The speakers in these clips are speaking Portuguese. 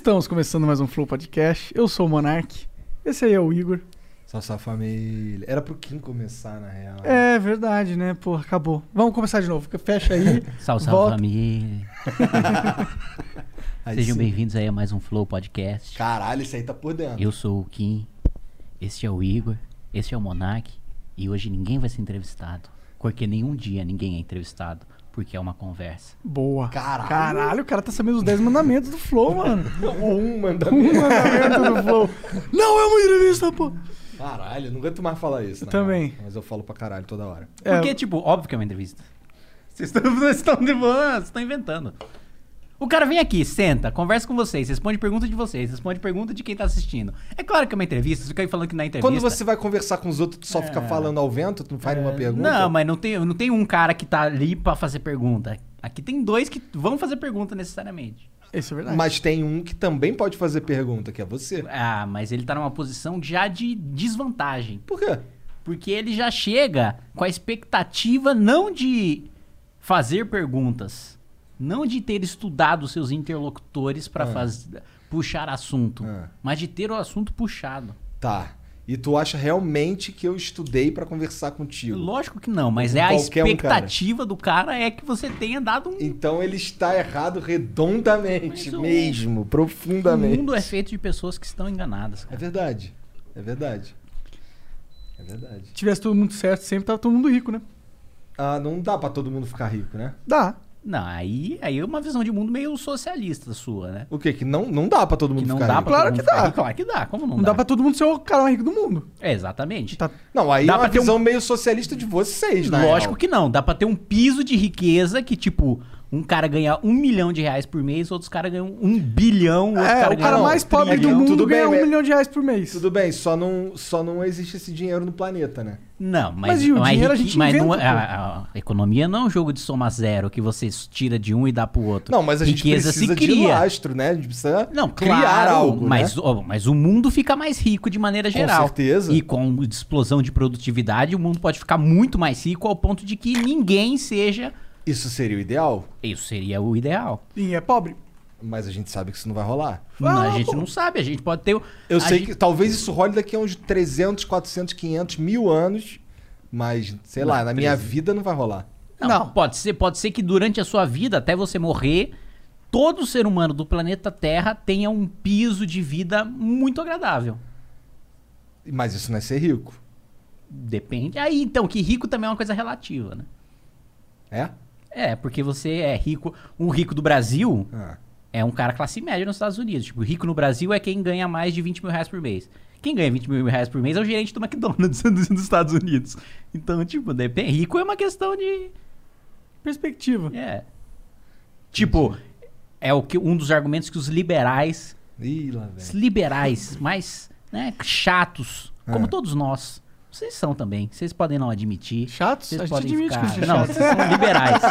Estamos começando mais um Flow Podcast. Eu sou o Monark. Esse aí é o Igor. Salve família. Era pro Kim começar, na real. É verdade, né? Pô, acabou. Vamos começar de novo. Fecha aí. Salve, salve volta. família. Aí Sejam sim. bem-vindos aí a mais um Flow Podcast. Caralho, isso aí tá por dentro. Eu sou o Kim, este é o Igor, este é o Monark e hoje ninguém vai ser entrevistado. Porque nenhum dia ninguém é entrevistado, porque é uma conversa. Boa. Caralho. Caralho, o cara tá sabendo os 10 mandamentos do Flow, mano. Um Um mandamento. mandamento do Flow. Não é uma entrevista, pô. Caralho, eu não aguento mais falar isso. na também. real. Mas eu falo pra caralho toda hora. É, Porque, tipo, óbvio que é uma entrevista. Vocês estão vocês estão de boa, vocês estão inventando. O cara vem aqui, senta, conversa com vocês, responde pergunta de vocês, responde pergunta de quem tá assistindo. É claro que é uma entrevista, você fica aí falando que na entrevista... Quando você vai conversar com os outros, tu só fica falando ao vento, tu não faz nenhuma pergunta? É. Não, mas não tem, não tem um cara que tá ali pra fazer pergunta. Aqui tem dois que vão fazer pergunta necessariamente. Isso é verdade. Mas tem um que também pode fazer pergunta, que é você. Ah, mas ele tá numa posição já de desvantagem. Por quê? Porque ele já chega com a expectativa não de fazer perguntas, não de ter estudado seus interlocutores pra Ah. fazer puxar assunto, Ah. mas de ter o assunto puxado. Tá. E tu acha realmente que eu estudei pra conversar contigo? Lógico que não, mas Com é a qualquer um, cara. expectativa do cara é que você tenha dado um Então ele está errado redondamente, Mas o- mesmo, O profundamente. mundo é feito de pessoas que estão enganadas. É cara. verdade. É verdade. É verdade. Se tivesse todo mundo certo, sempre tava todo mundo rico, né? Ah, não dá pra todo mundo ficar rico, né? Dá. Não, aí, aí é uma visão de mundo meio socialista sua, né? O quê? Que não, não dá pra todo mundo Que não ficar dá rico? pra Claro todo mundo que dá. ficar rico. Claro que dá. Como não, Não dá pra todo mundo ser o cara mais rico do mundo. É, exatamente. Tá. Não, aí Dá é uma ter um- visão meio socialista de vocês, né? Lógico que não. Dá pra ter um piso de riqueza que, tipo, um cara ganha um milhão de reais por mês, outros caras ganham um bilhão, É, cara o cara mais um pobre do mundo Tudo bem, ganha um mas- milhão de reais por mês. Tudo bem, só não, só não existe esse dinheiro no planeta, né? Não, mas, Mas e o mas dinheiro a gente mas não inventa, é- pô. a, a economia não é um jogo de soma zero que você tira de um e dá pro outro. Não, mas a gente riqueza precisa se cria. de lastro, né? A gente precisa Não, criar claro, algo, mas, né? ó, mas o mundo fica mais rico de maneira geral. certeza. E com explosão de produtividade, o mundo pode ficar muito mais rico ao ponto de que ninguém seja. Isso seria o ideal, Isso seria o ideal. E é pobre. mas a gente sabe que isso não vai rolar. Não, Ah, a gente pô. não sabe, a gente pode ter. o- Eu a sei gente- que talvez isso role daqui a uns 300, 400, 500 mil anos, mas, sei lá, Não, na minha 300. vida não vai rolar. Não, Não. Pode ser, pode ser que durante a sua vida, até você morrer, todo ser humano do planeta Terra tenha um piso de vida muito agradável. Mas isso não é ser rico, Depende. Aí, então, que rico também é uma coisa relativa, né? é? É, porque você é rico. Um rico do Brasil Ah. é um cara classe média nos Estados Unidos. Tipo, rico no Brasil é quem ganha mais de 20 mil reais por mês. Quem ganha 20 mil reais por mês é o gerente do McDonald's dos dos Estados Unidos. Então, tipo, depende. Rico é uma questão de. Perspectiva. É. Tipo, é o que, um dos argumentos que os liberais, Ih, lá, os liberais mais né, chatos, como É. todos nós, vocês são também, vocês podem não admitir. Chatos? Vocês A gente podem admite que a ficar... gente Não, vocês são liberais.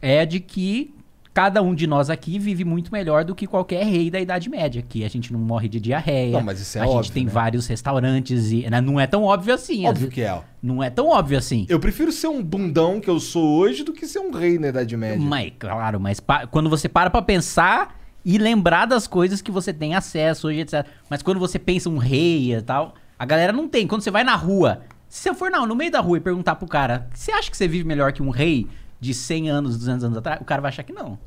é de que cada um de nós aqui vive muito melhor do que qualquer rei da Idade Média. Que a gente não morre de diarreia. Não, mas isso é A gente óbvio, tem né? vários restaurantes e né, não é tão óbvio assim. Óbvio que é. Não é tão óbvio assim. Eu prefiro ser um bundão que eu sou hoje do que ser um rei na Idade Média. Mas, claro, mas quando você para pra pensar e lembrar das coisas que você tem acesso hoje, etc. Mas quando você pensa um rei e tal, a galera não tem. Quando você vai na rua, se você for não, no meio da rua e perguntar pro cara, você acha que você vive melhor que um rei de 100 anos, 200 anos atrás? O cara vai achar que não.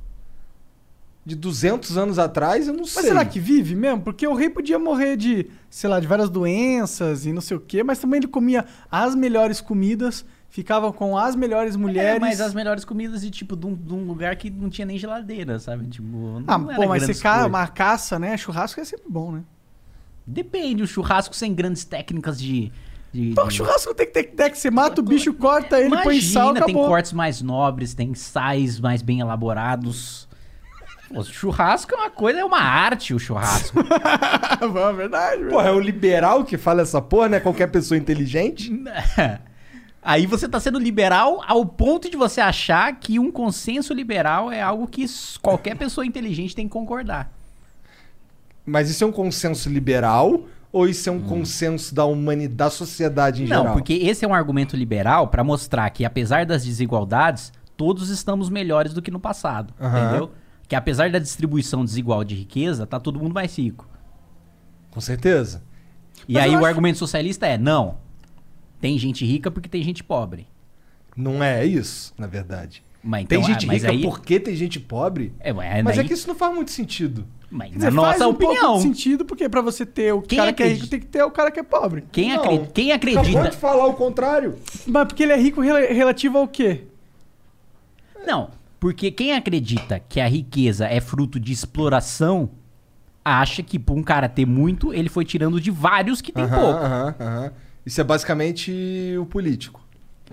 De 200 anos atrás, eu não sei. Mas será que vive mesmo? Porque o rei podia morrer de, sei lá, de várias doenças e não sei o quê, mas também ele comia as melhores comidas, ficava com as melhores mulheres. É, mas as melhores comidas de tipo de um, de um lugar que não tinha nem geladeira, sabe? Tipo, não Ah, era pô, mas você grandes ca... uma caça, né? Churrasco é sempre bom, né? Depende, o churrasco sem grandes técnicas de. de- Pô, de- churrasco tem que ter técnica. Você mata o bicho, corta ele, põe sal, Imagina, tem acabou. cortes mais nobres, tem sais mais bem elaborados. Pô, churrasco é uma coisa, é uma arte o churrasco. é verdade, Porra, é o liberal que fala essa porra, né? Qualquer pessoa inteligente. Aí você tá sendo liberal ao ponto de você achar que um consenso liberal é algo que qualquer pessoa inteligente tem que concordar. Mas isso é um consenso liberal ou isso é um consenso da humanidade, da sociedade em Hum. Não, geral? porque esse é um argumento liberal pra mostrar que apesar das desigualdades, todos estamos melhores do que no passado, entendeu? Que apesar da distribuição desigual de riqueza, tá todo mundo mais rico. Com certeza. E Mas aí o acho- argumento socialista é, não, tem gente rica porque tem gente pobre. Não é isso, na verdade. Mas, tem então, gente ah, mas rica aí, porque tem gente pobre. É, mas Mas daí- é que isso não faz muito sentido. mas dizer, na nossa faz um pouco opinião, de sentido, porque pra você ter o Quem cara que é acredita- rico, tem que ter o cara que é pobre. quem, Não. acre- quem Acabou acredita... de falar o contrário. Mas porque ele é rico rela- relativo ao quê? Não, porque quem acredita que a riqueza é fruto de exploração, acha que por um cara ter muito, ele foi tirando de vários que tem Aham, pouco. aham, aham. Isso é basicamente o político.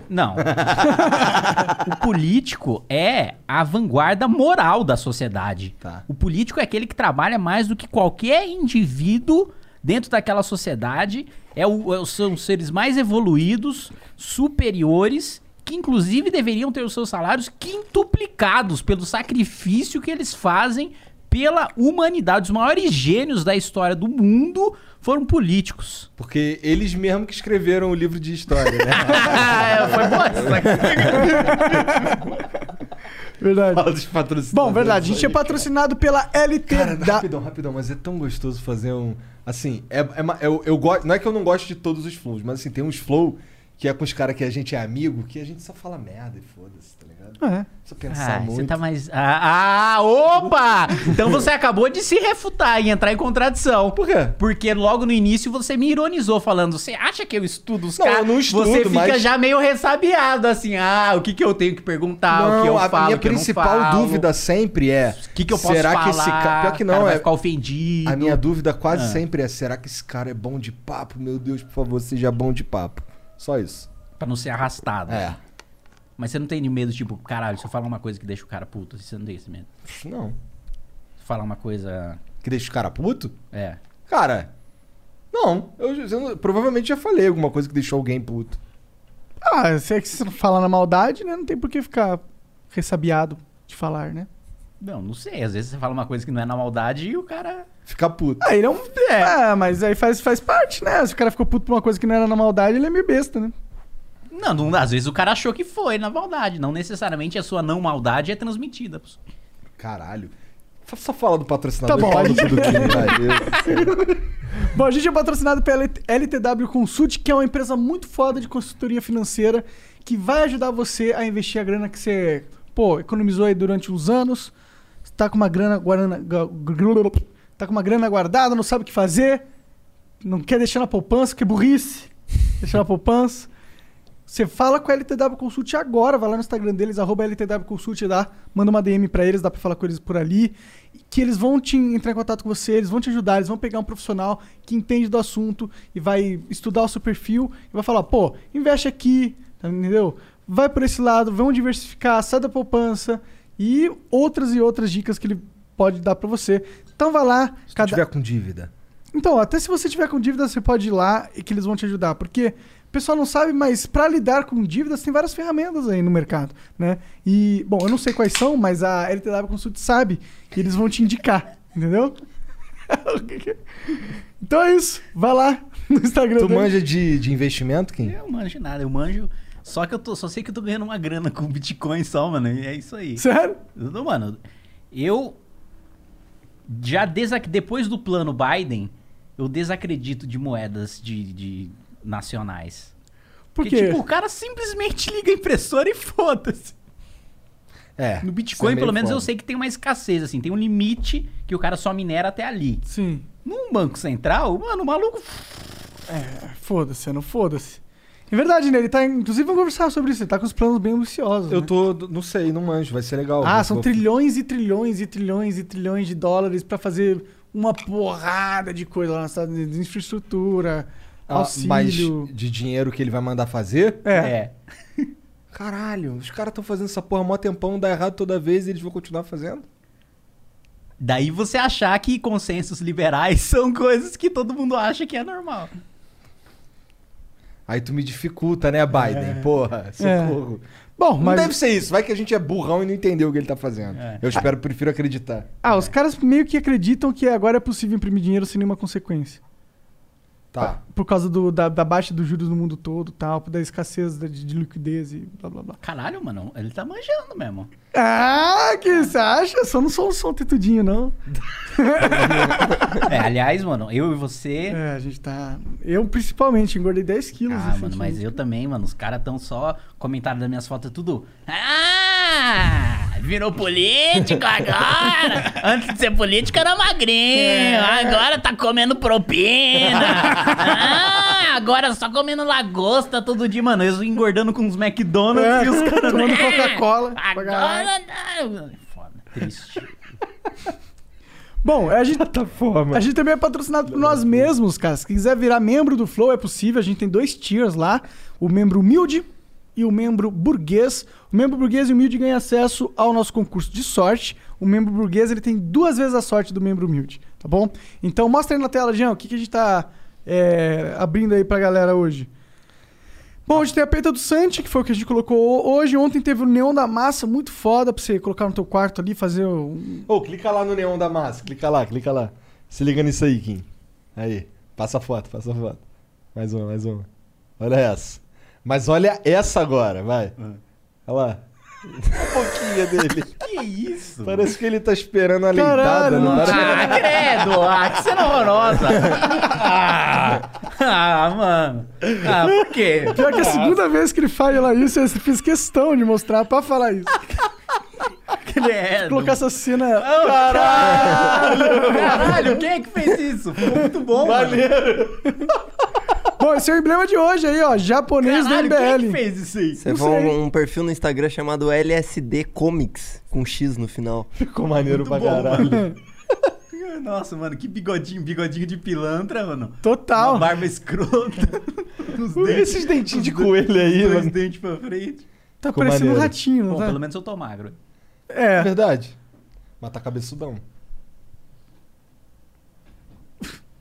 Não. o político é a vanguarda moral da sociedade. Tá. O político é aquele que trabalha mais do que qualquer indivíduo dentro daquela sociedade. É o- é são os seres mais evoluídos, superiores, que inclusive deveriam ter os seus salários quintuplicados pelo sacrifício que eles fazem pela humanidade. Os maiores gênios da história do mundo foram políticos. Porque eles mesmo que escreveram o livro de história, né? Foi boa essa. Verdade. Fala dos patrocinadores. Bom, verdade. A gente é patrocinado pela LT Cara, da... rapidão, rapidão, mas é tão gostoso fazer um. Assim, é, é eu, eu gosto. Não é que eu não gosto de todos os flows, mas assim, tem uns flow que é com os caras que a gente é amigo, que a gente só fala merda e foda-se? É. Só pensar Ah, muito. você tá mais. Ah, ah, opa! Então você acabou de se refutar e entrar em contradição. Por quê? Porque logo no início você me ironizou falando, você acha que eu estudo os Não, caras? eu não estudo, Você fica mas- já meio ressabiado, assim, ah, o que que eu tenho que perguntar, o que eu a falo, minha eu não principal falo, dúvida sempre é. O que que eu posso será falar? que esse cara. Pior que não, cara vai é. ficar ofendido. A minha dúvida quase Ah. sempre é: será que esse cara é bom de papo? Meu Deus, por favor, seja bom de papo. Só isso. Pra não ser arrastado. É. Mas você não tem medo, tipo, caralho, se eu falar uma coisa que deixa o cara puto, você não tem esse medo. Não. Se eu falar uma coisa... Que deixa o cara puto? É. Cara. Não. Eu, eu provavelmente já falei alguma coisa que deixou alguém puto. Ah, se é que você não fala na maldade, né? Não tem por que ficar ressabiado de falar, né? Não, não sei. Às vezes você fala uma coisa que não é na maldade e o cara... Ficar puto. Ah, ele é. É, mas aí faz, faz parte, né? Se o cara ficou puto por uma coisa que não era na maldade, ele é meio besta, né? Não, não, às vezes o cara achou que foi na maldade. Não necessariamente a sua não maldade é transmitida. Caralho. Só fala do patrocinador Tá bom, fala a do. Bom, a gente é patrocinado pela LTW Consult, que é uma empresa muito foda de consultoria financeira que vai ajudar você a investir a grana que você, pô, economizou aí durante uns anos, tá com uma grana guarana, tá com uma grana guardada, não sabe o que fazer, não quer deixar na poupança, que é burrice, deixar na poupança. Você fala com a LTW Consult agora, vai lá no Instagram deles, arroba LTW Consult, dá, manda uma DM pra eles, dá pra falar com eles por ali, que eles vão te entrar em contato com você, eles vão te ajudar, eles vão pegar um profissional que entende do assunto e vai estudar o seu perfil e vai falar, pô, investe aqui, tá, entendeu? Vai por esse lado, vamos diversificar, sai da poupança, e outras e outras dicas que ele pode dar pra você. Então vai lá, Se cada... tiver com dívida. Então, até se você tiver com dívida, você pode ir lá e que eles vão te ajudar, porque o pessoal não sabe, mas para lidar com dívidas tem várias ferramentas aí no mercado, né? E, bom, eu não sei quais são, mas a LTW Consult sabe e eles vão te indicar, entendeu? então é isso, vai lá no Instagram Tu dele. manja de, de investimento, Kim? Eu manjo nada, eu manjo. Só que eu tô, só sei que eu tô ganhando uma grana com Bitcoin só, mano. E é isso aí. Sério? Eu tô- Mano, eu já desac... depois do plano Biden, eu desacredito de moedas de, de nacionais. Por Porque, quê? tipo, o cara simplesmente liga a impressora e foda-se. É. No Bitcoin, é pelo menos, eu foda. sei que tem uma escassez, assim. Tem um limite que o cara só minera até ali. Sim. Num banco central, mano, o maluco... Foda-se, não foda-se. É verdade, né? Ele tá, inclusive, vamos conversar sobre isso. Ele tá com os planos bem ambiciosos. Eu né? tô. Não sei, não manjo. Vai ser legal. Ah, são vou- trilhões e trilhões e trilhões e trilhões de dólares pra fazer uma porrada de coisa lá nos Estados Unidos. Infraestrutura, Ah, Mas auxílio. de dinheiro que ele vai mandar fazer? É. É. Caralho, os caras estão fazendo essa porra mó tempão, dá errado toda vez e eles vão continuar fazendo? Daí você achar que consensos liberais são coisas que todo mundo acha que é normal. Aí tu me dificulta, né, Biden? Porra, socorro. Bom, Não mas. deve ser isso. Vai que a gente é burrão e não entendeu o que ele tá fazendo. É. Eu espero, prefiro acreditar. Ah, os caras meio que acreditam que agora é possível imprimir dinheiro sem nenhuma consequência. Tá. Por causa do- da, da baixa dos juros no mundo todo tal, da escassez da- de, de liquidez e blá blá blá. Caralho, mano, ele tá manjando mesmo. Ah, que você acha? Só não sou um som tetudinho, não. É, aliás, mano, eu e você. É, a gente tá. Eu, principalmente, engordei 10 quilos. Ah, mano, mas eu também, mano. Os caras tão só comentário das minhas fotos, tudo. Ah! Virou político agora! Antes de ser político era magrinho, agora tá comendo propina! Ah! Agora só comendo lagosta todo dia, mano. Eu engordando com uns McDonald's É, e os caras. tomando "Ah, Coca-Cola pra caralho." Agora. Tá." Foda, triste. Bom, a gente, Plataforma. a gente também é patrocinado por nós mesmos, cara. Se quiser virar membro do Flow, é possível. A gente tem dois tiers lá: o membro humilde e o membro burguês. O membro burguês e humilde ganha acesso ao nosso concurso de sorte. O membro burguês ele tem duas vezes a sorte do membro humilde, tá bom? Então mostra aí na tela, Jean, o que, que a gente tá é, abrindo aí pra galera hoje. Bom, hoje tem a peita do Santi, que foi o que a gente colocou hoje. Ontem teve o Neon da Massa, muito foda pra você colocar no teu quarto ali, fazer um, Ô, clica lá no neon da massa. Clica lá, clica lá. Se liga nisso aí, Kim. Aí. Passa a foto, passa a foto. Mais uma, mais uma. Olha essa. Mas olha essa agora, vai. Olha lá. A boquinha dele. Que isso? Parece que ele tá esperando a leitada, não não parece? Ah, credo! Ah, que cena horrorosa! Ah, ah, mano! Ah, por quê? Pior que a segunda vez que ele fala isso, eu fiz questão de mostrar pra falar isso. Credo! Colocar essa cena. Caralho! Caralho, quem é que fez isso? Ficou muito bom, mano. Bom, esse é o emblema de hoje aí, ó. Japonês Caralho, do quem é que MBL. fez isso aí? Você sei. um, um perfil no Instagram chamado LSD Comics, com X no final. Ficou maneiro Muito pra bom, caralho. Nossa, mano, que bigodinho, bigodinho de pilantra, mano. Total. Uma barba escrota. Os dentes, Esses dentinhos de coelho aí, os dois mano. dentes pra frente. Tá Ficou parecendo um maneiro. ratinho, não Bom, tá? pelo menos eu tô magro. É É. verdade. Mas tá cabeçudão.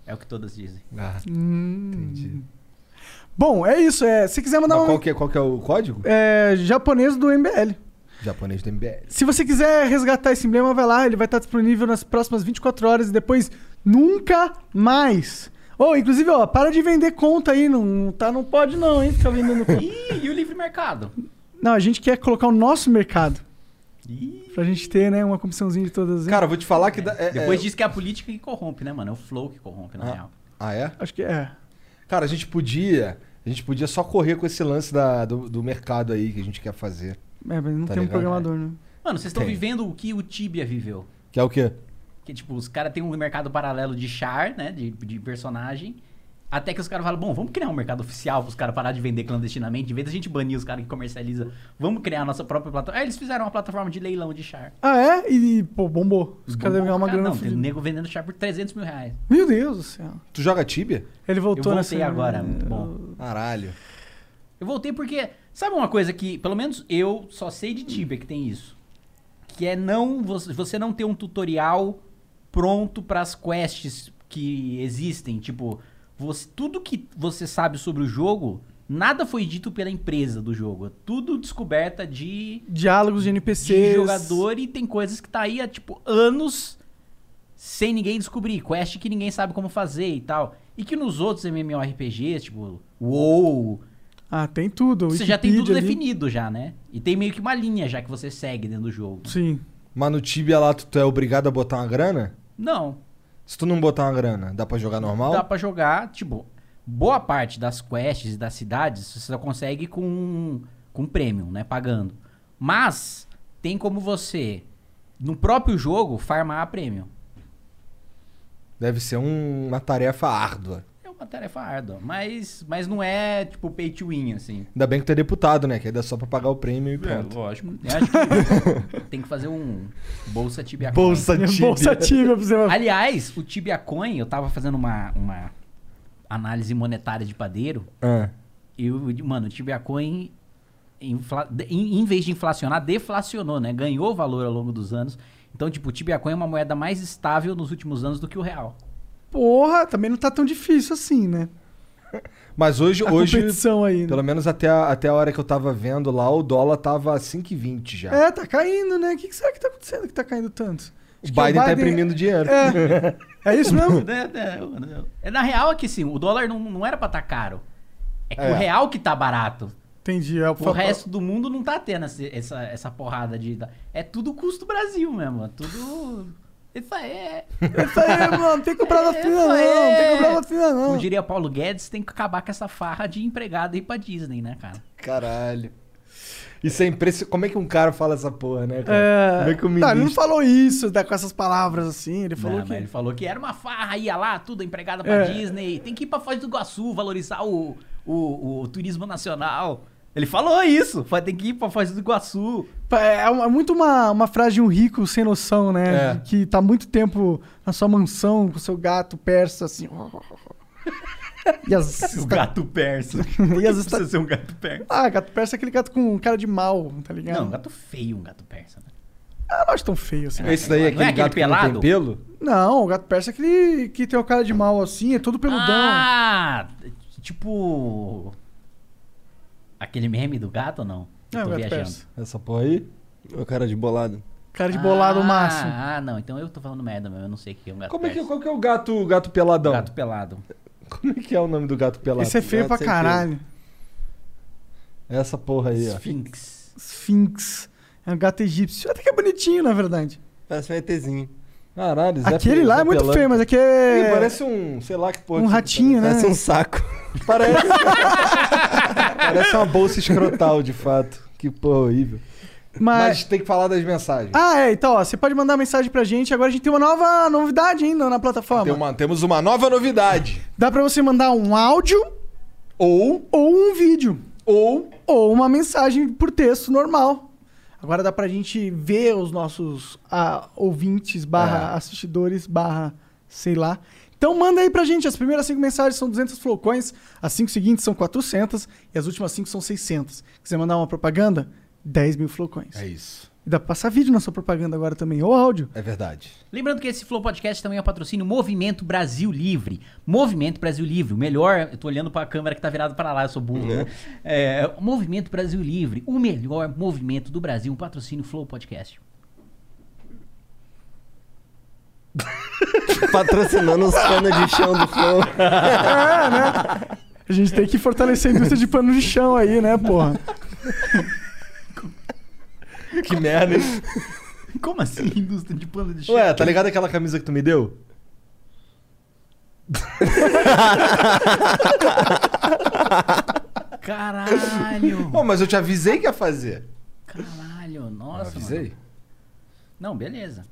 É o que todas dizem. Ah, Hum. entendi. Bom, é isso. É, se quiser mandar Mas um. qual, que é, qual que é o código? É, japonês do MBL. Japonês do MBL. Se você quiser resgatar esse emblema, vai lá. Ele vai estar disponível nas próximas 24 horas e depois nunca mais. Ô, inclusive, ó, para de vender conta aí. Não, tá, não pode não, hein? Ficar vendendo conta. Ih, e o livre mercado? Não, a gente quer colocar o nosso mercado. Ih. Pra gente ter, né, uma comissãozinha de todas. né? Cara, eu vou te falar que... dá- é- Depois é- diz que é a política que corrompe, né, mano? É o flow que corrompe, na Ah. real. Ah, é? Acho que é. Cara, a gente podia... A gente podia só correr com esse lance da, do, do mercado aí que a gente quer fazer. É, mas não Tá tem um ligado? programador, né? Mano, vocês estão Tem. vivendo o que o Tibia viveu. Que é o quê? Que, tipo, os caras têm um mercado paralelo de char, né? De, de personagem. Até que os caras falam, bom, vamos criar um mercado oficial para os caras parar de vender clandestinamente. Em vez da gente banir os caras que comercializa, vamos criar a nossa própria plataforma. Aí eles fizeram uma plataforma de leilão de char. Ah, é? E, pô, bombou. Os caras devem ganhar uma Cara, grana. Não, tem fodida. nego vendendo char por 300 mil reais. Meu Deus do céu. Tu joga Tibia? Ele voltou Eu nessa. voltei agora, muito bom. Caralho. Eu voltei porque, sabe uma coisa que, pelo menos eu só sei de Tibia que tem isso? que é não você, você não ter um tutorial pronto para as quests que existem, tipo, você, tudo que você sabe sobre o jogo, nada foi dito pela empresa do jogo, é tudo descoberta de Diálogos de de NPCs. jogador e tem coisas que tá aí há, tipo, anos sem ninguém descobrir. Quest que ninguém sabe como fazer e tal. E que nos outros MMORPGs, tipo, WoW, Ah, tem tudo. você já tem tudo Wikipedia ali. definido já, né? E tem meio que uma linha já que você segue dentro do jogo. Sim. Mas no Tibia lá, tu, tu é obrigado a botar uma grana? Não, Se tu não botar uma grana, dá pra jogar normal? dá pra jogar, tipo, boa parte das quests e das cidades você só consegue com, com premium, né? Pagando. Mas tem como você, no próprio jogo, farmar a premium. Deve ser um- uma tarefa árdua. É uma tarefa árdua, mas, mas não é tipo pay to win, assim. Ainda bem que tu é deputado, né? Que aí dá só pra pagar o prêmio e pronto. lógico. Eu acho que tem que fazer um Bolsa Tibia Coin. Bolsa Tibia. Bolsa Tibia pra você. Aliás, o Tibia Coin, eu tava fazendo uma, uma análise monetária de padeiro. Ah, E, o- mano, o Tibia Coin, infla- em, em vez de inflacionar, deflacionou, né? Ganhou valor ao longo dos anos. Então, tipo, o Tibia Coin é uma moeda mais estável nos últimos anos do que o real. Porra, também não tá tão difícil assim, né? Mas hoje, A hoje aí. né? pelo menos até a, até a hora que eu tava vendo lá, o dólar tava 5,20 já. É, tá caindo, né? O que, que será que tá acontecendo que tá caindo tanto? o Acho que Biden, tá imprimindo dinheiro. É, é isso mesmo? É, é, na real é que sim, o dólar não, não era pra estar caro. É que É. o real que tá barato. Entendi. É o, O resto do mundo não tá tendo esse- essa, essa porrada de. É tudo custo Brasil mesmo. É tudo. Isso aí é. Isso aí, mano. Não tem que comprar vacina, não. Tem que comprar vacina, não. Como diria Paulo Guedes, tem que acabar com essa farra de empregado e ir pra Disney, né, cara? Caralho. Isso é impressionante. Como é que um cara fala essa porra, né, cara? É... Como é que o Não, ele não ministro... falou isso né, com essas palavras assim. Ele falou Não, que. ele falou que era uma farra, ia lá, tudo empregado pra É. Disney. Tem que ir pra Foz do Iguaçu, valorizar o, o, o turismo nacional. Ele falou isso, tem que ir pra Foz do Iguaçu. É uma- muito uma, uma frase de um rico sem noção, né? É. Que tá muito tempo na sua mansão com seu gato persa, assim. E as, O gato persa. E as esta- Precisa ser um gato persa. Ah, gato persa é aquele gato com cara de mal, tá ligado? Não, um gato feio, um gato persa. Né? Ah, não acho tão feio assim. Esse daí é Não é aquele aquele gato que não pelado? tem pelo? Não, o gato persa é aquele que tem o cara de mal assim, é todo peludão. Ah, tipo. Aquele meme do gato ou não? Eu é, tô o gato viajando. persa. Essa porra aí? O cara de bolado. Cara de bolado ah, máximo. Ah, não, então eu tô falando merda mesmo, eu não sei o que é um gato Como é que, persa. qual que é o gato, gato peladão? Gato pelado. Como é que é o nome do gato pelado? Esse é feio gato pra caralho. Essa porra aí, ó. Sphinx. Sphinx. É um gato egípcio. Até que é bonitinho, na verdade. Parece um ETzinho. Caralho, Zé Aquele lá Zé é muito Pelando. feio, mas aqui Ih, é. Parece um, sei lá que porra. um que- ratinho, né? Parece um saco. Parece. Parece uma bolsa escrotal, de fato. Que porra horrível. Mas Mas. tem que falar das mensagens. Ah, é, então, ó, você pode mandar mensagem pra gente. Agora a gente tem uma nova novidade ainda na plataforma. Tem uma- temos uma nova novidade. Dá pra você mandar um áudio Ou, ou um vídeo. ou, Ou uma mensagem por texto normal. Agora dá pra gente ver os nossos ah, ouvintes, barra É. assistidores, barra sei lá. Então manda aí pra gente. As primeiras cinco mensagens são 200 flowcoins, as cinco seguintes são 400 e as últimas cinco são 600. Quiser mandar uma propaganda? 10 mil flowcoins. É isso. E dá pra passar vídeo na sua propaganda agora também, ou áudio. É verdade. Lembrando que esse Flow Podcast também é o patrocínio Movimento Brasil Livre. Movimento Brasil Livre, o melhor. Eu tô olhando pra câmera que tá virada para lá, eu sou burro, né? É, o Movimento Brasil Livre, o melhor movimento do Brasil, um patrocínio Flow Podcast. Patrocinando os panos de chão do Flow. A gente tem que fortalecer a indústria de pano de chão aí, né, porra? Que merda, hein? Como assim, indústria de pano de chão? Ué, tá ligado aquela camisa que tu me deu? Caralho! Pô, mas eu te avisei que ia fazer. Caralho, Eu nossa. avisei? mano. Não, beleza.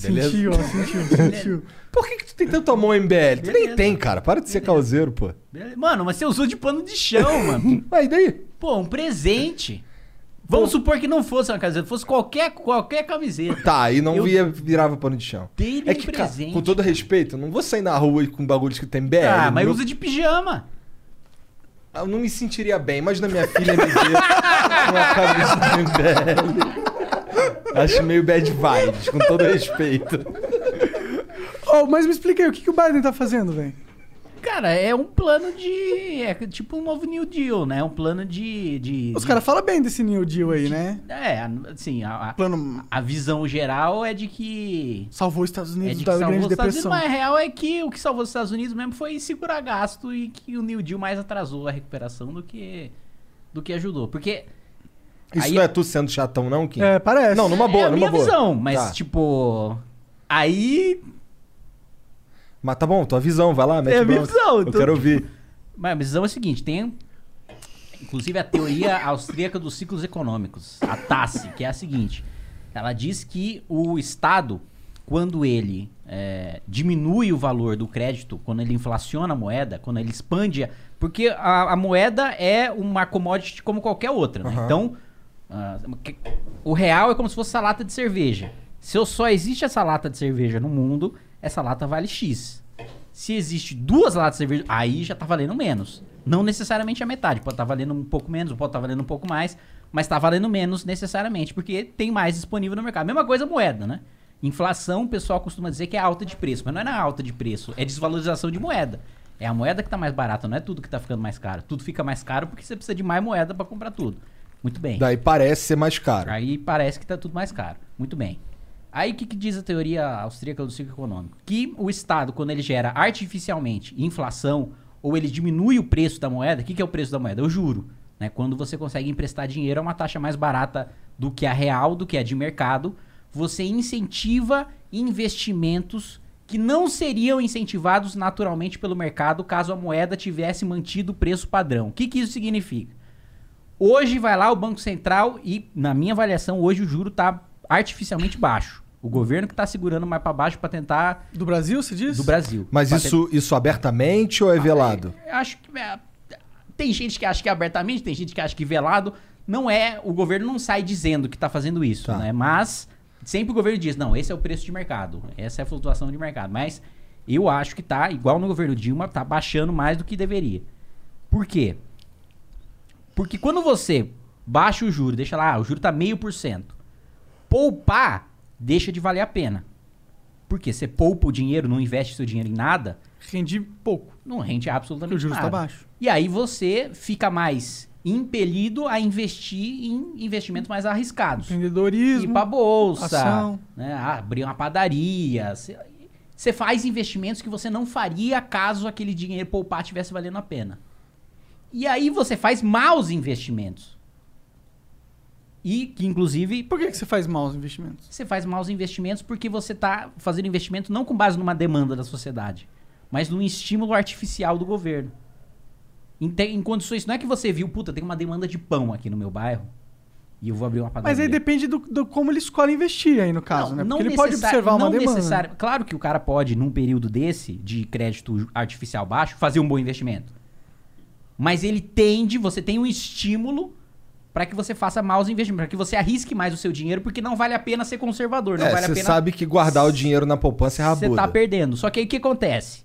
Beleza? Sentiu, ó, sentiu, sentiu. Por que, que tu tem tanto amor em BL? Tu nem Beleza. tem, cara. Para de ser causeiro, pô. Mano, mas você usou de pano de chão, mano. Mas e daí? Pô, um presente. Vamos supor que não fosse uma camiseta, fosse qualquer, qualquer camiseta. Tá, aí não Eu- via, virava pano de chão. Dei-lhe É um que, cara, presente. com todo respeito, eu não vou sair na rua com bagulhos que tem BL. Ah, mas meu- usa de pijama. Eu não me sentiria bem. Imagina minha filha me ver com uma camisa que tem BL. Acho meio bad vibes, com todo respeito. Oh, mas me explica aí, o que, que o Biden tá fazendo, velho? Cara, é um plano de. É tipo um novo New Deal, né? Um plano de. de Os de- caras falam bem desse New Deal aí, né? É, assim, a, a, Plano a visão geral é de que. salvou os Estados É Unidos de que da Grande os Estados Unidos, Depressão. mas a real é que o que salvou os Estados Unidos mesmo foi segurar gasto e que o New Deal mais atrasou a recuperação do que, do que ajudou. Porque Isso Aí- não é tu sendo chatão, não, Kim? É, parece. Não, numa boa, é a numa minha boa. visão, mas Tá. tipo. Aí. Mas tá bom, tua visão, vai lá, mete É a minha visão, Eu então- quero ouvir. Mas a visão é a seguinte: tem. Inclusive a teoria austríaca dos ciclos econômicos, a TASSE, que é a seguinte: ela diz que o Estado, quando ele é, diminui o valor do crédito, quando ele inflaciona a moeda, quando ele expande. a- Porque a, a moeda é uma commodity como qualquer outra, né? Aham. Então, o real é como se fosse essa lata de cerveja. Se só existe essa lata de cerveja no mundo, essa lata vale X. Se existe duas latas de cerveja, aí já tá valendo menos. Não necessariamente a metade. Pode estar valendo um pouco menos, pode estar valendo um pouco mais, mas tá valendo menos necessariamente, porque tem mais disponível no mercado. Mesma coisa a moeda, né? Inflação, o pessoal costuma dizer que é alta de preço, mas não é na alta de preço, é desvalorização de moeda. É a moeda que tá mais barata, não é tudo que tá ficando mais caro. Tudo fica mais caro porque você precisa de mais moeda para comprar tudo. Muito bem. Daí parece ser mais caro. Aí parece que tá tudo mais caro. Muito bem. Aí o que, que diz a teoria austríaca do ciclo econômico? Que o Estado, quando ele gera artificialmente inflação ou ele diminui o preço da moeda, o que, que é o preço da moeda? O juro. Né? Quando você consegue emprestar dinheiro a uma taxa mais barata do que a real, do que a de mercado, você incentiva investimentos que não seriam incentivados naturalmente pelo mercado caso a moeda tivesse mantido o preço padrão. O que, que isso significa? Hoje vai lá o Banco Central e, na minha avaliação, hoje o juro está artificialmente baixo. O governo que está segurando mais para baixo para tentar Do Brasil, você diz? do Brasil. Mas isso, isso abertamente ou é velado? eu acho que é, tem gente que acha que é abertamente, tem gente que acha que velado. Não é, o governo não sai dizendo que está fazendo isso, Tá. né? Mas sempre o governo diz, não, esse é o preço de mercado, essa é a flutuação de mercado. Mas eu acho que tá igual no governo Dilma, tá baixando mais do que deveria. Por quê? Porque quando você baixa o juro, deixa lá, ah, o juro tá meio por cento. Poupar deixa de valer a pena. Porque você poupa o dinheiro, não investe seu dinheiro em nada, Rendi pouco, não rende absolutamente porque o juros nada. tá baixo. E aí você fica mais impelido a investir em investimentos mais arriscados. Ir Empreendedorismo. pra bolsa, né, abrir uma padaria. Você- Você faz investimentos que você não faria caso aquele dinheiro poupar tivesse valendo a pena. E aí você faz maus investimentos. E que, inclusive, Por que, que você faz mal os investimentos? você faz maus investimentos porque você está fazendo investimento não com base numa demanda da sociedade, mas num estímulo artificial do governo. Em, te- em condições, não é que você viu, puta, tem uma demanda de pão aqui no meu bairro e eu vou abrir uma padaria. Mas aí depende do, do como ele escolhe investir aí, no caso, né? Porque ele pode observar uma não demanda. necessário- Claro que o cara pode, num período desse, de crédito artificial baixo, fazer um bom investimento. Mas ele tende, você tem um estímulo para que você faça maus investimentos, para que você arrisque mais o seu dinheiro, porque não vale a pena ser conservador, não É, vale a você pena sabe que guardar o dinheiro na poupança é você rabuda. tá perdendo. Só que aí o que acontece?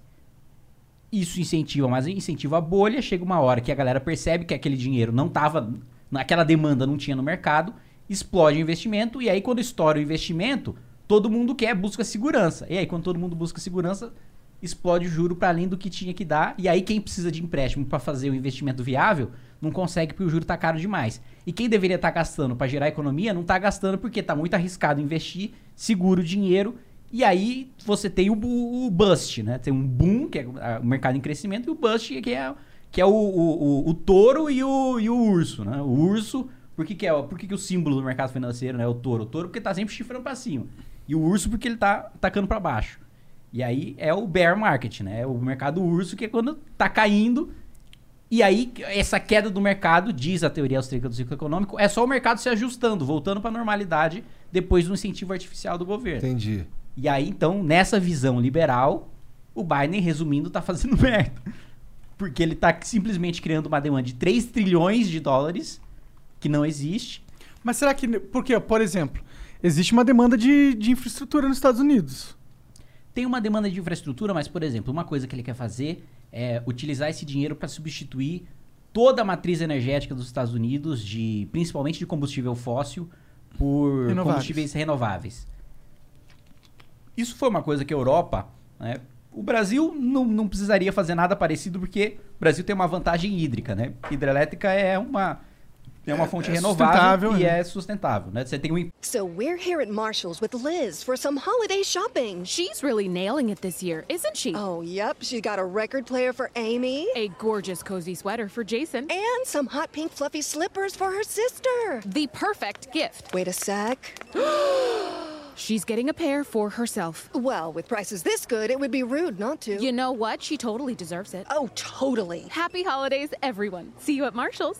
Isso incentiva, mas incentiva a bolha. Chega uma hora que a galera percebe que aquele dinheiro não tava. Aquela demanda não tinha no mercado, explode o investimento, e aí quando estoura o investimento, todo mundo quer, busca segurança. E aí, quando todo mundo busca segurança, explode o juro para além do que tinha que dar. E aí, quem precisa de empréstimo para fazer o investimento viável, não consegue porque o juro tá caro demais. E quem deveria estar gastando para gerar economia, não tá gastando porque tá muito arriscado investir, segura o dinheiro. E aí você tem o, o bust, né? Tem um boom, que é o mercado em crescimento, e o bust, que é, que é o, o, o- touro e o, e o urso, né? O urso, por que, que é, por que, que o símbolo do mercado financeiro né, é o touro? O touro porque tá sempre chifrando para cima. E o urso porque ele tá tacando para baixo. E aí é o bear market, né? É o mercado urso, que é quando tá caindo. E aí, essa queda do mercado, diz a teoria austríaca do ciclo econômico, é só o mercado se ajustando, voltando para a normalidade depois do incentivo artificial do governo. Entendi. E aí, então, nessa visão liberal, o Biden, resumindo, tá fazendo merda. Porque ele tá simplesmente criando uma demanda de 3 trilhões de dólares, que não existe. Mas será que. Porque, por exemplo, existe uma demanda de, de infraestrutura nos Estados Unidos. Tem uma demanda de infraestrutura, mas, por exemplo, uma coisa que ele quer fazer é utilizar esse dinheiro para substituir toda a matriz energética dos Estados Unidos, de principalmente de combustível fóssil, por Renováveis. combustíveis renováveis. Isso foi uma coisa que a Europa, né, o Brasil não, não precisaria fazer nada parecido porque o Brasil tem uma vantagem hídrica, né? Hidrelétrica é uma é uma fonte é renovável e né? é sustentável, né? Você tem um So we're here at Marshall's with Liz for some holiday shopping. She's really nailing it this year, isn't she? Oh, yep. She's got a record player for Amy A gorgeous cozy sweater for Jason. and some hot pink fluffy slippers for her sister. The perfect gift. Wait a sec. She's getting a pair for herself. Well, with prices this good, it would be rude not to. You know what? She totally deserves it. oh, totally. Happy holidays, everyone. See you at Marshall's.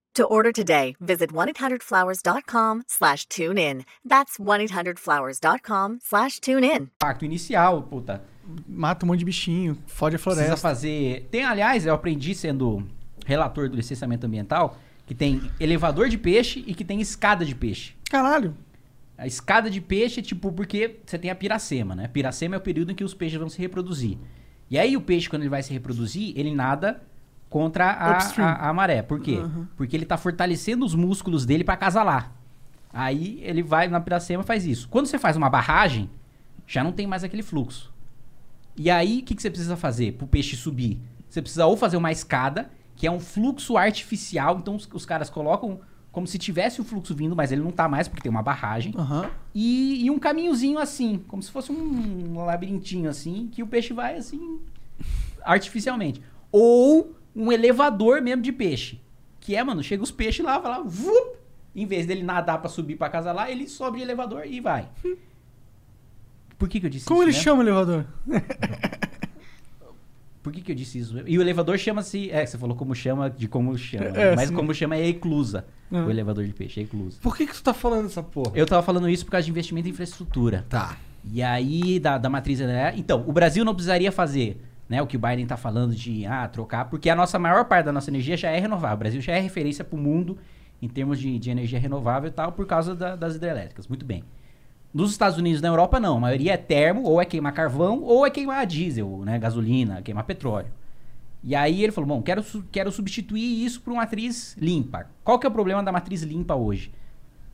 To order today, visit 1-800-Flowers.com slash tune in. That's 1-800-Flowers.com slash tune in. impacto inicial, puta. Mata um monte de bichinho, fode a Precisa floresta. fazer. Tem, aliás, eu aprendi sendo relator do licenciamento ambiental que tem elevador de peixe e que tem escada de peixe. Caralho. A escada de peixe é tipo porque você tem a piracema, né? Piracema é o período em que os peixes vão se reproduzir. E aí o peixe, quando ele vai se reproduzir, ele nada contra a, a, a maré. Por quê? Porque ele tá fortalecendo os músculos dele para acasalar. Aí ele vai na piracema e faz isso. Quando você faz uma barragem, já não tem mais aquele fluxo. E aí, o que, que você precisa fazer pro peixe subir? Você precisa ou fazer uma escada, que é um fluxo artificial. Então, os, os caras colocam como se tivesse o fluxo vindo, mas ele não tá mais, porque tem uma barragem. Aham. E, e um caminhozinho assim, como se fosse um labirintinho assim, que o peixe vai assim, artificialmente. Ou um elevador mesmo de peixe. Que é, mano, chega os peixes lá, vai lá, vup, em vez dele nadar pra subir pra casa lá, ele sobe de elevador e vai. Por que, que eu disse Como isso? ele né? chama o elevador? Por que, que eu disse isso? E o elevador chama-se. É, você falou como chama de como chama. É, mas sim. como chama é eclusa. Uhum. O elevador de peixe é eclusa. Por que, que tu tá falando essa porra? Eu tava falando isso por causa de investimento em infraestrutura. Tá. E aí, da, da matriz né? Então, o Brasil não precisaria fazer né, o que o Biden tá falando de ah, trocar, porque a nossa maior parte da nossa energia já é renovável. O Brasil já é referência pro mundo em termos de, de energia renovável e tal, por causa da- das hidrelétricas. Muito bem. Nos Estados Unidos e na Europa, não. A maioria é termo, ou é queimar carvão, ou é queimar diesel, né? Gasolina, queimar petróleo. E aí ele falou, bom, quero, quero substituir isso por uma matriz limpa. Qual que é o problema da matriz limpa hoje?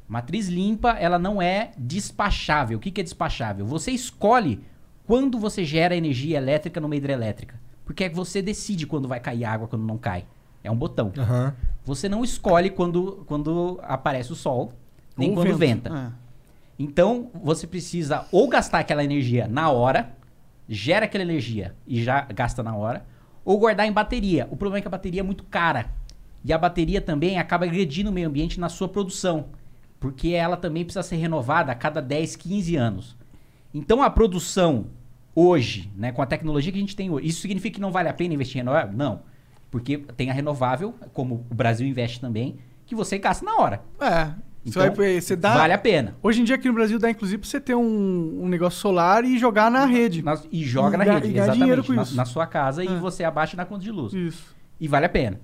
Matriz limpa, ela não é despachável. O que, que é despachável? Você escolhe quando você gera energia elétrica numa hidrelétrica. Porque é que você decide quando vai cair água, quando não cai. É um botão. Aham. Você não escolhe quando, quando aparece o sol, nem Ou quando vento. venta. É. Então, você precisa ou gastar aquela energia na hora, gera aquela energia e já gasta na hora, ou guardar em bateria. O problema é que a bateria é muito cara. E a bateria também acaba agredindo o meio ambiente na sua produção, porque ela também precisa ser renovada a cada 10, 15 anos. Então, a produção hoje, né, com a tecnologia que a gente tem hoje, isso significa que não vale a pena investir em renovável? Não. Porque tem a renovável, como o Brasil investe também, que você gasta na hora. É. Você, Então, vai, você dá. Vale a pena. Hoje em dia aqui no Brasil dá inclusive pra você ter um, um negócio solar e jogar na rede. Na- e joga E na ga- rede, e ganhar dinheiro exatamente. com Na, isso. na sua casa e É. você abaixa na conta de luz. Isso. E vale a pena.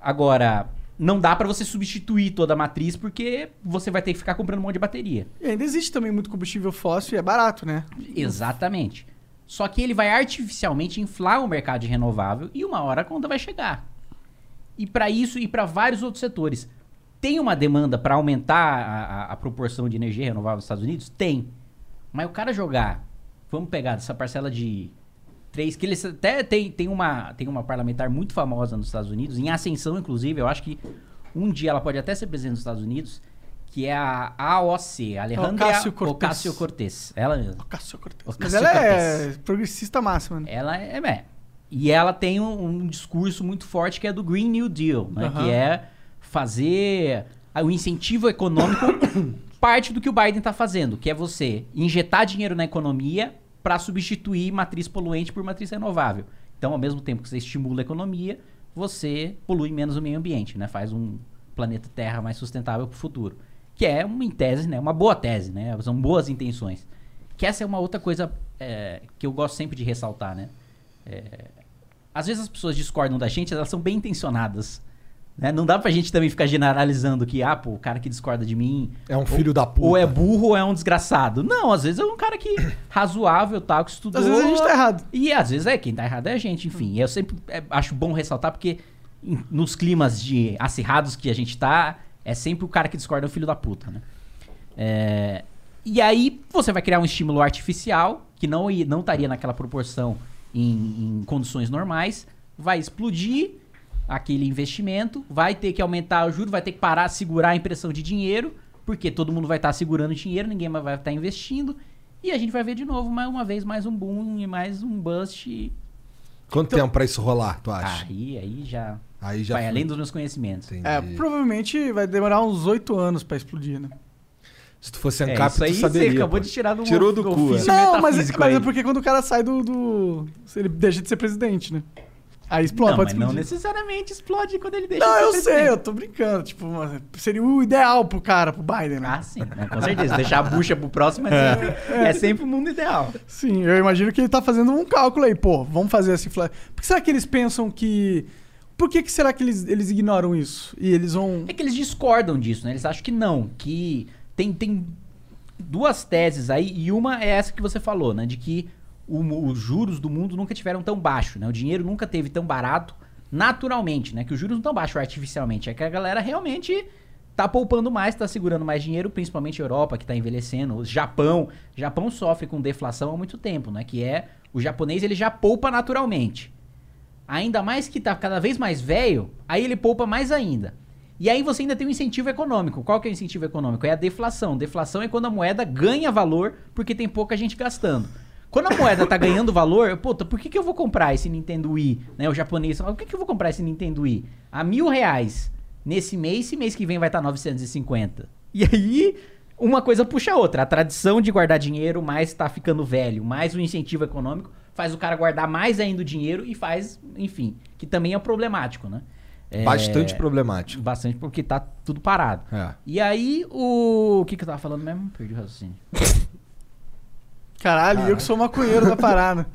Agora, não dá pra você substituir toda a matriz porque você vai ter que ficar comprando um monte de bateria. E ainda existe também muito combustível fóssil e é barato, né? Exatamente. Só que ele vai artificialmente inflar o mercado de renovável e uma hora a conta vai chegar. E para isso e para vários outros setores. Tem uma demanda para aumentar a, a- a proporção de energia renovável nos Estados Unidos? Tem. Mas o cara jogar, vamos pegar essa parcela de três, que eles até tem, tem, uma, tem uma parlamentar muito famosa nos Estados Unidos, em ascensão, inclusive, eu acho que um dia ela pode até ser presidente dos Estados Unidos, que é a AOC, Alejandra Ocasio-Cortez. Ocasio-Cortez. Ela mesma. Ocasio-Cortez. Mas Ocasio-Cortez. ela é progressista máxima, né? Ela é, é. E ela tem um, um discurso muito forte que é do Green New Deal, né? Aham. Que é fazer o incentivo econômico parte do que o Biden está fazendo, que é você injetar dinheiro na economia para substituir matriz poluente por matriz renovável. Então, ao mesmo tempo que você estimula a economia, você polui menos o meio ambiente, né? Faz um planeta Terra mais sustentável para o futuro. Que é uma em tese, né? Uma boa tese, né? São boas intenções. que essa é uma outra coisa é, que eu gosto sempre de ressaltar, né? É, às vezes as pessoas discordam da gente, elas são bem intencionadas. Né? Não dá pra gente também ficar generalizando que, ah, pô, o cara que discorda de mim. É um filho da puta. Ou é burro ou é um desgraçado. Não, às vezes é um cara que razoável, tal, que estudou. Às vezes a gente tá errado. E às vezes é, quem tá errado é a gente, enfim. Eu sempre é, acho bom ressaltar, porque em- nos climas de acirrados que a gente tá, é sempre o cara que discorda é o filho da puta, né? É, e aí você vai criar um estímulo artificial, que não, não estaria naquela proporção em, em condições normais, vai explodir aquele investimento, vai ter que aumentar o juro, vai ter que parar, segurar a impressão de dinheiro, porque todo mundo vai estar segurando dinheiro, ninguém mais vai estar investindo, e a gente vai ver de novo, mais uma vez, mais um boom e mais um bust. Quanto tempo pra isso rolar, tu acha? Aí, aí já, Aí já vai foi. além dos meus conhecimentos. Entendi. É, provavelmente vai demorar uns oito anos pra explodir, né? Se tu fosse É, ANCAP, isso aí tu saberia. você acabou pô. de tirar do Tirou do cu, é. Não, mas, mas é aí. porque quando o cara sai do, do. Ele deixa de ser presidente, né? Aí explode, Não, pode mas não necessariamente explode quando ele deixa Não, eu sei, eu tô brincando. Tipo, seria o ideal pro cara, pro Biden, né? Ah, sim, né, com certeza. Deixar a bucha pro próximo é sempre, é sempre o mundo ideal. Sim, eu imagino que ele tá fazendo um cálculo aí, pô, vamos fazer essa inflação. Por que será que eles pensam que. Por que, que será que eles, eles ignoram isso? E eles vão. É que eles discordam disso, né? Eles acham que não, que tem, tem duas teses aí, e uma é essa que você falou, né? De que o- os juros do mundo nunca tiveram tão baixo, né? O dinheiro nunca teve tão barato naturalmente, né? Que os juros não estão baixos artificialmente. É que a galera realmente tá poupando mais, tá segurando mais dinheiro, principalmente a Europa, que tá envelhecendo. O Japão. Japão sofre com deflação há muito tempo, né? Que é. O japonês ele já poupa naturalmente. Ainda mais que tá cada vez mais velho, aí ele poupa mais ainda. E aí você ainda tem um incentivo econômico. Qual que é o incentivo econômico? É a deflação. Deflação é quando a moeda ganha valor porque tem pouca gente gastando. Quando a moeda tá ganhando valor, puta, por que, que eu vou comprar esse Nintendo Wii? Né, o japonês fala, por que, que eu vou comprar esse Nintendo Wii? A mil reais nesse mês, esse mês que vem vai estar 950. E aí, uma coisa puxa a outra. A tradição de guardar dinheiro mais tá ficando velho, mais o incentivo econômico faz o cara guardar mais ainda o dinheiro e faz, enfim, que também é problemático, né? É, Bastante problemático. Bastante porque tá tudo parado. É. E aí, o. O que, que eu tava falando mesmo? Perdi o raciocínio. Caralho, eu que sou maconheiro da parada.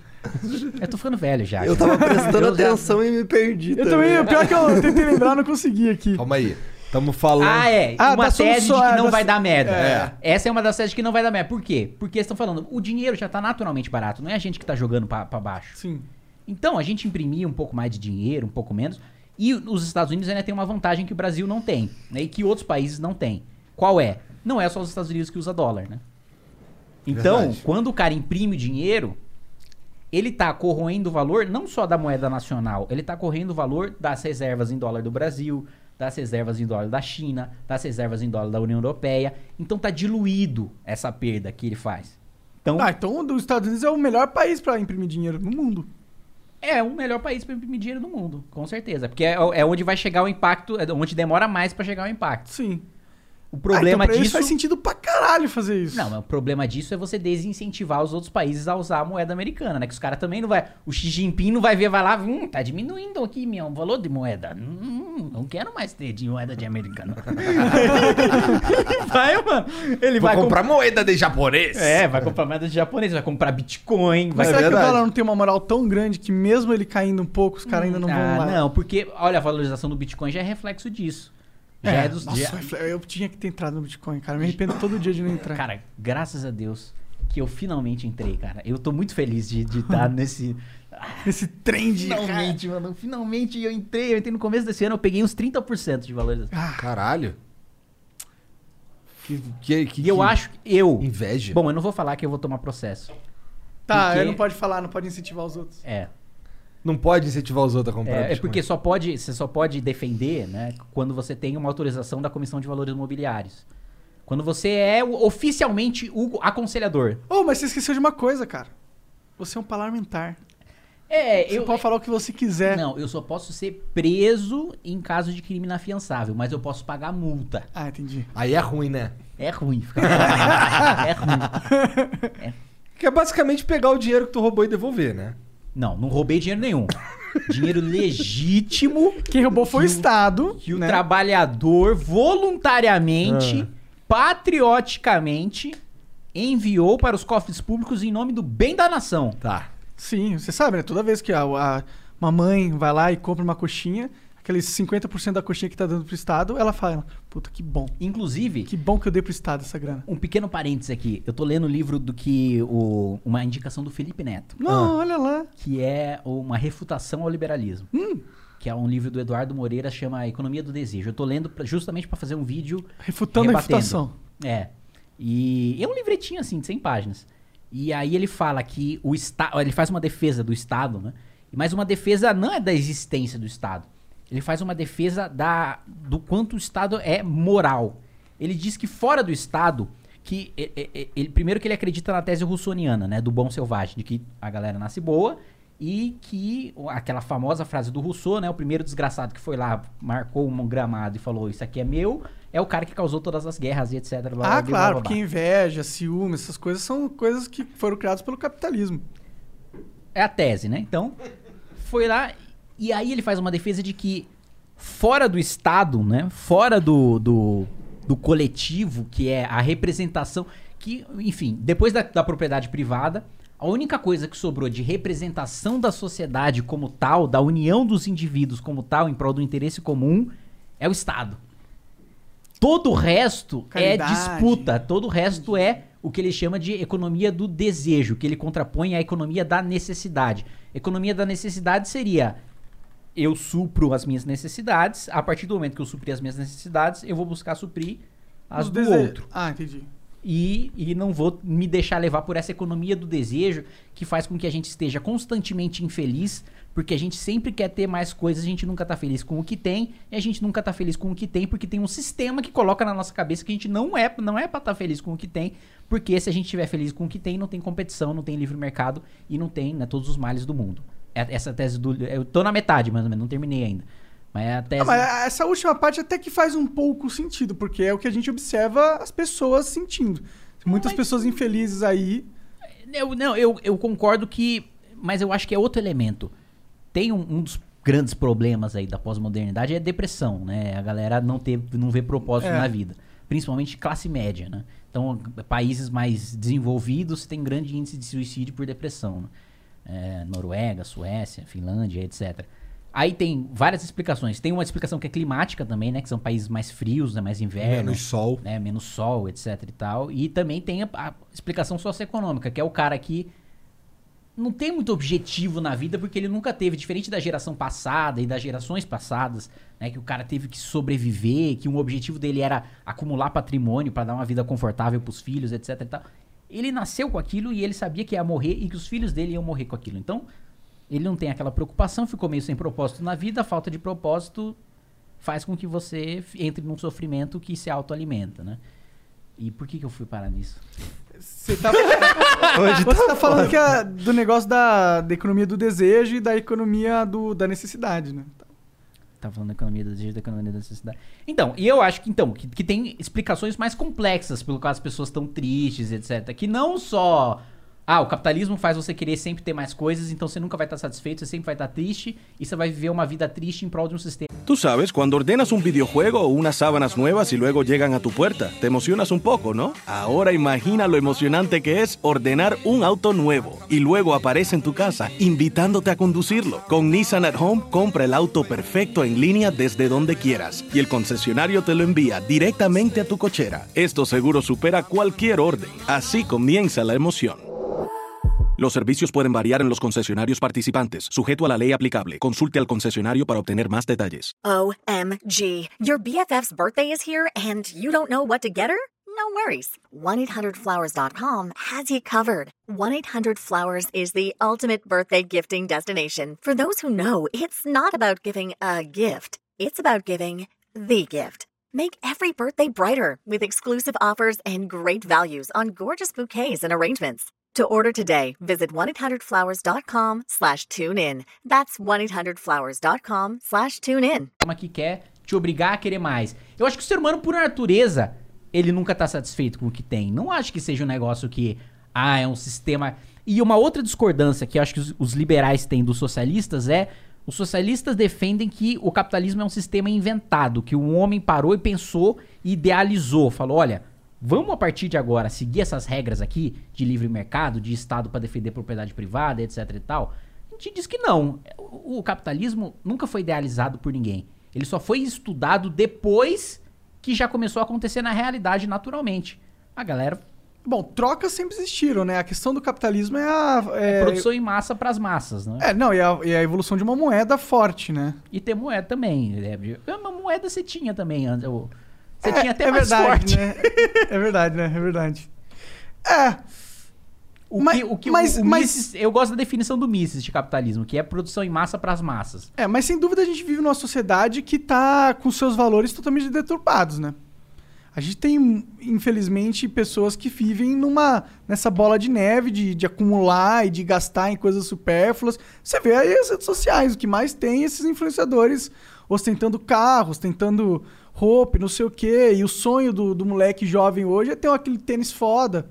Eu tô ficando velho já. Eu tava prestando Eu já- atenção e me perdi Eu também, o pior é que eu tentei lembrar, não consegui aqui. Calma aí. Tamo falando. Ah, é. Ah, uma da tese de que não da vai so- dar merda. É. Essa é uma das teses que não vai dar merda. Por quê? Porque estão falando, o dinheiro já tá naturalmente barato, não é a gente que tá jogando pra, pra baixo. Sim. Então, a gente imprimir um pouco mais de dinheiro, um pouco menos. E os Estados Unidos ainda tem uma vantagem que o Brasil não tem, né? E que outros países não têm. Qual é? Não é só os Estados Unidos que usa dólar, né? Então, Verdade. quando o cara imprime dinheiro, ele tá corroendo o valor não só da moeda nacional, ele tá corroendo o valor das reservas em dólar do Brasil, das reservas em dólar da China, das reservas em dólar da União Europeia. Então tá diluído essa perda que ele faz. Então, Ah, então os Estados Unidos é o melhor país pra imprimir dinheiro no mundo. É o melhor país para imprimir dinheiro do mundo, com certeza. Porque é, é onde vai chegar o impacto, é onde demora mais para chegar o impacto. Sim. O ah, problema então pra eles disso. faz sentido pra caralho fazer isso. Não, mas o problema disso é você desincentivar os outros países a usar a moeda americana, né? Que os caras também não vai. O Xi Jinping não vai ver, vai lá, hum, tá diminuindo aqui meu valor de moeda. Hum, não quero mais ter de moeda de americano. vai, mano. Ele Vou vai comprar moeda de japonês. É, vai comprar moeda de japonês, vai comprar Bitcoin, vai Mas será que o dólar não tem uma moral tão grande que mesmo ele caindo um pouco, os caras ainda não vão ah, lá? não, porque, olha, a valorização do Bitcoin já é reflexo disso. Já é, dos. Nossa, já- eu tinha que ter entrado no Bitcoin, cara. Me arrependo todo dia de não entrar. Cara, graças a Deus que eu finalmente entrei, cara. Eu tô muito feliz de estar nesse. Esse trend, cara. Finalmente, mano. Finalmente eu entrei. Eu entrei no começo desse ano, eu peguei uns 30% de valorização. Caralho. Que, que, que, E eu que acho que eu. Inveja. Bom, eu não vou falar que eu vou tomar processo. Tá, Porque- ele não pode falar, não pode incentivar os outros. É. Não pode incentivar os outros a comprar É, é Bitcoin. porque só pode, você só pode defender, né, quando você tem uma autorização da Comissão de Valores Imobiliários. Quando você é o- oficialmente o aconselhador. Oh, mas você esqueceu de uma coisa, cara. Você é um parlamentar. É, Você pode falar o que você quiser. Não, eu só posso ser preso em caso de crime inafiançável, mas eu posso pagar multa. Ah, entendi. Aí é ruim, né? É ruim. Fica... é ruim. Que é basicamente pegar o dinheiro que tu roubou e devolver, né? Não, não roubei dinheiro nenhum. Dinheiro legítimo Quem roubou foi o Que o- Estado. que o né? trabalhador voluntariamente, Ah. patrioticamente, enviou para os cofres públicos em nome do bem da nação. Tá. Sim, você sabe, né? Toda vez que a, a- uma mãe vai lá e compra uma coxinha, aqueles 50% da coxinha que tá dando pro Estado, ela fala, puta, que bom. Inclusive, Que bom que eu dei pro Estado essa grana. um pequeno parênteses aqui. Eu tô lendo o livro do que. O, uma indicação do Felipe Neto. Não, olha lá. que é uma refutação ao liberalismo. Que é um livro do Eduardo Moreira, chama Economia do Desejo. Eu tô lendo pra- justamente para fazer um vídeo Refutando a rebatendo. refutação. É. E é um livretinho assim, de 100 páginas. E aí ele fala que o Estado. Ele faz uma defesa do Estado, né? Mas uma defesa não é da existência do Estado. Ele faz uma defesa da, do quanto o Estado é moral. Ele diz que fora do Estado, que e- e- e- ele, primeiro que ele acredita na tese russoniana, né, do bom selvagem, de que a galera nasce boa e que aquela famosa frase do Rousseau, né, o primeiro desgraçado que foi lá, marcou um gramado e falou isso aqui é meu, é o cara que causou todas as guerras e etc. blá, Ah, blá, claro, blá, porque inveja, ciúme, essas coisas são coisas que foram criadas pelo capitalismo. É a tese, né? Então, foi lá e aí ele faz uma defesa de que fora do Estado, né? Fora do, do, do coletivo, que é a representação, que, enfim, depois da, da propriedade privada, a única coisa que sobrou de representação da sociedade como tal, da união dos indivíduos como tal, em prol do interesse comum, é o Estado. Todo o resto Caridade. é disputa, todo o resto é o que ele chama de economia do desejo, que ele contrapõe à economia da necessidade. Economia da necessidade seria eu supro as minhas necessidades, a partir do momento que eu suprir as minhas necessidades, eu vou buscar suprir as do dese- outro. Ah, entendi. E, e não vou me deixar levar por essa economia do desejo que faz com que a gente esteja constantemente infeliz, porque a gente sempre quer ter mais coisas, a gente nunca tá feliz com o que tem, e a gente nunca tá feliz com o que tem, porque tem um sistema que coloca na nossa cabeça que a gente não é, não é pra estar feliz com o que tem, porque se a gente estiver feliz com o que tem, não tem competição, não tem livre mercado e não tem né, todos os males do mundo. É- Essa tese do. Eu tô na metade, menos, não terminei ainda. Mas é a tese. Ah, mas essa última parte até que faz um pouco sentido, porque é o que a gente observa as pessoas sentindo. Muitas pessoas infelizes aí. Eu, não, eu, eu concordo que. Mas eu acho que é outro elemento. Tem um, um dos grandes problemas aí da pós-modernidade é a depressão, né? A galera não, ter, não vê propósito É. na vida. Principalmente classe média, né? Então, países mais desenvolvidos têm grande índice de suicídio por depressão. Né? É, Noruega, Suécia, Finlândia, etc. Aí tem várias explicações. Tem uma explicação que é climática também, né? Que são países mais frios, né? mais inverno Menos sol. né, menos sol, etc e tal. E também tem a, a explicação socioeconômica, que é o cara que não tem muito objetivo na vida porque ele nunca teve, diferente da geração passada e das gerações passadas, né, que o cara teve que sobreviver, que um objetivo dele era acumular patrimônio para dar uma vida confortável pros filhos, etc e tal. Ele nasceu com aquilo e ele sabia que ia morrer e que os filhos dele iam morrer com aquilo. Então, ele não tem aquela preocupação, ficou meio sem propósito na vida, a falta de propósito faz com que você entre num sofrimento que se autoalimenta, né? E por que, que eu fui parar nisso? Você tá, você tá falando que é do negócio da, da economia do desejo e da economia do, da necessidade, né? Tá falando da economia do desejo, da economia da necessidade. Então, e eu acho que então que, que tem explicações mais complexas pelo qual as pessoas estão tristes, etc. Que não só ah, o capitalismo faz você querer sempre ter mais coisas, então você nunca vai estar satisfeito, você sempre vai estar triste e você vai viver uma vida triste em prol de um sistema. Tú sabes, cuando ordenas un videojuego o unas sábanas nuevas y luego llegan a tu puerta, te emocionas un poco, ¿no? Ahora imagina lo emocionante que es ordenar un auto nuevo y luego aparece en tu casa invitándote a conducirlo. Con Nissan at Home, compra el auto perfecto en línea desde donde quieras y el concesionario te lo envía directamente a tu cochera. Esto seguro supera cualquier orden. Así comienza la emoción. Los servicios pueden variar en los concesionarios participantes, sujeto a la ley aplicable. Consulte al concesionario para obtener más detalles. OMG. Your BFF's birthday is here and you don't know what to get her? No worries. 1-800-Flowers.com has you covered. 1-800-Flowers is the ultimate birthday gifting destination. For those who know, it's not about giving a gift. It's about giving the gift. Make every birthday brighter with exclusive offers and great values on gorgeous bouquets and arrangements. To order today, visit 1-800-Flowers.com slash tune in. That's 1-800-Flowers.com slash tune in. que quer te obrigar a querer mais. Eu acho que o ser humano, por natureza, ele nunca tá satisfeito com o que tem. Não acho que seja um negócio que, ah, é um sistema. E uma outra discordância que eu acho que os, os liberais têm dos socialistas é. Os socialistas defendem que o capitalismo é um sistema inventado, que o homem parou e pensou e idealizou. Falou: olha, vamos a partir de agora seguir essas regras aqui de livre mercado, de Estado para defender propriedade privada, etc e tal. A gente diz que não. O, o capitalismo nunca foi idealizado por ninguém. Ele só foi estudado depois que já começou a acontecer na realidade naturalmente. A galera Bom, trocas sempre existiram, né? A questão do capitalismo é a. É, produção em massa para as massas, né? é, não, e a, e a evolução de uma moeda forte, né? E ter moeda também. É, Uma moeda você tinha também o- Você É- tinha até é mais verdade, forte. né? É verdade, né? É verdade. É. O Mas- que, o que mas- o, o mas- Mises- eu gosto da definição do Mises de capitalismo, que é produção em massa para as massas. É, mas sem dúvida a gente vive numa sociedade que tá com seus valores totalmente deturpados, né? A gente tem, infelizmente, pessoas que vivem numa nessa bola de neve de, de acumular e de gastar em coisas supérfluas. Você vê aí as redes sociais, o que mais tem é esses influenciadores ostentando carros, ostentando roupa, não sei o quê. E o sonho do, do moleque jovem hoje é ter aquele tênis foda.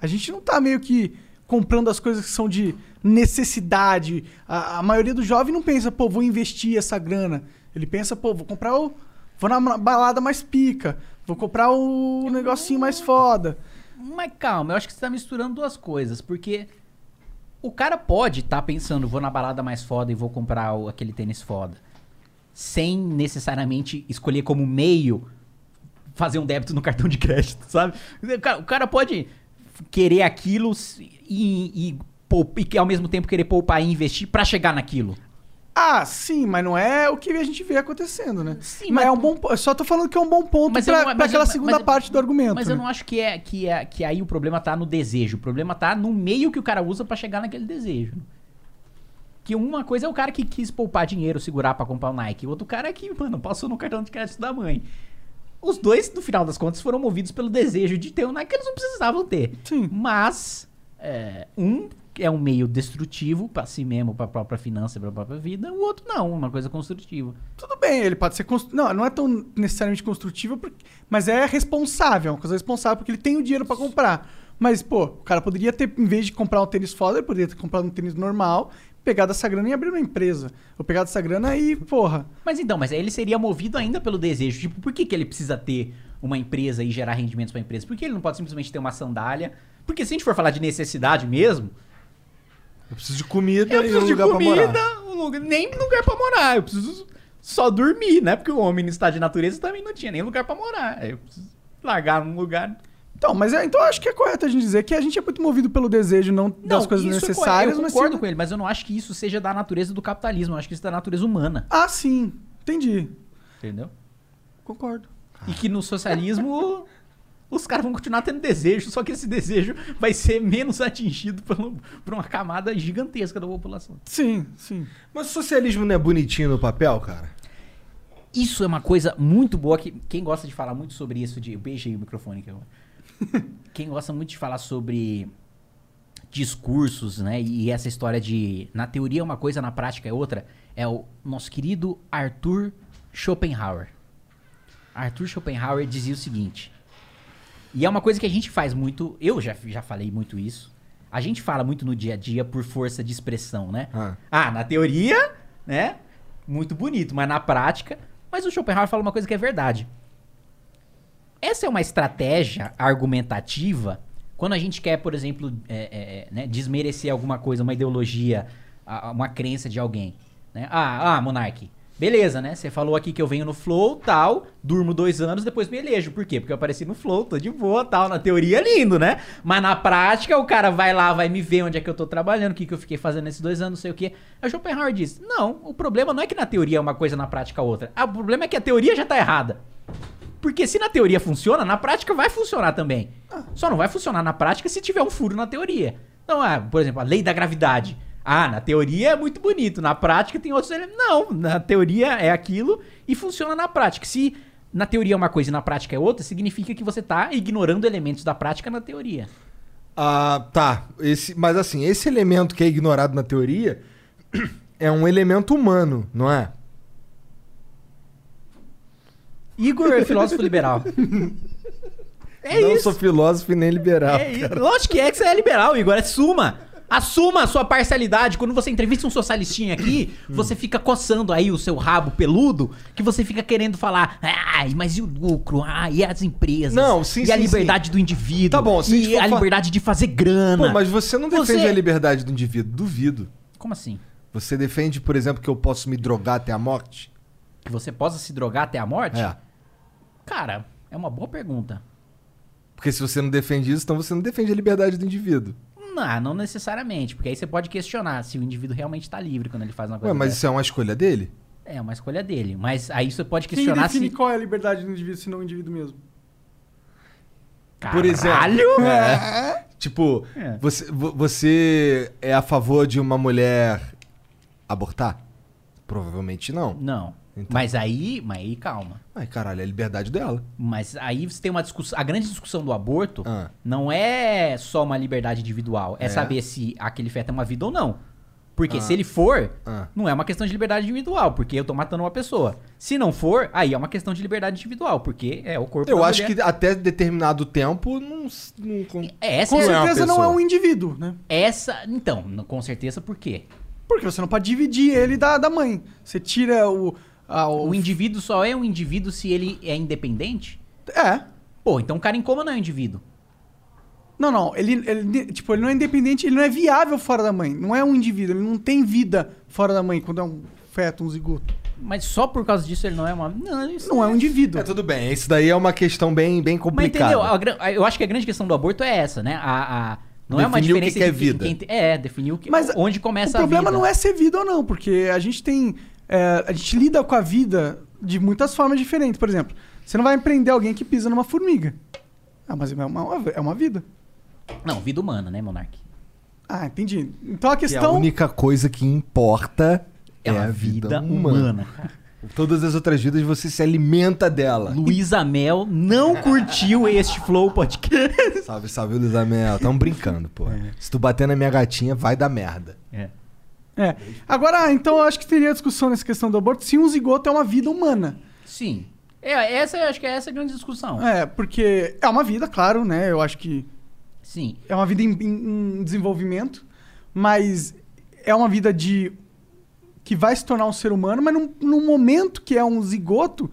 A gente não tá meio que comprando as coisas que são de necessidade. A, a maioria do jovem não pensa, pô, vou investir essa grana. Ele pensa, pô, vou comprar o. Vou na balada mais pica. Vou comprar o negocinho mais foda. Mas calma, eu acho que você tá misturando duas coisas, porque o cara pode estar pensando, vou na balada mais foda e vou comprar aquele tênis foda, sem necessariamente escolher como meio fazer um débito no cartão de crédito, sabe? O cara, o cara pode querer aquilo e, e, e ao mesmo tempo querer poupar e investir pra chegar naquilo. Ah, sim, mas não é o que a gente vê acontecendo, né? Sim, mas, mas- é um bom. eu Só tô falando que é um bom ponto Mas eu pra, não- pra eu- aquela mas- segunda mas- parte do argumento. Mas eu né? não acho que é, que é que aí o problema tá no desejo. O problema tá no meio que o cara usa pra chegar naquele desejo. Que uma coisa é o cara que quis poupar dinheiro, segurar pra comprar o Nike. O outro cara é que, mano, passou no cartão de crédito da mãe. Os dois, no final das contas, foram movidos pelo desejo de ter o Nike que eles não precisavam ter. Sim. Mas, é, um é um meio destrutivo pra si mesmo, pra própria finança, pra própria vida. O outro não, uma coisa construtiva. Tudo bem, ele pode ser. Constru... Não, não é tão necessariamente construtivo, porque- mas é responsável. É uma coisa responsável porque ele tem o dinheiro pra comprar. Mas, pô, o cara poderia ter, em vez de comprar um tênis foda, ele poderia ter comprado um tênis normal, pegado essa grana e abrir uma empresa. Ou pegado essa grana e, porra. Mas então, mas aí ele seria movido ainda pelo desejo. Tipo, por que, que ele precisa ter uma empresa e gerar rendimentos pra empresa? Por que ele não pode simplesmente ter uma sandália? Porque se a gente for falar de necessidade mesmo, Eu preciso de comida eu e um preciso de lugar pra morar. comida, um lugar- nem lugar pra morar. Eu preciso só dormir, né? Porque o homem no estado de natureza também não tinha nem lugar pra morar. Eu preciso largar num lugar. Então, mas é, então eu acho que é correto a gente dizer que a gente é muito movido pelo desejo, não, das coisas isso é necessárias, Eu mas concordo sim- com ele, mas eu não acho que isso seja da natureza do capitalismo. Eu acho que isso é da natureza humana. Ah, sim. Entendi. Entendeu? Concordo. E que no socialismo os caras vão continuar tendo desejo, só que esse desejo vai ser menos atingido pelo- por uma camada gigantesca da população. Sim, sim. Mas o socialismo não é bonitinho no papel, cara? Isso é uma coisa muito boa que quem gosta de falar muito sobre isso de eu beijei o microfone aqui agora. quem gosta muito de falar sobre discursos, né, e essa história de na teoria é uma coisa, na prática é outra, é o nosso querido Arthur Schopenhauer. Arthur Schopenhauer dizia o seguinte: E é uma coisa que a gente faz muito, eu já, já falei muito isso. A gente fala muito no dia a dia por força de expressão, né? Ah. Ah, na teoria, né? Muito bonito, mas na prática. Mas o Schopenhauer fala uma coisa que é verdade. Essa é uma estratégia argumentativa quando a gente quer, por exemplo, é, é, é, né, desmerecer alguma coisa, uma ideologia, uma crença de alguém. Né? Ah, ah, Monark, beleza, né? Você falou aqui que eu venho no Flow, tal, durmo dois anos, depois me elejo. Por quê? Porque eu apareci no Flow, tô de boa, tal. Na teoria, lindo, né? Mas na prática, o cara vai lá, vai me ver onde é que eu tô trabalhando, o que, que eu fiquei fazendo nesses dois anos, não sei o quê. Aí o Schopenhauer diz, não, o problema não é que na teoria é uma coisa, na prática outra. Ah, o problema é que a teoria já tá errada. Porque se na teoria funciona, na prática vai funcionar também. Só não vai funcionar na prática se tiver um furo na teoria. Então, ah, por exemplo, a lei da gravidade. Ah, na teoria é muito bonito, na prática tem outros elementos. Não, na teoria é aquilo e funciona na prática. Se na teoria é uma coisa e na prática é outra, significa que você tá ignorando elementos da prática na teoria. Ah, tá. Esse, mas assim, esse elemento que é ignorado na teoria é um elemento humano, não é? Igor é filósofo liberal. É não isso. sou filósofo e nem liberal. É isso. Lógico que é que você é liberal, Igor. É suma. Assuma a sua parcialidade. Quando você entrevista um socialistinha aqui, Hum. você fica coçando aí o seu rabo peludo, que você fica querendo falar, ai, mas e o lucro? Ah, e as empresas? Não, sim, E a sim, liberdade do indivíduo? Tá bom, se a gente E for a fa- liberdade de fazer grana? Pô, mas você não defende Você- a liberdade do indivíduo. Duvido. Como assim? Você defende, por exemplo, que eu posso me drogar até a morte? Que você possa se drogar até a morte? É. Cara, é uma boa pergunta. Porque se você não defende isso, então você não defende a liberdade do indivíduo. Não, não necessariamente, porque aí você pode questionar se o indivíduo realmente tá livre quando ele faz uma coisa Ué, mas dessa. isso é uma escolha dele? É uma escolha dele. Mas aí você pode Quem questionar define se. qual é a liberdade do indivíduo se não o indivíduo mesmo? Por exemplo. Caralho! É. Tipo, É. Você, vo- você é a favor de uma mulher abortar? Provavelmente não. Não. Então. Mas aí, mas aí, calma. Ai, caralho, é a liberdade dela. Mas aí você tem uma discussão. A grande discussão do aborto Ah. não é só uma liberdade individual. É, É? saber se aquele feto é uma vida ou não. Porque Ah. se ele for, Ah. não é uma questão de liberdade individual, porque eu tô matando uma pessoa. Se não for, aí é uma questão de liberdade individual, porque é o corpo Eu da acho mulher. que até determinado tempo não. não Essa Com é, Não é uma certeza não é um indivíduo, né? essa, então, com certeza por quê? Porque você não pode dividir ele da, da mãe. Você tira o. a- o O indivíduo só é um indivíduo se ele é independente? É. Pô, então o cara em coma não é um indivíduo. Não, não. Ele, ele, tipo, ele não é independente, ele não é viável fora da mãe. Não é um indivíduo, ele não tem vida fora da mãe quando é um feto, um zigoto. Mas só por causa disso ele não é uma. Não, isso Não é um indivíduo. É, tudo bem. Isso daí é uma questão bem, bem Mas complicada. entendeu? A eu acho que a grande questão do aborto é essa, né? A, a- não é uma Definir o que diferença que é vida. quem te- é, definir o que, Mas onde começa o problema a vida. não é ser vida ou não, porque a gente tem. É, a gente lida com a vida de muitas formas diferentes. Por exemplo, você não vai empreender alguém que pisa numa formiga. Ah, mas é uma, é uma vida. Não, vida humana, né, Monark? Ah, entendi. Então a Que a questão. única coisa que importa é, É a vida, vida humana. humana. Todas as outras vidas você se alimenta dela. Luísa Mel não curtiu este Flow Podcast. Salve, salve, Luísa Mel. Tamo brincando, pô. Se tu bater na minha gatinha, vai dar merda. É. É. Agora, então eu acho que teria discussão nessa questão do aborto se um zigoto é uma vida humana. Sim. É, essa, eu acho que é essa a grande discussão. É, porque é uma vida, claro, né? Eu acho que Sim. é uma vida em, em- em desenvolvimento, mas é uma vida de que vai se tornar um ser humano, mas num, num momento que é um zigoto,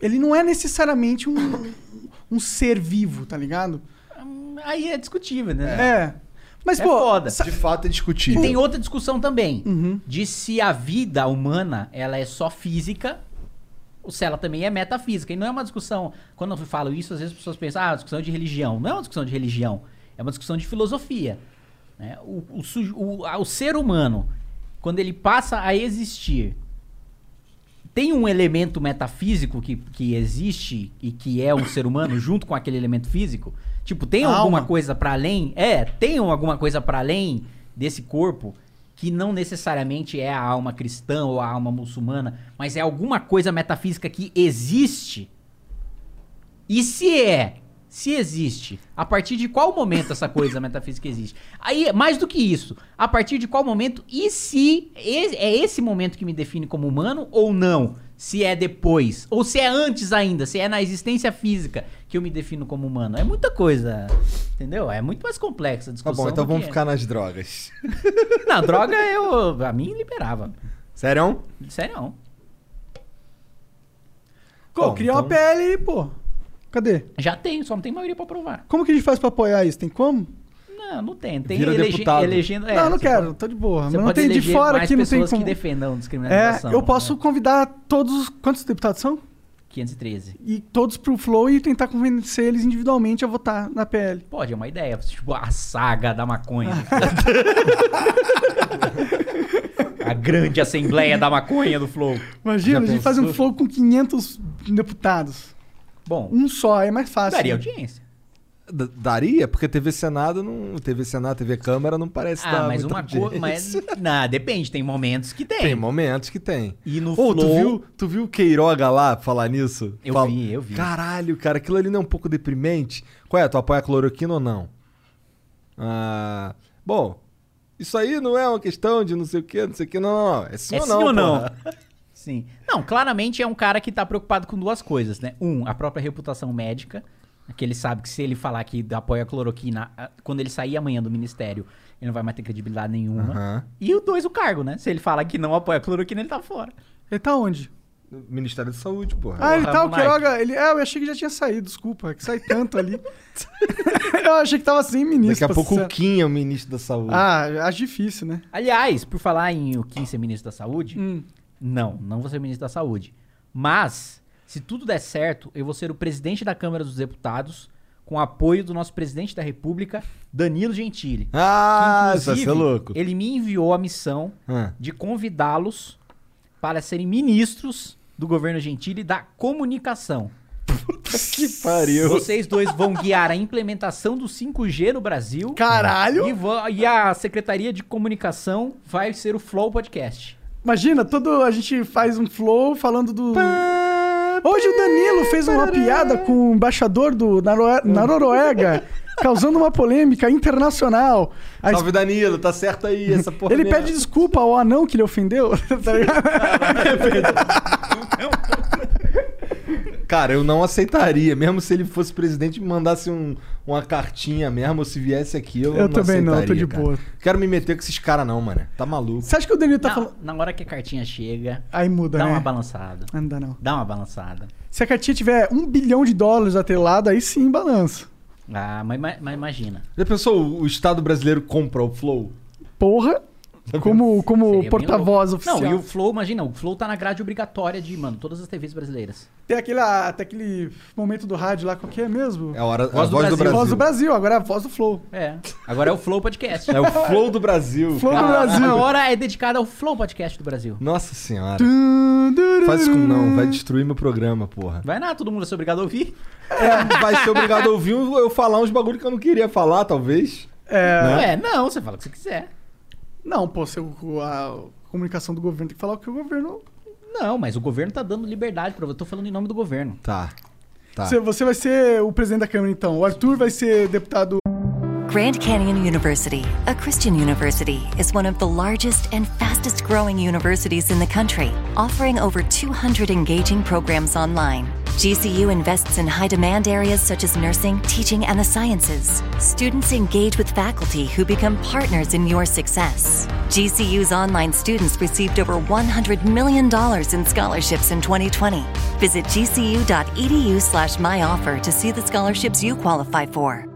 ele não é necessariamente um, um ser vivo, tá ligado? Aí é discutível, né? É. Mas, É pô, foda. De fato é E discutível. tem outra discussão também. Uhum. De se a vida humana ela é só física ou se ela também é metafísica. E não é uma discussão. Quando eu falo isso, às vezes as pessoas pensam, ah, discussão de religião. Não é uma discussão de religião. É uma discussão de filosofia. né? O, o, o- o ser humano, quando ele passa a existir, tem um elemento metafísico que, que existe e que é um ser humano junto com aquele elemento físico? Tipo, tem A alguma alma. coisa pra além? É, tem alguma coisa pra além desse corpo que não necessariamente é a alma cristã ou a alma muçulmana, mas é alguma coisa metafísica que existe? E se é, se existe, a partir de qual momento essa coisa metafísica existe? Aí, mais do que isso, a partir de qual momento e se é esse momento que me define como humano ou não? Se é depois, ou se é antes ainda, se é na existência física que eu me defino como humano. É muita coisa, entendeu? É muito mais complexa a Tá discussão. bom, então vamos que- ficar nas drogas. Na droga, eu. A mim liberava. Sério? Sério. pô, criar uma então- PL, pô. Cadê? Já tem, só não tem maioria pra provar. Como que a gente faz pra apoiar isso? Tem como? Não, não tem. Tem Vira elege- deputado. elegendo. é, não, não quero, pode- tô de boa. Você Mas não pode tem de eleger fora mais aqui, não tem pessoas como. que defendam É, descriminalização. eu posso né? convidar todos. Quantos deputados são? 513. E todos pro Flow e tentar convencer eles individualmente a votar na PL. Pode, é uma ideia. Tipo, a saga da maconha. a grande assembleia da maconha do Flow. Imagina, Já a gente faz um pensou? Flow com 500 deputados. Bom, Um só, é mais fácil. daria audiência. D- Daria? Porque TV Senado não. TV Senado, TV Câmara não parece Ah, dar mas muita uma coisa. Mas. Não, depende, tem momentos que tem. Tem momentos que tem. E no tu Flow. viu, tu viu o Queiroga lá falar nisso? Eu Fala- vi, eu vi. Caralho, cara, aquilo ali não é um pouco deprimente. Qual é? Tu apoia a cloroquina ou não? Ah, bom, isso aí não é uma questão de não sei o que, não sei o que, não, não, não. É sim É ou sim não, ou não? Sim. Não, claramente é um cara que tá preocupado com duas coisas, né? Um, a própria reputação médica. Que ele sabe que se ele falar que apoia a cloroquina, ah, quando ele sair amanhã do ministério, ele não vai mais ter credibilidade nenhuma. Aham. E o dois, o cargo, né? Se ele fala que não apoia a cloroquina, ele tá fora. Ele tá onde? Ministério da Saúde, porra. Ah, ele tá, o. Queiroga. Ele, é, eu achei que já tinha saído, desculpa. É que sai tanto ali. eu achei que tava sem ministro. Daqui a pra pouco o Kim é o ministro da Saúde. Ah, acho difícil, né? Aliás, por falar em o Kim ser ministro da saúde, Hum. não, não vou ser ministro da saúde. Mas, se tudo der certo, eu vou ser o presidente da Câmara dos Deputados, com apoio do nosso presidente da República, Danilo Gentili. Ah, que, isso vai ser louco. Ele me enviou a missão Ah. de convidá-los para serem ministros do governo Gentili da comunicação. Que pariu. Vocês dois vão guiar a implementação do 5G no Brasil. Caralho! E, e a Secretaria de Comunicação vai ser o Flow Podcast. Imagina, todo a gente faz um flow falando do. Hoje o Danilo fez uma piada com o embaixador do, na, Noruega, causando uma polêmica internacional. A Salve Danilo, tá certo aí essa porra. Ele mesmo. pede desculpa ao anão que ele ofendeu, tá ligado? Cara, eu não aceitaria, mesmo se ele fosse presidente e me mandasse um- uma cartinha mesmo, ou se viesse aqui, eu, Eu não também não, tô de cara. boa. Quero me meter com esses caras não, mano. Tá maluco. Você acha que o Danilo tá falando. na hora que a cartinha chega, Aí muda, dá né? uma balançada. Não dá não. Dá uma balançada. Se a cartinha tiver um bilhão de dólares atrelado, aí sim balança. Ah, mas, mas- mas imagina. Já pensou o, o Estado brasileiro compra o Flow? Porra, como, como bem porta-voz oficial. Não, e o Flow, imagina, o Flow tá na grade obrigatória de, mano, todas as TVs brasileiras. Tem aquele, ah, tem aquele momento do rádio lá, qual que é mesmo? É a hora, Voz a do voz do Brasil. Brasil. Voz do Brasil, agora é a voz do Flow. É. Agora é o Flow Podcast. É o Flow do Brasil. Flow do. Brasil. Agora é dedicado ao Flow Podcast do Brasil. Nossa senhora. Tum. Faz isso como não, vai destruir meu programa, porra. Vai nada, todo mundo vai ser obrigado a ouvir. É, vai ser obrigado a ouvir eu falar uns bagulho que eu não queria falar, talvez. É, Né? É, não, você fala o que você quiser. Não, pô, se o- a comunicação do governo tem que falar o que o governo. Não, mas o governo tá dando liberdade pra você. Eu tô falando em nome do governo. Tá. Tá. Você, você vai ser o presidente da Câmara, então. O Arthur vai ser deputado. Grand Canyon University, a Christian university, is one of the largest and fastest growing universities in the country, offering over 200 engaging programs online. GCU invests in high demand areas such as nursing, teaching, and the sciences. Students engage with faculty who become partners in your success. GCU's online students received over $100 million in scholarships in 2020. Visit gcu.edu slash myoffer to see the scholarships you qualify for.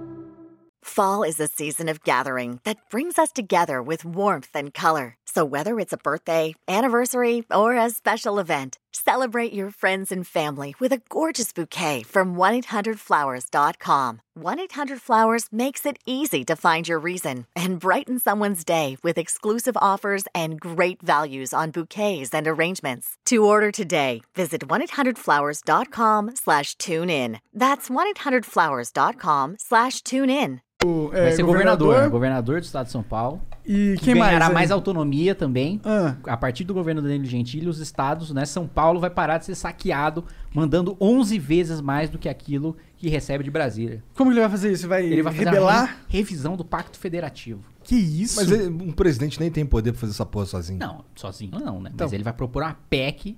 Fall is a season of gathering that brings us together with warmth and color. So whether it's a birthday, anniversary, or a special event, celebrate your friends and family with a gorgeous bouquet from 1-800-Flowers.com. 1-800-Flowers makes it easy to find your reason and brighten someone's day with exclusive offers and great values on bouquets and arrangements. To order today, visit 1-800-Flowers.com slash tune in. That's 1-800-Flowers.com slash tune in. o, é, Vai ser governador, governador do estado de São Paulo. E Que quem mais? ganhará mais autonomia também. Ah. A partir do governo Danilo Gentili, os estados, né? São Paulo vai parar de ser saqueado, mandando 11 vezes mais do que aquilo que recebe de Brasília. Como ele vai fazer isso? Vai, Ele vai rebelar? re- revisão do Pacto Federativo. Que isso? Mas ele- um presidente nem tem poder pra fazer essa porra sozinho. Não, sozinho não, né? Então. Mas ele vai propor uma PEC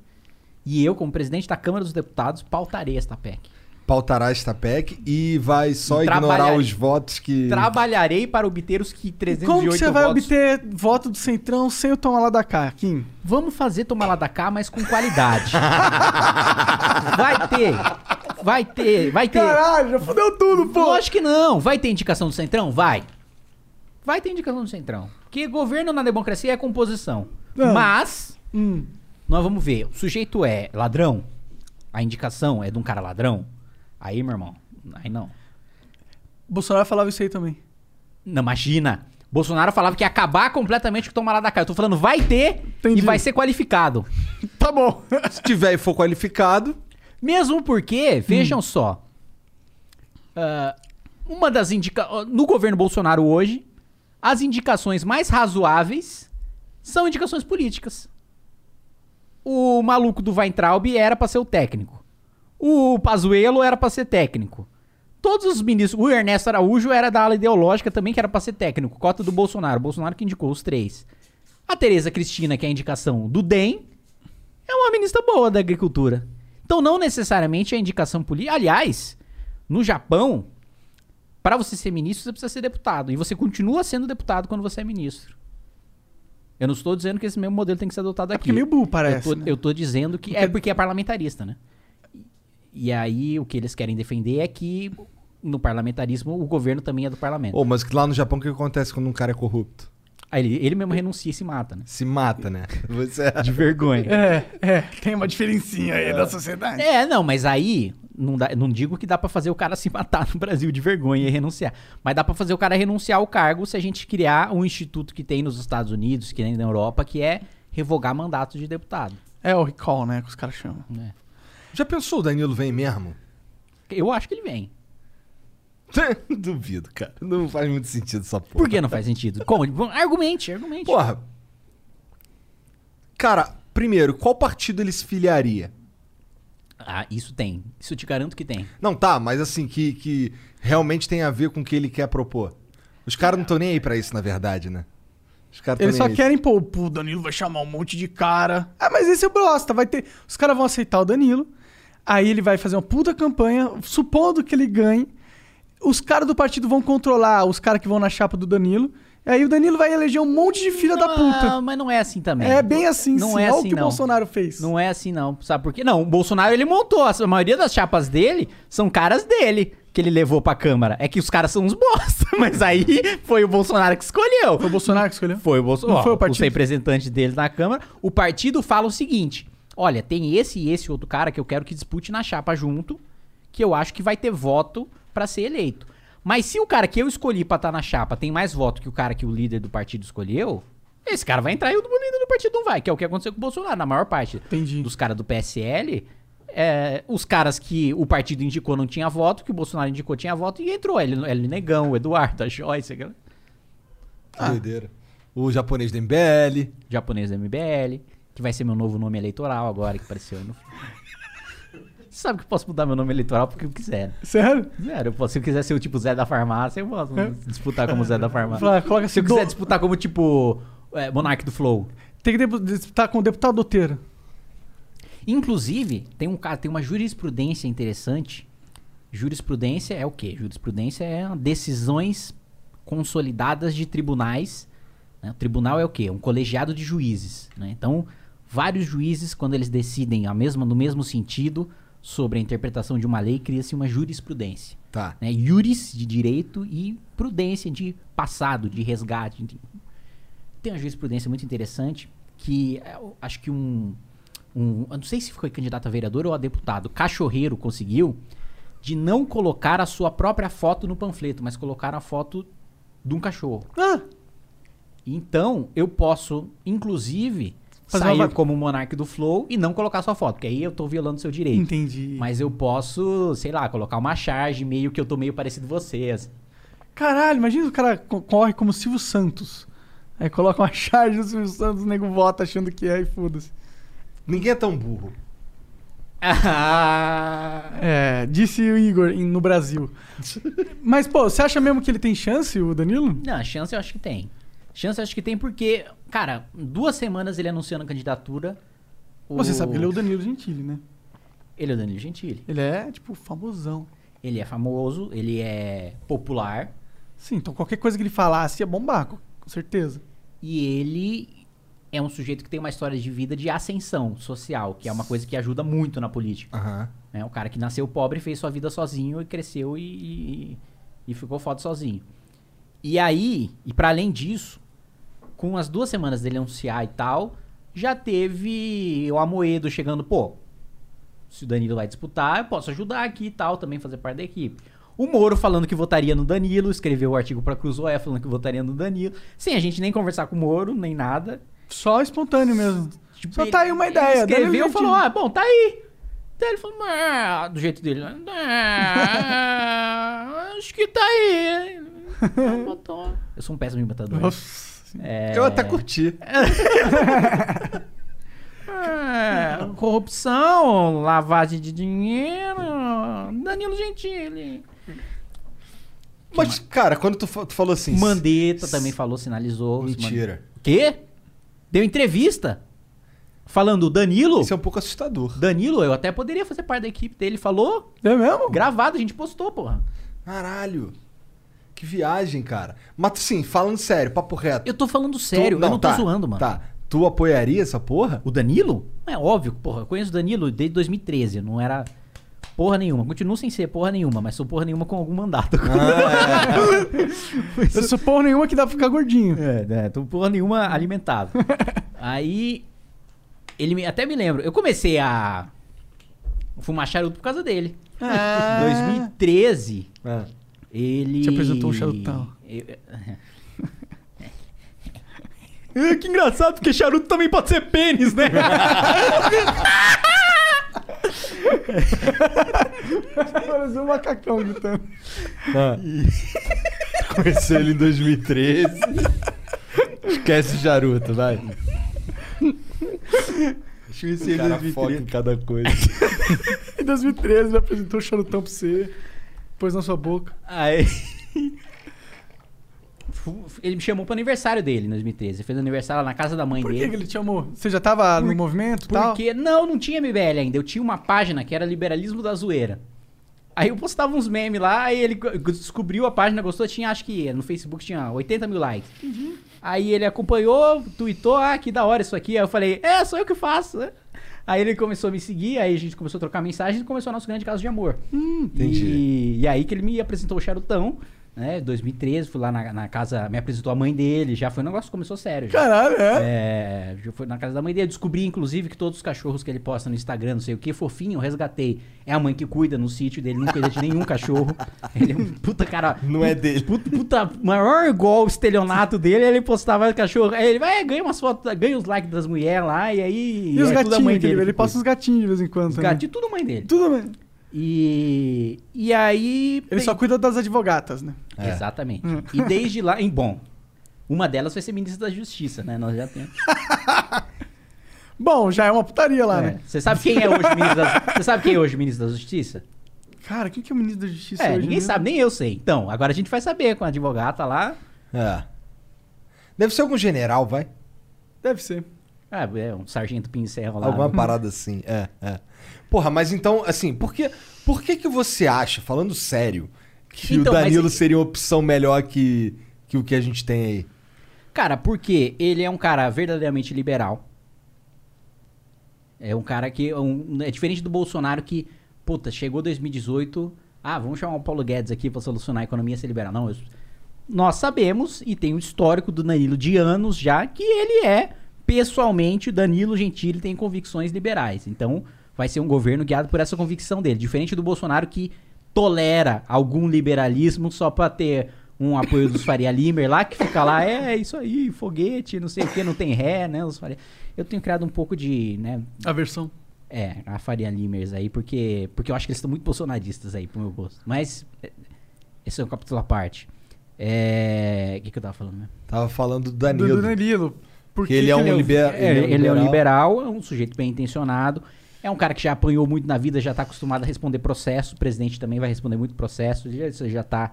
e eu, como presidente da Câmara dos Deputados, pautarei esta PEC. Pautará esta PEC e vai só E ignorar os votos que. Trabalharei para obter os que 308 Como que você vai votos. obter voto do Centrão sem o tomar lá da cá, Kim? Vamos fazer tomar lá da cá, mas com qualidade. vai ter. Vai ter, vai ter. Caralho, já fudeu tudo, pô! Lógico que não. Vai ter indicação do Centrão? Vai. Vai ter indicação do Centrão. Porque governo na democracia é composição. Não. Mas, Hum. nós vamos ver. O sujeito é ladrão. A indicação é de um cara ladrão. Aí, meu irmão. Aí não. Bolsonaro falava isso aí também. Não, imagina. Bolsonaro falava que ia acabar completamente com o tomar lá da. Eu tô falando vai ter Entendi. e vai ser qualificado. Tá bom. Se tiver e for qualificado. Mesmo porque, vejam só. ah, uma das indicações. No governo Bolsonaro hoje, as indicações mais razoáveis são indicações políticas. O maluco do Weintraub era pra ser o técnico. O Pazuello era pra ser técnico. Todos os ministros. O Ernesto Araújo era da ala ideológica também, que era pra ser técnico. Cota do Bolsonaro. O Bolsonaro que indicou os três. A Tereza Cristina, que é a indicação do DEM, é uma ministra boa da agricultura. Então, não necessariamente a indicação política. Aliás, No Japão, para você ser ministro, você precisa ser deputado. E você continua sendo deputado quando você é ministro. Eu não estou dizendo que esse mesmo modelo tem que ser adotado aqui. porque é meio burro, parece, Eu tô, né? eu tô dizendo que é porque é parlamentarista, né? E aí o que eles querem defender é que no parlamentarismo o governo também é do parlamento. Ô, mas lá no Japão o que acontece quando um cara é corrupto? Aí ele, ele mesmo renuncia e se mata, né? Se mata, né? Você De vergonha. É, é, tem uma diferencinha aí da sociedade. É, não, mas aí não, dá- não digo que dá pra fazer o cara se matar no Brasil de vergonha e renunciar. Mas dá pra fazer o cara renunciar ao cargo se a gente criar um instituto que tem nos Estados Unidos, que tem na Europa, que é revogar mandatos de deputado. É o recall, né, que os caras chamam. né? Já pensou o Danilo vem mesmo? Eu acho que ele vem. Duvido, cara. Não faz muito sentido essa porra. Por que não faz sentido? Como? Argumente, argumente. Porra. Cara, primeiro, qual partido ele se filiaria? Ah, isso tem. Isso eu te garanto que tem. Não, tá, mas assim, que, que realmente tem a ver com o que ele quer propor. Os caras não estão nem aí pra isso, na verdade, né? Os caras Eles só aí. querem, pô, pô, o Danilo vai chamar um monte de cara. Ah, mas esse é o bosta, vai ter... Os caras vão aceitar o Danilo, aí ele vai fazer uma puta campanha, supondo que ele ganhe, os caras do partido vão controlar os caras que vão na chapa do Danilo, e aí o Danilo vai eleger um monte de filha da puta. Ah, mas não é assim também. É bem assim, não sim. É Olha assim, o que não. o Bolsonaro fez. Não é assim, não. Sabe por quê? Não, o Bolsonaro ele montou. A maioria das chapas dele são caras dele que ele levou pra Câmara. É que os caras são uns bosta, mas aí foi o Bolsonaro que escolheu. Foi o Bolsonaro que escolheu? Foi o Bolsonaro. Não foi o partido? Os representantes deles na Câmara. O partido fala o seguinte: olha, tem esse e esse outro cara que eu quero que dispute na chapa junto, que eu acho que vai ter voto pra ser eleito. Mas se o cara que eu escolhi pra estar na chapa tem mais voto que o cara que o líder do partido escolheu, esse cara vai entrar e o líder do partido não vai, que é o que aconteceu com o Bolsonaro, na maior parte Entendi. dos caras do PSL. é, os caras que o partido indicou não tinha voto, que o Bolsonaro indicou tinha voto, e entrou. Ele, ele Negão, o Eduardo, a Joyce, aquela- Que doideira. O japonês do MBL. japonês do MBL, que vai ser meu novo nome eleitoral agora, que apareceu no Você sabe que eu posso mudar meu nome eleitoral porque eu quiser. Sério? Sério, eu posso, se eu quiser ser o tipo Zé da Farmácia, eu posso disputar como Zé da Farmácia. Fala, coloca Se eu assim, quiser do- disputar como tipo é, Monark do Flow. Tem que disputar com o deputado Doteira. Inclusive, tem um cara, tem uma jurisprudência interessante. Jurisprudência é o quê? Jurisprudência é decisões consolidadas de tribunais. né? O tribunal é o quê? Um colegiado de juízes. né? Então, vários juízes, quando eles decidem a mesma, no mesmo sentido sobre a interpretação de uma lei, cria-se uma jurisprudência. Tá. Né? Juris de direito e prudência de passado, de resgate. Tem uma jurisprudência muito interessante que é, acho que um, um. Eu não sei se foi candidato a vereador ou a deputado. Cachorreiro conseguiu de não colocar a sua própria foto no panfleto, mas colocar a foto de um cachorro. Ah, Então, eu posso, inclusive, Fazer sair uma como monarca do Flow e não colocar sua foto, porque aí eu tô violando seu direito. entendi. Mas eu posso, sei lá, colocar uma charge meio que eu tô meio parecido com vocês. Caralho, imagina o cara co- corre como Silvio Santos. Aí coloca uma charge do Silvio Santos, o nego vota achando que é e foda-se. Ninguém é tão burro. É, disse o Igor no Brasil. Mas, pô, você acha mesmo que ele tem chance, o Danilo? Não, a chance eu acho que tem. Chance acho que tem porque, cara, duas semanas ele anunciando a candidatura. o- Você sabe que ele é o Danilo Gentili, né? Ele é o Danilo Gentili. Ele é, tipo, famosão. Ele é famoso, ele é popular Sim, então qualquer coisa que ele falasse ia bombar, com certeza. e ele é um sujeito que tem uma história de vida de ascensão social, que é uma coisa que ajuda muito na política. Aham. É um cara que nasceu pobre, fez sua vida sozinho e cresceu e, e, e ficou foda sozinho. E aí, e para além disso, com as duas semanas dele anunciar e tal, já teve o Amoedo chegando, pô, se o Danilo vai disputar, eu posso ajudar aqui e tal, também fazer parte da equipe. O Moro falando que votaria no Danilo, escreveu o artigo pra Cruzoé falando que votaria no Danilo, sem a gente nem conversar com o Moro, nem nada. Só espontâneo mesmo. Tipo, Só tá aí uma ele ideia. Escreveu e falou, ah, bom, tá aí. Daí ele falou, ah, do jeito dele. "Ah, acho que tá aí. Eu sou um péssimo imitador. Nossa. É, Eu até curti. é, corrupção, lavagem de dinheiro. Danilo Gentili. Mas, cara, quando tu, tu falou assim. Mandetta também falou, sinalizou. Mentira. Quê? Deu entrevista. Falando o Danilo. Isso é um pouco assustador. Danilo, eu até poderia fazer parte da equipe dele. Falou, É mesmo? gravado, a gente postou, porra. Caralho. Que viagem, cara. Mas sim, falando sério, papo reto. Eu tô falando sério, Tu- eu não tô tá, zoando, mano. Tá. Tu apoiaria essa porra? O Danilo? É óbvio, porra. Eu conheço o Danilo desde 2013. Não era porra nenhuma. Continuo sem ser porra nenhuma, mas sou porra nenhuma com algum mandato. Eu sou porra nenhuma que dá pra ficar gordinho. É, né? Tô porra nenhuma alimentado. Aí. Ele me, até me lembro. Eu comecei a fumar charuto por causa dele. Ah. 2013, É. ele. Te apresentou o charutão. Eu- É, que engraçado, porque charuto também pode ser pênis, né? Pareceu um macacão gritando. Conheceu ele em 2013. Esquece o charuto, vai. Conheci O cara foca em cada coisa. Em 2013 ele apresentou o charutão pra você. Pôs na sua boca. Aí. Ele me chamou pro aniversário dele em 2013. Ele fez aniversário lá na casa da mãe Por que, dele. que ele te chamou? Você já tava no movimento e tal? Porque, não, não tinha MBL ainda. Eu tinha uma página que era Liberalismo da Zoeira. Aí eu postava uns memes lá, aí ele descobriu a página, gostou, tinha, acho que no Facebook tinha 80 mil likes. Aí ele acompanhou, tweetou, ah, que da hora isso aqui. Aí eu falei, é, sou eu que faço. Aí ele começou a me seguir, aí a gente começou a trocar mensagens e começou o nosso grande caso de amor. entendi. E, e aí que ele me apresentou o Charutão, né? 2013, fui lá na, na casa, me apresentou a mãe dele, já foi um negócio que começou sério. Já. Caralho, é? É, já foi na casa da mãe dele. Descobri, inclusive, que todos os cachorros que ele posta no Instagram, não sei o que, fofinho, eu resgatei. É a mãe que cuida no sítio dele, não cuida de nenhum cachorro. Ele é um puta cara. Não é dele. Puta, puta maior igual o estelionato dele, ele postava cachorro. Aí ele vai, ganha umas fotos, ganha os likes das mulheres lá, e aí. E os é gatinhos mãe ele, dele ele uns cuida. gatinhos de vez em quando Os gatinhos, tudo mãe dele. Tudo bem. E. E aí. Ele só cuida das advogatas, né? Exatamente. E desde lá, em bom. Uma delas vai ser ministra da Justiça, né? Nós já temos. Bom, já é uma putaria lá, É. né? Você sabe quem é hoje o ministro da Você sabe quem é hoje o ministro da Justiça? Cara, quem que é o ministro da Justiça É, hoje? ninguém mesmo? sabe, nem eu sei. Então, agora a gente vai saber com a advogata lá. É. Deve ser algum general, vai. Deve ser. Ah, é, um sargento pincel lá. Alguma parada assim, é, é. Porra, mas então, assim, por que, por que que você acha, falando sério, que Então, o mas- Danilo seria uma opção melhor que, que o que a gente tem aí? Cara, porque ele é um cara verdadeiramente liberal. É um cara que. é um- é diferente do Bolsonaro que, puta, chegou 2018. Ah, vamos chamar o Paulo Guedes aqui pra solucionar a economia e ser liberal. Não, eu- nós sabemos, e tem o histórico do Danilo de anos já, que ele é, pessoalmente, o Danilo Gentili tem convicções liberais. Então, vai ser um governo guiado por essa convicção dele. Diferente do Bolsonaro que tolera algum liberalismo só pra ter um apoio dos Faria Limer lá, que fica lá, é isso aí, foguete, não sei o que, não tem ré, né? Os Faria... Eu tenho criado um pouco de, né, A versão. é, a Faria Limers aí, porque, porque eu acho que eles estão muito bolsonaristas aí, pro meu gosto. Mas, é, esse é um capítulo à parte. É. O que, que eu tava falando, né? Tava falando do Danilo. do Danilo. Por Que que ele é um liber- É, ele, é um liberal, é um sujeito bem intencionado. É um cara que já apanhou muito na vida, já tá acostumado a responder processo. O presidente também vai responder muito processo. Já, isso já tá,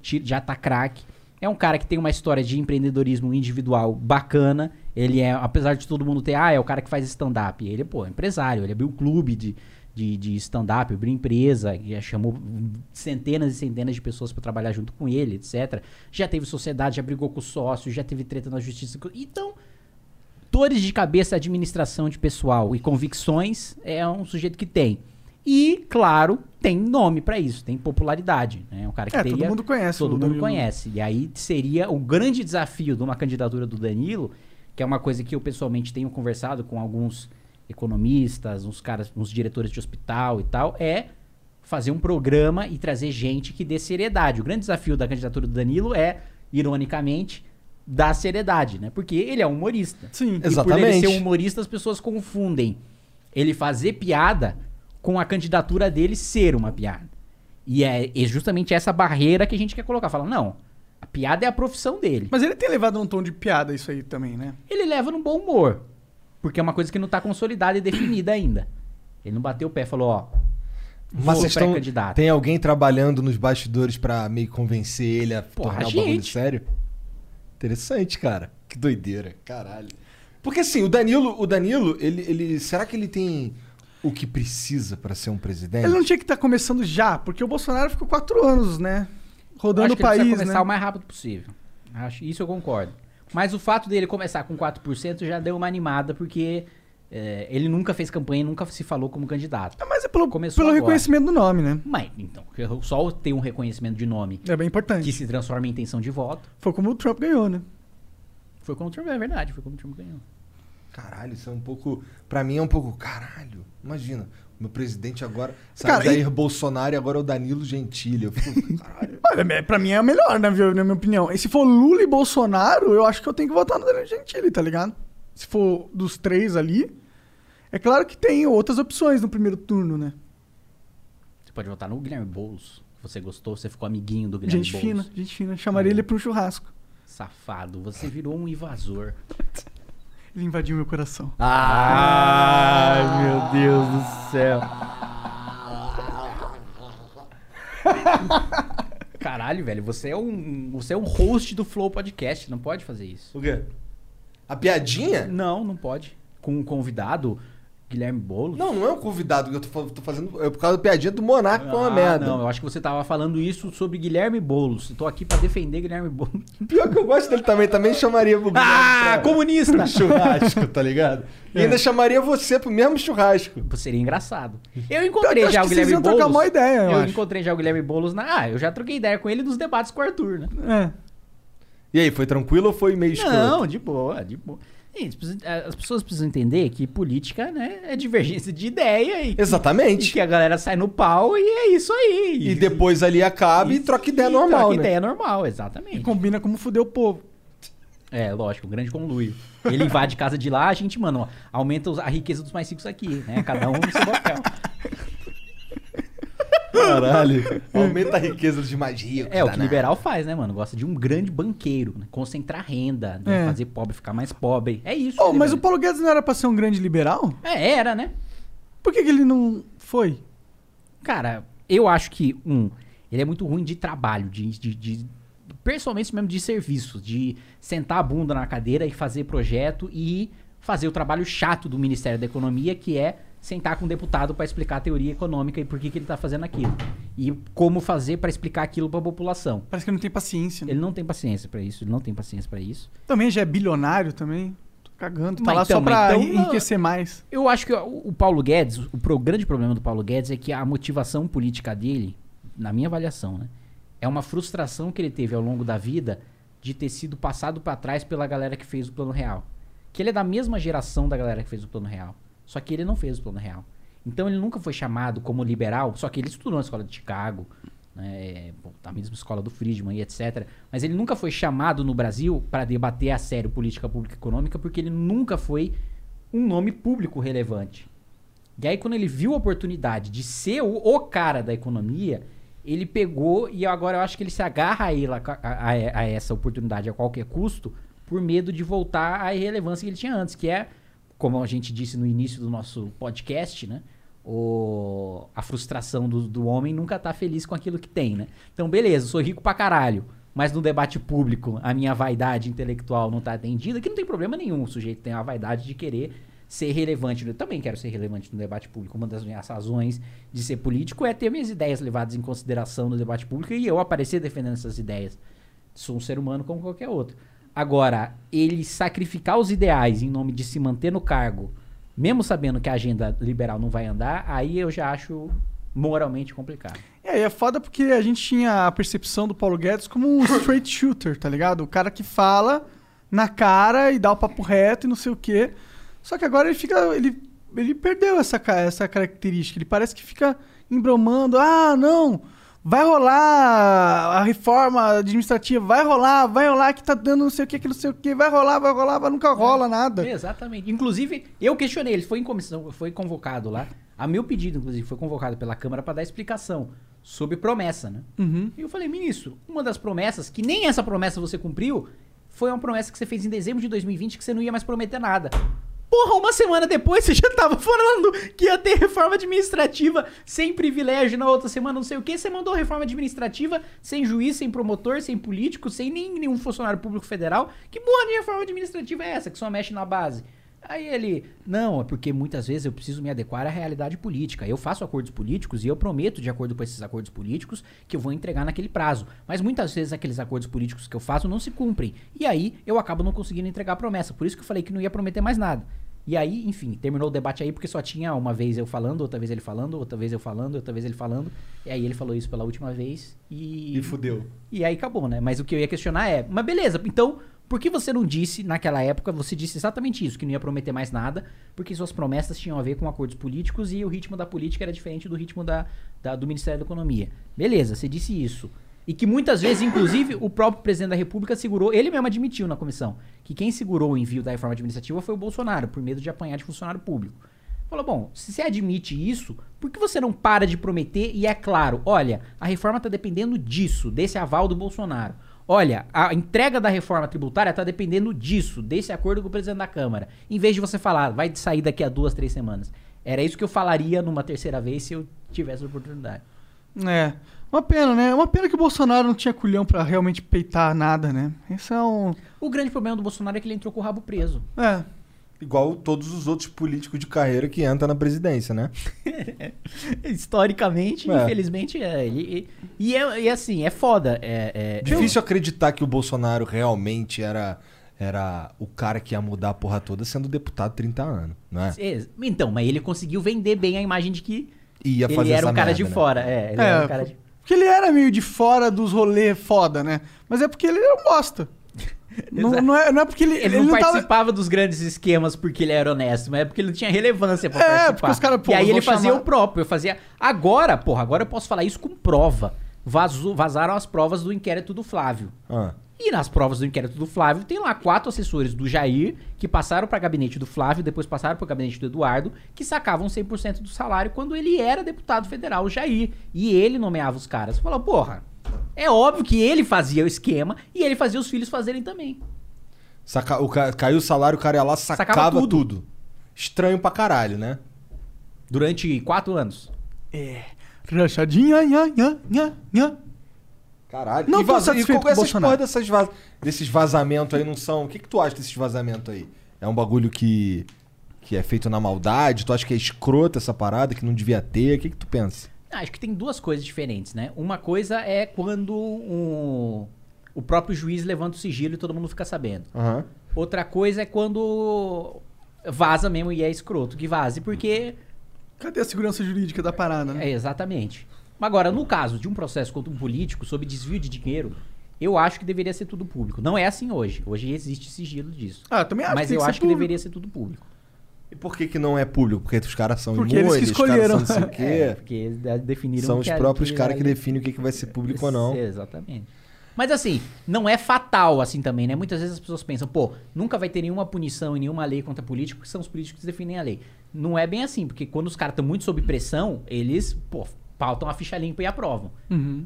ti- já tá craque. É um cara que tem uma história de empreendedorismo individual bacana. Ele é, apesar de todo mundo ter, ah, é o cara que faz stand-up. Ele, pô, é empresário. Ele abriu um clube de, de, de stand-up, abriu empresa, já chamou centenas e centenas de pessoas para trabalhar junto com ele, etc. Já teve sociedade, já brigou com sócios, já teve treta na justiça. Então, dores de cabeça, administração de pessoal e convicções é um sujeito que tem. E, claro, tem nome pra isso, tem popularidade. né? É um cara que É, teria, todo mundo conhece Todo mundo Danilo. conhece. E aí seria o grande desafio de uma candidatura do Danilo, que é uma coisa que eu pessoalmente tenho conversado com alguns economistas, uns caras, uns diretores de hospital e tal, é fazer um programa e trazer gente que dê seriedade. O grande desafio da candidatura do Danilo é, ironicamente, dar seriedade, né? Porque ele é um humorista. Sim. E por ele Exatamente. ser um humorista, as pessoas confundem ele fazer piada com a candidatura dele ser uma piada. E é, é justamente essa barreira que a gente quer colocar. Fala, não, a piada é a profissão dele. Mas ele tem levado um tom de piada isso aí também, né? Ele leva num bom humor. Porque é uma coisa que não tá consolidada e definida ainda. Ele não bateu o pé e falou, ó, Mas vocês estão. pré-candidato. Tem alguém trabalhando nos bastidores pra meio convencer ele a Porra, tornar a o bagulho gente. sério? Interessante, cara. Que doideira. Caralho. Porque assim, o Danilo, o Danilo, ele, ele. Será que ele tem o que precisa pra ser um presidente? Ele não tinha que estar começando já, porque o Bolsonaro ficou quatro anos, né? Rodando acho o que ele precisa país, começar né? o mais rápido possível. Acho, isso eu concordo. Mas o fato dele começar com 4% já deu uma animada, porque é, ele nunca fez campanha, nunca se falou como candidato. Mas é pelo, Começou pelo agora. reconhecimento do nome, né? Mas, então, só ter um reconhecimento de nome É bem importante. que se transforma em intenção de voto. Foi como o Trump ganhou, né? Foi como o Trump, é verdade, foi como o Trump ganhou. Caralho, isso é um pouco. Pra mim é um pouco. Caralho, imagina. Meu presidente agora. Sabe, Cara, Jair e- Bolsonaro e agora é o Danilo Gentili. Eu fico. Caralho. Olha, é- pra mim é o melhor, na minha, na minha opinião. E se for Lula e Bolsonaro, eu acho que eu tenho que votar no Danilo Gentili, tá ligado? Se for dos três ali. É claro que tem outras opções no primeiro turno, né? Você pode votar no Guilherme Boulos. Você gostou, você ficou amiguinho do Guilherme Gente Boulos. fina, gente fina. Chamaria ele pra um churrasco. Safado, você virou um invasor. Ele invadiu meu coração. Ai, meu Deus do céu. Caralho, velho, você é um, você é um host do Flow Podcast, não pode fazer isso. O quê? A piadinha? Não, não pode. Com um convidado, Guilherme Boulos. Não, não é um convidado que eu tô, tô fazendo. É por causa da piadinha do Monarca, é uma Ah, merda. Não, eu acho que você tava falando isso sobre Guilherme Boulos. Tô aqui pra defender Guilherme Boulos. Pior que eu gosto dele também, também chamaria pro Guilherme Ah, pra- comunista! pro churrasco, tá ligado? E ainda chamaria você pro mesmo churrasco. Seria engraçado. Eu encontrei eu já que o vocês Guilherme iam Boulos. trocar uma ideia, eu eu encontrei já o Guilherme Boulos na. Ah, eu já troquei ideia com ele nos debates com o Arthur, né? É. E aí, foi tranquilo ou foi meio escroto? Não, de boa, de boa. Precisa- As pessoas precisam entender que política, né, é divergência de ideia e que, e Exatamente. que a galera sai no pau e é isso aí. E depois ali acaba e, troca ideia normal, troca né? ideia normal, exatamente. Combina como fuder o povo. É, lógico, um grande conluio. Ele invade casa de lá, a gente, mano, ó, aumenta os- a riqueza dos mais ricos aqui, né? Cada um no seu papel. Caralho. Aumenta a riqueza mais ricos. É, o que liberal faz, né, mano? Gosta de um grande banqueiro, né? concentrar renda, né? É. fazer pobre ficar mais pobre. É isso. Oh, né, mas o? Paulo Guedes não era pra ser um grande liberal? É, era, né? Por que, que ele não foi? Cara, eu acho que, um, ele é muito ruim de trabalho, de, de, de- principalmente mesmo de serviços, de sentar a bunda na cadeira e fazer projeto e fazer o trabalho chato do Ministério da Economia, que é sentar com o deputado para explicar a teoria econômica e por que, que ele tá fazendo aquilo. E como fazer para explicar aquilo para a população. Parece que ele não tem paciência. né? Ele não tem paciência para isso, ele não tem paciência para isso. Também já é bilionário também. Tô cagando. Tá Mas lá só então, pra então, enriquecer mais. Eu acho que o, Paulo Guedes, o grande problema do Paulo Guedes é que a motivação política dele, na minha avaliação, né, é uma frustração que ele teve ao longo da vida de ter sido passado pra trás pela galera que fez o Plano Real. Que ele é da mesma geração da galera que fez o Plano Real, só que ele não fez o Plano Real. Então ele nunca foi chamado como liberal, só que ele estudou na escola de Chicago, né, bom, da mesma escola do Friedman e etc. Mas ele nunca foi chamado no Brasil para debater a sério política pública e econômica, porque ele nunca foi um nome público relevante. E aí, quando ele viu a oportunidade de ser o, o cara da economia, ele pegou e agora eu acho que ele se agarra a, ele, a, a- a essa oportunidade a qualquer custo, por medo de voltar à irrelevância que ele tinha antes, que é, como a gente disse no início do nosso podcast, né? O, a frustração do, do homem nunca tá feliz com aquilo que tem, né? Então, beleza, sou rico pra caralho, mas no debate público a minha vaidade intelectual não tá atendida, que não tem problema nenhum. O sujeito tem a vaidade de querer ser relevante. Eu também quero ser relevante no debate público. Uma das minhas razões de ser político é ter minhas ideias levadas em consideração no debate público e eu aparecer defendendo essas ideias. Sou um ser humano como qualquer outro. Agora, ele sacrificar os ideais em nome de se manter no cargo, mesmo sabendo que a agenda liberal não vai andar, aí eu já acho moralmente complicado. É, e é foda porque a gente tinha a percepção do Paulo Guedes como um straight shooter, tá ligado? O cara que fala na cara e dá o papo reto e não sei o quê. Só que agora ele fica. Ele, ele perdeu essa, essa característica. Ele parece que fica embromando. Ah, não! Vai rolar a reforma administrativa, vai rolar, vai rolar que tá dando não sei o que, que não sei o que, vai rolar, vai rolar, mas nunca rola nada. Exatamente. Inclusive, eu questionei, ele foi em comissão, foi convocado lá. A meu pedido, inclusive, foi convocado pela Câmara para dar explicação sobre promessa, né? Uhum. E eu falei, ministro, uma das promessas, que nem essa promessa você cumpriu, foi uma promessa que você fez em dezembro de 2020 que você não ia mais prometer nada. Porra, uma semana depois você já tava falando que ia ter reforma administrativa sem privilégio na outra semana, não sei o que. Você mandou reforma administrativa sem juiz, sem promotor, sem político, sem nem nenhum funcionário público federal. Que porra de reforma administrativa é essa que só mexe na base? Aí ele, não, é porque muitas vezes eu preciso me adequar à realidade política. Eu faço acordos políticos e eu prometo, de acordo com esses acordos políticos, que eu vou entregar naquele prazo. Mas muitas vezes aqueles acordos políticos que eu faço não se cumprem. E aí eu acabo não conseguindo entregar a promessa. Por isso que eu falei que não ia prometer mais nada. E aí, enfim, terminou o debate aí porque só tinha uma vez eu falando, outra vez ele falando, outra vez eu falando, outra vez ele falando. E aí ele falou isso pela última vez e. E fudeu. E aí acabou, né? Mas o que eu ia questionar é, mas beleza, então, por que você não disse naquela época, você disse exatamente isso, que não ia prometer mais nada, porque suas promessas tinham a ver com acordos políticos e o ritmo da política era diferente do ritmo da, da- do Ministério da Economia. Beleza, você disse isso. E que muitas vezes, inclusive, o próprio presidente da República segurou, ele mesmo admitiu na comissão, que quem segurou o envio da reforma administrativa foi o Bolsonaro, por medo de apanhar de funcionário público. Falou, bom, se você admite isso, por que você não para de prometer e é claro, olha, a reforma está dependendo disso, desse aval do Bolsonaro. Olha, a entrega da reforma tributária está dependendo disso, desse acordo com o presidente da Câmara. Em vez de você falar, vai sair daqui a duas, três semanas. Era isso que eu falaria numa terceira vez se eu tivesse a oportunidade. É. Uma pena, né? Uma pena que o Bolsonaro não tinha culhão pra realmente peitar nada, né? Isso é um. O grande problema do Bolsonaro é que ele entrou com o rabo preso. É. Igual todos os outros políticos de carreira que entram na presidência, né? Historicamente, É. infelizmente, é. E, e, e é, e assim, é foda. É, é- Difícil acreditar que o Bolsonaro realmente era, era o cara que ia mudar a porra toda sendo deputado há 30 anos, não é? Então, mas ele conseguiu vender bem a imagem de que Ia ele fazer era essa um cara merda, de né? fora. É, ele É, era um cara de... Porque ele era meio de fora dos rolês foda, né? Mas é porque ele era um bosta. Não, não, é, não é porque ele. Ele, não, tava- participava dos grandes esquemas porque ele era honesto, mas é porque ele não tinha relevância pra É, participar. porque os caras, pô, e aí ele fazia chamar- o próprio, eu fazia... Agora, porra, agora eu posso falar isso com prova. Vazou, vazaram as provas do inquérito do Flávio. Ah. E nas provas do inquérito do Flávio, tem lá quatro assessores do Jair que passaram para gabinete do Flávio, depois passaram para o gabinete do Eduardo, que sacavam 100% do salário quando ele era deputado federal, o Jair. E ele nomeava os caras. Fala, porra, é óbvio que ele fazia o esquema e ele fazia os filhos fazerem também. Saca- o ca- Caiu o salário, o cara ia lá, sacava, Sacava tudo. tudo. Estranho pra caralho, né? Durante quatro anos. É. Rachadinha, nha, nha, nha, nha. Caralho. Não e satisfeito e com o essas porra dessas vaz- desses vazamentos aí não são. O que, que tu acha desses vazamentos aí? É um bagulho que, que é feito na maldade? Tu acha que é escrota essa parada, que não devia ter? O que, que tu pensa? Ah, Acho que tem duas coisas diferentes, né? Uma coisa é quando um- o próprio juiz levanta o sigilo e todo mundo fica sabendo. Aham. Outra coisa é quando vaza mesmo e é escroto que vaze, porque. Cadê a segurança jurídica da parada, né? É, exatamente. Agora, no caso de um processo contra um político sob desvio de dinheiro, eu acho que deveria ser tudo público. Não é assim hoje. Hoje existe sigilo disso. Ah, eu também acho Mas que eu acho que público. deveria ser tudo público. E por que, que não é público? Porque os caras são Porque eles que imunes, os caras escolheram. são não sei o quê. É, porque eles definiram São os que a- próprios caras que definem o que, que vai ser público ou não. Exatamente. Mas assim, não é fatal assim também, né? Muitas vezes as pessoas pensam, pô, nunca vai ter nenhuma punição e nenhuma lei contra político, porque são os políticos que definem a lei. Não é bem assim, porque quando os caras estão muito sob pressão, eles, pô, pautam a ficha limpa e aprovam. Uhum.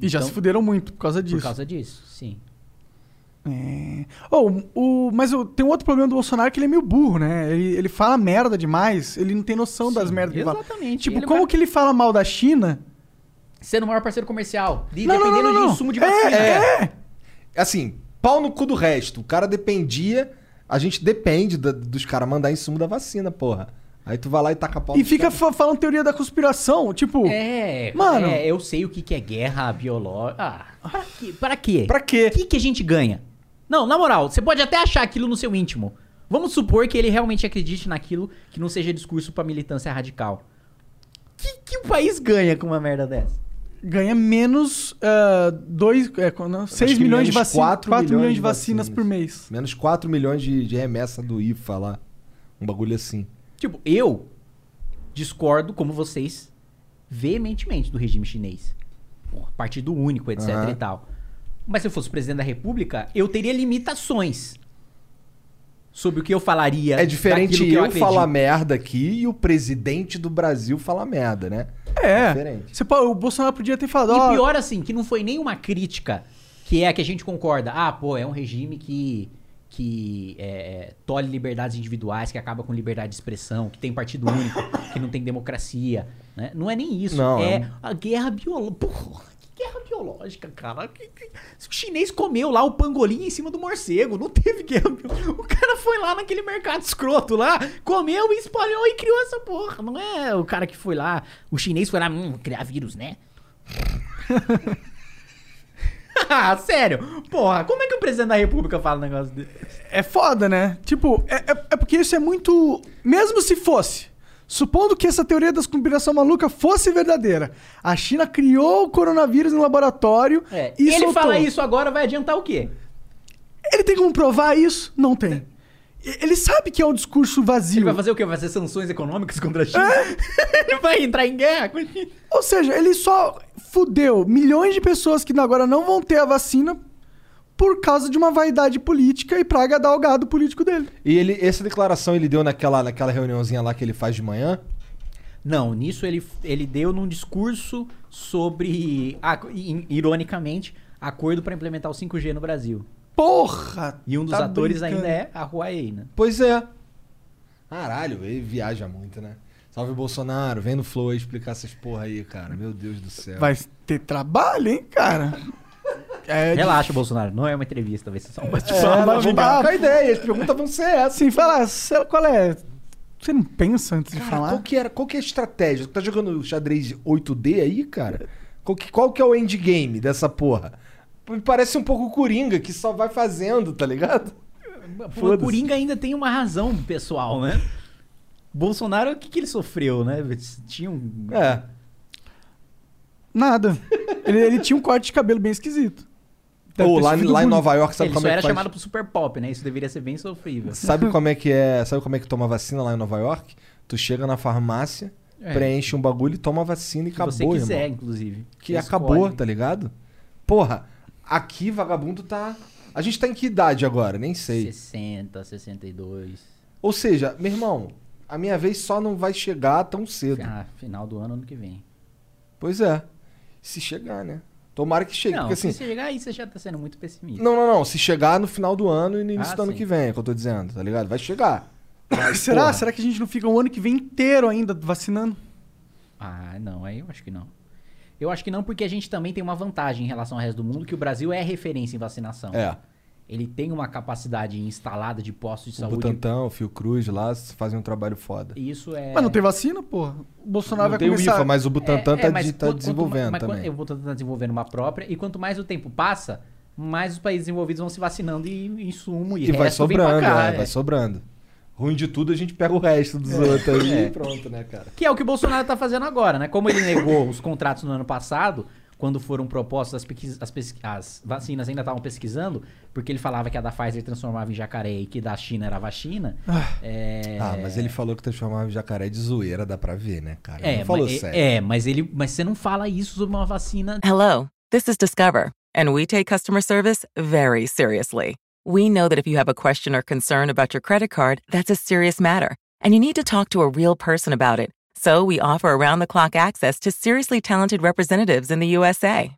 E já Então- se fuderam muito por causa disso. Por causa disso, sim. É. Oh, o, mas o- tem um outro problema do Bolsonaro que ele é meio burro, né? Ele, ele fala merda demais, ele não tem noção das merdas que ele fala. exatamente. Tipo, Ele como vai- que ele fala mal da China? Sendo o maior parceiro comercial, e Não, dependendo não, não, não. de insumo de vacina. É, é. Assim, pau no cu do resto. O cara dependia. A gente depende da- dos caras mandar insumo da vacina, porra. Aí tu vai lá e taca pau E fica caras. fa- falando teoria da conspiração, tipo... É, Mano. é, eu sei o que, que é guerra biológica. Ah, pra quê? Pra quê? Pra quê? O que, que a gente ganha? Não, na moral, você pode até achar aquilo no seu íntimo. Vamos supor que ele realmente acredite naquilo que não seja discurso pra militância radical. O que, que o país ganha com uma merda dessa? Ganha menos ah, dois, é, quando- Acho 6 que milhões de vacinas. 4, 4 milhões de vacinas, por mês. Menos 4 milhões de, de remessa do IFA lá. Um bagulho assim. Tipo, eu discordo, como vocês, veementemente do regime chinês. Porra, partido único, etc Aham. e tal. Mas se eu fosse presidente da república, eu teria limitações sobre o que eu falaria. É diferente que eu, acredito. falar merda aqui e o presidente do Brasil falar merda, né? É. Diferente. Você o Bolsonaro podia ter falado, E pior assim, que não foi nenhuma crítica que é a que a gente concorda. Ah, pô, é um regime que, que é, tolhe liberdades individuais, que acaba com liberdade de expressão, que tem partido único, que não tem democracia. Né? Não é nem isso. Não, é é a guerra biológica. Guerra biológica, cara? O chinês comeu lá o pangolim em cima do morcego. Não teve guerra biológica. O cara foi lá naquele mercado escroto lá, comeu espalhou e criou essa porra. Não é o cara que foi lá. O chinês foi lá, hum, criar vírus, né? ah, sério? Porra, como é que o presidente da república fala um negócio desse? É foda, né? Tipo, é, é, é porque isso é muito. Mesmo se fosse. Supondo que essa teoria da conspiração maluca fosse verdadeira. A China criou o coronavírus no laboratório É, e ele soltou. fala isso agora, vai adiantar o quê? Ele tem como provar isso? Não tem. Ele sabe que é um discurso vazio. Ele vai fazer o quê? Vai fazer sanções econômicas contra a China? ele vai entrar em guerra com a China? Ou seja, ele só fudeu milhões de pessoas que agora não vão ter a vacina por causa de uma vaidade política e pra agradar o gado político dele. E ele, essa declaração ele deu naquela, naquela reuniãozinha lá que ele faz de manhã? Não, nisso ele, ele deu num discurso sobre, ironicamente, acordo para implementar o 5G no Brasil. Porra! E um dos tá atores brincando. ainda é a Huawei, né? Pois é. Caralho, ele viaja muito, né? Salve Bolsonaro, vem no Flow aí explicar essas porra aí, cara. Meu Deus do céu. Vai ter trabalho, hein, cara? É, Relaxa, Bolsonaro, não é uma entrevista, vai ser só um É, bate-papo. nós vamos trocar ideia, as perguntas vão ser essas. Assim, fala, qual é? Você não pensa antes de Cara, falar? qual que, era, qual que é a estratégia? Tu tá jogando xadrez 8D aí, cara? Qual que, qual que é o endgame dessa porra? Me Parece um pouco Coringa, que só vai fazendo, tá ligado? O. Coringa ainda tem uma razão pessoal, né? Bolsonaro, o que, que ele sofreu, né? Tinha um. É. Nada. Ele, ele tinha um corte de cabelo bem esquisito. Deve Ou lá, lá em. Nova York, sabe ele como é era que faz? chamado pro super pop, né? Isso deveria ser bem sofrível. Sabe como é que é? Sabe como é que toma vacina lá em Nova York? Tu chega na farmácia, É. preenche um bagulho e toma vacina e Se acabou, você quiser, irmão. inclusive. Que Você acabou, escolhe. tá ligado? Porra, aqui vagabundo tá. A gente tá em que idade agora? Nem sei. 60, 62. Ou seja, meu irmão, a minha vez só não vai chegar tão cedo. Ah, final do ano, ano que vem. Pois é. Se chegar, né? Tomara que chegue. não, porque assim. se chegar aí, você já tá sendo muito pessimista. Não, não, não. Se chegar no final do ano e no início Ah, do ano sim. que vem, é o que eu tô dizendo, tá ligado? Vai chegar. Mas, Será? porra, Será que a gente não fica um ano que vem inteiro ainda vacinando? Ah, não, aí eu acho que não. Eu acho que não, porque a gente também tem uma vantagem em relação ao resto do mundo, que o Brasil é referência em vacinação. É. Ele tem uma capacidade instalada de postos de O saúde. Butantan, o Fiocruz lá fazem um trabalho foda. E Isso é. Mas não tem vacina, porra. O Bolsonaro Não vai tem o começar... IFA, mas o Butantan É, tá, é, mas de- tá quanto- desenvolvendo mas também. quanto- O Butantan tá desenvolvendo uma própria, e quanto mais o tempo passa, mais os países desenvolvidos vão se vacinando e insumo e, E vai sobrando, cá, é, é. vai sobrando. Ruim de tudo, a gente pega o resto dos outros aí É. e pronto, né, cara? Que é o que o Bolsonaro tá fazendo agora, né? Como ele negou os contratos no ano passado, quando foram propostas as, as as vacinas ainda estavam pesquisando, porque ele falava que a da Pfizer transformava em jacaré e que da China era vacina. é... Ah, mas ele falou que transformava o jacaré de zoeira, dá pra ver, né, cara? É, não falou mas, sério. é, mas ele, mas você não fala isso sobre uma vacina. Hello, this is Discover, and we take customer service very seriously. We know that if you have a question or concern about your credit card, that's a serious matter, and you need to talk to a real person about it. So we offer around the clock access to seriously talented representatives in the USA.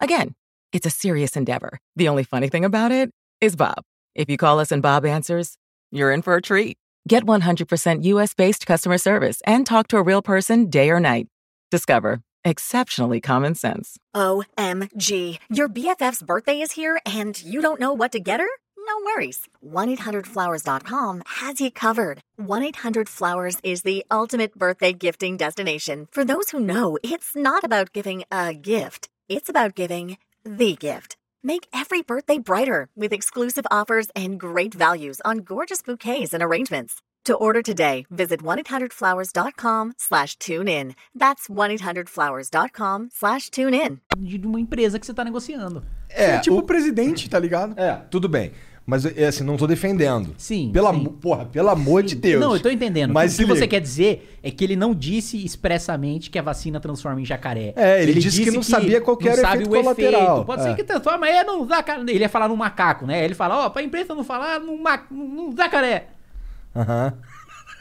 Again, it's a serious endeavor. The only funny thing about it is Bob. If you call us and Bob answers, you're in for a treat. Get 100% US based customer service and talk to a real person day or night. Discover exceptionally common sense. OMG. Your BFF's birthday is here and you don't know what to get her? No worries. 1-800-Flowers.com has you covered. 1-800-Flowers is the ultimate birthday gifting destination. For those who know, it's not about giving a gift. It's about giving the gift. Make every birthday brighter with exclusive offers and great values on gorgeous bouquets and arrangements. To order today, visit 1-800-Flowers.com slash tune in. That's 1-800-Flowers.com slash tune in. De uma empresa que você tá negociando. É, tipo o- o presidente, tá ligado? É, tudo bem. Mas, é assim, não tô defendendo. Sim. Pela, sim. porra, pelo amor de Deus. Não, eu tô entendendo. Mas o que você quer dizer é que ele não disse expressamente que a vacina transforma em jacaré. É, ele disse que não sabia qual que era o efeito colateral. Pode É. ser que transforma, é no jacaré. Ele ia falar no macaco, né? Ele fala, ó, pra imprensa não falar num, ma... num jacaré. Aham.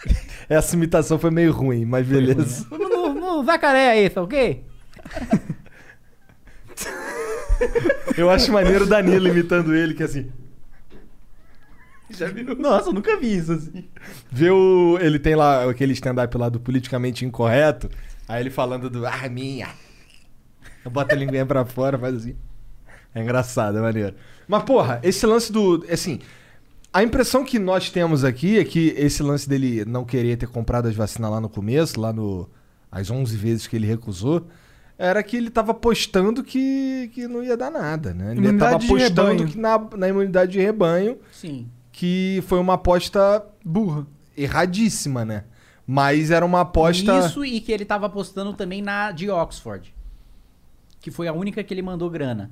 Essa imitação foi meio ruim, mas beleza. No, no, no jacaré aí, tá ok? Eu acho maneiro o Danilo imitando ele, que assim. Já viu? Nossa, eu nunca vi isso assim. Vê o. Ele tem lá aquele stand-up lá do politicamente incorreto. Aí ele falando do. Ah, minha. Bota a linguinha pra fora, faz assim. É engraçado, é maneiro. Mas, porra, esse lance do. Assim. A impressão que nós temos aqui é que esse lance dele não querer ter comprado as vacinas lá no começo, lá no. As 11 vezes que ele recusou, era que ele tava apostando que, que não ia dar nada, né? Ele Imunidade tava apostando que na, na imunidade de rebanho, Sim. Que foi uma aposta Burra. erradíssima, né? Mas era uma aposta. Isso e que ele tava apostando também na de Oxford. Que foi a única que ele mandou grana.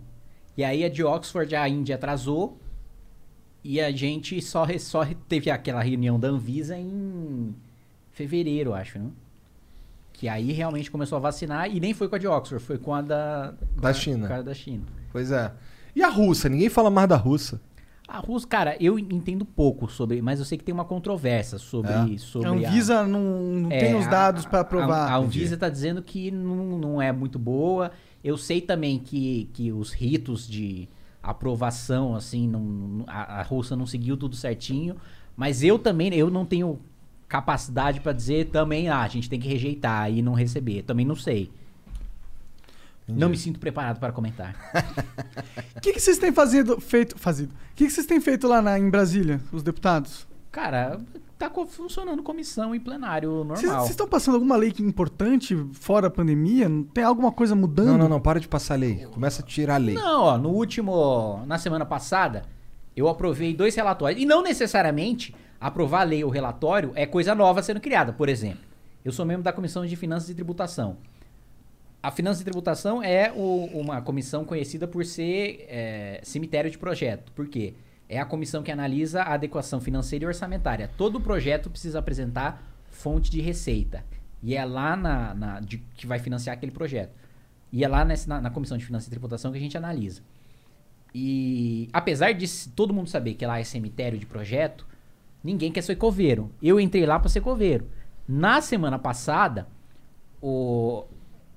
E aí a de Oxford, a Índia atrasou. E a gente só, só teve aquela reunião da Anvisa em fevereiro, acho, né? Que aí realmente começou a vacinar. E nem foi com a de Oxford, foi com a da... com Da a- China. com a da China. Pois é. E a russa? Ninguém fala mais da russa. A Rússia, cara, eu entendo pouco sobre... Mas eu sei que tem uma controvérsia sobre... É. sobre A Anvisa não, não tem os a- dados pra a- provar. A, Anvisa tá dizendo que não, não é muito boa. Eu sei também que, que os ritos de aprovação, assim, não, a, a Rússia não seguiu tudo certinho. Mas eu também, eu não tenho capacidade pra dizer também, ah, a gente tem que rejeitar e não receber. Também não sei. Não me sinto preparado para comentar. O que, que vocês têm fazido, feito, fazido? O que, que vocês têm feito lá na, em Brasília, os deputados? Cara, tá funcionando comissão e plenário normal. vocês estão passando alguma lei que- importante fora a pandemia? Tem alguma coisa mudando? Não, não, não. Para de passar lei. Começa a tirar a lei. Não, ó, no último. Na semana passada, eu aprovei dois relatórios. E não necessariamente aprovar a lei ou relatório é coisa nova sendo criada. Por exemplo, eu sou membro da Comissão de Finanças e Tributação. A Finanças e Tributação é o- uma comissão conhecida por ser é, cemitério de projeto. Por quê? É a comissão que analisa a adequação financeira e orçamentária. Todo projeto precisa apresentar fonte de receita. E é lá na, na- de- que vai financiar aquele projeto. E é lá na, na comissão de finanças e tributação que a gente analisa. E apesar de todo mundo saber que lá é cemitério de projeto, ninguém quer ser coveiro. Eu entrei lá para ser coveiro. Na semana passada, o-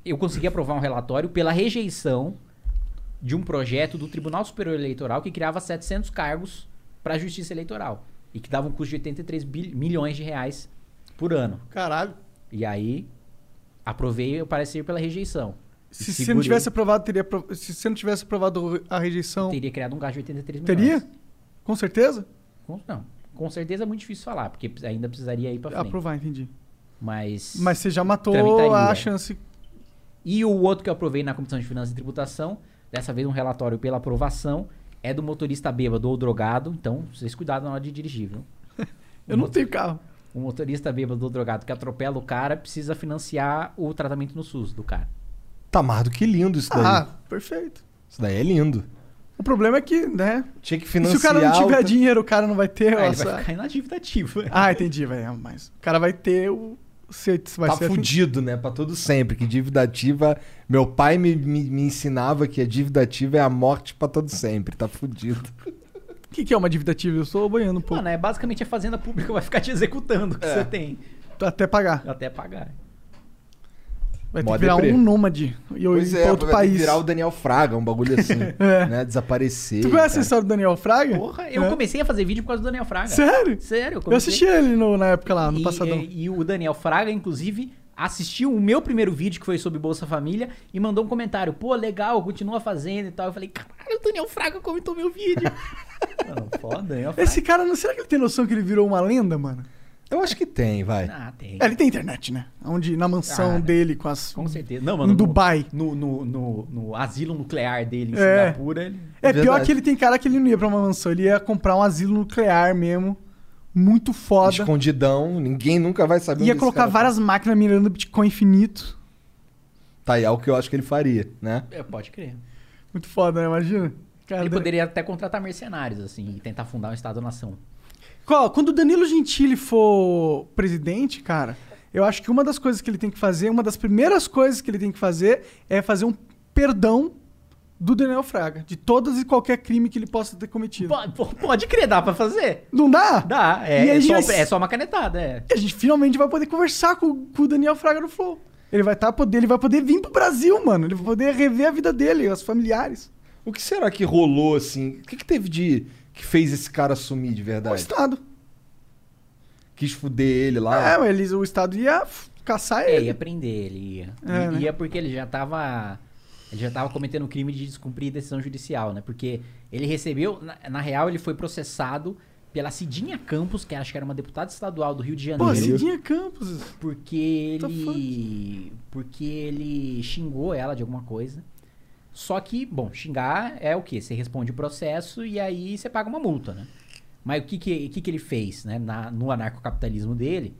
eu consegui aprovar um relatório pela rejeição de um projeto do Tribunal Superior Eleitoral que criava 700 cargos para a Justiça Eleitoral e que dava um custo de 83 bil- milhões de reais por ano. Caralho. E aí aprovei o parecer pela rejeição. Se E você não tivesse aprovado, teria. Se você não tivesse aprovado a rejeição. Teria criado um gasto de 83 milhões. Teria? Com certeza? Com, não. Com certeza é muito difícil falar, porque ainda precisaria ir pra frente. Aprovar, entendi. Mas. Mas você já matou a chance. E o outro que eu aprovei na Comissão de Finanças e Tributação, dessa vez um relatório pela aprovação, é do motorista bêbado ou drogado. Então, vocês cuidado na hora de dirigir, viu? Eu não tenho carro. O motorista bêbado ou drogado que atropela o cara precisa financiar o tratamento no SUS do cara. Tá mais do que lindo isso daí. Ah, perfeito. Isso daí é lindo. O problema é que, né? Tinha que e financiar. se o cara não tiver outra- dinheiro, o cara não vai ter. Ah, ele essa- vai ficar na dívida ativa. Ah, entendi, velho. Mas o cara vai ter o. Se, vai tá ser fudido, né? Pra todo sempre. Que dívida ativa. Meu pai me, me, me ensinava que a dívida ativa é a morte pra todo sempre. Tá fudido. O que, que é uma dívida ativa? Eu boiando um pouco. Mano, é basicamente a fazenda pública vai ficar te executando o que É. você tem. Até pagar. Até pagar. Vai ter que virar deprê. um nômade e eu Pois ir é, pra outro vai ter que país. virar o Daniel Fraga, um bagulho assim. É. né? Desaparecer. Tu conhece a história do Daniel Fraga? Porra, eu É. comecei a fazer vídeo por causa do Daniel Fraga. Sério? Sério, Eu comecei. assisti ele no- na época lá, no e, passadão. E, e o Daniel Fraga, inclusive, assistiu o meu primeiro vídeo, que foi sobre Bolsa Família, e mandou um comentário. Pô, legal, continua fazendo e tal. Eu falei, caralho, o Daniel Fraga comentou meu vídeo. Mano, foda, Daniel Fraga. Esse cara, não será que ele tem noção que ele virou uma lenda, mano? Eu acho que tem, vai. Ah, tem. É, ele tem internet, né? Onde, na mansão Ah, dele, com as. Com certeza. Não, mano. Em Dubai. No, no, no, no asilo nuclear dele em É. Singapura. Ele... É pior que ele tem cara que ele não ia pra uma mansão, ele ia comprar um asilo nuclear mesmo. Muito foda. Escondidão, ninguém nunca vai saber Ia onde esse colocar cara tá. várias máquinas mirando Bitcoin infinito. Tá, e é o que eu acho que ele faria, né? É, pode crer. Muito foda, né? Imagina. Cara, Ele poderia até contratar mercenários, assim, e tentar fundar um Estado-nação. Quando o Danilo Gentili for presidente, cara, eu acho que uma das coisas que ele tem que fazer, uma das primeiras coisas que ele tem que fazer é fazer um perdão do Daniel Fraga, de todas e qualquer crime que ele possa ter cometido. Pode, pode crer, dá pra fazer? Não dá? Dá, é, é, só, vai- é só uma canetada, é. E a gente finalmente vai poder conversar com, com o Daniel Fraga no Flow. Ele vai, tá, poder, ele vai poder vir pro Brasil, mano. Ele vai poder rever a vida dele, os familiares. O que será que rolou, assim? O que, que teve de, que fez esse cara sumir de O verdade? Estado. Quis fuder ele lá. É, mas eles, o Estado ia caçar É, ele. ia prender ele, ia. É, né? Ia porque ele já tava. Ele já tava cometendo um crime de descumprir decisão judicial, né? Porque ele recebeu. Na, na real, ele foi processado pela Cidinha Campos, que acho que era uma deputada estadual do Rio de Pô, Janeiro. Cidinha Campos. Porque ele. Porque ele xingou ela de alguma coisa. Só que, bom, xingar é o quê? Você responde o processo e aí você paga uma multa, né? Mas o que que, o que, que ele fez, né? Na, no anarcocapitalismo dele,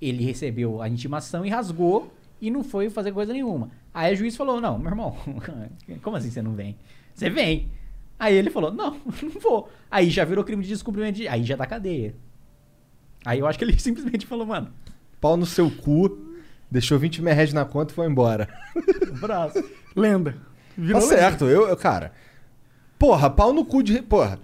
ele recebeu a intimação e rasgou e não foi fazer coisa nenhuma. Aí o juiz falou, não, meu irmão, como assim você não vem? Você vem. Aí ele falou, não, não vou. Aí já virou crime de descumprimento de... Aí já dá cadeia. Aí eu acho que ele simplesmente falou, mano, Pau no seu cu, deixou 20 mil reais na conta e foi embora. braço. Lenda. Tá Virou lenda. certo, eu, eu, cara. Porra, pau no cu de. Porra.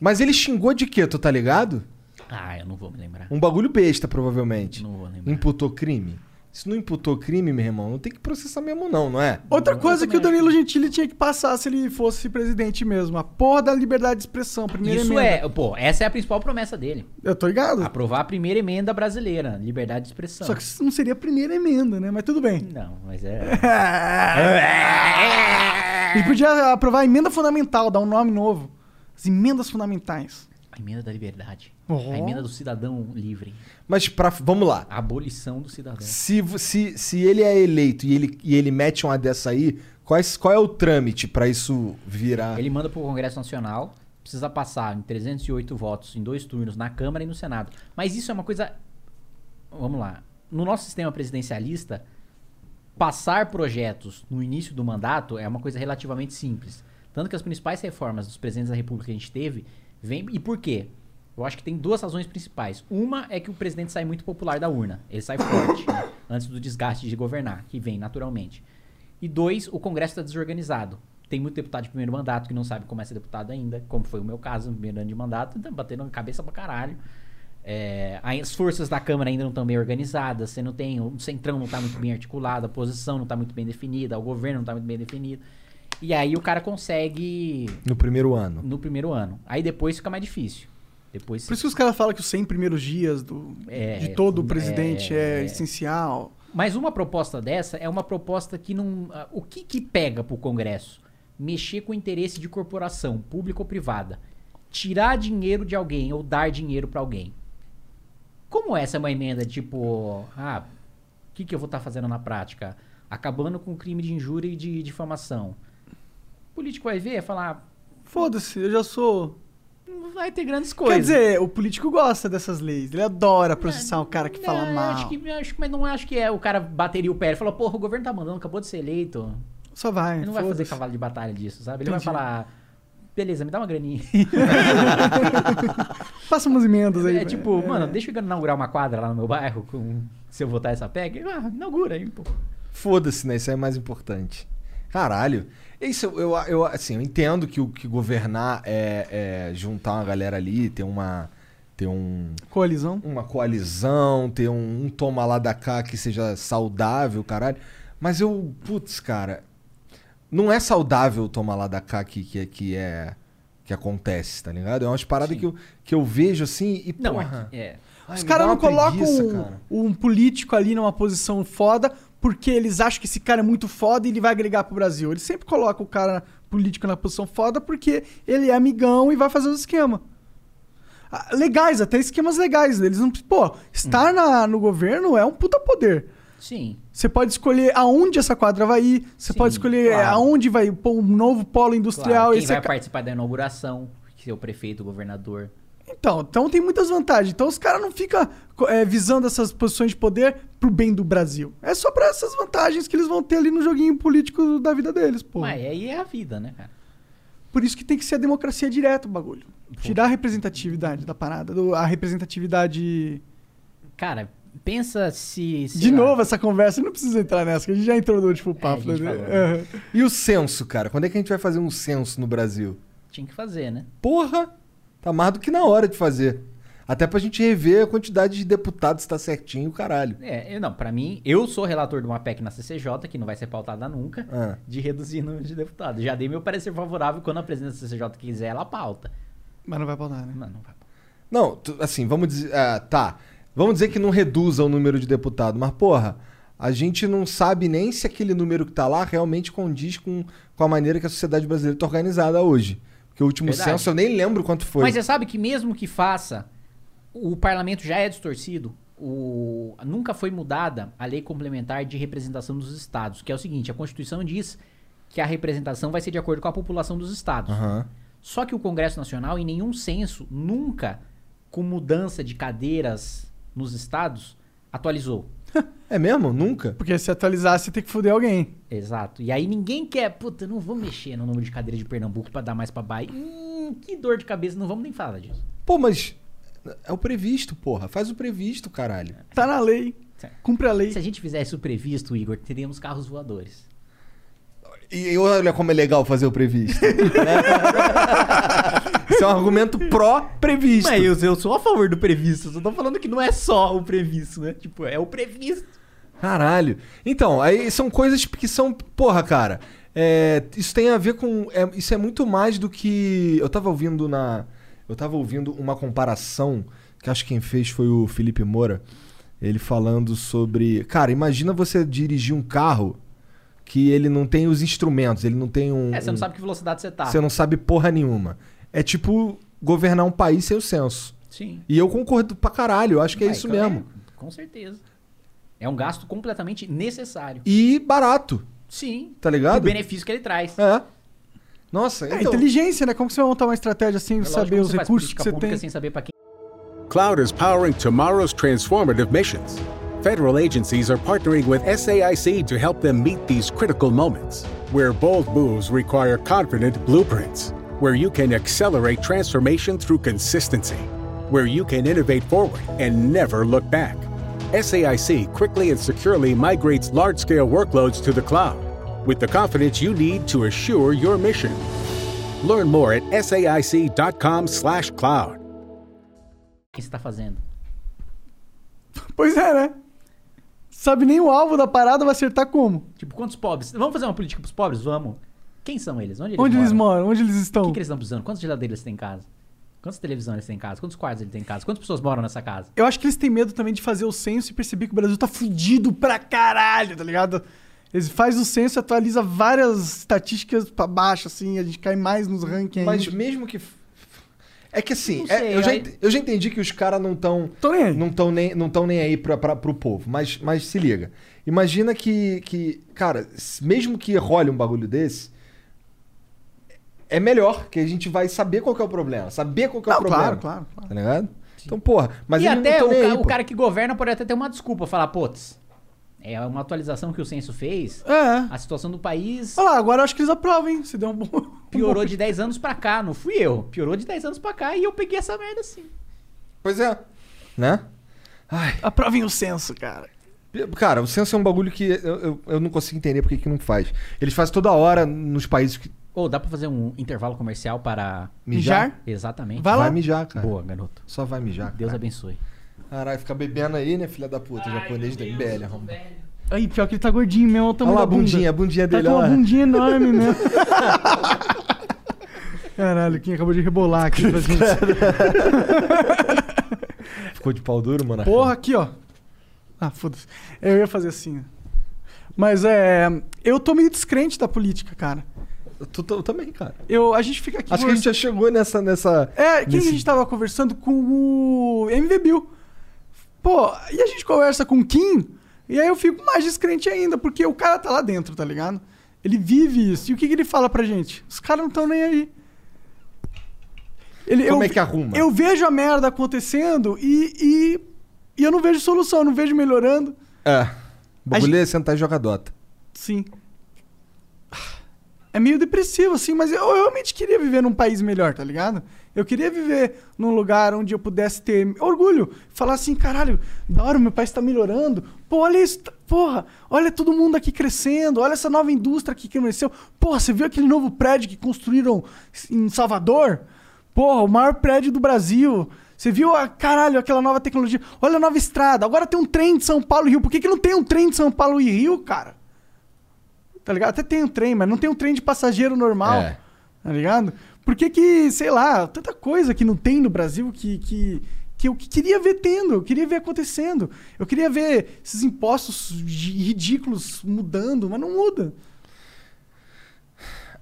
Mas ele xingou de quê, tu tá ligado? Ah, eu não vou me lembrar. Um bagulho besta, provavelmente. Não vou lembrar. Imputou crime? Se não imputou crime, meu irmão, não tem que processar mesmo, não, não é? Outra Eu coisa que o Danilo Gentili tinha que passar se ele fosse presidente mesmo. A porra da liberdade de expressão. Primeira Isso emenda. é, pô, essa é a principal promessa dele. Eu tô ligado. Aprovar a primeira emenda brasileira, liberdade de expressão. Só que isso não seria a primeira emenda, né? Mas tudo bem. Não, mas é. Ele podia aprovar a emenda fundamental, dar um nome novo. As emendas fundamentais. A emenda da liberdade. Oh. A emenda do cidadão livre. Mas pra, vamos lá. A abolição do cidadão. Se, se, se ele é eleito e ele, e ele mete uma dessa aí, quais, qual é o trâmite pra isso virar? Ele manda pro Congresso Nacional, precisa passar em 308 votos em dois turnos na Câmara e no Senado. Mas isso é uma coisa. Vamos lá. No nosso sistema presidencialista, passar projetos no início do mandato é uma coisa relativamente simples. Tanto que as principais reformas dos presidentes da República que a gente teve vem. E por quê? Eu acho que tem duas razões principais. Uma é que o presidente sai muito popular da urna. Ele sai forte, né? antes do desgaste de governar, que vem naturalmente. E dois, o Congresso está desorganizado. Tem muito deputado de primeiro mandato que não sabe como é ser deputado ainda, como foi o meu caso no primeiro ano de mandato, tá batendo na cabeça pra caralho. É, as forças da Câmara ainda não estão bem organizadas, você não tem, o centrão não está muito bem articulado, a posição não está muito bem definida, o governo não está muito bem definido. E aí o cara consegue No primeiro ano. no primeiro ano. Aí depois fica mais difícil. Depois Por isso que os caras falam que os 100 primeiros dias do, É, de todo o funda- presidente é, é- essencial. Mas uma proposta dessa é uma proposta que não. ah, O que, que pega pro Congresso? Mexer com o interesse de corporação, pública ou privada. Tirar dinheiro de alguém ou dar dinheiro pra alguém. Como essa é uma emenda tipo. Ah, o que, que eu vou estar fazendo na prática? Acabando com o crime de injúria e de difamação. O político vai ver e falar. Foda-se, eu já sou. Não vai ter grandes coisas. Quer dizer, o político gosta dessas leis. Ele adora processar o cara que fala Não, eu mal. Acho que, eu acho, mas não acho que é o cara bateria o pé e falou, porra, o governo tá mandando, acabou de ser eleito. Só vai. Ele não vai fazer cavalo de batalha disso, sabe? Ele Entendi. vai falar, beleza, me dá uma graninha. Faça umas emendas aí. é tipo, é. mano, deixa eu inaugurar uma quadra lá no meu bairro com, se eu votar essa PEC. Ah, inaugura aí, pô. Foda-se, né? Isso aí é mais importante. Caralho. Isso eu, eu, eu, assim, eu entendo que o que governar é, é juntar uma galera ali, ter uma. ter um. Coalizão. uma coalizão, ter um, um toma lá da cá que seja saudável, caralho. Mas eu, putz, cara, não é saudável o toma lá da cá que, que, que é que acontece, tá ligado? É umas paradas Sim. que eu, que eu vejo assim e Não, porra, é, é. ai, Os caras não colocam um, cara. um político ali numa posição foda porque eles acham que esse cara é muito foda e ele vai agregar pro Brasil. Eles sempre colocam o cara político na posição foda porque ele é amigão e vai fazer os esquemas. Ah, Legais, até esquemas legais. Eles não. Pô, estar na- no governo é um puta poder. Sim. Você pode escolher aonde essa quadra vai ir, você Sim, pode escolher claro. aonde vai pôr um novo polo industrial. Claro, quem vai é ca- participar da inauguração, que é o prefeito, o governador. Então, então tem muitas vantagens. Então os caras não ficam é, visando essas posições de poder pro bem do Brasil. É só pra essas vantagens que eles vão ter ali no joguinho político da vida deles, pô. Mas aí é a vida, né, cara? Por isso que tem que ser a democracia direta o bagulho. Tirar a representatividade da parada, do- a representatividade... Cara, pensa se... De lá, novo essa conversa, não precisa entrar nessa, que a gente já entrou no último papo. a gente né? falou, né? E o censo, cara? Quando é que a gente vai fazer um censo no Brasil? Tinha que fazer, né? Porra! Tá mais do que na hora de fazer. Até pra gente rever a quantidade de deputados se tá certinho, caralho. É, eu não, pra mim, eu sou relator de uma PEC na CCJ, que não vai ser pautada nunca, Ah. de reduzir o número de deputados. Já dei meu parecer favorável quando a presidência da CCJ quiser, ela pauta. Mas não vai pautar, né? Não, não vai. Não, tu- assim, vamos dizer. ah, tá. Vamos dizer que não reduza o número de deputados, mas, porra, a gente não sabe nem se aquele número que tá lá realmente condiz com, com a maneira que a sociedade brasileira tá organizada hoje. Porque o último Verdade. censo eu nem lembro quanto foi. Mas você sabe que mesmo que faça, o parlamento já é distorcido. O, nunca foi mudada a lei complementar de representação dos estados, que é o seguinte, a Constituição diz que a representação vai ser de acordo com a população dos estados. Aham. Só que o Congresso Nacional, em nenhum censo, nunca, com mudança de cadeiras nos estados, atualizou. É mesmo? Nunca? Porque se atualizar, você tem que foder alguém. Exato. E aí ninguém quer, puta, não vou mexer no número de cadeiras de Pernambuco pra dar mais pra Bahia. Hum, que dor de cabeça, não vamos nem falar disso. Pô, mas. É o previsto, porra. Faz o previsto, caralho. Tá na lei. Cumpre a lei. Se a gente fizesse o previsto, Igor, teríamos carros voadores. E olha como é legal fazer o previsto. Isso é um argumento pró-previsto. Mas eu, eu sou a favor do previsto, só tô falando que não é só o previsto, né? Tipo, é o previsto. Caralho. Então, aí são coisas que são. Porra, cara. é, isso tem a ver com. é, isso é muito mais do que. Eu tava ouvindo na. Eu tava ouvindo uma comparação que acho que quem fez foi o Felipe Moura. Ele falando sobre. Cara, imagina você dirigir um carro que ele não tem os instrumentos, ele não tem um. É, você não um- sabe que velocidade você tá. Você não sabe porra nenhuma. É tipo governar um país sem o censo. Sim. E eu concordo pra caralho, eu acho que é Vai, isso claro, mesmo. Com certeza. É um gasto completamente necessário. E barato, Sim. tá ligado? O benefício que ele traz. É. Nossa, É então. inteligência, né? Como que você vai montar uma estratégia sem É saber que os recursos que você tem? sem saber pra quem Cloud is powering tomorrow's transformative missions. Federal agencies are partnering with SAIC to help them meet these critical moments, where bold moves require confident blueprints, where you can accelerate transformation through consistency, where you can innovate forward and never look back. SAIC quickly and securely migrates large scale workloads to the cloud with the confidence you need to assure your mission. Learn more at saic.com/cloud. você tá fazendo. Pois é, né? Sabe nem o alvo da parada, vai acertar como? Tipo, quantos pobres? Vamos fazer uma política para os pobres? Vamos. Quem são eles? Onde eles Onde moram? eles moram? Onde eles O estão? que, que eles estão precisando? Quantas geladeiras eles têm em casa? Quantas televisões eles têm em casa? Quantos quartos eles têm em casa? Quantas pessoas moram nessa casa? Eu acho que eles têm medo também de fazer o censo e perceber que o Brasil tá fudido pra caralho, tá ligado? Eles fazem o censo e atualiza várias estatísticas pra baixo, assim, a gente cai mais nos rankings Mas ainda. mesmo que. É que assim, Não é, sei, eu, já, eu já entendi que os caras não estão. Tô nem aí. Não estão nem, não tão nem aí pra, pra, pro povo. Mas, mas se liga. Imagina que, que. Cara, mesmo que role um bagulho desse. É melhor, que a gente vai saber qual que é o problema. Saber qual que é Não, o problema. claro, claro, claro. Tá ligado? Então, porra. Mas e até não o, aí, o cara que governa pode até ter uma desculpa, falar, putz, é uma atualização que o censo fez, É. a situação do país Olha lá, agora eu acho que eles aprovam, hein? Se der um bom. piorou de 10 anos pra cá, não fui eu. Piorou de 10 anos pra cá e eu peguei essa merda assim. Pois é. Né? Ai. Aprovem o censo, cara. Cara, o censo é um bagulho que eu, eu, eu não consigo entender porque que não faz. Eles fazem toda hora nos países que. Ou dá pra fazer um intervalo comercial para... Mijar? Exatamente. Vai Vai lá. mijar, cara. Boa, garoto. Só vai mijar. Deus cara. abençoe. Caralho, fica bebendo aí, né, filha da puta, japonês da MBL, arrombado. Aí, pior que ele tá gordinho mesmo, olha o Olha lá a bundinha, a bundinha Tá dele, uma ó. bundinha enorme mesmo. Caralho, quem acabou de rebolar aqui pra gente. Ficou de pau duro, mano. Porra, aqui, ó. Ah, foda-se. Eu ia fazer assim. Mas é. Eu tô meio descrente da política, cara. Tu, tu- também, cara. Eu, a gente fica aqui. Acho que a gente já chegou nessa. nessa É, quem nesse- a gente tava conversando com o MV Bill. Pô, e a gente conversa com o Kim, e aí eu fico mais descrente ainda, porque o cara tá lá dentro, tá ligado? Ele vive isso. E o que, que ele fala pra gente? Os caras não estão nem aí. Ele, Como eu, é que arruma? Eu vejo a merda acontecendo e, e, e eu não vejo solução, eu não vejo melhorando. É. O bagulho é sentar e jogar Dota. Sim. É meio depressivo, assim, mas eu, eu realmente queria viver num país melhor, tá ligado? Eu queria viver num lugar onde eu pudesse ter orgulho. Falar assim, caralho, da hora, meu país tá melhorando. Pô, olha isso, tá- porra, olha todo mundo aqui crescendo, olha essa nova indústria que cresceu. Porra, você viu aquele novo prédio que construíram em Salvador? Porra, o maior prédio do Brasil. Você viu, a, caralho, aquela nova tecnologia? Olha a nova estrada. Agora tem um trem de São Paulo e Rio. Por que, que não tem um trem de São Paulo e Rio, cara? Tá ligado? Até tem um trem, mas não tem um trem de passageiro normal. É. Tá ligado? Por que que, sei lá, tanta coisa que não tem no Brasil que, que, que eu queria ver tendo, eu queria ver acontecendo. Eu queria ver esses impostos ridículos mudando, mas não muda.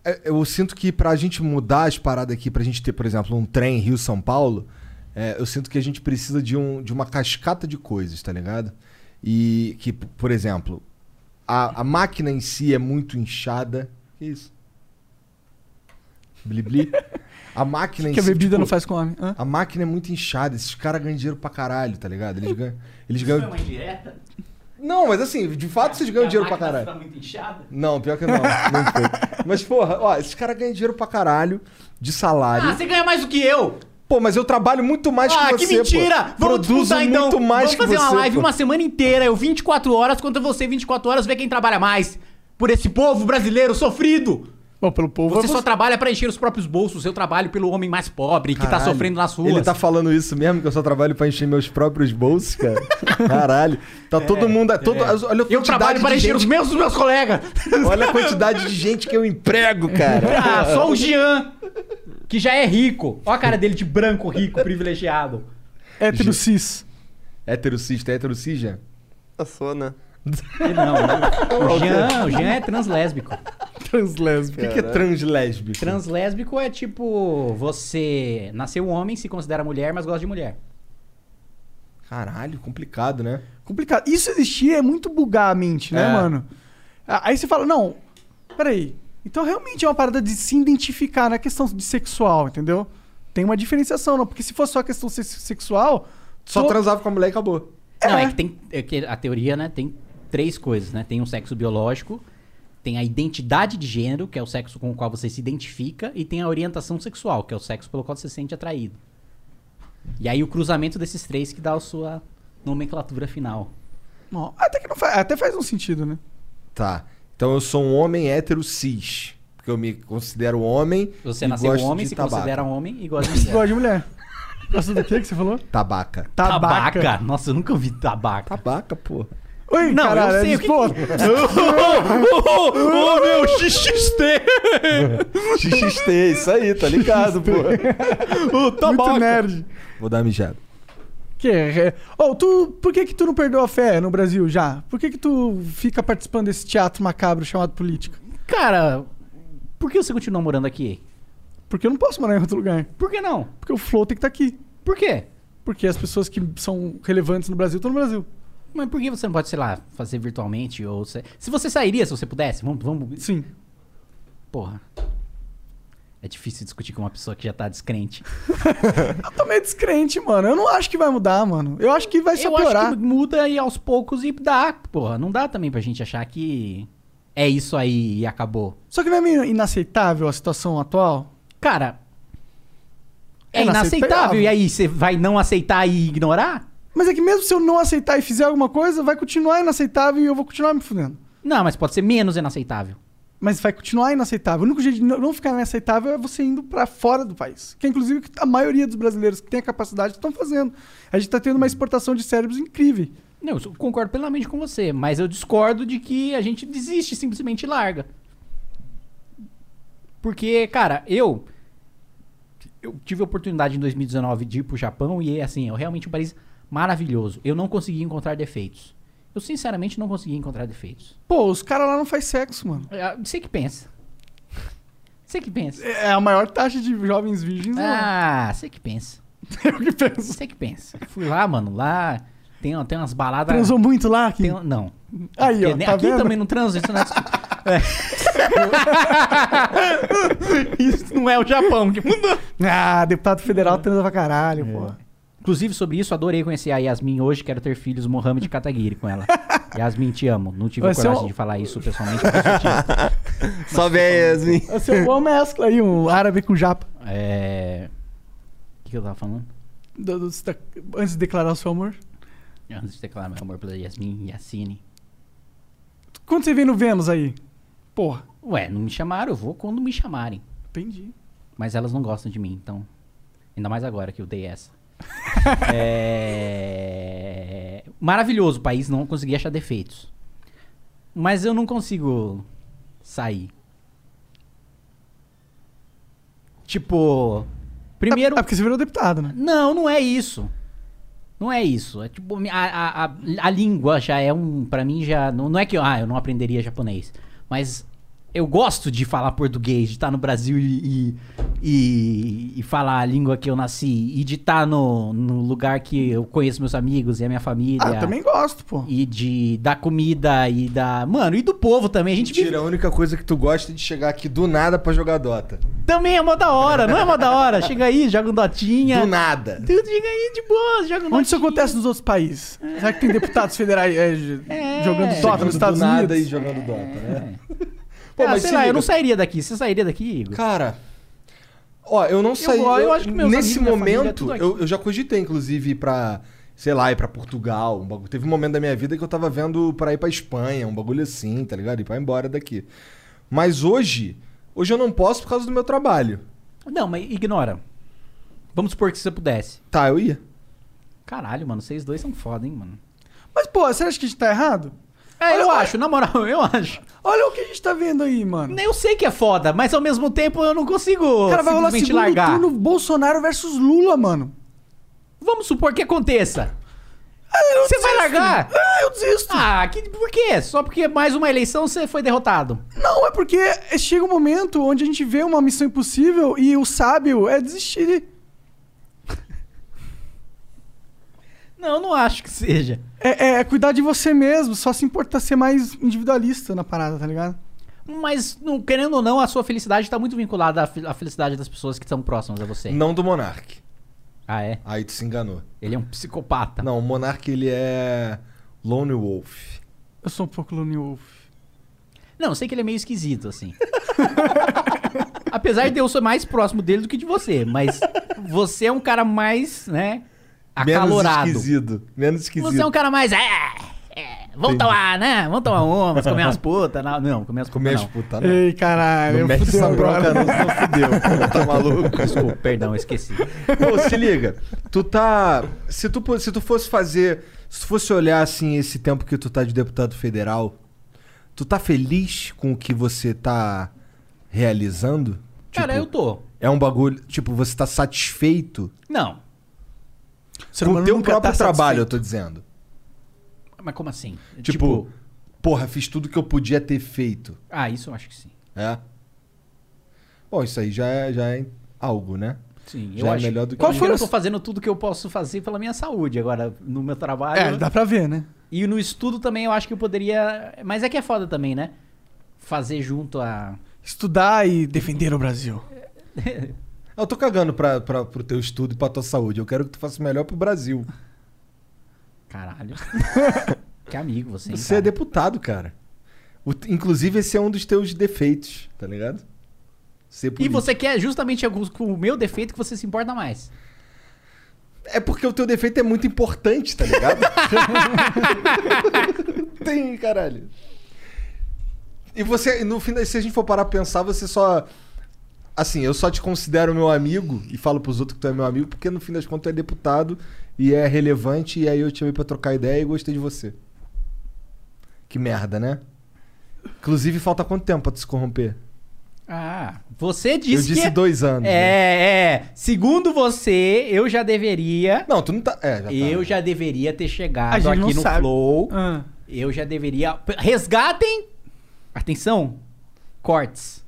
É, Eu sinto que pra gente mudar as paradas aqui, pra gente ter, por exemplo, um trem Rio-São Paulo, é, eu sinto que a gente precisa de, um, de uma cascata de coisas, tá ligado? E que, por exemplo, a, a máquina em si é muito inchada. Que isso? Blibli? A máquina em Que a bebida tipo, não faz com homem. Hã? A máquina é muito inchada. Esses caras ganham dinheiro pra caralho, tá ligado? Eles ganham. Eles ganham... uma indireta? Não, mas assim, de fato vocês ganham dinheiro pra caralho. Tá muito inchada? Não, pior que não. não foi. Mas, porra, ó, esses caras ganham dinheiro pra caralho de salário. Ah, você ganha mais do que eu! Pô, mas eu trabalho muito mais ah, que você. que mentira! Pô. Vamos Produzo disputar então. muito mais Vamos que fazer você. uma live pô. uma semana inteira, eu 24 horas, contra você 24 horas, ver quem trabalha mais. Por esse povo brasileiro sofrido. Bom, pelo povo Você é só trabalha pra encher os próprios bolsos, eu trabalho pelo homem mais pobre que tá Caralho. sofrendo nas ruas. Ele tá falando isso mesmo, que eu só trabalho pra encher meus próprios bolsos, cara. Caralho. Tá todo mundo. Todo, é. Olha a Eu trabalho para encher gente- os meus dos meus colegas. Olha a quantidade de gente que eu emprego, cara. Ah, só o Jean, que já é rico. Olha a cara dele de branco, rico, privilegiado. hétero cis. Hétero cis, tá hétero cis, já? Eu sou, né? Não, o Jean, o Jean é translésbico. Translésbico. O que, que é translésbico? Translésbico é tipo, você nasceu homem, se considera mulher, mas gosta de mulher. Caralho, complicado, né? Complicado. Isso existir é muito bugar a mente, né, É. mano? Ah, Aí você fala, não, peraí. Então realmente é uma parada de se identificar na questão de sexual, entendeu? Tem uma diferenciação, não. Porque se fosse só a questão se- sexual. Só to- transava com a mulher e acabou. Não, É. é que tem. é que a teoria, né, tem três coisas, né? Tem um sexo biológico, tem a identidade de gênero, que é o sexo com o qual você se identifica, e tem a orientação sexual, que é o sexo pelo qual você se sente atraído. E aí o cruzamento desses três que dá a sua nomenclatura final. Não, até que não faz, até faz um sentido, né? Tá. Então eu sou um homem hétero cis. Porque eu me considero homem. Você e nasceu gosto homem, de se tabaco. considera homem e gosta de mulher. Gosta de mulher. Gosta do que que você falou? Tabaca. Tabaca. Nossa, eu nunca ouvi tabaca. Tabaca, pô. Oi, Não, caralho. eu sei é o que- pô, Ô, meu, XXT! XXT, isso aí, tá ligado, pô. muito nerd. Vou dar uma mijada. Que é, oh, tu, por que que tu não perdeu a fé no Brasil já? Por que que tu fica participando desse teatro macabro chamado política? Cara, por que você continua morando aqui? Porque eu não posso morar em outro lugar. Por que não? Porque o Flow tem que estar aqui. Por quê? Porque as pessoas que são relevantes no Brasil estão no Brasil. Mas por que você não pode, sei lá, fazer virtualmente? Ou se... se você sairia, se você pudesse, vamos, vamos. Sim. Porra. É difícil discutir com uma pessoa que já tá descrente. Eu tô meio descrente, mano. Eu não acho que vai mudar, mano. Eu acho que vai só Eu piorar. acho que muda e aos poucos e dá, porra. Não dá também pra gente achar que é isso aí e acabou. Só que não é meio inaceitável a situação atual? Cara, é, É inaceitável. inaceitável. E aí, você vai não aceitar e ignorar? Mas é que mesmo se eu não aceitar e fizer alguma coisa, vai continuar inaceitável e eu vou continuar me fudendo. Não, mas pode ser menos inaceitável. Mas vai continuar inaceitável. O único jeito de não ficar inaceitável é você indo pra fora do país. Que é inclusive que a maioria dos brasileiros que tem a capacidade estão fazendo. A gente tá tendo uma exportação de cérebros incrível. Não, eu concordo plenamente com você, mas eu discordo de que a gente desiste, simplesmente larga. Porque, cara, eu eu tive a oportunidade em 2019 de ir pro Japão e assim, é realmente um país maravilhoso. Eu não consegui encontrar defeitos. Eu sinceramente não consegui encontrar defeitos. Pô, os caras lá não faz sexo, mano. É, Você que pensa. Você que pensa. É a maior taxa de jovens virgens. Ah, você que pensa. Eu que penso. Você que pensa. Fui lá, mano, lá tem, tem umas baladas. Transou muito lá aqui? Tem- não. Aí, ó, Porque tá aqui vendo? também não transa, isso não é. É. isso não é o Japão que mudou. Ah, deputado federal transa pra caralho, pô. Inclusive, sobre isso, adorei conhecer a Yasmin hoje. Quero ter filhos Mohamed Kataguiri com ela. Yasmin, te amo. Não tive ser coragem de falar isso pessoalmente. mas. Sobe aí, Yasmin. Vai ser uma boa mescla aí, um árabe com japa. É. O que, que eu tava falando? Do- do- da- antes de declarar o seu amor. Antes de declarar meu amor pela Yasmin Yassine. Quando você vem no Vênus aí? Porra. Ué, não me chamaram, eu vou quando me chamarem. Entendi. Mas elas não gostam de mim, então. Ainda mais agora que eu dei essa. é... Maravilhoso o país, não consegui achar defeitos. Mas eu não consigo sair. Tipo, primeiro. É porque você virou deputado, né? Não, não é isso. Não é isso. É tipo, a, a, a, língua já é um. Pra mim já. Não, não é que ah, eu não aprenderia japonês. Mas eu gosto de falar português, de estar no Brasil e, e, e falar a língua que eu nasci. E de estar no, no lugar que eu conheço meus amigos e a minha família. Ah, eu também gosto, pô. E de da comida e da. Mano, e do povo também. A gente vive- Mentira, a única coisa que tu gosta é de chegar aqui do nada pra jogar Dota. Também é mó da hora, não é mó da hora? Chega aí, joga um dotinha. Do nada. Tu chega aí de boa, joga um Onde isso dotinha. acontece nos outros países? Será que tem deputados federais é, j- jogando Dota Chegando nos Estados do nada Unidos? e jogando Dota, né? Ah, sei se lá, eu liga. não sairia daqui. Você sairia daqui, Igor? Cara, ó, eu não saí. eu acho que meus nesse amigos, família, momento, aqui. eu, eu já cogitei, inclusive, ir pra, sei lá, ir pra Portugal. Um bagulho. Teve um momento da minha vida que eu tava vendo pra ir pra Espanha, um bagulho assim, tá ligado? Ir pra ir embora daqui. Mas hoje, hoje eu não posso por causa do meu trabalho. Não, mas ignora. Vamos supor que você pudesse. Tá, eu ia. Caralho, mano, vocês dois são foda, hein, mano. Mas, pô, você acha que a gente tá errado? É, eu acho, na moral, eu acho. Olha o que a gente tá vendo aí, mano. Eu sei que é foda, mas ao mesmo tempo eu não consigo Cara, vai rolar segundo largar. turno Bolsonaro versus Lula, mano. Vamos supor que aconteça. eu Você vai desisto. largar? Ah, eu desisto. Ah, que, por quê? Só porque mais uma eleição você foi derrotado. Não, é porque chega um momento onde a gente vê uma missão impossível e o sábio é desistir. Não, não acho que seja. É, é cuidar de você mesmo, só se importa ser mais individualista na parada, tá ligado? Mas, não, querendo ou não, a sua felicidade tá muito vinculada à, à felicidade das pessoas que estão próximas a você. Não do Monark. Ah, é? Aí tu se enganou. Ele é um psicopata. Não, o Monark ele é Lone Wolf. Eu sou um pouco Lone Wolf. Não, eu sei que ele é meio esquisito, assim. Apesar de eu ser mais próximo dele do que de você, mas você é um cara mais, né, acalorado. Menos esquisito. Menos esquisito. Você é um cara mais. É, é, vamos tomar, né? Vamos tomar umas, comer umas putas. Não, não, comer umas putas. Comer as putas, não. Ei, caralho, Não mete essa bronca não, senão fudeu. Tá maluco? Desculpa, perdão, esqueci. Pô, se liga. Tu tá... Se tu, se tu fosse fazer... Se tu fosse olhar, assim, esse tempo que tu tá de deputado federal, tu tá feliz com o que você tá realizando? Cara, eu tô. É um bagulho... Tipo, você tá satisfeito Não. Ser com o teu nunca próprio tá trabalho, eu satisfeito. tô dizendo. Mas como assim? Tipo, porra, fiz tudo que eu podia ter feito. Ah, isso eu acho que sim. É? Bom, isso aí já é, já é algo, né? Sim, Já eu é acho. melhor do que... eu acho que eu foi tô fazendo tudo que eu posso fazer pela minha saúde. Agora, no meu trabalho. É, dá pra ver, né? E no estudo também eu acho que eu poderia. Mas é que é foda também, né? Fazer junto a. Estudar e defender o Brasil. Eu tô cagando pra, pra, pro teu estudo e pra tua saúde. Eu quero que tu faça o melhor pro Brasil. Caralho. que amigo você, hein, Você é cara? deputado, cara. O- inclusive, esse é um dos teus defeitos, tá ligado? Ser E político. você quer justamente com com o meu defeito que você se importa mais. É porque o teu defeito é muito importante, tá ligado? Tem, caralho. E você, no fim, da- se a gente for parar pra pensar, você só. Assim, eu só te considero meu amigo e falo pros outros que tu é meu amigo, porque no fim das contas tu é deputado e é relevante, e aí eu te chamei pra trocar ideia e gostei de você. Que merda, né? Inclusive, falta quanto tempo pra tu se corromper? Ah, você disse eu disse que... dois anos. né? É, é. Segundo você, eu já deveria... Não, tu não tá. É, já tá. Eu já deveria ter chegado aqui no sabe. Flow. Ah. Eu já deveria. Resgatem. Atenção. Cortes.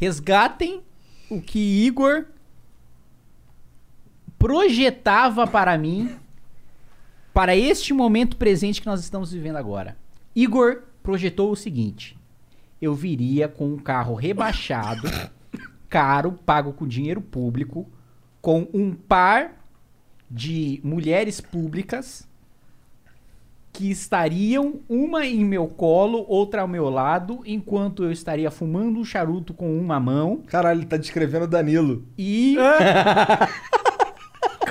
Resgatem o que Igor projetava para mim para este momento presente que nós estamos vivendo agora. Igor projetou o seguinte: eu viria com um carro rebaixado, caro, pago com dinheiro público, com um par de mulheres públicas que estariam uma em meu colo, outra ao meu lado, enquanto eu estaria fumando um charuto com uma mão Caralho, ele tá descrevendo o Danilo. e,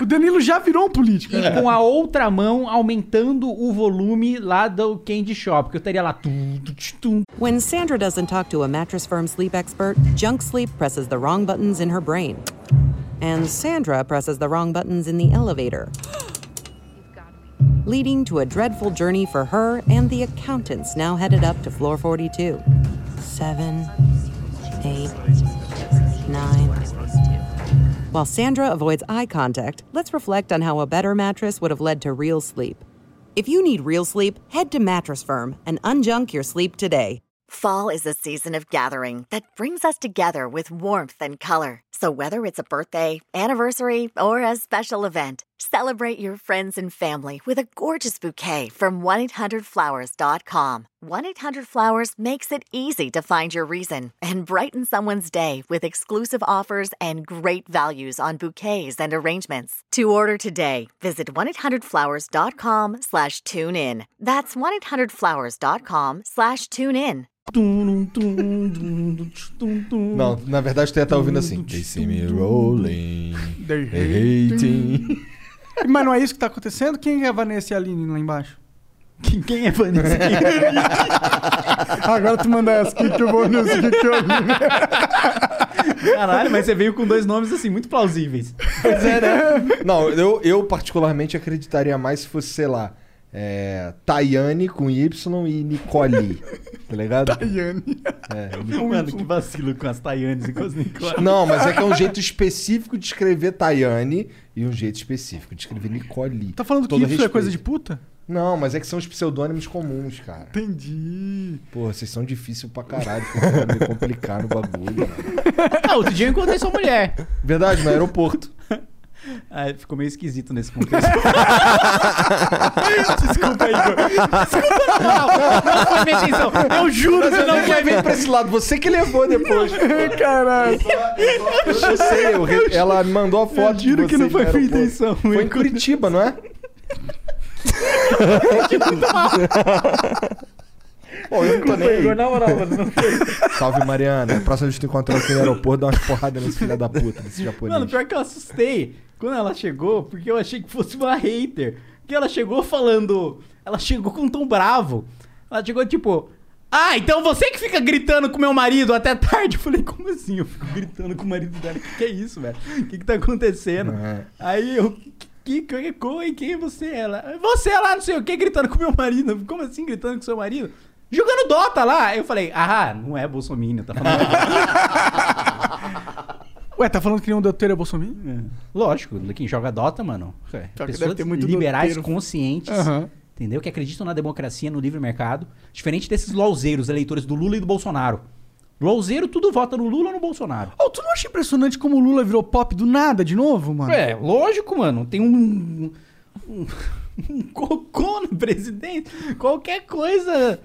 O Danilo já virou um político. e com a outra mão aumentando o volume lá do Candy Shop, porque eu estaria lá tum, tum, tum, When Sandra doesn't talk to a mattress firm sleep expert, Junk Sleep presses the wrong buttons in her brain. And Sandra presses the wrong buttons in the elevator. Leading to a dreadful journey for her and the accountants now headed up to floor 42. Seven, eight, nine. While Sandra avoids eye contact, let's reflect on how a better mattress would have led to real sleep. If you need real sleep, head to Mattress Firm and unjunk your sleep today. Fall is a season of gathering that brings us together with warmth and color. So whether it's a birthday, anniversary, or a special event, celebrate your friends and family with a gorgeous bouquet from 1-800-Flowers.com. 1-800-Flowers makes it easy to find your reason and brighten someone's day with exclusive offers and great values on bouquets and arrangements. To order today, visit 1-800-Flowers.com slash tune in. That's 1-800-Flowers.com slash tune in. Não, na verdade tu ia estar ouvindo assim. They see me rolling. They They hating. Mas não é isso que tá acontecendo? Quem é a Vanessa e a Aline lá embaixo? Quem, quem é Vanessa? Agora tu manda essa. Quem que eu vou nesse? Quem que eu Caralho, mas você veio com dois nomes assim, muito plausíveis. Pois é, né? Não, eu, eu particularmente acreditaria mais se fosse, sei lá, é, Tayane com Y e Nicole. Tá ligado? Tayane. É, Mano, que vacilo com as Tayanes e com as Nicole. Não, mas é que é um jeito específico de escrever Tayane e um jeito específico de escrever Nicole. Tá falando que Todo isso é coisa de puta? Não, mas é que são os pseudônimos comuns, cara. Entendi. Porra, vocês são difíceis pra caralho. Me complicar no bagulho. mano. Ah, outro dia eu encontrei sua mulher. Verdade, no aeroporto. Ah, ficou meio esquisito nesse contexto. Desculpa aí, Igor. Desculpa, não, não foi minha intenção. Eu juro que eu não foi vir pra esse lado. Você que levou depois. Caralho. Eu sei, eu re- ela me mandou a foto. juro de que não foi minha intenção. Foi em Curitiba, não é? Pô, eu não tô nem na moral, mano. Não foi. Salve, Mariana. A próxima vez que tu encontrar aqui no aeroporto, dá umas porradas nesse filho da puta, desse japonês. Mano, pior que eu assustei quando ela chegou, porque eu achei que fosse uma hater. Porque ela chegou falando. Ela chegou com um tom bravo. Ela chegou tipo. Ah, então você que fica gritando com meu marido até tarde. Eu falei, como assim? Eu fico gritando com o marido dela. O que, que é isso, velho? O que, que tá acontecendo? É. Aí eu. Que, que, que, quem é você? Ela. Você lá, não sei o que, gritando com meu marido. Como assim gritando com seu marido? Jogando Dota lá. Eu falei, ah, não é Bolsonaro, tá falando. Ué, tá falando que nenhum doutor é Bolsonaro? Lógico, quem joga Dota, mano. É, que pessoas deve ter muito liberais doteiro. conscientes, Aham. entendeu? Que acreditam na democracia, no livre mercado. Diferente desses lolzeiros, eleitores do Lula e do Bolsonaro. Lolzeiro, tudo vota no Lula ou no Bolsonaro. Oh, tu não acha impressionante como o Lula virou pop do nada de novo, mano? É, lógico, mano. Tem um. Um, um cocô no presidente. Qualquer coisa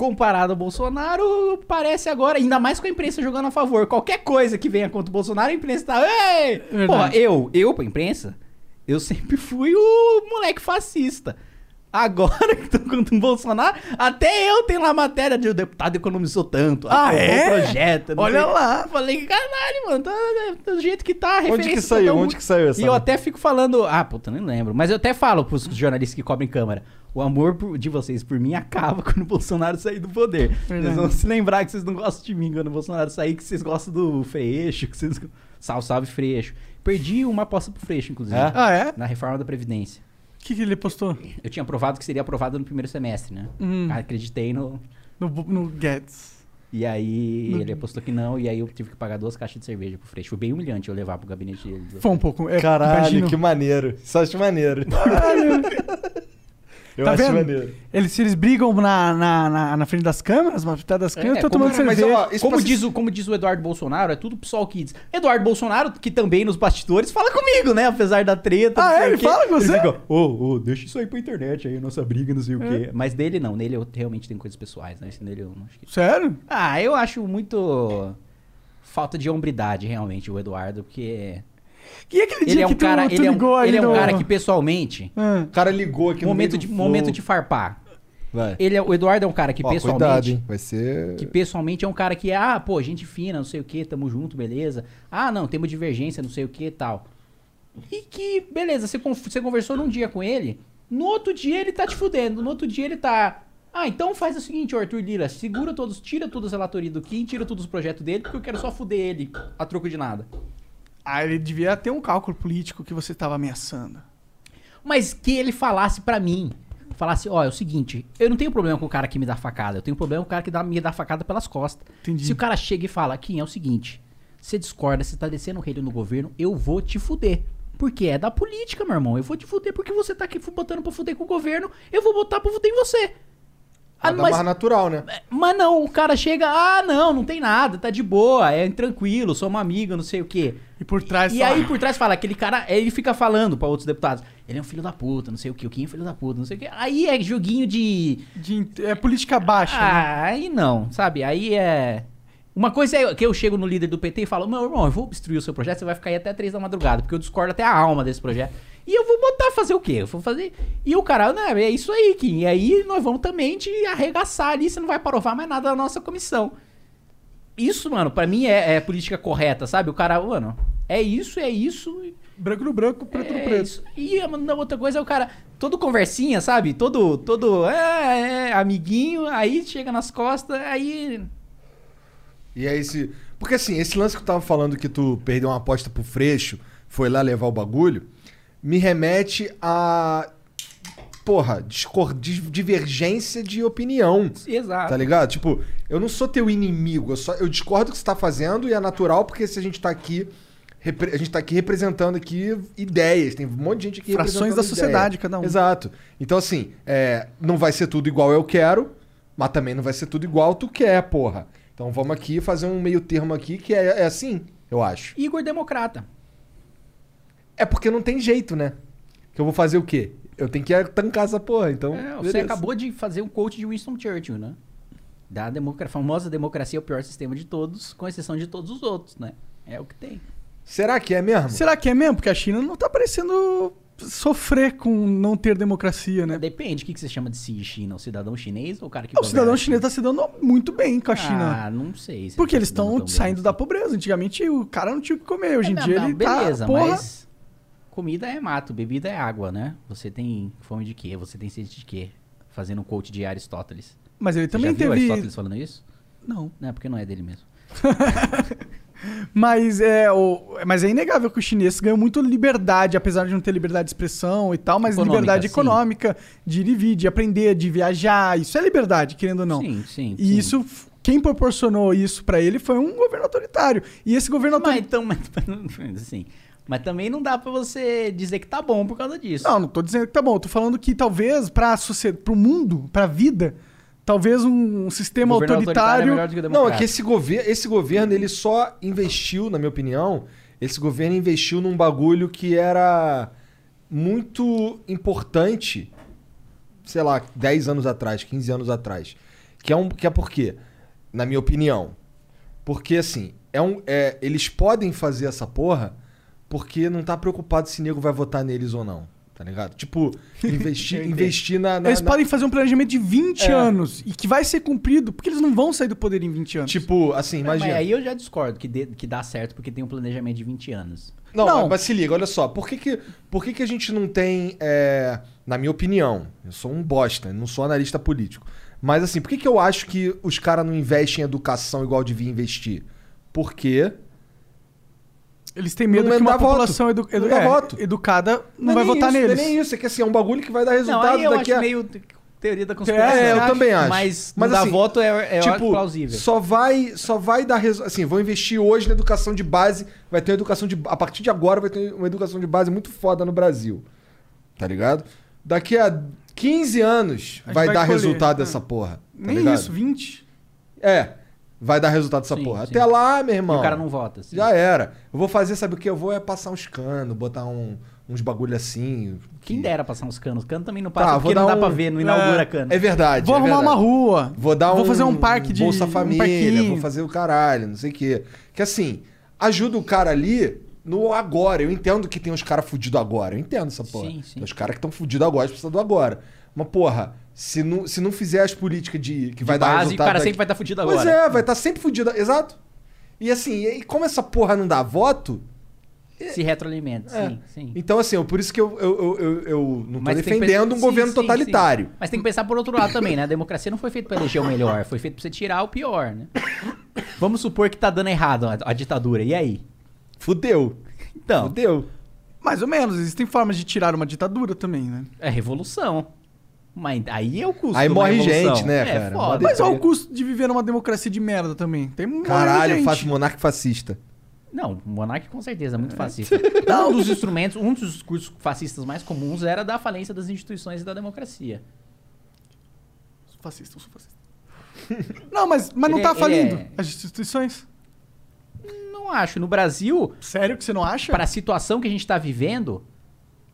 comparado ao Bolsonaro parece agora, ainda mais com a imprensa jogando a favor. Qualquer coisa que venha contra o Bolsonaro, a imprensa tá. Ei! Porra, eu, eu, pra imprensa, eu sempre fui o moleque fascista. Agora que tô contra o Bolsonaro, até eu tenho lá a matéria de o deputado economizou tanto. Ah, é? projeto. Olha sei. lá. Falei, caralho, mano, tá do jeito que tá, a Onde que referência saiu? tá Onde que saiu essa? E eu até fico falando, ah, puta, nem lembro. Mas eu até falo pros jornalistas que cobrem câmera. O amor por- de vocês por mim acaba quando o Bolsonaro sair do poder. Verdade. Vocês vão se lembrar que vocês não gostam de mim quando o Bolsonaro sair, que vocês gostam do Freixo, que vocês... Salve, salve, Freixo. Perdi uma aposta pro Freixo, inclusive. É? Ah, é? Na reforma da Previdência. O que, que ele postou? Eu tinha aprovado que seria aprovado no primeiro semestre, né? Hum. Acreditei no... No, no Guedes. E aí No- ele apostou que não, e aí eu tive que pagar duas caixas de cerveja pro Freixo. Foi bem humilhante eu levar pro gabinete dele. Foi um pouco. É, Caralho, imagino- que maneiro. Eu acho maneiro. Eu Tá acho vendo? maneiro. Eles, se eles brigam na, na, na, na frente das câmeras, mas atrás das câmeras, eu tô como- tomando mas, cerveja. ó, Isso como, diz o, como diz o Eduardo Bolsonaro, é tudo pessoal kids. Eduardo Bolsonaro, que também nos bastidores, fala comigo, né? Apesar da treta. Ah, é? Ele fala com você? Ele fica, ô, ô, deixa isso aí pra internet aí, nossa briga, não sei o quê. Mas dele não, nele eu realmente tenho coisas pessoais, né? Esse nele eu não acho que... Sério? Ah, eu acho muito falta de hombridade, realmente, o Eduardo, porque E aquele ele dia é um que tu, cara, tu ele é ligou um, aí ele é um no- cara que pessoalmente, Ah. O cara ligou aqui no momento meio de momento de farpar. Vai. Ele é, o Eduardo é um cara que Ó, pessoalmente cuidado, hein? Vai ser... que pessoalmente é um cara que, ah, pô, gente fina, não sei o que, tamo junto, beleza. Ah, não, temos divergência, não sei o que e tal. E que, beleza, você, você conversou num dia com ele, no outro dia ele tá te fudendo, no outro dia ele tá. Ah, então faz o seguinte, ô Arthur Lira, segura todos, tira todas as relatorias do Kim, tira todos os projetos dele, porque eu quero só fuder ele a troco de nada. Ah, ele devia ter um cálculo político que você tava ameaçando. Mas que ele falasse pra mim, falasse, ó, é o seguinte, eu não tenho problema com o cara que me dá facada, eu tenho problema com o cara que dá, me dá facada pelas costas. Entendi. Se o cara chega e fala, Kim, é o seguinte, Você discorda, você tá descendo o reino no governo, eu vou te fuder. Porque é da política, meu irmão. Eu vou te fuder porque você tá aqui botando pra fuder com o governo, eu vou botar pra fuder em você. Ah, Nada mais natural, né? Mas não, o cara chega, ah, não, não tem nada, tá de boa, é tranquilo, sou uma amiga, não sei o quê. E por trás E fala- aí por trás fala, aquele cara, ele fica falando pra outros deputados, ele é um filho da puta, não sei o quê, o Kim é um filho da puta, não sei o quê. Aí é joguinho de... é política baixa. né? Ah, aí não, sabe? Aí é... Uma coisa é que eu chego no líder do PT e falo, meu irmão, eu vou obstruir o seu projeto, você vai ficar aí até três da madrugada, porque eu discordo até a alma desse projeto. E eu vou botar fazer o quê? Eu vou fazer. E o cara, né, é isso aí, Kim. E aí nós vamos também te arregaçar ali, você não vai aprovar mais nada da nossa comissão. Isso, mano, pra mim é, é política correta, sabe? O cara, mano, é isso, é isso. Branco no branco, preto no é preto. isso. E a a outra coisa é o cara, todo conversinha, sabe? Todo, todo, é, é, amiguinho, aí chega nas costas, aí. E aí se. Porque assim, esse lance que eu tava falando que tu perdeu uma aposta pro Freixo, foi lá levar o bagulho, me remete a. Porra, discor- di- divergência de opinião. Exato. Tá ligado? Tipo, eu não sou teu inimigo, eu, só, eu discordo do que você tá fazendo e é natural porque se a gente tá aqui. A gente tá aqui representando aqui ideias, tem um monte de gente aqui Frações da sociedade, ideia. cada um. Exato. Então, assim, é, não vai ser tudo igual eu quero, mas também não vai ser tudo igual tu quer, porra. Então vamos aqui fazer um meio termo aqui que é, é assim, eu acho. Igor Democrata. É porque não tem jeito, né? Que eu vou fazer o quê? Eu tenho que tancar essa porra, então. É, você beleza. acabou de fazer um coach de Winston Churchill, né? Da democra famosa democracia é o pior sistema de todos, com exceção de todos os outros, né? É o que tem. Será que é mesmo? Será que é mesmo? Porque a China não tá parecendo sofrer com não ter democracia, né? Depende, o que, que você chama de si China? O cidadão chinês ou o cara que O cidadão chinês tá se dando muito bem com a China. Ah, não sei. se Porque eles tá dando estão saindo da pobreza. Antigamente o cara não tinha o que comer. Hoje em É, dia não, ele beleza, tá. Porra, mas comida é mato, bebida é água, né? Você tem fome de quê? Você tem sede de quê? Fazendo um coach de Aristóteles. Mas ele Você também já viu teve- Aristóteles falando isso? Não. Não, porque não é dele mesmo. Mas é, o, mas é inegável que o chinês ganhou muito liberdade, apesar de não ter liberdade de expressão e tal, mas Econômica, liberdade sim. econômica, de ir e vir, de aprender, de viajar. Isso é liberdade, querendo ou não. Sim, sim. E isso, quem proporcionou isso pra ele foi um governo autoritário. E esse governo autoritário. Mas então, mas, assim, mas também não dá pra você dizer que tá bom por causa disso. Não, não tô dizendo que tá bom. Eu tô falando que talvez pra sociedade, pro mundo, pra vida, talvez um sistema Governo autoritário. Não, é que esse, gover esse governo, ele só investiu, na minha opinião, esse governo investiu num bagulho que era muito importante, sei lá, 10 anos atrás, 15 anos atrás. Que é, um, que é por quê? Na minha opinião. Porque, assim, é um, é, eles podem fazer essa porra porque não tá preocupado se nego vai votar neles ou não. Tá ligado? Tipo, investir, investir na, na- Eles na- podem fazer um planejamento de 20 É. anos e que vai ser cumprido, porque eles não vão sair do poder em 20 anos. Tipo, assim, Mas imagina. aí eu já discordo que, dê- que dá certo porque tem um planejamento de 20 anos. Não, Mas, mas se liga, olha só. Por que, que, por que, que a gente não tem. é, na minha opinião, eu sou um bosta, não sou analista político. Mas assim, por que, que eu acho que os caras não investem em educação igual devia investir? Porque. Eles têm medo Não que uma voto. população edu- Não edu- é, voto. educada não, é vai votar isso, neles. Não é nem isso, é que assim, é um bagulho que vai dar Não, resultado aí eu daqui acho a. meio te- teoria da conspiração. É, eu acho, também acho. Mas, mas dar assim, voto é, é tipo, plausível. Só vai, só vai dar resultado. Assim, vou investir hoje na educação de base. Vai ter uma educação de. A partir de agora vai ter uma educação de base muito foda no Brasil. Tá ligado? Daqui a 15 anos vai, vai dar colher. resultado É. dessa porra. Tá Nem ligado? isso, 20. É. Vai dar resultado dessa Sim, porra. sim. Até lá, meu irmão. E o cara não vota, assim. Já era. Eu vou fazer, sabe o que? Eu vou é passar uns canos, botar um- uns bagulho assim. Quem dera passar uns canos. Cano também não Tá, passa vou porque dar não dá um- pra ver, não inaugura é, cano. É verdade. Vou é arrumar verdade. uma rua. Vou dar um. Vou fazer um parque de- Bolsa um Família, parquinho. vou fazer o caralho, não sei o quê. Que assim, ajuda o cara ali no agora. Eu entendo que tem uns caras fudidos agora. Eu entendo essa porra. Sim, sim. Tem os caras que estão fudidos agora, precisam do agora. Mas, porra, se não, se não fizer as políticas de que vai dar base, resultado. o cara daqui- sempre vai tá fudido Pois agora. é, vai estar sempre fudido. Exato. E assim, e como essa porra não dá voto. Se retroalimenta, É. sim, sim. Então, assim, eu- por isso que eu, eu, eu, eu- eu não que defendendo pensar- um sim, governo sim, totalitário. sim. Mas tem que pensar por outro lado também, né? A democracia não foi feita pra eleger o melhor, foi feita pra você tirar o pior, né? Vamos supor que tá dando errado a, a ditadura, e aí? Fudeu. Então, Fudeu. Mais ou menos. Existem formas de tirar uma ditadura também, né? é revolução. Mas aí é o custo Aí uma morre gente, né, é, cara? Foda. Mas olha o custo de viver numa democracia de merda também. Tem Caralho, faço monarca fascista. Não, o Monark com certeza é muito fascista. um dos instrumentos, um dos discursos fascistas mais comuns era da falência das instituições e da democracia. Sou fascista, eu sou fascista. Não, mas, mas não tá é- falindo é- as instituições? Não acho. No Brasil. Sério que você não acha? Para a situação que a gente tá vivendo,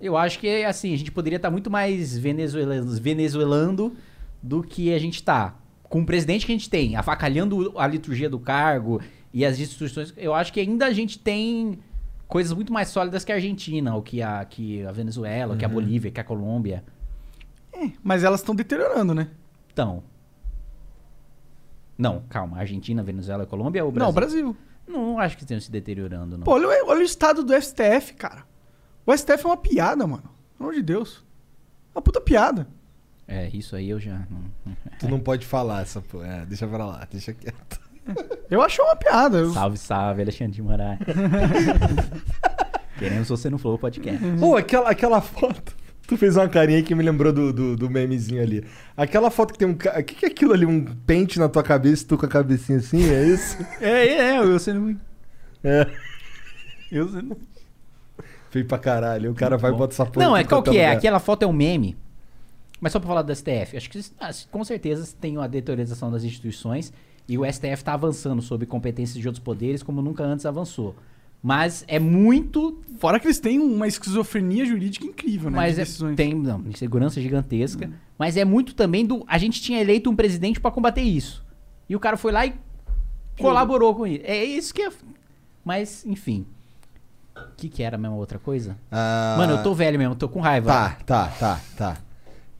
eu acho que assim, a gente poderia estar muito mais venezuelando, venezuelando do que a gente tá. Com o presidente que a gente tem, avacalhando a liturgia do cargo e as instituições, eu acho que ainda a gente tem coisas muito mais sólidas que a Argentina, ou que a, que a Venezuela, ou que a Uhum. Bolívia, que a Colômbia. É, mas elas estão deteriorando, né? Então. Não, calma. Argentina, Venezuela Colômbia ou Brasil? Não, Brasil. Não acho que estejam se deteriorando, não. Pô, olha, o- olha o estado do STF, cara. O STF é uma piada, mano. Pelo amor de Deus. Uma puta piada. É, isso aí eu já. Tu não pode falar essa porra. É, deixa pra lá, deixa quieto. Eu acho uma piada. Eu... Salve, salve, Alexandre de Moraes. Queremos você no Flow Podcast. Pô, aquela, aquela foto. Tu fez uma carinha que me lembrou do, do, do memezinho ali. Aquela foto que tem um. ca- O que, que é aquilo ali? Um pente na tua cabeça e tu com a cabecinha assim? É isso? É, é, eu sendo muito. É. Eu sendo. Feio pra caralho. O cara vai e bota essa porra. Não, é qual que é? lugar. Aquela foto é um meme. Mas só pra falar do STF, acho que ah, com certeza tem uma deteriorização das instituições e o STF tá avançando sobre competências de outros poderes como nunca antes avançou. Mas é muito. Fora que eles têm uma esquizofrenia jurídica incrível, né? Mas de é. Hum. tem não, insegurança gigantesca. Mas é muito também do. A gente tinha eleito um presidente pra combater isso. E o cara foi lá e colaborou com isso. É isso que é. Mas, enfim. O que, que era a mesma outra coisa? Ah, Mano, eu tô velho mesmo, tô com raiva. Tá, tá, tá, tá.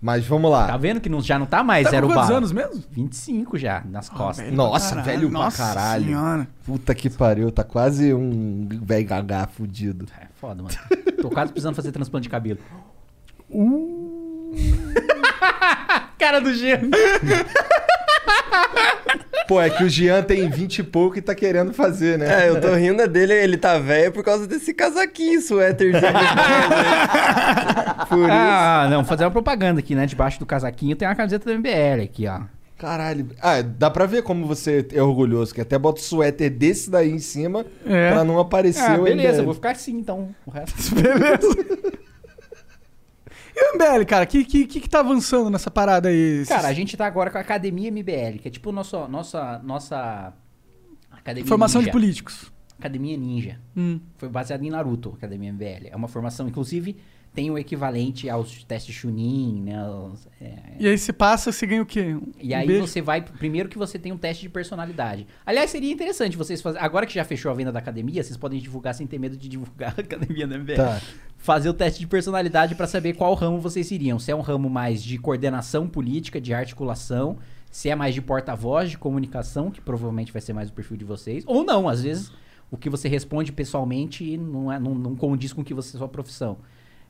Mas vamos lá. Tá vendo que não, já não tá mais Tá com zero quantos anos mesmo? 25 já, nas costas. velho. Nossa, Caralho, velho pra nossa caralho. senhora. Puta que pariu, tá quase um velho gagá fudido. É foda, mano. Tô quase precisando fazer transplante de cabelo. Cara do gelo. Pô, é que o Jean tem 20 e pouco e tá querendo fazer, né? É, eu tô rindo é dele, ele tá velho por causa desse casaquinho, suéterzinho. por isso. Ah, não, fazer uma propaganda aqui, né? Debaixo do casaquinho tem uma camiseta do MBL aqui, ó. Caralho. Ah, dá pra ver como você é orgulhoso, que até bota o suéter desse daí em cima É. pra não aparecer Ah, o beleza, MBL. eu vou ficar assim então. O resto. Beleza. E o MBL, cara, o que, que, que, tá avançando nessa parada aí? Cara, a gente tá agora com a Academia MBL, que é tipo nossa, nossa, nossa academia Formação de ninja. políticos. Academia Ninja. Hum. Foi baseado em Naruto, Academia MBL. É uma formação, inclusive, tem o equivalente aos testes Chunin, né? os- é, E aí você passa, você ganha o quê? Um E aí beijo? você vai. Primeiro que você tem um teste de personalidade. Aliás, seria interessante vocês fazerem. Agora que já fechou a venda da academia, vocês podem divulgar sem ter medo de divulgar a academia da MBL. Tá. Fazer o teste de personalidade pra saber qual ramo vocês iriam. Se é um ramo mais de coordenação política, de articulação, se é mais de porta-voz, de comunicação, que provavelmente vai ser mais o perfil de vocês. Ou não, às vezes o que você responde pessoalmente não, é, não, não condiz com o que você sua profissão.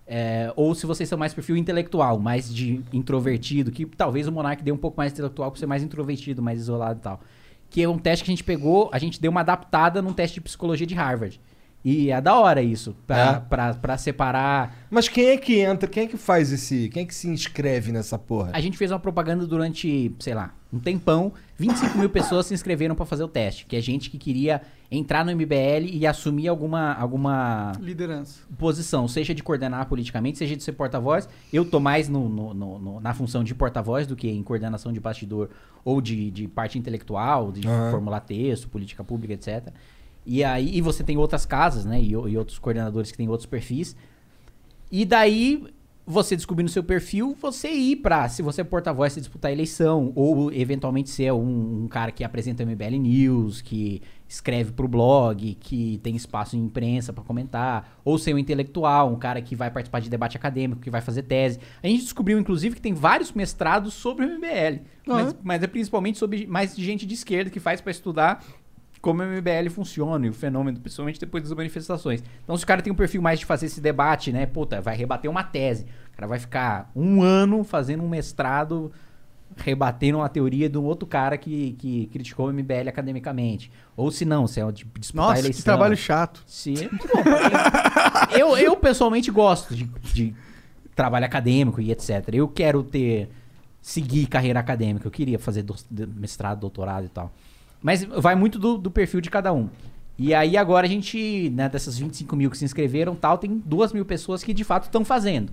É, ou se vocês são mais perfil intelectual, mais de introvertido, que talvez o Monark dê um pouco mais intelectual por ser mais introvertido, mais isolado e tal. Que é um teste que a gente pegou, a gente deu uma adaptada num teste de psicologia de Harvard. E é da hora isso, pra, É? pra, pra separar. Mas quem é que entra? Quem é que faz esse. Quem é que se inscreve nessa porra? A gente fez uma propaganda durante, sei lá, um tempão. 25 mil pessoas se inscreveram pra fazer o teste. Que é gente que queria entrar no MBL e assumir alguma, alguma Liderança. posição, seja de coordenar politicamente, seja de ser porta-voz. Eu tô mais no, no- no- no- na função de porta-voz do que em coordenação de bastidor ou de, de parte intelectual, de Aham. formular texto, política pública, etc. E aí e você tem outras casas, né? E, e outros coordenadores que têm outros perfis. E daí, você descobrindo seu perfil, você ir pra, se você é porta-voz, você disputar a eleição, ou eventualmente ser um, um cara que apresenta MBL News, que escreve pro blog, que tem espaço em imprensa pra comentar, ou ser um intelectual, um cara que vai participar de debate acadêmico, que vai fazer tese. A gente descobriu, inclusive, que tem vários mestrados sobre o MBL, mas, mas é principalmente sobre mais de gente de esquerda que faz pra estudar como o MBL funciona e o fenômeno, principalmente depois das manifestações. Então, se o cara tem um perfil mais de fazer esse debate, né? Puta, vai rebater uma tese. O cara vai ficar um ano fazendo um mestrado rebatendo uma teoria de um outro cara que, que criticou o MBL academicamente. Ou se não, se é de disputar Nossa, eleição. que trabalho chato. Sim, muito bom. eu, eu, pessoalmente, gosto de, de trabalho acadêmico e etc. Eu quero ter... Seguir carreira acadêmica. Eu queria fazer do- mestrado, doutorado e tal. Mas vai muito do, do perfil de cada um. E aí agora a gente, né, dessas 25 mil que se inscreveram tal, tem 2 mil pessoas que de fato estão fazendo.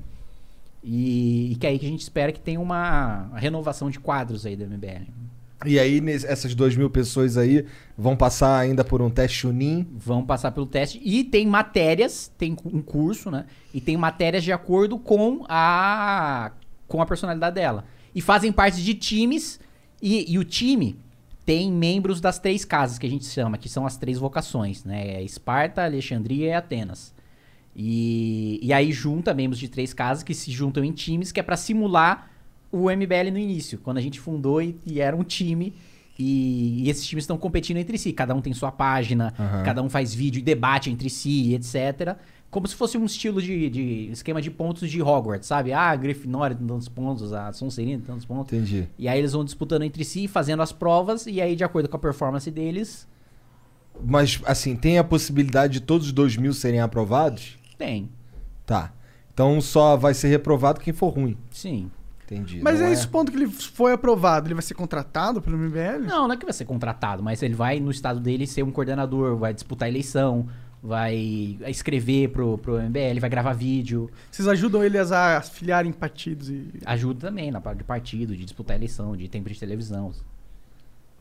E, e que é aí que a gente espera que tenha uma renovação de quadros aí do MBL. E aí, essas 2 mil pessoas aí vão passar ainda por um teste Unim. Vão passar pelo teste. E tem matérias, tem um curso, né? E tem matérias de acordo com a, com a personalidade dela. E fazem parte de times. E, e o time tem membros das três casas que a gente chama, que são as três vocações, né? É Esparta, Alexandria e Atenas. E, e aí junta membros de três casas que se juntam em times, que é pra simular o MBL no início, quando a gente fundou e, e era um time. E, e esses times estão competindo entre si. Cada um tem sua página, Aham. cada um faz vídeo e debate entre si, etc. Como se fosse um estilo de, de esquema de pontos de Hogwarts, sabe? Ah, a Grifinória tem tantos pontos, a Sonserina tem tantos pontos. Entendi. E aí eles vão disputando entre si, fazendo as provas, e aí, de acordo com a performance deles, Mas, assim, tem a possibilidade de todos os 2 mil serem aprovados? tem. Tá. Então só vai ser reprovado quem for ruim. Sim. Entendi. Mas Não é esse ponto que ele foi aprovado, ele vai ser contratado pelo MBL? Não, não é que vai ser contratado, mas ele vai, no estado dele, ser um coordenador, vai disputar a eleição, vai escrever pro, pro MBL, vai gravar vídeo. Vocês ajudam eles a afiliarem partidos e. Ajuda também na parte de partido, de disputar eleição, de tempo de televisão.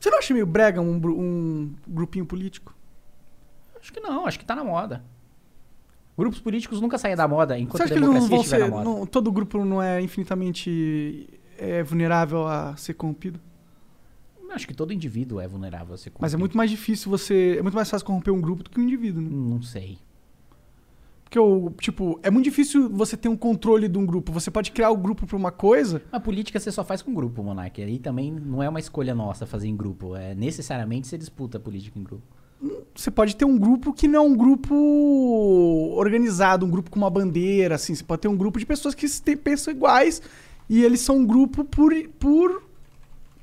Você não acha meio brega um, um grupinho político? Acho que não, acho que tá na moda. Grupos políticos nunca saem da moda enquanto Você a acha que não democracia vão ser. não- todo grupo não é infinitamente é, vulnerável a ser corrompido? Acho que todo indivíduo é vulnerável a ser Mas é corrompido. muito mais difícil você. É muito mais fácil corromper um grupo do que um indivíduo, né? Não sei. Porque, o, tipo, é muito difícil você ter um controle de um grupo. Você pode criar o grupo pra uma coisa. A política você só faz com grupo, Monark. Aí também não é uma escolha nossa fazer em grupo. É necessariamente você disputa a política em grupo. Você pode ter um grupo que não é um grupo organizado, um grupo com uma bandeira, assim. Você pode ter um grupo de pessoas que pensam iguais e eles são um grupo por, por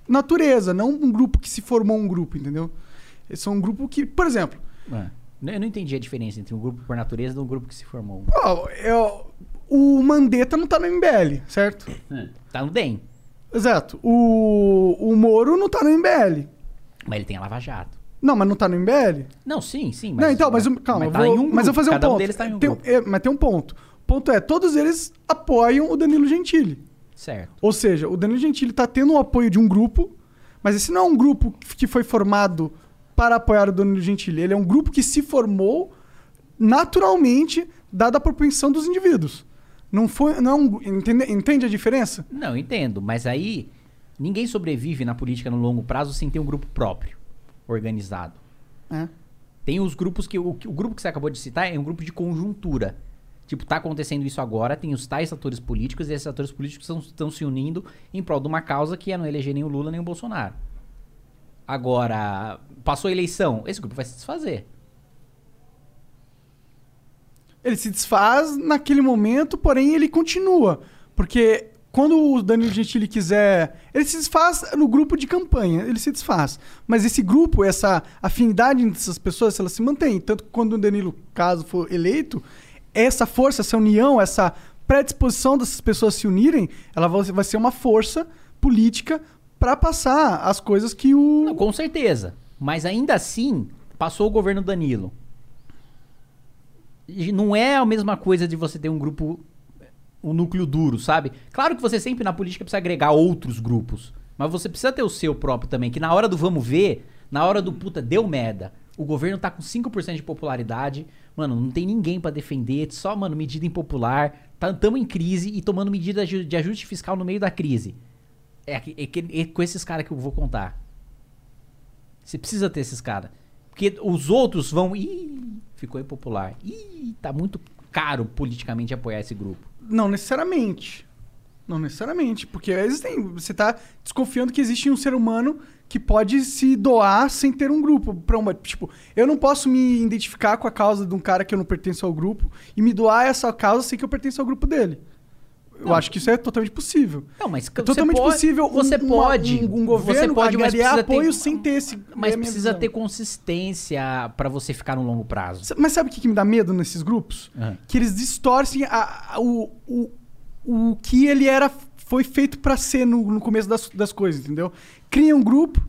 natureza, não um grupo que se formou um grupo, entendeu? Eles são um grupo que, por exemplo, É. Eu não entendi a diferença entre um grupo por natureza e um grupo que se formou. ó, eu- o Mandetta não tá no MBL, certo? Tá no DEM. Exato. O, o Moro não tá no MBL. Mas ele tem a Lava Jato. Não, mas não tá no MBL? Não, sim, sim. Mas, não, então, mas, eu- calma, mas tá vou, em um mas eu vou fazer um cada um ponto. deles tá em um Tem- grupo. é, mas tem um ponto. O ponto é, todos eles apoiam o Danilo Gentili. Certo. Ou seja, o Danilo Gentili tá tendo o apoio de um grupo, mas esse não é um grupo que foi formado para apoiar o Danilo Gentili. Ele é um grupo que se formou naturalmente, dada a propensão dos indivíduos. Não foi. Não é entende, entende a diferença? Não, entendo. Mas aí, ninguém sobrevive na política no longo prazo sem ter um grupo próprio, organizado. É. Tem os grupos que. O, o grupo que você acabou de citar é um grupo de conjuntura. Tipo, tá acontecendo isso agora, tem os tais atores políticos, e esses atores políticos estão se unindo em prol de uma causa que é não eleger nem o Lula nem o Bolsonaro. Agora, passou a eleição, esse grupo vai se desfazer. Ele se desfaz naquele momento, porém ele continua. Porque quando o Danilo Gentili quiser. Ele se desfaz no grupo de campanha, ele se desfaz. Mas esse grupo, essa afinidade entre essas pessoas, ela se mantém. Tanto que quando o Danilo, caso for eleito, essa força, essa união, essa predisposição dessas pessoas se unirem, ela vai ser uma força política para passar as coisas que o. Não, com certeza. Mas ainda assim, passou o governo Danilo. E não é a mesma coisa de você ter um grupo, um núcleo duro, sabe? Claro que você sempre na política precisa agregar outros grupos. Mas você precisa ter o seu próprio também, que na hora do vamos ver, na hora do puta, deu merda. O governo tá com 5% de popularidade. Mano, não tem ninguém pra defender, só, mano, medida impopular. Tá, tamo em crise e tomando medida de ajuste fiscal no meio da crise. É, é que- é com esses caras que eu vou contar. Você precisa ter esses caras. Porque os outros vão. Ih, ficou impopular. Ih, tá muito caro politicamente apoiar esse grupo. Não necessariamente. Não necessariamente. Porque existem. Você tá desconfiando que existe um ser humano que pode se doar sem ter um grupo. Pra uma, tipo, eu não posso me identificar com a causa de um cara que eu não pertenço ao grupo e me doar essa causa sem que eu pertença ao grupo dele. Eu Não. acho que isso é totalmente possível. Não, mas é totalmente pode- possível um- você pode, um, um governo você pode, mas precisa ter- apoio sem ter esse. Mas é precisa visão. ter consistência pra você ficar no longo prazo. Mas sabe o que, que me dá medo nesses grupos? Ah. Que eles distorcem a- a- o, o, o que ele era foi feito pra ser no, no começo das, das coisas, entendeu? Cria um grupo,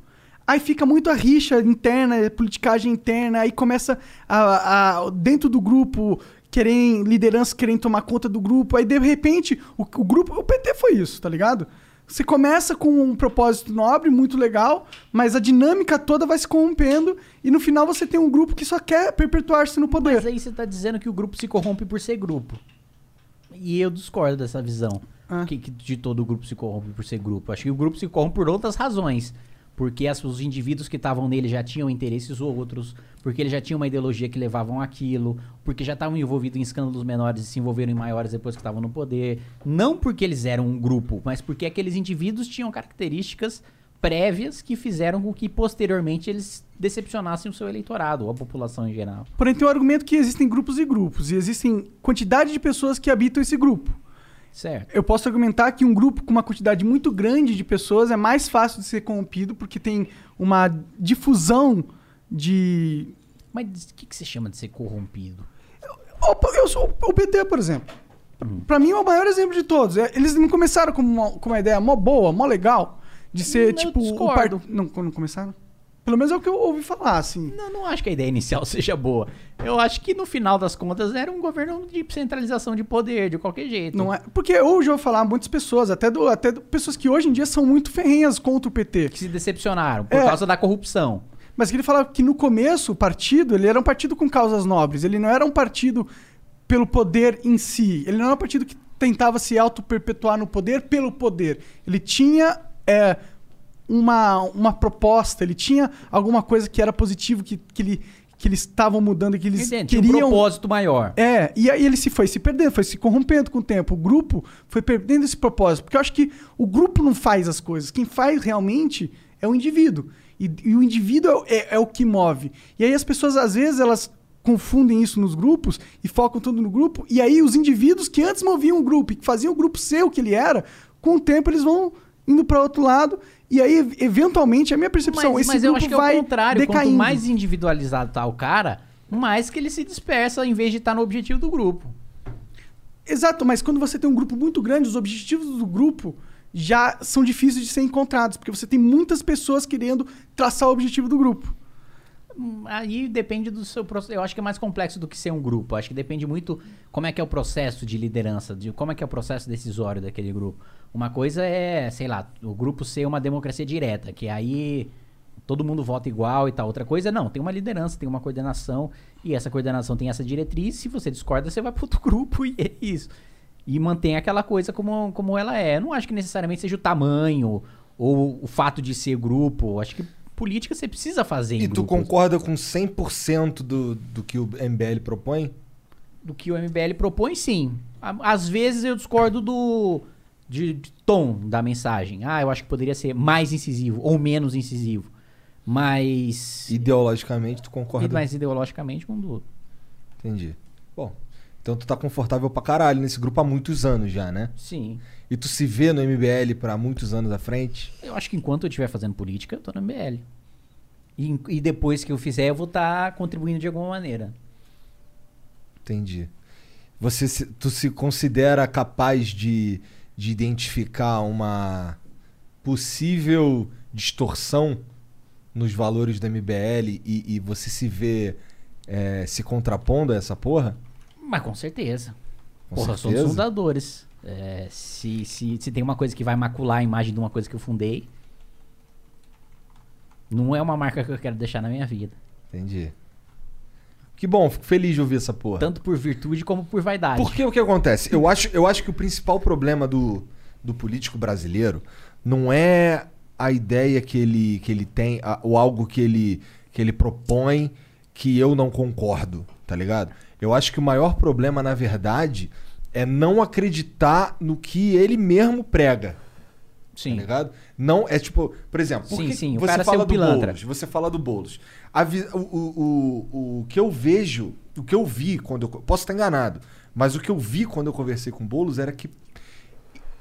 Aí fica muito a rixa interna, a politicagem interna, aí começa a, a- dentro do grupo querem liderança querem tomar conta do grupo, aí de repente o, o grupo, o PT foi isso, tá ligado? Você começa com um propósito nobre, muito legal, mas a dinâmica toda vai se corrompendo e no final você tem um grupo que só quer perpetuar-se no poder. Mas aí você tá dizendo que o grupo se corrompe por ser grupo. E eu discordo dessa visão. Ah. Que, que de todo grupo se corrompe por ser grupo. Acho que o grupo se corrompe por outras razões. Porque as- os indivíduos que estavam nele já tinham interesses outros, porque eles já tinham uma ideologia que levavam aquilo, porque já estavam envolvidos em escândalos menores e se envolveram em maiores depois que estavam no poder. Não porque eles eram um grupo, mas porque aqueles indivíduos tinham características prévias que fizeram com que posteriormente eles decepcionassem o seu eleitorado, ou a população em geral. Porém, tem o argumento que existem grupos e grupos, e existem quantidade de pessoas que habitam esse grupo. Certo. Eu posso argumentar que um grupo com uma quantidade muito grande de pessoas é mais fácil de ser corrompido, porque tem uma difusão de. Mas o que, que você chama de ser corrompido? Opa, eu sou o PT, por exemplo. Pra mim é o maior exemplo de todos. É, Eles não começaram com uma, com uma ideia mó boa, mó legal, de ser Eu tipo. o discordo. par- Não, não começaram? Pelo menos é o que eu ouvi falar, assim. Não, não acho que a ideia inicial seja boa. Eu acho que no final das contas era um governo de centralização de poder, de qualquer jeito. Não é, porque hoje eu vou falar muitas pessoas, até, do, até do- pessoas que hoje em dia são muito ferrenhas contra o PT. Que se decepcionaram por É. causa da corrupção. Mas que ele falava que no começo o partido, ele era um partido com causas nobres. Ele não era um partido pelo poder em si. Ele não era um partido que tentava se auto-perpetuar no poder pelo poder. Ele tinha é, uma, uma proposta, ele tinha alguma coisa que era positivo, que, que, ele, que eles estavam mudando, que eles Entende? Tinha um queriam... propósito maior. É, e aí ele se foi se perdendo, foi se corrompendo com o tempo. O grupo foi perdendo esse propósito. Porque eu acho que o grupo não faz as coisas. Quem faz realmente é o indivíduo. E, e o indivíduo é, é- é o que move. E aí as pessoas, às vezes, elas confundem isso nos grupos e focam tudo no grupo. E aí os indivíduos que antes moviam o grupo e que faziam o grupo ser o que ele era, com o tempo eles vão indo para outro lado. E aí, eventualmente, a minha percepção, Mas, esse mas eu grupo acho que é vai o contrário. decaindo. Quanto mais individualizado tá o cara, mais que ele se dispersa em vez de estar no objetivo do grupo. Exato, mas quando você tem um grupo muito grande, os objetivos do grupo já são difíceis de ser encontrados, porque você tem muitas pessoas querendo traçar o objetivo do grupo. Aí depende do seu processo. Eu acho que é mais complexo do que ser um grupo. Acho que depende muito como é que é o processo de liderança, de como é que é o processo decisório daquele grupo. Uma coisa é, sei lá, o grupo ser uma democracia direta, que aí todo mundo vota igual e tal. Outra coisa, não, tem uma liderança, tem uma coordenação, e essa coordenação tem essa diretriz. Se você discorda, você vai para outro grupo e é isso. E mantém aquela coisa como, como ela é. Eu não acho que necessariamente seja o tamanho ou o fato de ser grupo. Acho que política você precisa fazer E tu concorda com 100% do, do que o MBL propõe? do que o MBL propõe, sim. Às vezes eu discordo do de, de tom da mensagem. Ah, eu acho que poderia ser mais incisivo ou menos incisivo. Mas. Ideologicamente, tu concorda? Mas ideologicamente, um do outro. Entendi. Bom, então tu tá confortável pra caralho nesse grupo há muitos anos já, né? Sim. E tu se vê no MBL pra muitos anos à frente? Eu acho que enquanto eu estiver fazendo política, eu tô no MBL. E, e depois que eu fizer, eu vou estar contribuindo de alguma maneira. Entendi. Você se, tu se considera capaz de, de identificar uma possível distorção nos valores do MBL e, e você se vê é, se contrapondo a essa porra? Mas com certeza. Com Porra, somos certeza? fundadores. É, se, se, se tem uma coisa que vai macular a imagem de uma coisa que eu fundei, não é uma marca que eu quero deixar na minha vida. Entendi. Que bom, fico feliz de ouvir essa porra. Tanto por virtude como por vaidade. Porque o que acontece? Eu acho, eu acho que o principal problema do, do político brasileiro não é a ideia que ele, que ele tem, a- ou algo que ele, que ele propõe que eu não concordo, tá ligado? Eu acho que o maior problema, na verdade, é não acreditar no que ele mesmo prega. Sim. Tá ligado? Não, é tipo, por exemplo, por Sim, sim, o você fala do pilantra. Boulos, você fala do Boulos. A o, o, o, o que eu vejo, o que eu vi quando eu. Posso estar enganado, mas o que eu vi quando eu conversei com o Boulos era que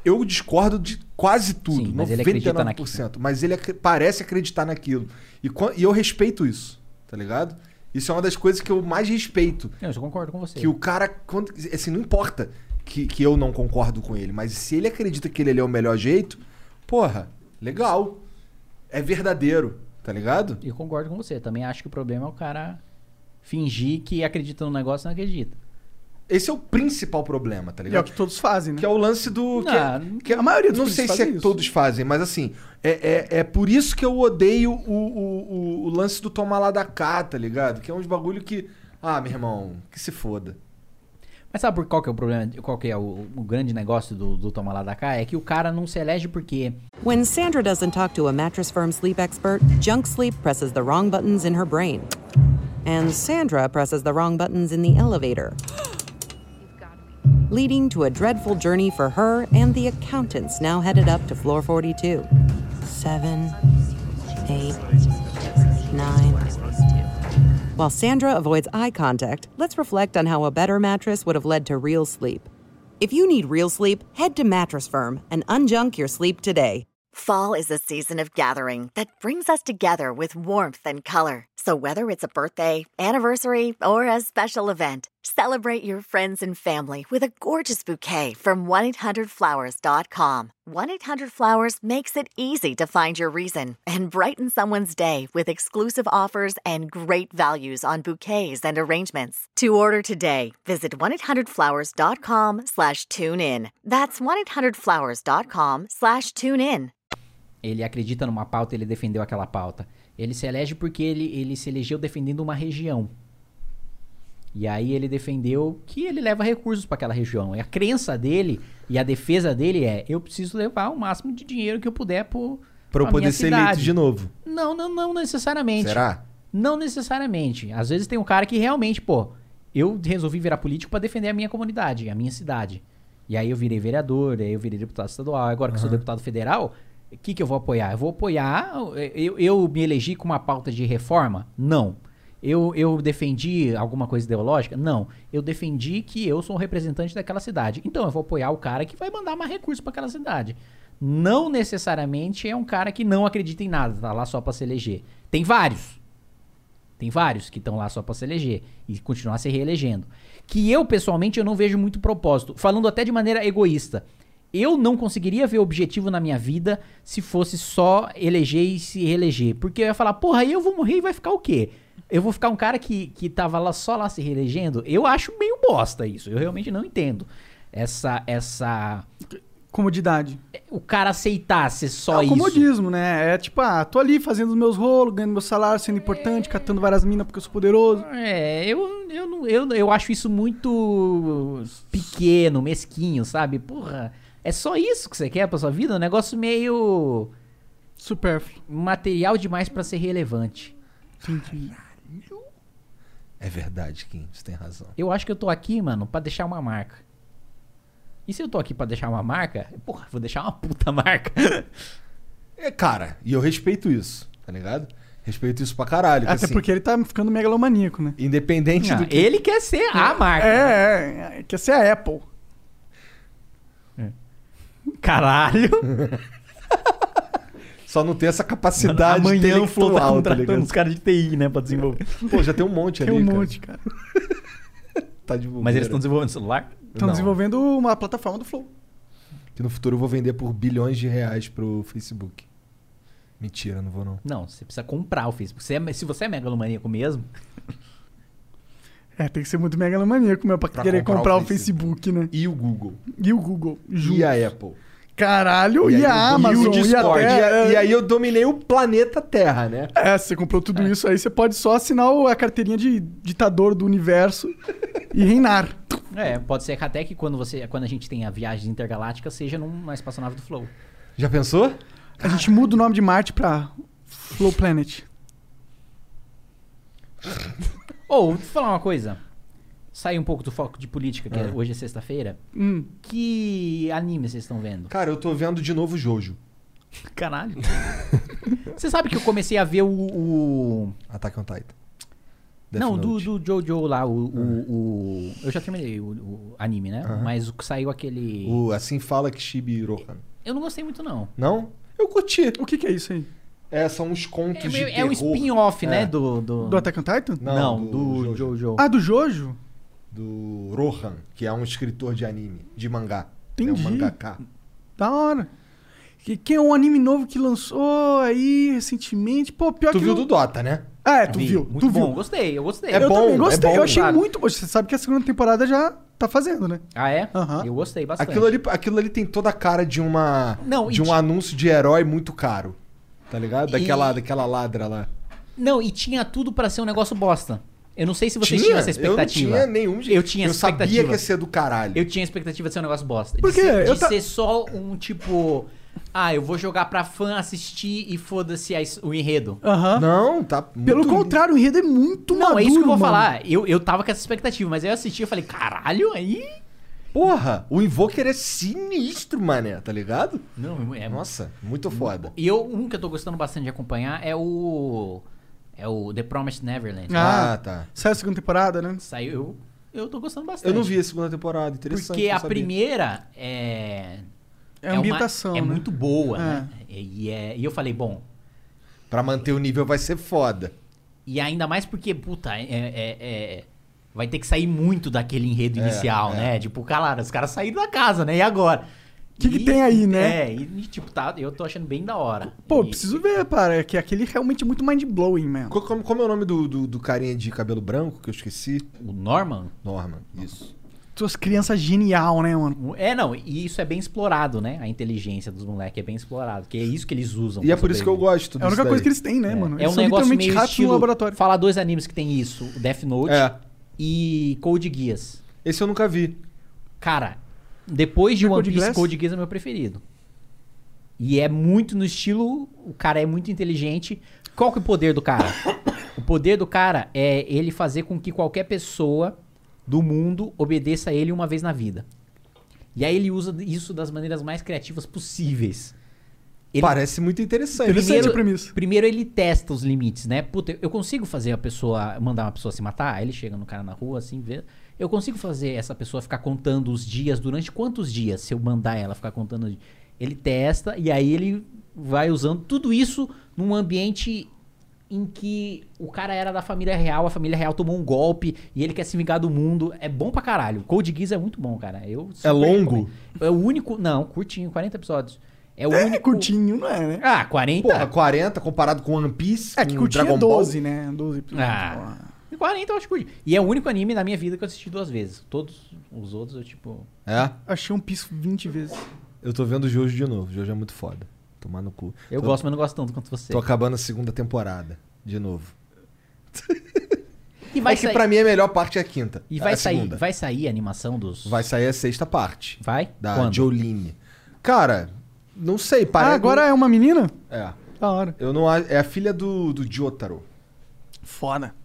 eu discordo de quase tudo, Sim, mas ele acredita 99%, mas ele acre- parece acreditar naquilo. E, e eu respeito isso, tá ligado? Isso é uma das coisas que eu mais respeito. Eu concordo com você. Que o cara, quando, assim, não importa que, que eu não concordo com ele, mas se ele acredita que ele é o melhor jeito, porra, legal. É verdadeiro. Tá ligado? Eu concordo com você. Também acho que o problema é o cara fingir que acredita no negócio e não acredita. Esse é o principal problema, tá E é o ligado? que todos fazem, né? Que é o lance do. Que é- Não, que é- a maioria dos Não políticos sei se é fazem que isso. todos fazem, mas assim. É, é, é por isso que eu odeio o, o, o, o lance do tomar lá da cá, tá ligado? Que é uns bagulho que. Ah, meu irmão, que se foda. Mas sabe por qual que é o problema? Qual que é o, o grande negócio do, do tomar lá da cá? É que o cara não se elege porque When Sandra doesn't talk to a Mattress Firm sleep expert, Junk Sleep presses the wrong buttons in her brain. And Sandra presses the wrong buttons in the elevator. Leading to a dreadful journey for her and the accountants now headed up to floor 42. Seven, eight, nine. While Sandra avoids eye contact, let's reflect on how a better mattress would have led to real sleep. If you need real sleep, head to Mattress Firm and unjunk your sleep today. Fall is a season of gathering that brings us together with warmth and color. So whether it's a birthday, anniversary, or a special event, celebrate your friends and family with a gorgeous bouquet from 1-800-Flowers.com. 1-800-Flowers makes it easy to find your reason and brighten someone's day with exclusive offers and great values on bouquets and arrangements. To order today, visit 1-800-Flowers.com slash tune in. That's 1-800-Flowers.com slash tune in. ele acredita numa pauta, ele defendeu aquela pauta. Ele se elege porque ele, ele se elegeu defendendo uma região. E aí ele defendeu que ele leva recursos para aquela região. E a crença dele e a defesa dele é: eu preciso levar o máximo de dinheiro que eu puder pro, Pra eu poder minha ser eleito cidade. de novo. Não, não, não necessariamente. Será? Não necessariamente. Às vezes tem um cara que realmente, pô, eu resolvi virar político pra defender a minha comunidade, a minha cidade. E aí eu virei vereador, aí eu virei deputado estadual. Agora que eu sou deputado federal, o que, que eu vou apoiar? Eu vou apoiar. Eu, eu me elegi com uma pauta de reforma? Não. Eu, eu defendi alguma coisa ideológica? Não. Eu defendi que eu sou um representante daquela cidade. Então eu vou apoiar o cara que vai mandar mais recursos pra aquela cidade. Não necessariamente é um cara que não acredita em nada, tá lá só pra se eleger. Tem vários. Tem vários que estão lá só pra se eleger e continuar se reelegendo. Que eu, pessoalmente, eu não vejo muito propósito. Falando até de maneira egoísta. Eu não conseguiria ver objetivo na minha vida se fosse só eleger e se reeleger. Porque eu ia falar, porra, aí eu vou morrer e vai ficar o quê? Eu vou ficar um cara que, que tava lá só lá se reelegendo? Eu acho meio bosta isso. Eu realmente não entendo. Essa. essa Comodidade. O cara aceitar ser só é o isso. comodismo, né? É tipo, ah, tô ali fazendo os meus rolos, ganhando meu salário, sendo importante, catando várias minas porque eu sou poderoso. É, eu, eu, eu, eu acho isso muito pequeno, mesquinho, sabe? Porra, é só isso que você quer pra sua vida? Um negócio meio. Supérfluo. Material demais pra ser relevante. É verdade, Kim, você tem razão. Eu acho que eu tô aqui, mano, pra deixar uma marca. E se eu tô aqui pra deixar uma marca, porra, vou deixar uma puta marca. É, cara, e eu respeito isso, tá ligado? Respeito isso pra caralho. Até assim, porque ele tá ficando megalomaníaco, né? Independente Ah, do que. ele quer ser a marca. É, é, é, quer ser a Apple. Caralho. Só não tem essa capacidade Amanhã o Flow tá intelectual, tá contratando ligado? os caras de TI, né, pra desenvolver. Pô, já tem um monte Tem ali, um cara. monte, cara. Tá de Mas eles estão desenvolvendo celular? Estão desenvolvendo uma plataforma do Flow. Que no futuro eu vou vender por bilhões de reais pro Facebook. Mentira, não vou não. Não, você precisa comprar o Facebook. Você é- se você é megalomaníaco mesmo, É, tem que ser muito megalomaníaco, meu, pra, Pra querer comprar comprar, o o Facebook, né? E o Google. E o Google. juntos. E a Apple. Caralho, e, aí a Amazon, E o Discord. e, E, a a- Terra. e aí eu dominei o planeta Terra, né? É, você comprou tudo isso aí, você pode só assinar a carteirinha de ditador do universo e reinar. é, pode ser que até que quando, você, quando a gente tem a viagem intergaláctica seja numa espaçonave do Flow. Já pensou? A gente muda o nome de Marte pra Flow Planet. Ou, deixa eu falar uma coisa. Sair um pouco do foco de política, que é- Ah. hoje é sexta-feira. Hum. Que anime vocês estão vendo? Cara, eu tô vendo de novo Jojo. Caralho. Você sabe que eu comecei a ver o. o- Attack on Titan. Death Não, do, Note. do Jojo lá, o, o, o- Eu já terminei o, o anime, né? Aham. Mas o que saiu aquele. O Assim Fala Kishibe Rohan. Eu não gostei muito, não. Não? Eu curti. O que, que é isso aí? É, são uns contos É, de meio- é um terror. spin-off, né? É. Do, do... Do Attack on Titan? Não, Não, do, do Jojo. Ah, do Jojo? Do Rohan, que é um escritor de anime, de mangá. Ele É um Entendi. mangaka. Da hora. Que, que é um anime novo que lançou aí recentemente. Pô, pior Tu que viu eu- do Dota, né? Ah, é, tu Vi, viu. Muito tu bom, viu. gostei, eu gostei. É eu bom, também é gostei. bom, eu achei sabe? muito bom. Você sabe que a segunda temporada já tá fazendo, né? Ah, é? Aham. Eu gostei bastante. Aquilo ali, aquilo ali tem toda a cara de uma Não, de um ti- anúncio de herói muito caro. Tá ligado? Daquela, E- daquela ladra lá. Não, e tinha tudo pra ser um negócio bosta. Eu não sei se vocês Tinha? tinham essa Eu não expectativa. tinha nenhum de- Eu tinha Eu essa sabia expectativa. que ia ser do caralho. Eu tinha a expectativa de ser um negócio bosta. Por De quê? ser, de ta- ser só um tipo. Ah, eu vou jogar pra fã assistir e foda-se o enredo. Aham. Não, tá Pelo contrário, o enredo é muito Não, maduro, é isso que eu vou mano. falar. Eu, eu tava com essa expectativa, mas aí eu assisti e falei, caralho, aí. Porra, o Invoker é sinistro, mané, tá ligado? Não, é. Nossa, muito foda. E eu, um que eu tô gostando bastante de acompanhar é o. É o The Promised Neverland. Ah, Ah, tá. Saiu a segunda temporada, né? Saiu. Eu, eu tô gostando bastante. Eu não vi a segunda temporada, interessante. Porque a primeira é. É uma- ambientação, É né? muito boa, É. né? E, é- e eu falei, bom. Pra manter o nível vai ser foda. E ainda mais porque, puta, é, é- é- vai ter que sair muito daquele enredo É, inicial, é. né? Tipo, cara, os caras saíram da casa, né? E agora? O que, que tem aí, né? É, e, tipo, tá, eu tô achando bem da hora. Pô, E- preciso ver, para. É que aquele realmente é muito mind-blowing, mesmo. Co- Como, como é o nome do, do, do carinha de cabelo branco que eu esqueci? O Norman? Norman, isso. Suas crianças genial, né, mano? É, não, e isso é bem explorado, né? A inteligência dos moleques é bem explorado, que é isso que eles usam. E pra é por isso que eu sobreviver. gosto É a única coisa que eles têm, né, mano? É Eles um são negócio literalmente meio ratos estilo... no laboratório. Falar dois animes que tem isso, o Death Note É. e Code Geass. Esse eu nunca vi. Cara, depois de é One Code Piece? Code Geass é meu preferido. E é muito no estilo, o cara é muito inteligente. Qual que é o poder do cara? o poder do cara é ele fazer com que qualquer pessoa do mundo obedeça a ele uma vez na vida. E aí ele usa isso das maneiras mais criativas possíveis. Ele- Parece muito interessante. Interessante a Primeiro, premissa. primeiro ele testa os limites, né? Puta, eu consigo fazer a pessoa, mandar uma pessoa se matar? Aí ele chega no cara na rua, assim, vê. Eu consigo fazer essa pessoa ficar contando os dias, durante quantos dias, se eu mandar ela ficar contando. os dias? Ele testa e aí ele vai usando tudo isso num ambiente em que o cara era da família real, a família real tomou um golpe e ele quer se vingar do mundo. É bom pra caralho. Code Geass é muito bom, cara. Eu É longo? recomendo. É o único. Não, curtinho, 40 episódios. É o É único. curtinho, não é, né? Ah, 40? Porra, 40 comparado com One Piece, É que com curtinho Dragon é Ball. 12, né? 12 episódios. Ah. 40 eu acho curtinho. E é o único anime da minha vida que eu assisti duas vezes. Todos os outros eu, tipo. É? Achei um piso 20 vezes. Eu tô vendo o Jojo de novo. O Jojo é muito foda. Tomar no cu. Eu Tô- gosto, mas não gosto tanto quanto você. Tô acabando a segunda temporada. De novo. E vai é que sair. pra mim a melhor parte é a quinta. E É vai a sair, segunda. vai sair a animação dos. Vai sair a sexta parte. Vai? Da Quando? Jolene. Cara, não sei. Parece... Ah, agora é uma menina? É. Da hora. Eu não... a- É a filha do, do Jotaro. Foda.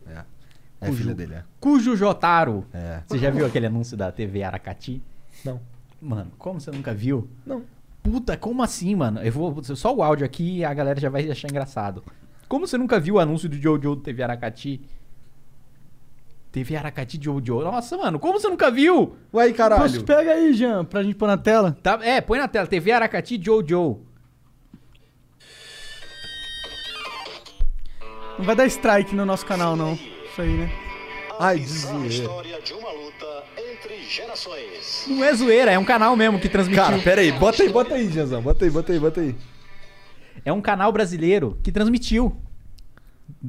É. É Cujo- filha dele, é. Cujo Jotaro. É. Você já viu aquele anúncio da TV Aracati? Não. Mano, como você nunca viu? Não. Puta, como assim, mano? Eu vou. Só o áudio aqui e a galera já vai achar engraçado. Como você nunca viu o anúncio do Jojo do TV Aracati? TV Aracati Jojo. Nossa, mano, como você nunca viu? Ué, caralho. Poxa, pega aí, Jean, pra gente pôr na tela. Tá, é, põe na tela. TV Aracati Jojo. Não vai dar strike no nosso canal, não. Isso aí, né? Ai, dizia. Não é zoeira, é um canal mesmo que transmitiu. Cara, pera aí. Bota aí, bota aí, Janzão. Bota aí, bota aí, bota aí. É um canal brasileiro que transmitiu.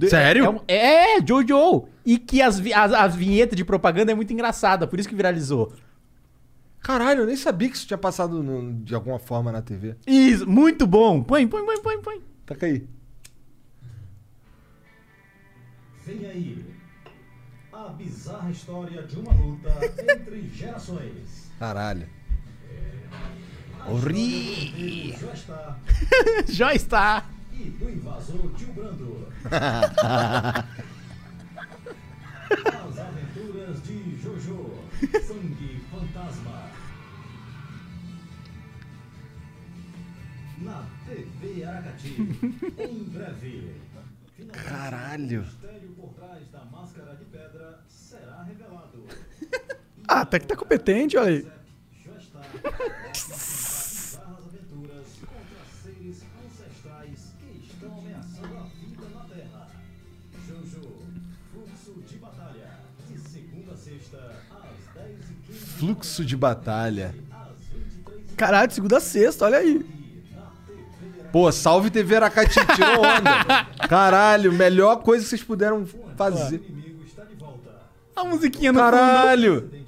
Sério? É, um- é, Jojo. E que as, as, as vinhetas de propaganda é muito engraçada, por isso que viralizou. Caralho, eu nem sabia que isso tinha passado no- de alguma forma na TV. Isso, muito bom. Põe, põe, põe, põe, põe. Taca aí. Vem aí. A bizarra história de uma luta entre gerações. Caralho. Ori. Já está. Já está. E do invasor Tio Brando. As aventuras de Jojo. Sangue Fantasma. Na TV Aracati. Em breve. Caralho. Mistério por trás da máscara de pedra será revelado. Ah, até que tá competente, olha aí. Já está. Bizarras aventuras contra seres ancestrais que estão ameaçando a vida na Terra. Jojo, fluxo de batalha. De segunda a sexta, às 10h15. Fluxo de batalha. Caralho, de segunda a sexta, olha aí. Pô, salve TV Aracati, tirou onda. Caralho, melhor coisa que vocês puderam fazer. A musiquinha no Caralho. fundo.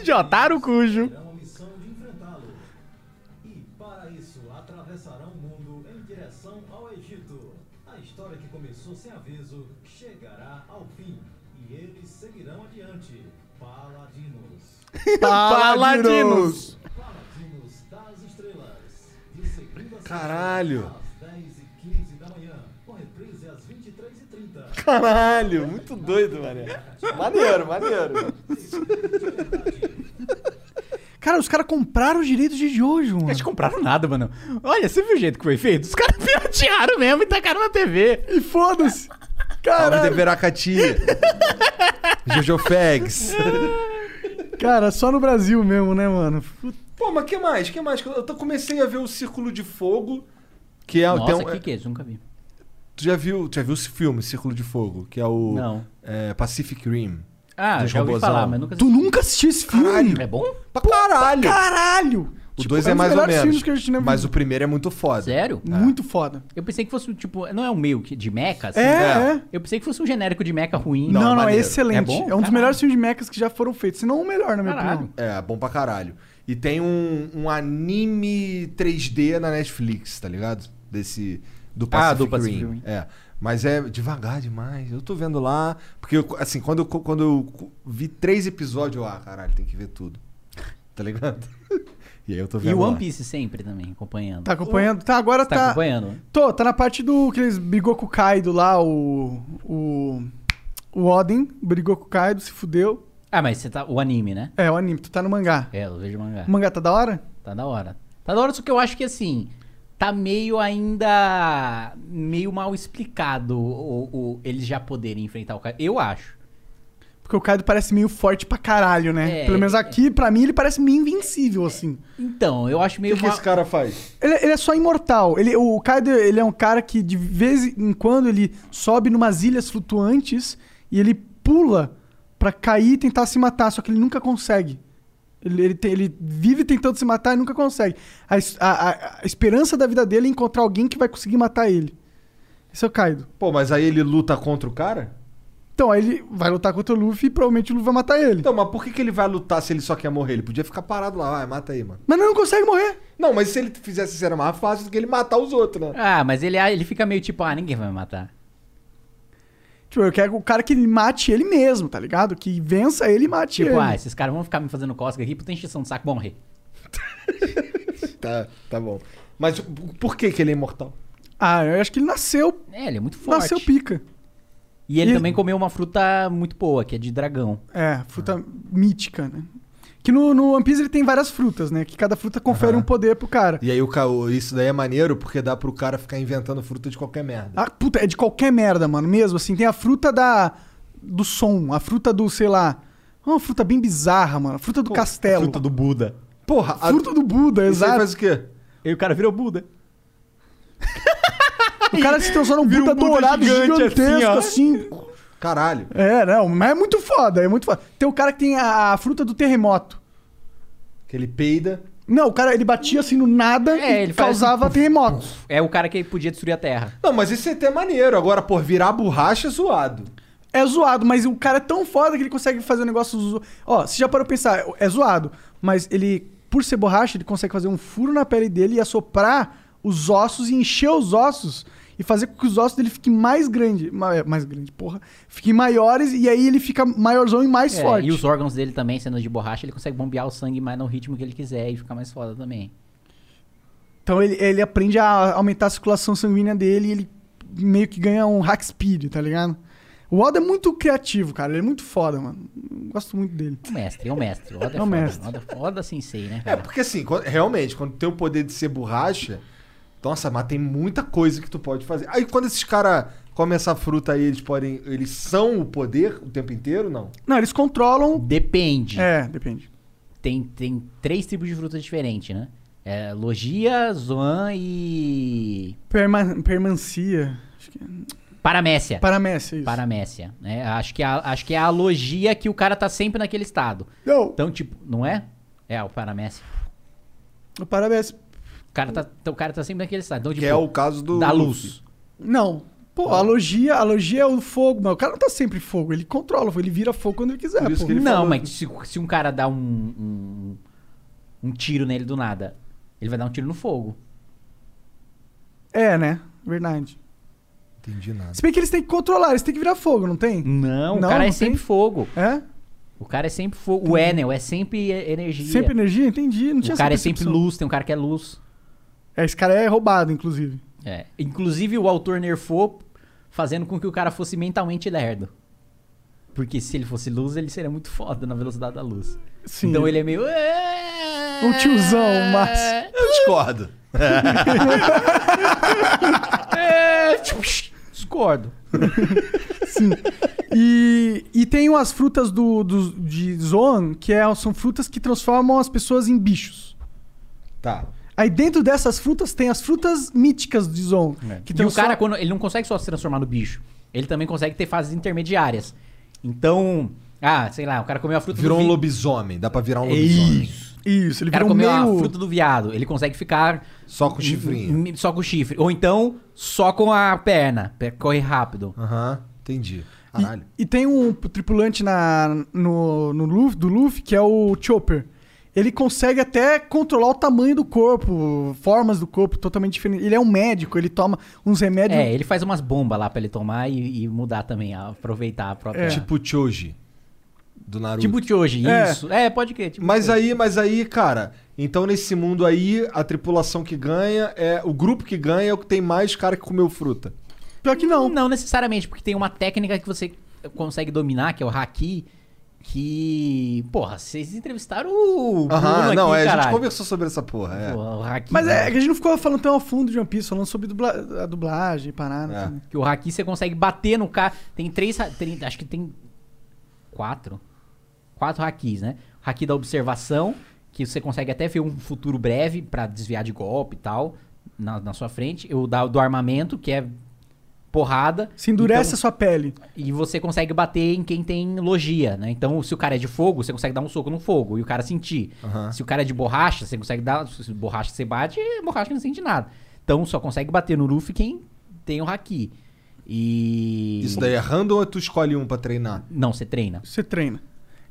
Jotaro Cujo. Terão a missão de enfrentá-lo. E para isso atravessarão o mundo em direção ao Egito. A história que começou sem aviso chegará ao fim. E eles seguirão adiante. Paladinos. Paladinos. Paladinos 23h30. Caralho, muito doido, mané. Maneiro, maneiro. Cara, os caras compraram os direitos de Jojo, mano. Eles compraram nada, mano. Olha, você viu o jeito que foi feito? Os caras piratearam mesmo e tacaram na TV. E foda-se. Caralho. TV Aracati. Jojo Fags. Cara, só no Brasil mesmo, né, mano? Pô, mas que mais? que mais? Eu comecei a ver o Círculo de Fogo, que é... Nossa, tem um- que que é isso? Nunca vi. Tu já viu, tu já viu esse filme, Círculo de Fogo? Que é o Não. é, Pacific Rim. Ah, já ouvi falar, mas nunca Tu nunca assistiu esse filme? Caralho. É bom? Pra caralho! Caralho! O Tipo, 2 é é, dos mais ou melhores menos. filmes que a gente mas o primeiro é muito foda. Sério? Muito foda. Eu pensei que fosse, tipo, não é um meio que de mecha, assim? É, é. Eu pensei que fosse um genérico de mecha ruim. Não, não, é maneiro. excelente. É É, bom? um dos Caralho. melhores filmes de mechas que já foram feitos. Se não o melhor, na minha Caralho. opinião. É, bom pra caralho. E tem um, um anime 3D na Netflix, tá ligado? Desse. Do Pacific, Ah, do Pacific Rim. Rim. É. Mas é devagar demais. Eu tô vendo lá. Porque, eu, assim, quando eu, quando eu vi três episódios, eu, ah, caralho, tem que ver tudo. Tá ligado? e aí eu tô vendo. E o lá. One Piece sempre também, acompanhando. Tá acompanhando? Tá, agora tá tá. acompanhando? Tô, tá na parte do que eles brigou com o Kaido lá, o. O. O Odin brigou com o Kaido, se fudeu. Ah, mas você tá. O anime, né? É, o anime, tu tá no mangá. É, eu vejo mangá. O mangá tá da hora? Tá da hora. Tá da hora, só que eu acho que assim. Tá meio ainda. meio mal explicado o, o- eles já poderem enfrentar o cara. Eu acho. Porque o Kaido parece meio forte pra caralho, né? É, Pelo menos é. aqui, pra mim, ele parece meio invencível, assim. Então, eu acho O meio. que, que mal- esse cara faz? Ele, ele é só imortal. Ele, o Kaido, ele é um cara que de vez em quando ele sobe numas ilhas flutuantes e ele pula pra cair e tentar se matar, só que ele nunca consegue. Ele, ele, tem- ele vive tentando se matar e nunca consegue. A, a- a- a esperança da vida dele é encontrar alguém que vai conseguir matar ele. Esse é o Kaido. Pô, mas aí ele luta contra o cara? Então, aí ele vai lutar contra o Luffy e provavelmente o Luffy vai matar ele. Então, mas por que, que ele vai lutar se ele só quer morrer? Ele podia ficar parado lá, vai, mata aí, mano. Mas ele não consegue morrer. Não, mas se ele fizesse isso era mais fácil do que ele matar os outros, né? Ah, mas ele, ele fica meio tipo, ah, ninguém vai me matar. Tipo, eu quero o cara que mate ele mesmo, tá ligado? Que vença ele e mate Tipo, ele. ah, esses caras vão ficar me fazendo cócega aqui, puta encheção de saco, vão morrer. Tá, tá bom. Mas por que que ele é imortal? Ah, eu acho que ele nasceu. É, ele é muito forte. Nasceu pica. E ele E- também comeu uma fruta muito boa, que é de dragão. É, fruta mítica, né? Que no, no One Piece ele tem várias frutas, né? Que cada fruta confere um poder pro cara. E aí o o- isso daí é maneiro porque dá pro cara ficar inventando fruta de qualquer merda. Ah, puta, é de qualquer merda, mano. Mesmo assim, tem a fruta da do som, a fruta do, sei lá. Uma fruta bem bizarra, mano. A fruta do castelo. Fruta do Buda. Porra, a- Fruta do Buda, isso aí exato. faz o quê? E o cara virou Buda. O cara se transforma num Vira um Buda, Buda dourado gigante gigantesco, assim, assim. Caralho. É, não, mas é muito foda, é muito foda. Tem o cara que tem a, a fruta do terremoto. Que ele peida. Não, o cara, ele batia assim no nada É, e ele faz causava assim, terremotos. É o cara que podia destruir a Terra. Não, mas isso é até maneiro. Agora, por virar borracha é zoado. É zoado, mas o cara é tão foda que ele consegue fazer um negócio. zo- Ó, você já parou pra pensar, é zoado, mas ele, por ser borracha, ele consegue fazer um furo na pele dele e assoprar os ossos e encher os ossos e fazer com que os ossos dele fiquem mais grandes. Mais grande, porra. Fiquem maiores e aí ele fica maiorzão e mais É, forte. e os órgãos dele também, sendo de borracha, ele consegue bombear o sangue mais no ritmo que ele quiser e ficar mais foda também. Então ele, ele aprende a aumentar a circulação sanguínea dele e ele meio que ganha um hack speed, tá ligado? O Oda é muito criativo, cara. Ele é muito foda, mano. Gosto muito dele. O mestre, é o mestre. O Oda é, É o foda. mestre. Oda, Oda sensei, né, É, cara? porque assim, quando- realmente, quando tem o poder de ser borracha, nossa, mas tem muita coisa que tu pode fazer. Aí quando esses caras comem essa fruta aí, eles podem. Eles são o poder o tempo inteiro, não? Não, eles controlam. Depende. É, depende. Tem, tem três tipos de frutas diferentes, né? É, Logia, Zoan e... Perma, permancia. Acho que é. Paramécia. Paramécia, isso. Paramécia. Né? Acho, que a, acho que é a logia que o cara tá sempre naquele estado. Não. Então, tipo, não é? É, o paramécia. O paramécia. Cara tá, o cara tá sempre naquele estado. Então, Que tipo, é o caso do Da luz. Não. Pô, a logia, a logia é o fogo, mas o cara não tá sempre fogo. Ele controla, ele vira fogo quando ele quiser, Por isso pô. que ele não, falou- mas se, se um cara dá um, um, um tiro nele do nada, ele vai dar um tiro no fogo. É, né? Verdade. Entendi nada. Se bem que eles têm que controlar, eles têm que virar fogo, não tem? Não, o cara é não sempre tem? fogo. É? O cara é sempre fogo. O Enel é sempre energia. Sempre energia? Entendi. Não tinha O cara é sempre luz, tem um cara que é luz. É, esse cara é roubado, inclusive. É. Inclusive o autor nerfou fazendo com que o cara fosse mentalmente lerdo. Porque se ele fosse luz, ele seria muito foda na velocidade da luz. Sim. Então ele é meio. Um tiozão, o Márcio. Eu discordo. É, tipo, discordo. Sim. E, e tem umas frutas do, do, de Zoan, que é, são frutas que transformam as pessoas em bichos. Tá. Aí dentro dessas frutas tem as frutas míticas de Zoan. Que e o transform- cara, quando, ele não consegue só se transformar no bicho. Ele também consegue ter fases intermediárias. Então, ah, sei lá, o cara comeu a fruta Virou do um vi- lobisomem. Dá pra virar um lobisomem. Isso. Isso, ele O cara comeu meio... a fruta do viado. Ele consegue ficar. Só com o chifrinho. Só com o chifre. Ou então, só com a perna. pra Correr rápido. Aham, entendi. Caralho. E tem um tripulante na, no, no Luffy, do Luffy, que é o Chopper. Ele consegue até controlar o tamanho do corpo, formas do corpo totalmente diferentes. Ele é um médico, ele toma uns remédios. É, ele faz umas bombas lá pra ele tomar e, e mudar também, aproveitar a própria. É. Tipo o Choji. Do Naruto. Tipo Choji, É. isso. É, pode crer. Tipo Mas Choji. aí, mas aí, cara, então nesse mundo aí, a tripulação que ganha é. O grupo que ganha é o que tem mais cara que comeu fruta. Pior que não. Não necessariamente, porque tem uma técnica que você consegue dominar, que é o Haki, que. Porra, vocês entrevistaram o. Aham, não, aqui, é, a gente caralho. conversou sobre essa porra, é. Porra, o Haki. Mas é né? que a gente não ficou falando tão a fundo de One Piece, falando sobre dubla- a dublagem, parada. É. assim. Que o Haki você consegue bater no cara. Tem três. tem- acho que tem. Quatro? Quatro Hakis, né? O Haki da observação, que você consegue até ver um futuro breve pra desviar de golpe e tal, na, na sua frente. O da, do armamento, que é porrada. Se endurece Então- a sua pele. E você consegue bater em quem tem logia, né? Então, se o cara é de fogo, você consegue dar um soco no fogo e o cara sentir. Aham. Se o cara é de borracha, você consegue dar. Se borracha você bate, é borracha que não sente nada. Então, só consegue bater no Luffy quem tem o Haki. E. Isso daí é random ou tu escolhe um pra treinar? Não, você treina. Você treina.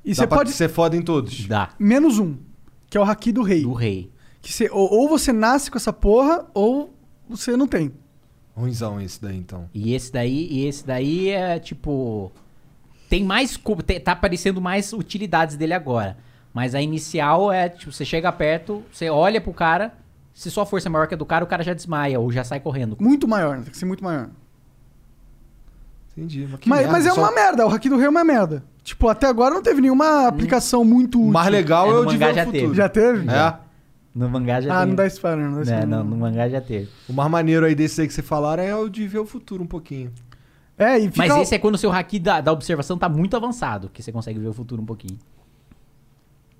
E Dá você pode. ser foda em todos. Dá. Menos um, que é o Haki do Rei. Do rei. Que você, ou, ou você nasce com essa porra, ou você não tem. Ruimzão esse daí, então. E esse daí, e esse daí é tipo. Tem mais. Tá aparecendo mais utilidades dele agora. Mas a inicial é, tipo, você chega perto, você olha pro cara. Se sua força é maior que a do cara, o cara já desmaia ou já sai correndo. Muito maior, né? tem que ser muito maior. Entendi. Mas, que Mas, merda, mas é só- uma merda, o Haki do Rei é uma merda. Tipo, até agora não teve nenhuma aplicação muito O útil. mais legal É, é, o de já futuro. teve. Já teve? É. No mangá já Ah, teve. não dá spoiler, não dá Não, spoiler. não, no mangá já teve. O mais maneiro aí desse aí que você falaram é o de ver o futuro um pouquinho. É, e fica... Mas esse é quando o seu haki da, da observação tá muito avançado, que você consegue ver o futuro um pouquinho.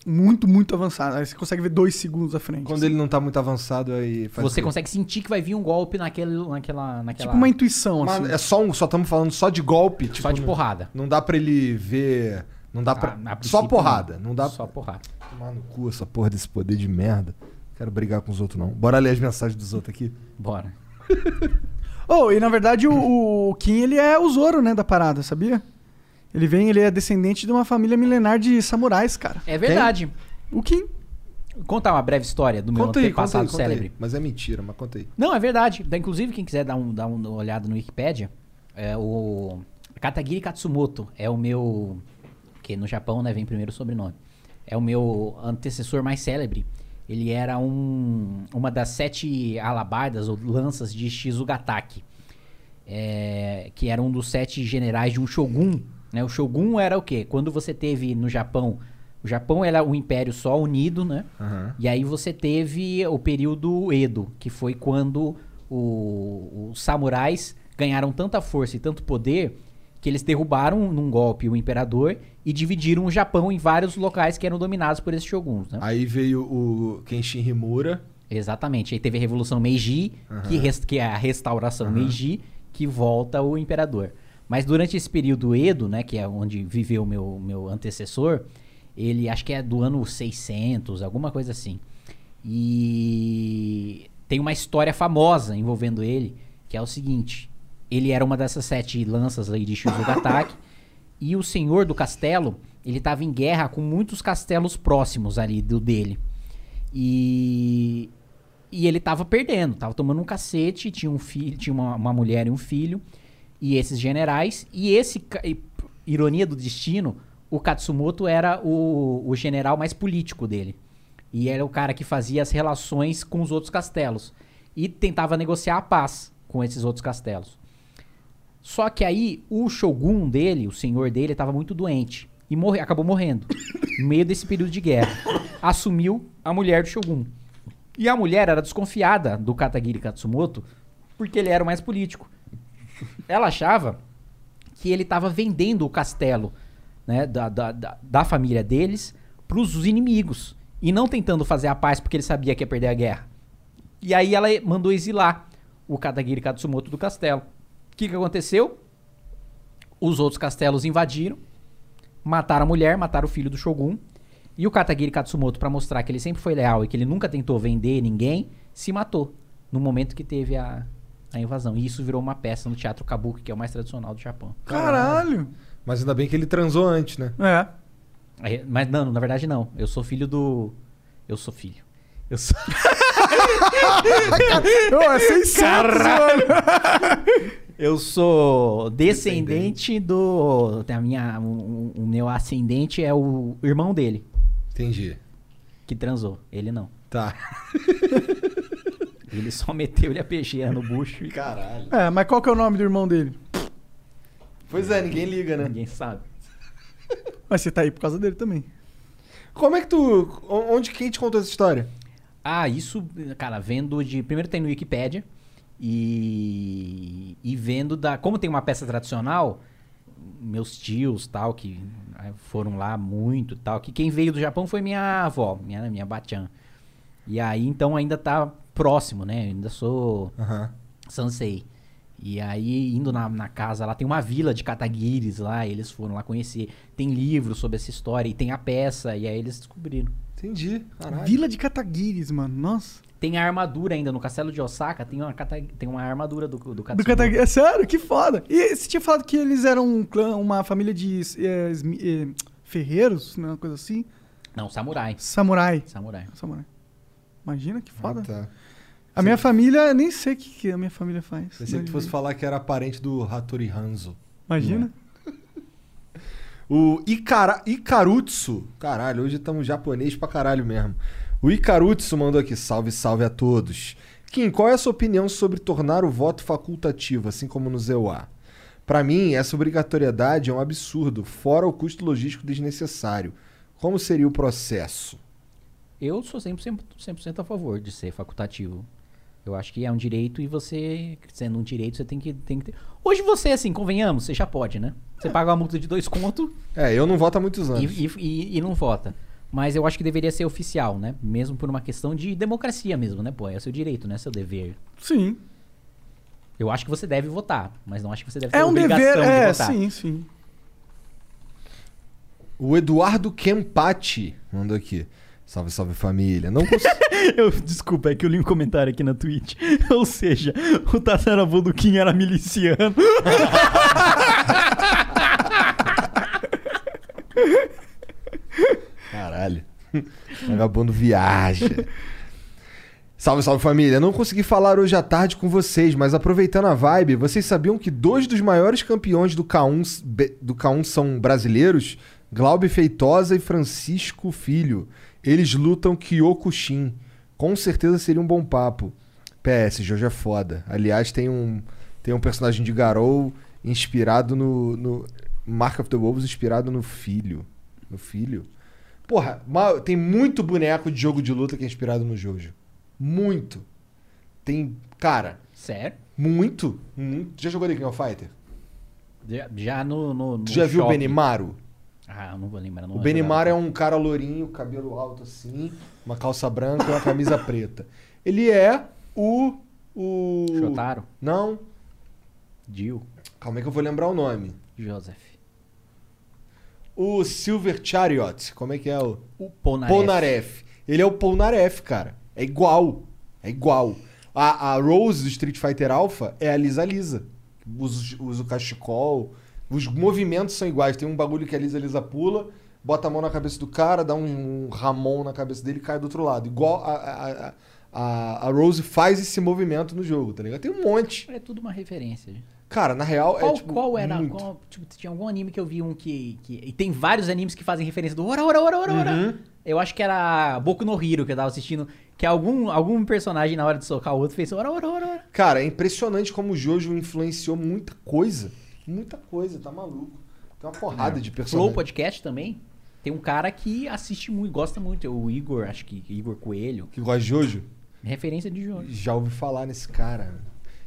muito, muito avançado. Aí você consegue ver dois segundos à frente. Quando ele não tá muito avançado, aí faz Você consegue sentir que vai vir um golpe naquele, naquela, naquela... Tipo uma intuição, Mas assim. é só um, só estamos falando só de golpe, tipo, Só de não- porrada. Não dá pra ele ver, não dá pra Ah, a só porrada, não dá Só porrada. Tomar no cu essa porra desse poder de merda. Quero brigar com os outros não. Bora ler as mensagens dos outros aqui. Bora. Oh, e na verdade o, o Kim, ele é o Zoro, né, da parada, sabia? Ele vem, ele é descendente de uma família milenar de samurais, cara. É verdade. O Kim. Vou contar uma breve história do meu Conta aí, conta antepassado aí, conta célebre. aí. Mas é mentira, mas conta aí. Não, é verdade. Da- Inclusive, quem quiser dar, um, dar uma olhada no Wikipedia, é o Katagiri Katsumoto é o meu... Que no Japão, né, vem primeiro o sobrenome. É o meu antecessor mais célebre. Ele era um, uma das sete alabardas ou lanças de Shizugataki. É, que era um dos sete generais de um shogun. Né? O shogun era o quê? Quando você teve no Japão... O Japão era um império só unido, né? Aham. E aí você teve o período Edo, que foi quando o- os samurais ganharam tanta força e tanto poder que eles derrubaram num golpe o imperador e dividiram o Japão em vários locais que eram dominados por esses shoguns. Né? Aí veio o Kenshin Himura. Exatamente. Aí teve a Revolução Meiji, que, Aham. res- que é a restauração Aham. Meiji, que volta o imperador. Mas durante esse período Edo, né, que é onde viveu o meu, meu antecessor, ele acho que é do ano 600, alguma coisa assim. E tem uma história famosa envolvendo ele, que é o seguinte: ele era uma dessas sete lanças aí de Shizugataki, e o senhor do castelo, ele estava em guerra com muitos castelos próximos ali do dele. E e ele tava perdendo, tava tomando um cacete, tinha um filho, tinha uma, uma mulher e um filho, e esses generais, e esse ironia do destino, o Katsumoto era o, o general mais político dele. E era o cara que fazia as relações com os outros castelos e tentava negociar a paz com esses outros castelos. Só que aí o shogun dele, o senhor dele, estava muito doente e morre, acabou morrendo no meio desse período de guerra. Assumiu a mulher do shogun. E a mulher era desconfiada do Katagiri Katsumoto porque ele era o mais político. Ela achava que ele estava vendendo o castelo né, da, da, da, família deles para os inimigos e não tentando fazer a paz porque ele sabia que ia perder a guerra. E aí ela mandou exilar o Katagiri Katsumoto do castelo. O que, que aconteceu? Os outros castelos invadiram, mataram a mulher, mataram o filho do Shogun. E o Katagiri Katsumoto, pra mostrar que ele sempre foi leal e que ele nunca tentou vender ninguém, se matou no momento que teve a, a invasão. E isso virou uma peça no teatro kabuki, que é o mais tradicional do Japão. Caralho! Mas ainda bem que ele transou antes, né? É. Aí- Mas não, na verdade não. Eu sou filho do. Eu sou filho. Eu sou. É 600, Caralho. Eu sou descendente do. A minha, o, o meu ascendente é o irmão dele. Entendi. Que transou. Ele não. Tá. Ele só meteu-lhe a peixeira no bucho e. Caralho. É, mas qual que é o nome do irmão dele? Pois é, ninguém liga, né? Ninguém sabe. Mas você tá aí por causa dele também. Como é que tu. Onde quem te contou essa história? Ah, isso, cara, vendo de. Primeiro tem no Wikipedia. E. E vendo da. Como tem uma peça tradicional, meus tios tal, que eh, foram lá muito tal. Que quem veio do Japão foi minha avó, minha, minha Bachan. E aí então ainda tá próximo, né? Eu ainda sou Aham. Sansei. E aí, indo na, na casa lá, tem uma vila de Katagiris lá, eles foram lá conhecer. Tem livro sobre essa história e tem a peça, e aí eles descobriram. Entendi. Caralho. Vila de Katagiris, mano. Nossa. Tem a armadura ainda no castelo de Osaka, tem uma, kata- tem uma armadura do, do Do Katsumoto. Katagiri. É sério? Que foda. E você tinha falado que eles eram um clã, uma família de é, é, ferreiros, né? Uma coisa assim. Não, samurai. Samurai. Samurai. Samurai. Imagina que foda. Ah, tá. A minha família, nem sei o que, que a minha família faz. Pensei que tu fosse falar que era parente do Hattori Hanzo. Imagina. O Ikara, Ikarutsu. Caralho, hoje estamos japonês pra caralho mesmo. O Ikarutsu mandou aqui, salve, salve a todos. Kim, qual é a sua opinião sobre tornar o voto facultativo, assim como no ZEUA? Pra mim, essa obrigatoriedade é um absurdo, fora o custo logístico desnecessário. Como seria o processo? Eu sou 100%, 100 a favor de ser facultativo. Eu acho que é um direito e você, sendo um direito, você tem que, tem que ter. Hoje você, assim, convenhamos, você já pode, né? Você paga uma multa de dois contos É, eu não voto há muitos e, anos. e, e- e não vota. Mas eu acho que deveria ser oficial, né? Mesmo por uma questão de democracia mesmo, né? Pô, é seu direito, né? Seu dever. Sim. Eu acho que você deve votar, mas não acho que você deve ter É um obrigação dever, de é, votar. sim, sim. O Eduardo Kempati mandou aqui. Salve, salve família. Não cons- Eu, desculpa, é que eu li um comentário aqui na Twitch. Ou seja, o tataravô do Kim era miliciano. Caralho. Vagabundo viaja. Salve, salve família. Não consegui falar hoje à tarde com vocês, mas aproveitando a vibe, vocês sabiam que dois dos maiores campeões do K1, s- B- do K1 são brasileiros? Glaube Feitosa e Francisco Filho. Eles lutam Kyokushin. Com certeza seria um bom papo. PS, Jojo é foda. Aliás, tem um, tem um personagem de Garou inspirado no, no. Mark of the Wolves inspirado no filho. No filho? Porra, tem muito boneco de jogo de luta que é inspirado no Jojo. Muito. Tem. Cara. Sério? Muito. muito. Já jogou The King of Fighter? Já, já no, no, no Tu já viu o shopping. Benimaru? Ah, eu não vou lembrar. Não O Benimaru é um cara lourinho, cabelo alto assim, uma calça branca e uma camisa preta. Ele é o. O. Shotaro? Não. Jill. Calma aí que eu vou lembrar o nome. Joseph. O Silver Chariot. Como é que é o. O Polnareff. Polnareff. Ele é o Polnareff, cara. É igual. É igual. A, a Rose do Street Fighter Alpha é a Lisa Lisa. Usa, usa o cachecol. Os movimentos são iguais. Tem um bagulho que a Lisa Lisa pula, bota a mão na cabeça do cara, dá um, um Ramon na cabeça dele e cai do outro lado. Igual a, a, a, a, a Rose faz esse movimento no jogo, tá ligado? Tem um monte. É tudo uma referência. gente. Cara, na real Qual, é tipo. qual era? muito. qual- tipo, tinha algum anime que eu vi um que, que. E tem vários animes que fazem referência do ora, ora, ora, ora, ora. Uhum. Eu acho que era Boku no Hero que eu tava assistindo. Que algum, algum personagem, na hora de socar o outro, fez ora, ora, ora, ora. Cara, é impressionante como o Jojo influenciou muita coisa. Muita coisa, tá maluco. Tem uma porrada de Flow personagens. Podcast também. Tem um cara que assiste muito, gosta muito. é O Igor, acho que Igor Coelho. Que gosta de Jojo? Referência de Jojo. Já ouvi falar nesse cara.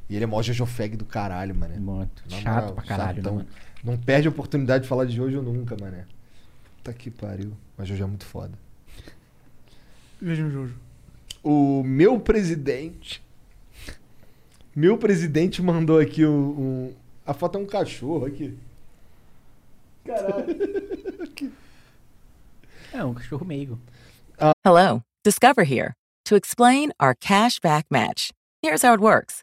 E ele é mó Jojo Fag do caralho, mano. Muito. Na Chato moral, pra caralho, né, mano? Não perde a oportunidade de falar de Jojo nunca, mané. Puta que pariu. Mas Jojo é muito foda. Veja um Jojo. O meu presidente. Meu presidente mandou aqui um. um- a foto é um cachorro aqui. Caralho. É um cachorro meigo. Hello, Discover here to explain our cash back match. Here's how it works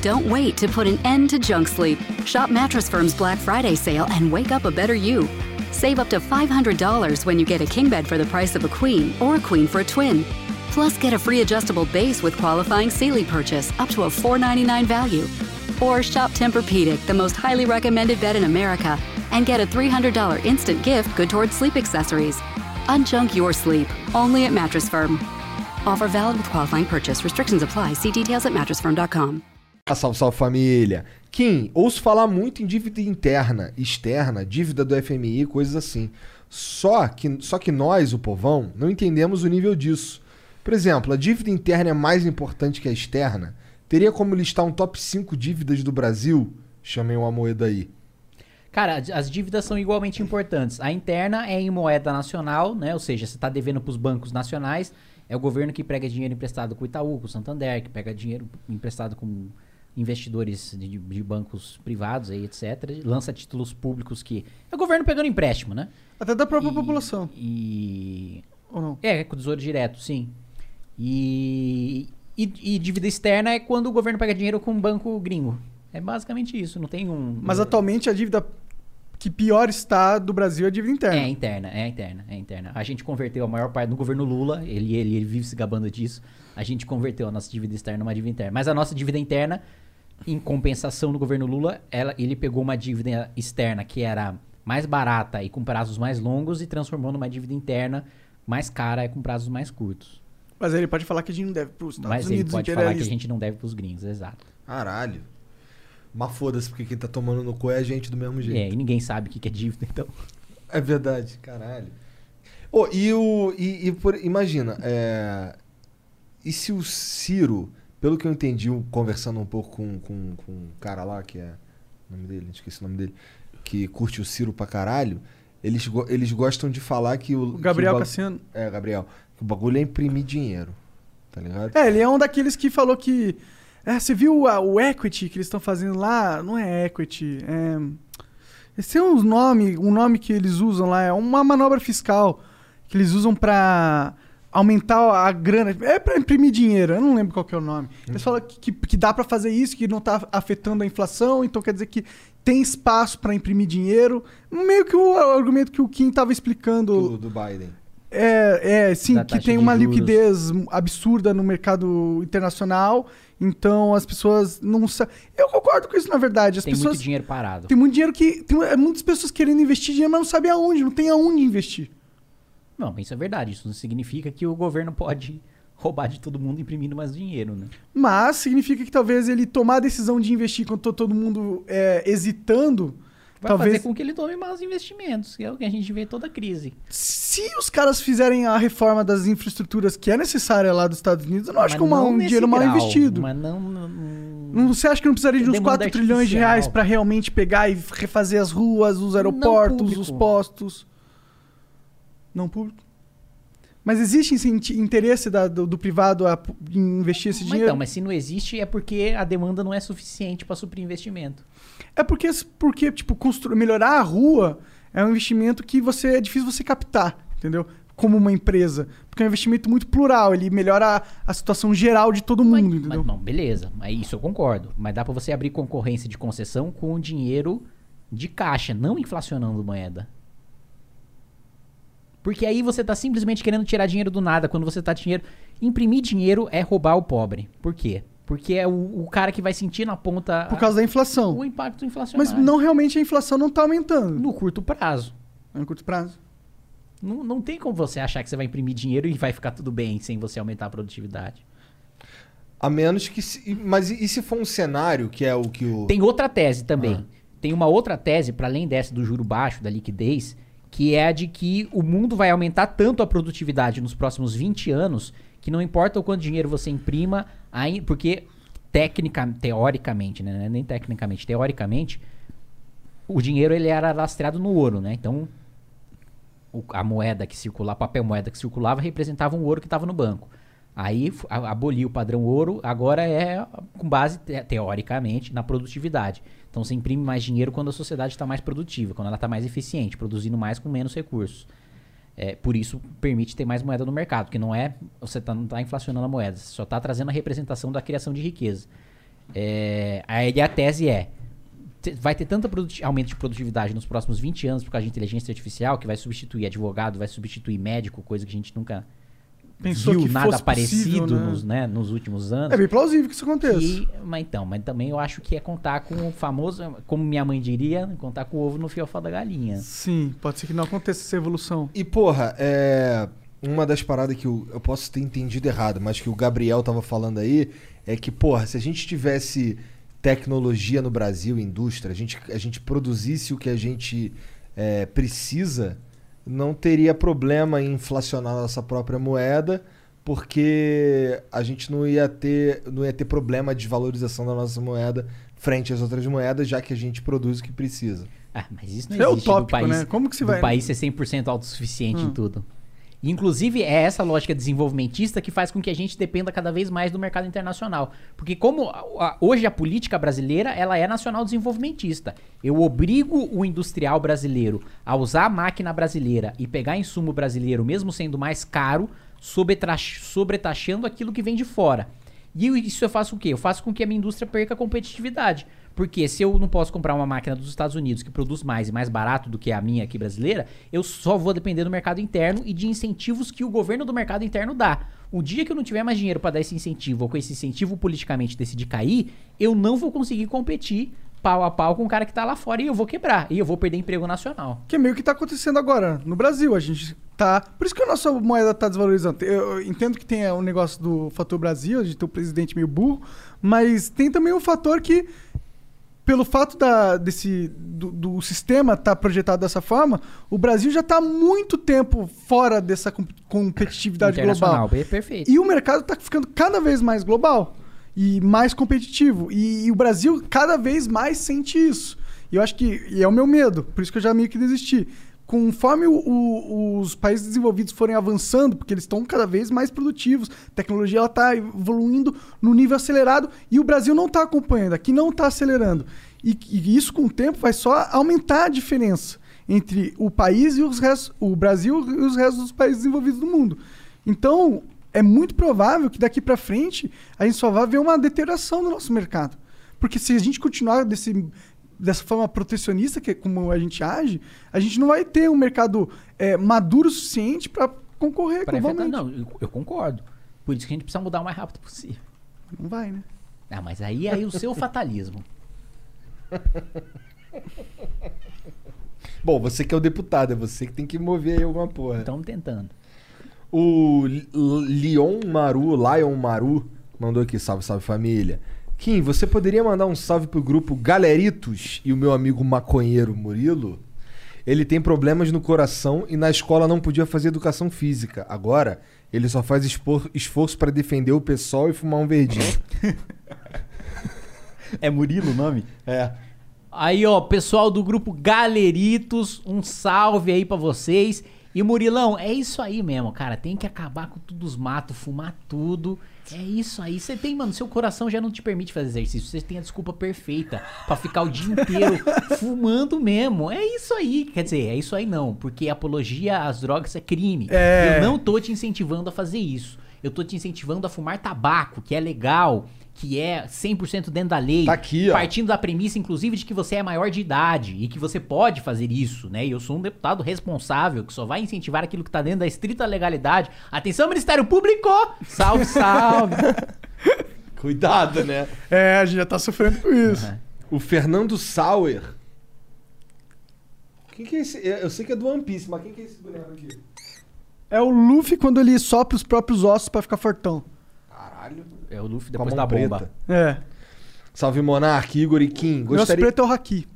Don't wait to put an end to junk sleep. Shop Mattress Firm's Black Friday sale and wake up a better you. Save up to $500 when you get a king bed for the price of a queen or a queen for a twin. Plus, get a free adjustable base with qualifying Sealy purchase up to a 499 value. Or shop Tempur-Pedic, the most highly recommended bed in America, and get a $300 instant gift good towards sleep accessories. Unjunk your sleep, only at Mattress Firm. Offer valid with qualifying purchase. Restrictions apply. See details at mattressfirm.com. Ah, Salve, salve família. Kim, ouço falar muito em dívida interna, externa, dívida do FMI, coisas assim. Só que, só que nós, o povão, não entendemos o nível disso. Por exemplo, a dívida interna é mais importante que a externa? Teria como listar um top 5 dívidas do Brasil? Chamei uma moeda aí. Cara, as- as dívidas são igualmente importantes. A interna é em moeda nacional, né? Ou seja, você está devendo para os bancos nacionais. É o governo que pega dinheiro emprestado com o Itaú, com o Santander, que pega dinheiro emprestado com investidores de, de bancos privados, aí, etc. Lança títulos públicos que. É o governo pegando empréstimo, né? Até da própria população. E. Ou não? É, com o tesouro direto, sim. E, e. e dívida externa é quando o governo pega dinheiro com um banco gringo. É basicamente isso, não tem um. Mas atualmente a dívida que pior está do Brasil é a dívida interna. É interna, é interna, é interna. A gente converteu a maior parte no governo Lula, ele, ele, ele vive se gabando disso. A gente converteu a nossa dívida externa numa dívida interna. Mas a nossa dívida interna, em compensação no governo Lula, ela, ele pegou uma dívida externa que era mais barata e com prazos mais longos e transformou numa dívida interna mais cara e com prazos mais curtos. Mas aí ele pode falar que a gente não deve para os Estados Mas ele Unidos pode falar que a gente não deve pros gringos, exato. Caralho. Mas foda-se, porque quem tá tomando no cu é a gente do mesmo jeito. É, e ninguém sabe o que é dívida, então. É verdade, caralho. Ô, e o. E, e por- imagina, é, e se o Ciro, pelo que eu entendi, conversando um pouco com, com, com um cara lá, que é. O nome dele, esqueci o nome dele. Que curte o Ciro pra caralho, eles, go- eles gostam de falar que o. O Gabriel que o Cassiano. É, Gabriel. Que o bagulho é imprimir dinheiro. Tá ligado? É, ele é um daqueles que falou que. É, você viu a- o equity que eles estão fazendo lá? Não é equity. É. Esse é um nome, um nome que eles usam lá, é uma manobra fiscal que eles usam pra aumentar a grana. É pra imprimir dinheiro, eu não lembro qual que é o nome. Eles falam que, que, que dá pra fazer isso, que não tá afetando a inflação, então quer dizer que tem espaço pra imprimir dinheiro. Meio que o argumento que o Kim tava explicando. Do, do Biden. É, é, sim, Da que tem uma juros. liquidez absurda no mercado internacional, então as pessoas não sabem. Eu concordo com isso, na verdade. As Tem pessoas. muito dinheiro parado. Tem muito dinheiro que. Tem é, muitas pessoas querendo investir dinheiro, mas não sabem aonde, não tem aonde investir. Não, isso é verdade. Isso não significa que o governo pode roubar de todo mundo imprimindo mais dinheiro, né? Mas significa que talvez ele tomar a decisão de investir quando tá todo mundo é, hesitando. Vai talvez. fazer com que ele tome mais investimentos, que é o que a gente vê toda crise. Se os caras fizerem a reforma das infraestruturas que é necessária lá dos Estados Unidos, eu não acho Mas que é não um dinheiro mal grau, investido. Mas não, não- Não, você acha que não precisaria de uns Demanda 4 trilhões de reais pra realmente pegar e refazer as ruas, os aeroportos, os postos? Não público? Mas existe esse in- interesse da- do, do privado a investir esse Mas dinheiro? então, mas se não existe é porque a demanda não é suficiente pra suprir investimento. É porque, porque tipo, constru- melhorar a rua é um investimento que você é difícil você captar, entendeu? Como uma empresa. Porque é um investimento muito plural, ele melhora a, a situação geral de todo mundo, entendeu? Mas, não, beleza, mas isso eu concordo. Mas dá pra você abrir concorrência de concessão com dinheiro de caixa, não inflacionando moeda. Porque aí você tá simplesmente querendo tirar dinheiro do nada. Quando você tá dinheiro. Imprimir dinheiro é roubar o pobre. Por quê? Porque é o, o cara que vai sentir na ponta. Por causa da inflação. O impacto inflacionário. Mas não realmente a inflação não tá aumentando. No curto prazo. No curto prazo. Não, não tem como você achar que você vai imprimir dinheiro e vai ficar tudo bem sem você aumentar a produtividade. A menos que. Se, mas e, e se for um cenário que é o que o. Tem outra tese também. Ah. Tem uma outra tese, para além dessa do juro baixo, da liquidez, que é a de que o mundo vai aumentar tanto a produtividade nos próximos 20 anos que não importa o quanto dinheiro você imprima, aí, porque técnica, teoricamente, né? é Nem tecnicamente, teoricamente, o dinheiro ele era lastreado no ouro, né? Então, o- a moeda que circulava, papel moeda que circulava representava um ouro que estava no banco. Aí aboliu o padrão ouro, agora é com base, te- teoricamente, na produtividade. Então você imprime mais dinheiro quando a sociedade está mais produtiva, quando ela está mais eficiente, produzindo mais com menos recursos. É, por isso permite ter mais moeda no mercado, porque não é você tá, não está inflacionando a moeda, você só está trazendo a representação da criação de riqueza. É, aí a tese é vai ter tanto aumento de produtividade nos próximos 20 anos por causa de inteligência artificial que vai substituir advogado, vai substituir médico, coisa que a gente nunca Pensou viu que nada fosse parecido possível, né? Nos, né, nos últimos anos. É bem plausível que isso aconteça. Que- mas então, mas também eu acho que é contar com o famoso, como minha mãe diria, contar com o ovo no fiofó da galinha. Sim, pode ser que não aconteça essa evolução. E, porra, é. Uma das paradas que eu, eu posso ter entendido errado, mas que o Gabriel tava falando aí, é que, porra, se a gente tivesse tecnologia no Brasil, indústria, a gente, a gente produzisse o que a gente é, precisa, não teria problema em inflacionar a nossa própria moeda, porque a gente não ia ter, não ia ter problema de valorização da nossa moeda frente às outras moedas, já que a gente produz o que precisa. Ah, mas isso não é existe utópico, do país, né? Como que se do vai- país ser 100% autossuficiente em Hum. tudo. Inclusive, é essa lógica desenvolvimentista que faz com que a gente dependa cada vez mais do mercado internacional. Porque como a- a- hoje a política brasileira, ela é nacional desenvolvimentista. Eu obrigo o industrial brasileiro a usar a máquina brasileira e pegar insumo brasileiro, mesmo sendo mais caro, sobretaxando aquilo que vem de fora. E isso eu faço o quê? Eu faço com que a minha indústria perca competitividade. Porque se eu não posso comprar uma máquina dos Estados Unidos que produz mais e mais barato do que a minha aqui brasileira, eu só vou depender do mercado interno e de incentivos que o governo do mercado interno dá. O dia que eu não tiver mais dinheiro para dar esse incentivo, ou com esse incentivo politicamente decidir cair, eu não vou conseguir competir pau a pau com o cara que tá lá fora e eu vou quebrar. E eu vou perder emprego nacional. Que é meio que tá acontecendo agora no Brasil. A gente tá. Por isso que a nossa moeda tá desvalorizando. Eu, entendo que tem um negócio do fator Brasil, de ter um presidente meio burro, mas tem também um fator que, pelo fato da, desse, do, do sistema estar projetado dessa forma, o Brasil já está há muito tempo fora dessa com- competitividade global. per- perfeito. E o mercado está ficando cada vez mais global e mais competitivo. E, e o Brasil cada vez mais sente isso. E eu acho que e é o meu medo, por isso que eu já meio que desisti. Conforme o- o- os países desenvolvidos forem avançando, porque eles estão cada vez mais produtivos, a tecnologia está evoluindo no nível acelerado e o Brasil não está acompanhando, aqui não está acelerando. E, e isso com o tempo vai só aumentar a diferença entre o país e os restos, o Brasil e os restos dos países desenvolvidos do mundo. Então, é muito provável que daqui para frente a gente só vai ver uma deterioração do nosso mercado. Porque se a gente continuar desse, dessa forma protecionista, que é como a gente age, a gente não vai ter um mercado é, maduro o suficiente para concorrer Pra enfrentar- globalmente. não, eu, eu concordo. Por isso que a gente precisa mudar o mais rápido possível. Não vai, né? Ah, mas aí é aí o seu fatalismo. Bom, você que é o deputado, é você que tem que mover aí alguma porra. Estamos tentando. O Leon Maru, Lion Maru, mandou aqui, salve, salve família. Kim, você poderia mandar um salve pro grupo Galeritos e o meu amigo maconheiro Murilo? Ele tem problemas no coração e na escola não podia fazer educação física. Agora, ele só faz espor- esforço pra defender o pessoal e fumar um verdinho. É Murilo o nome? É. Aí, ó, pessoal do grupo Galeritos, um salve aí pra vocês. E Murilão, é isso aí mesmo, cara. Tem que acabar com tudo os matos, fumar tudo. É isso aí. Você tem, mano, seu coração já não te permite fazer exercício. Você tem a desculpa perfeita pra ficar o dia inteiro fumando mesmo. É isso aí. Quer dizer, é isso aí não. Porque apologia às drogas é crime. É. Eu não tô te incentivando a fazer isso. Eu tô te incentivando a fumar tabaco, que é legal, que é 100% dentro da lei. Tá aqui, ó. Partindo da premissa, inclusive, de que você é maior de idade e que você pode fazer isso, né? E eu sou um deputado responsável que só vai incentivar aquilo que tá dentro da estrita legalidade. Atenção, Ministério Público! Salve, salve! Cuidado, né? É, a gente já tá sofrendo com isso. O Fernando Sauer. Quem que é esse? Eu sei que é do One Piece, mas quem que é esse boneco aqui? É o Luffy quando ele sopra os próprios ossos pra ficar fortão. Caralho. É o Luffy depois da bomba. preta. É. Salve Monark, Igor e Kim. Nosso Gostaria... preto é o Haki.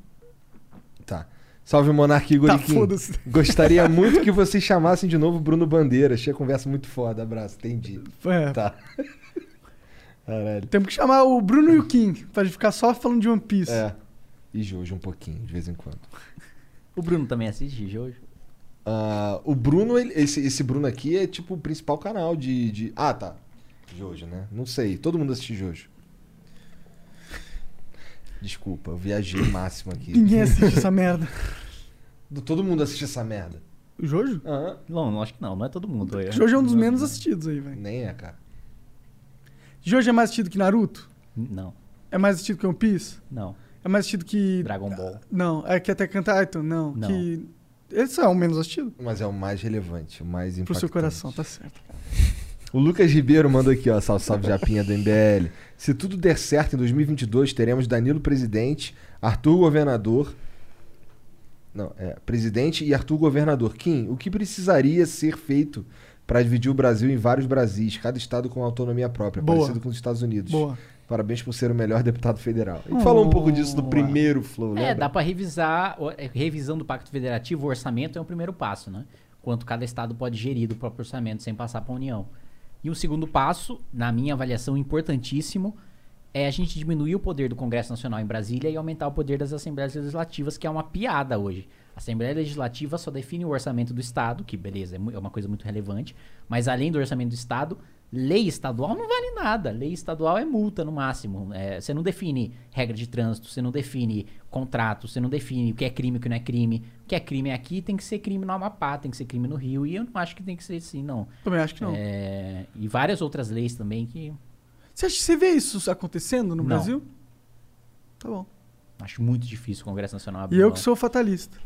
Tá. Salve Monark, Igor Tá, e Kim. foda-se. Gostaria muito que vocês chamassem de novo Bruno Bandeira. Achei a conversa muito foda. Abraço, entendi. É. Tá. Caralho. Temos que chamar o Bruno e o King pra ficar só falando de One Piece. É. E Jojo um pouquinho, de vez em quando. O Bruno também assiste Jojo? Ah, o Bruno, ele- esse, esse Bruno aqui é tipo o principal canal de, de. Ah, tá. Jojo, né? Não sei. Todo mundo assiste Jojo. Desculpa, eu viajei máximo aqui. Ninguém assiste essa merda. Todo mundo assiste essa merda. O Jojo? Aham. Não, não, acho que não. Não é todo mundo. É. Jojo é um dos menos assistidos aí, velho. Nem é, cara. Jojo é mais assistido que Naruto? Não, É mais assistido que One Piece? não. É mais assistido que. Dragon Ball. Não, é que até Cantar Titan? Não. Não. Que. Esse é o menos assistido? Mas é o mais relevante, o mais Pro impactante. seu coração, tá certo. O Lucas Ribeiro mandou aqui, ó, salve, salve Japinha do MBL. Se tudo der certo em 2022, teremos Danilo presidente, Arthur governador. Não, é presidente e Arthur governador. Kim, o que precisaria ser feito para dividir o Brasil em vários Brasis, cada estado com autonomia própria, Boa. parecido com os Estados Unidos? Boa. Parabéns por ser o melhor deputado federal. A gente falou um pouco disso no primeiro flow, né? É, dá pra revisar, é, revisão do Pacto Federativo, o orçamento é o primeiro passo, né? Quanto cada estado pode gerir do próprio orçamento sem passar pra União. E o segundo passo, na minha avaliação importantíssimo, é a gente diminuir o poder do Congresso Nacional em Brasília e aumentar o poder das Assembleias Legislativas, que é uma piada hoje. A Assembleia Legislativa só define o orçamento do Estado, que beleza, é é uma coisa muito relevante, mas além do orçamento do Estado, lei estadual não vale nada. Lei estadual é multa no máximo. É, você não define regra de trânsito, você não define contrato, você não define o que é crime e o que não é crime. O que é crime aqui tem que ser crime no Amapá, tem que ser crime no Rio, e eu não acho que tem que ser assim, não. Também acho que não. É, e várias outras leis também que Você, acha, você vê isso acontecendo no Não. Brasil? Tá bom. acho muito difícil o Congresso Nacional abrir E eu que sou fatalista.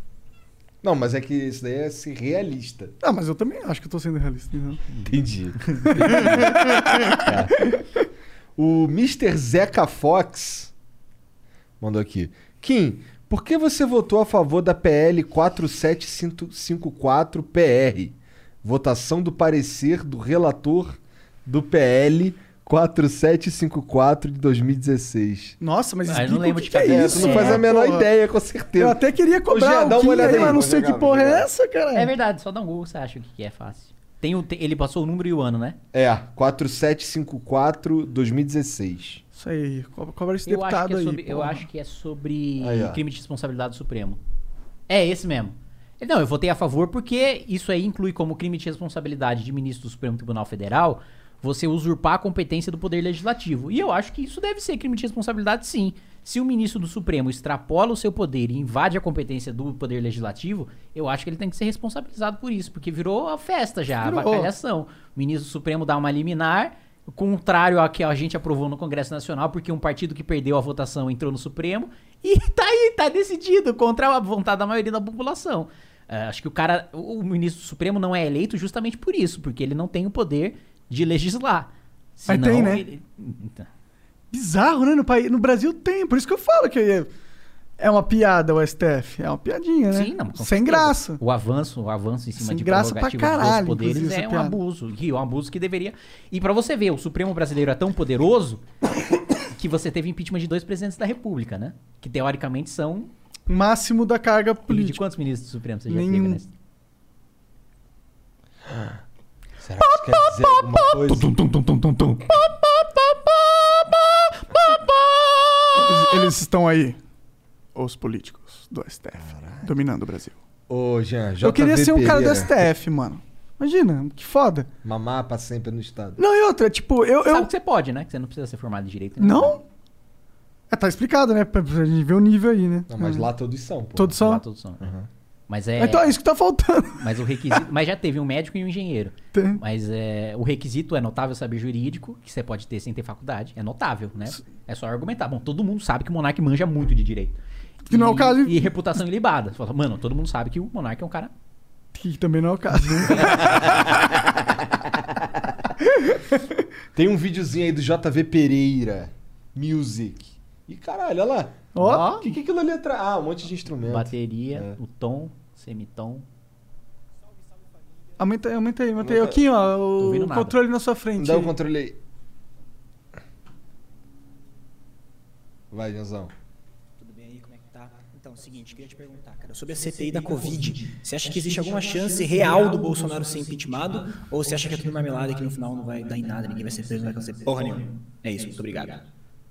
Não, mas é que isso daí é ser realista. Ah, mas eu também acho que eu tô sendo realista. Não. Entendi. É. O Mr. Zeca Fox mandou aqui. Kim, por que você votou a favor da PL 4754-PR? Votação do parecer do relator do PL 4754 de 2016. Nossa, mas Ah, explica não lembro o que, de que é cabeça. isso. tu não faz né, a menor porra? ideia, com certeza. Eu até queria Ô, cobrar Jean, o dá uma olhada aí, aí, mas não sei jogar, que porra é jogar. essa, cara. É verdade, só dá um Google, você acha o que é fácil. Tem o, tem- ele passou o número e o ano, né? É, 4754 2016. Isso aí, co- cobra esse Eu acho, deputado que é aí. sobre, eu acho que é sobre Aí, crime de responsabilidade do Supremo. É esse mesmo. Não, eu votei a favor porque isso aí inclui como crime de responsabilidade de ministro do Supremo Tribunal Federal você usurpar a competência do Poder Legislativo. E eu acho que isso deve ser crime de responsabilidade, sim. Se o ministro do Supremo extrapola o seu poder e invade a competência do Poder Legislativo, eu acho que ele tem que ser responsabilizado por isso, porque virou a festa já, a Virou. vacalhação. O ministro do Supremo dá uma liminar, contrário a que a gente aprovou no Congresso Nacional, porque um partido que perdeu a votação entrou no Supremo e tá aí, tá decidido contra a vontade da maioria da população. É, acho que o cara, o ministro do Supremo não é eleito justamente por isso, porque ele não tem o poder de legislar. Mas tem, Senão, né? ele- Então, Bizarro, né? No, país, no Brasil tem, por isso que eu falo que é- é uma piada o STF. É uma piadinha, né? Sim, não, Sem graça. O avanço, o avanço em cima Sem de graça pra caralho, dos poderes é um piada. abuso. E um abuso que deveria. E pra você ver, o Supremo brasileiro é tão poderoso que você teve impeachment de dois presidentes da República, né? Que teoricamente são. Máximo da carga E de política. quantos ministros do Supremo você já Nenhum. teve, né? Será que isso quer dizer alguma coisa? eles estão aí. Os políticos do STF. Dominando o Brasil. Ô, Jean, Eu queria ser um cara do. STF, mano. Imagina, que foda. Mamar pra sempre no Estado. Não, e outra, tipo, eu. Sabe eu... que você pode, né? Que você não precisa ser formado em direito. né? Não? É, tá explicado, né? Pra, pra gente ver o nível aí, né? Não, mas Hum. lá todos são, pô. Todos são? Lá todos são. Mas é. Então é isso que tá faltando. Mas o requisito. mas já teve um médico e um engenheiro. Tem. Mas é, o requisito é notável saber jurídico, que você pode ter sem ter faculdade. É notável, né? É só argumentar. Bom, todo mundo sabe que o Monark manja muito de direito. Que não é o E- caso. E reputação ilibada. Fala, Mano, todo mundo sabe que o Monark é um cara. Que também não é o caso. Tem um videozinho aí do JV Pereira. Music. E caralho, olha lá. Ó. O que, que é aquilo ali atrás? Ah, um monte de instrumento. Bateria, É. o tom, semitom. Aumenta aí, aumenta aí, aumenta aí. Aqui, ó, o nada. controle na sua frente. Dá o controle aí. Vai, Janzão. Tudo bem aí, como é que tá? Então, é o seguinte, queria te perguntar, cara, sobre a CPI da Covid, você acha que existe alguma chance real do Bolsonaro ser impeachmentado? Ou você acha que é tudo marmelada e que no final não vai dar em nada, ninguém vai ser preso, não vai acontecer porra nenhuma? É isso, muito obrigado.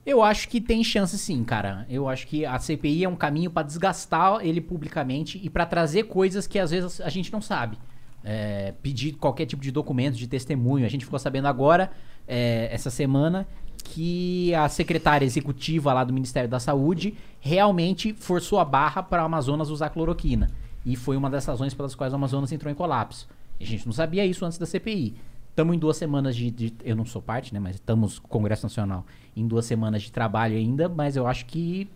Eu acho que tem chance sim, cara. Eu acho que a CPI é um caminho pra desgastar ele publicamente e pra trazer coisas que às vezes a gente não sabe. É, pedir qualquer tipo de documento, de testemunho. A gente ficou sabendo agora, é, essa semana, que a secretária executiva lá do Ministério da Saúde realmente forçou a barra para o Amazonas usar cloroquina. E foi uma das razões pelas quais o Amazonas entrou em colapso. A gente não sabia isso antes da CPI. Estamos em duas semanas de, de- Eu não sou parte, né? Mas estamos Congresso Nacional em duas semanas de trabalho ainda, mas eu acho que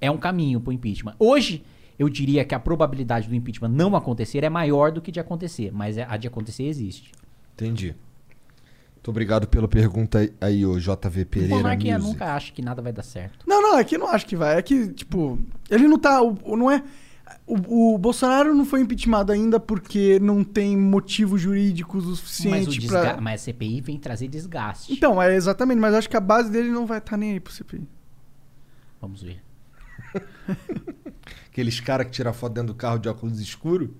é um caminho pro impeachment. Hoje, eu diria que a probabilidade do impeachment não acontecer é maior do que de acontecer, mas a de acontecer existe. Entendi. Muito obrigado pela pergunta aí- ô JV O Pereira Monarquia Music. nunca acha que nada vai dar certo. Não, não, é que eu não acho que vai. É que, tipo, ele não tá. O, o- não é. O, o Bolsonaro não foi impeachmentado ainda porque não tem motivo jurídico o Mas, o suficiente desga... pra. mas a CPI vem trazer desgaste. Então, é exatamente, mas acho que a base dele não vai estar nem aí pro CPI. Vamos ver. Aqueles caras que tiram foto dentro do carro de óculos escuro.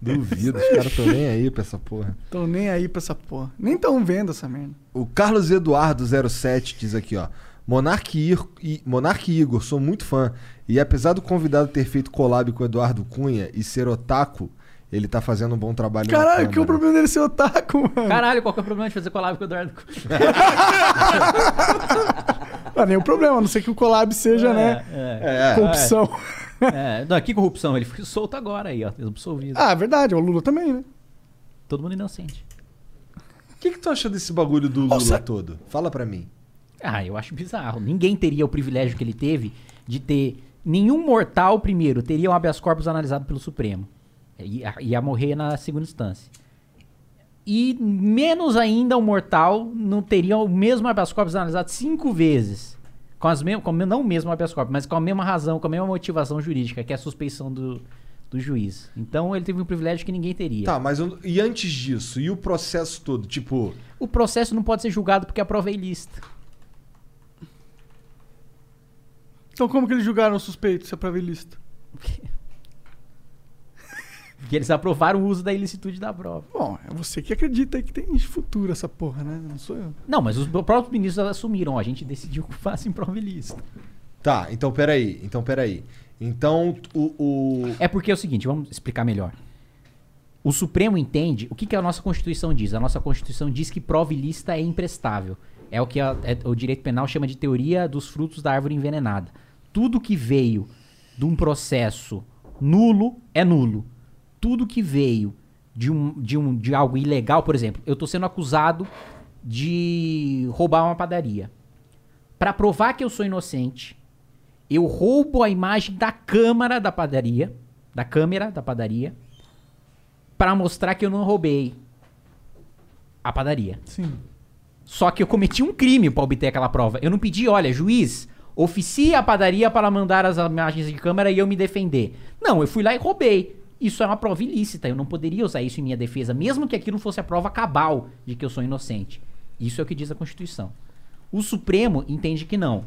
Duvido, os caras estão nem aí pra essa porra. Tô nem aí pra essa porra. Nem tão vendo essa merda. O Carlos Eduardo 07 diz aqui, ó. Monark, Ir- e- Monark e Igor, sou muito fã. E apesar do convidado ter feito collab com o Eduardo Cunha e ser otaku, ele tá fazendo um bom trabalho na Caralho, que é o problema dele ser otaku, mano? Caralho, qual que é o problema de fazer collab com o Eduardo? Não, nenhum problema, a não ser que o collab seja, né? É, corrupção. É, não, que corrupção? Ele foi solto agora aí, ó. Absolvido. Ah, é verdade, o Lula também, né? Todo mundo inocente. O que, que tu achou desse bagulho do Lula todo? Fala pra mim. Ah, eu acho bizarro. Ninguém teria o privilégio que ele teve de ter. Nenhum mortal, primeiro, teria um habeas corpus analisado pelo Supremo. Ia, ia morrer na segunda instância. E menos ainda um mortal não teria o mesmo habeas corpus analisado cinco vezes. Com as mesmas, com, não o mesmo habeas corpus, mas com a mesma razão, com a mesma motivação jurídica, que é a suspeição do, do juiz. Então ele teve um privilégio que ninguém teria. Tá, mas eu- e antes disso? E o processo todo? Tipo, O processo não pode ser julgado porque a prova é ilícita. Então como que eles julgaram o suspeito, se é pra ver lista? Porque eles aprovaram o uso da ilicitude da prova. Bom, é você que acredita aí que tem futuro essa porra, né? Não sou eu. Não, mas os próprios ministros assumiram, ó, a gente decidiu que faça em prova ilícita. tá, então peraí. Então peraí. Então o. o... É porque é o seguinte, vamos explicar melhor. O Supremo entende, o que, que a nossa Constituição diz? A nossa Constituição diz que prova ilícita é imprestável. É o que a- é- o direito penal chama de teoria dos frutos da árvore envenenada. Tudo que veio de um processo nulo é nulo. Tudo que veio de, um, de, um, de algo ilegal, por exemplo, eu estou sendo acusado de roubar uma padaria. Para provar que eu sou inocente, eu roubo a imagem da câmara da padaria, da câmera da padaria, para mostrar que eu não roubei a padaria. Sim. Só que eu cometi um crime para obter aquela prova. Eu não pedi, olha, juiz, oficie a padaria para mandar as imagens de câmera e eu me defender. Não, eu fui lá e roubei. Isso é uma prova ilícita. Eu não poderia usar isso em minha defesa, mesmo que aquilo fosse a prova cabal de que eu sou inocente. Isso é o que diz a Constituição. O Supremo entende que não.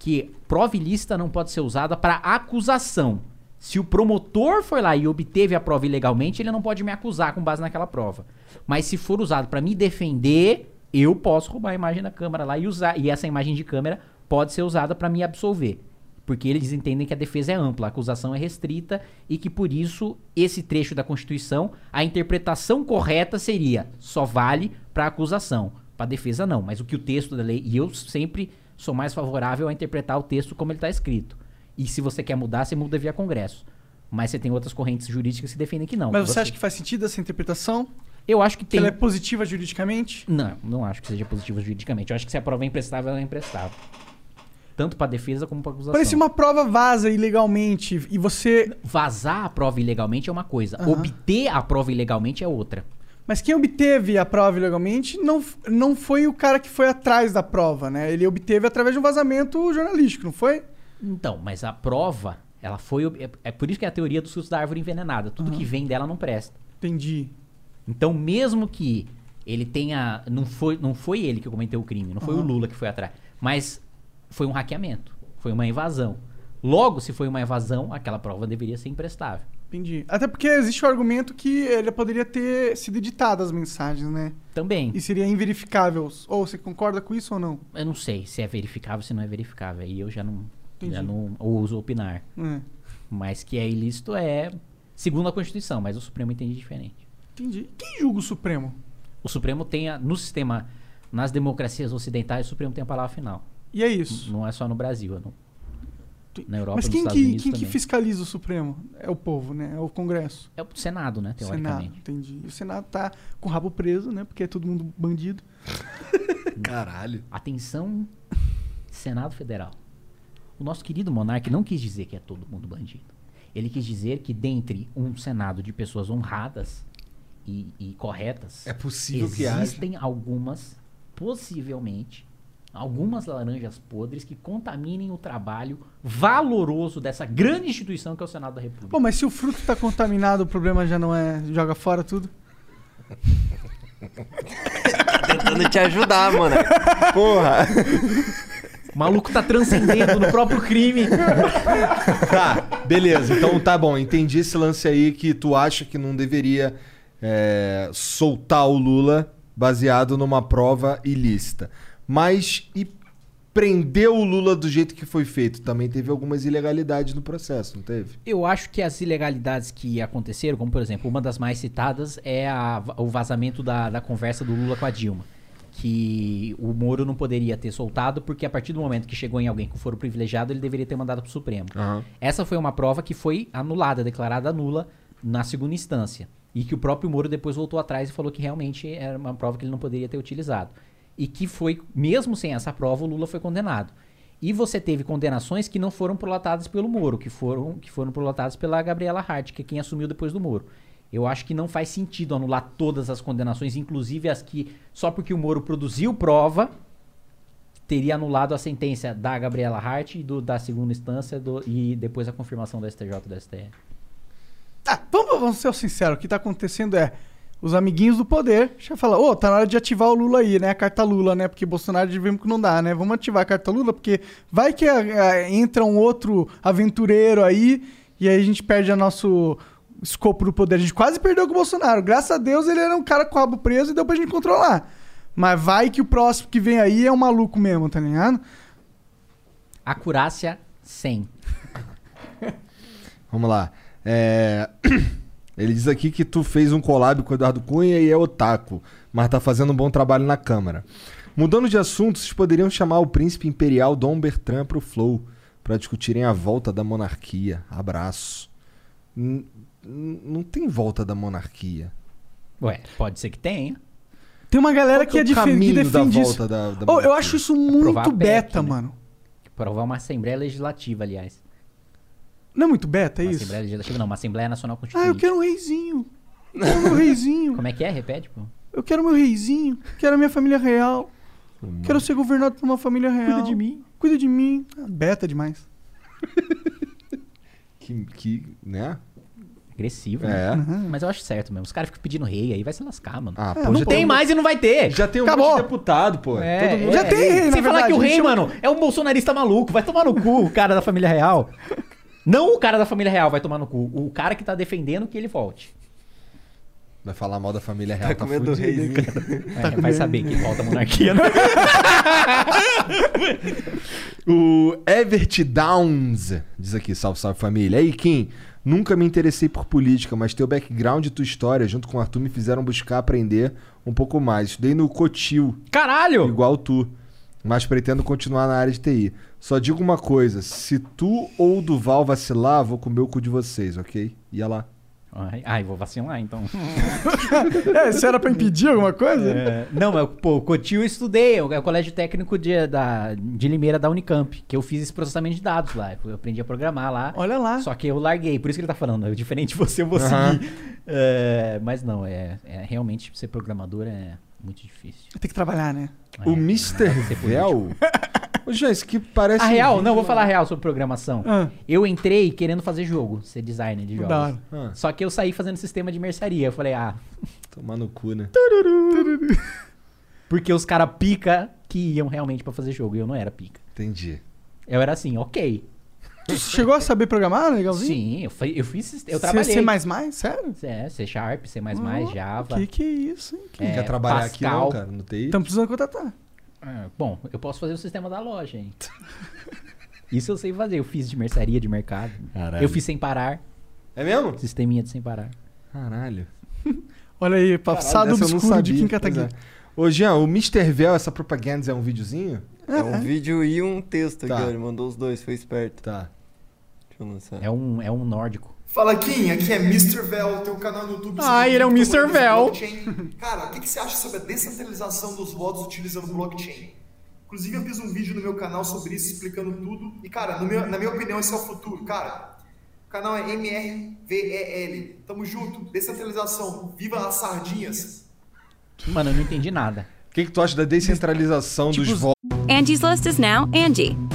Que prova ilícita não pode ser usada para acusação. Se o promotor foi lá e obteve a prova ilegalmente, ele não pode me acusar com base naquela prova. Mas se for usado para me defender, eu posso roubar a imagem da câmera lá e usar. E essa imagem de câmera pode ser usada para me absolver. Porque eles entendem que a defesa é ampla, a acusação é restrita e que por isso esse trecho da Constituição, a interpretação correta seria só vale para acusação, para defesa não. Mas o que o texto da lei e eu sempre sou mais favorável a interpretar o texto como ele está escrito. E se você quer mudar, você muda via Congresso. Mas você tem outras correntes jurídicas que defendem que não. Mas você acha que faz sentido essa interpretação? Eu acho que tem. Ela é positiva juridicamente? Não, não acho que seja positiva juridicamente. Eu acho que se a prova é imprestável, ela é imprestável. Tanto para defesa como para acusação. Parece uma prova vaza ilegalmente e você. Vazar a prova ilegalmente é uma coisa. Aham. Obter a prova ilegalmente é outra. Mas quem obteve a prova ilegalmente não, não foi o cara que foi atrás da prova, né? Ele obteve através de um vazamento jornalístico, não foi? Então, mas a prova, ela foi. É, é por isso que é a teoria do susto da árvore envenenada. Tudo Aham. que vem dela não presta. Entendi. Então, mesmo que ele tenha. Não foi, não foi ele que cometeu o crime, não foi o. Lula que foi atrás. Mas foi um hackeamento. Foi uma invasão. Logo, se foi uma invasão, aquela prova deveria ser imprestável. Entendi. Até porque existe o argumento que ele poderia ter sido editado as mensagens, né? Também. E seria inverificável. Ou você concorda com isso ou não? Eu não sei se é verificável, se não é verificável. Aí eu já não, Entendi. já não ouso opinar. É. Mas que é ilícito é segundo a Constituição, mas o Supremo entende diferente. Entendi. Quem julga o Supremo? O Supremo tem, a, no sistema, nas democracias ocidentais, o Supremo tem a palavra final. E é isso. Não é só no Brasil, é no, na Europa Mas nos quem, Estados que, Unidos quem que fiscaliza o Supremo? É o povo, né? É o Congresso. É o Senado, né, Senado, teoricamente. entendi. E o Senado tá com o rabo preso, né? Porque é todo mundo bandido. Caralho. Atenção, Senado Federal. O nosso querido monarca não quis dizer que é todo mundo bandido. Ele quis dizer que dentre um Senado de pessoas honradas e, e corretas, É possível que haja. existem algumas, possivelmente, algumas laranjas podres que contaminem o trabalho valoroso dessa grande instituição que é o Senado da República. Pô, mas se o fruto tá contaminado, o problema já não é. joga fora tudo? Tentando te ajudar, mano. Porra. O maluco tá transcendendo no próprio crime. Tá, beleza. Então tá bom. Entendi esse lance aí que tu acha que não deveria é, soltar o Lula baseado numa prova ilícita. Mas e prender o Lula do jeito que foi feito? Também teve algumas ilegalidades no processo, não teve? Eu acho que as ilegalidades que aconteceram, como por exemplo, uma das mais citadas é a- o vazamento da, da conversa do Lula com a Dilma. Que o Moro não poderia ter soltado, porque a partir do momento que chegou em alguém com foro privilegiado, ele deveria ter mandado pro Supremo. Essa foi uma prova que foi anulada, declarada nula na segunda instância. E que o próprio Moro depois voltou atrás e falou que realmente era uma prova que ele não poderia ter utilizado. E que foi, mesmo sem essa prova, o Lula foi condenado. E você teve condenações que não foram prolatadas pelo Moro, que foram, que foram prolatadas pela Gabriela Hart, que é quem assumiu depois do Moro. Eu acho que não faz sentido anular todas as condenações, inclusive as que, só porque o Moro produziu prova, teria anulado a sentença da Gabriela Hart e do- da segunda instância do- e depois a confirmação do STJ e do STF. Tá, vamos, vamos ser sinceros. O que tá acontecendo é. Os amiguinhos do poder já falam, ô, tá na hora de ativar o Lula aí, né? A carta Lula, né? Porque Bolsonaro de vimos que não dá, né? Vamos ativar a carta Lula, porque vai que ah, ah, entra um outro aventureiro aí e aí a gente perde o nosso escopo do poder. A gente quase perdeu com o Bolsonaro. Graças a Deus ele era um cara com o rabo preso e deu pra gente controlar. Mas vai que o próximo que vem aí é um maluco mesmo, tá ligado? Acurácia 100. Vamos lá. É, Ele diz aqui que tu fez um collab com o Eduardo Cunha e é otaku, mas tá fazendo um bom trabalho na Câmara. Mudando de assunto, vocês poderiam chamar o príncipe imperial Dom Bertrand pro Flow para discutirem a volta da monarquia. Abraço. N- não tem volta da monarquia. Ué, pode ser que tenha. Tem uma galera Qual que, é que é o defe- que defende volta isso. da- da Oh, eu acho isso muito a PEC, beta, né? mano. Provar uma Assembleia Legislativa, aliás. Não é muito beta Uma isso? Assembleia Legislativa não, uma Assembleia Nacional Ah, Constituinte. eu quero um reizinho. Eu quero meu reizinho. Como é que é? Repete, pô. Eu quero meu reizinho. Quero a minha família real. Quero ser governado por uma família real. de mim. Cuida de mim. Ah, beta demais. Que, que né? Agressivo, É. né? Mas eu acho certo mesmo. Os caras ficam pedindo rei aí, vai se lascar, mano. Ah, não já tem mais e não vai ter. Já tem um Acabou. monte de deputado, pô. É, Todo mundo é. Já tem rei, na Sem falar verdade, que o rei, chama- mano, é um bolsonarista maluco. Vai tomar no cu o cara da família real. Não o cara da família real vai tomar no cu. O cara que tá defendendo que ele volte. Vai falar mal da família real. com medo do fudido, hein, rei. cara? É, Tá com vai medo. saber que volta a monarquia. né? O Evert Downs diz aqui, salve, salve família. Aí, Kim, nunca me interessei por política, mas teu background e tua história, junto com o Arthur, me fizeram buscar aprender um pouco mais. Estudei no Cotil. Caralho! Igual tu. Mas pretendo continuar na área de TI. Só digo uma coisa: se tu ou o Duval vacilar, vou comer o cu de vocês, ok? Ia lá. Ai, ai, vou vacilar então. É, isso era pra impedir alguma coisa? É, não, mas pô, o Cotil eu estudei, é o colégio técnico de, da, de Limeira da Unicamp, que eu fiz esse processamento de dados lá. Eu aprendi a programar lá. Olha lá. Só que eu larguei, por isso que ele tá falando, é diferente de você, eu vou seguir. É, mas não, é, é realmente ser programador é muito difícil. Tem que trabalhar, né? O É, Mr. ser Vel. Ô, isso aqui parece. A real, não, vou falar a real sobre programação. Ah. Eu entrei querendo fazer jogo, ser designer de jogos. Da. Ah. Só que eu saí fazendo sistema de mercearia. Eu falei, ah, Tomar no cu, né? porque os caras pica que iam realmente pra fazer jogo e eu não era pica. Entendi. Eu era assim, ok. Tu chegou a saber programar, legalzinho? Sim, eu, fui- eu fiz, eu C- trabalhei. C++? Sério? É, C Sharp, C++, Java. Que que é isso, hein? Que... É, Quer trabalhar aqui não, Pascal. cara? No TI? Estamos precisando contratar. É, bom, eu posso fazer o sistema da loja, hein? Isso eu sei fazer. Eu fiz de mercearia, de mercado. Caralho. Eu fiz sem parar. É mesmo? Sisteminha de sem parar. Caralho. Olha aí, passado Caralho, obscuro de Kim Kataguiri. é. Ô, Jean, o Mr. Vel, essa propaganda é um videozinho? É um vídeo e um texto Tá. aqui, ó. Ele mandou os dois, foi esperto. Tá. Deixa eu lançar. É um, é um nórdico. Fala Kim, aqui é Mr. Vel, teu canal no YouTube. Ah, ele é o sobre Mr. Vel. blockchain. Cara, o que, que você acha sobre a descentralização dos votos utilizando blockchain? Inclusive, eu fiz um vídeo no meu canal sobre isso, explicando tudo. E, cara, no meu- na minha opinião, esse é o futuro. Cara, o canal é MRVEL. Tamo junto. Descentralização. Viva as sardinhas. Mano, eu não entendi nada. O que, que tu acha da descentralização dos votos? Angie's List is now Angie,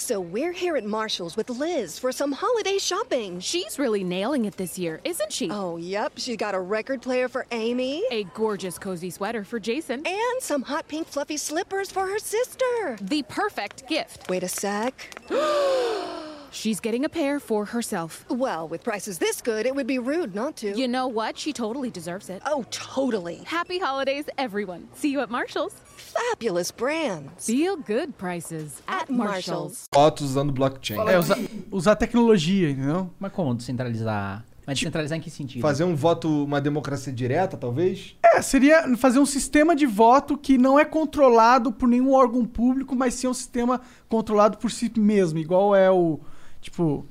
So we're here at Marshall's with Liz for some holiday shopping. She's really nailing it this year, isn't she? Oh, yep. She's got a record player for Amy. A gorgeous cozy sweater for Jason. And some hot pink fluffy slippers for her sister. The perfect gift. Wait a sec. She's getting a pair for herself. Well, with prices this good, it would be rude not to. You know what? She totally deserves it. Oh, totally. Happy holidays, everyone. See you at Marshall's. Fabulous brands. Feel good prices at Marshall's. Votos usando blockchain. É, usar, usar tecnologia, entendeu? Mas como descentralizar? Mas descentralizar em que sentido? Fazer um voto, uma democracia direta, talvez? É, seria fazer um sistema de voto que não é controlado por nenhum órgão público, mas sim um sistema controlado por si mesmo, igual é o, tipo,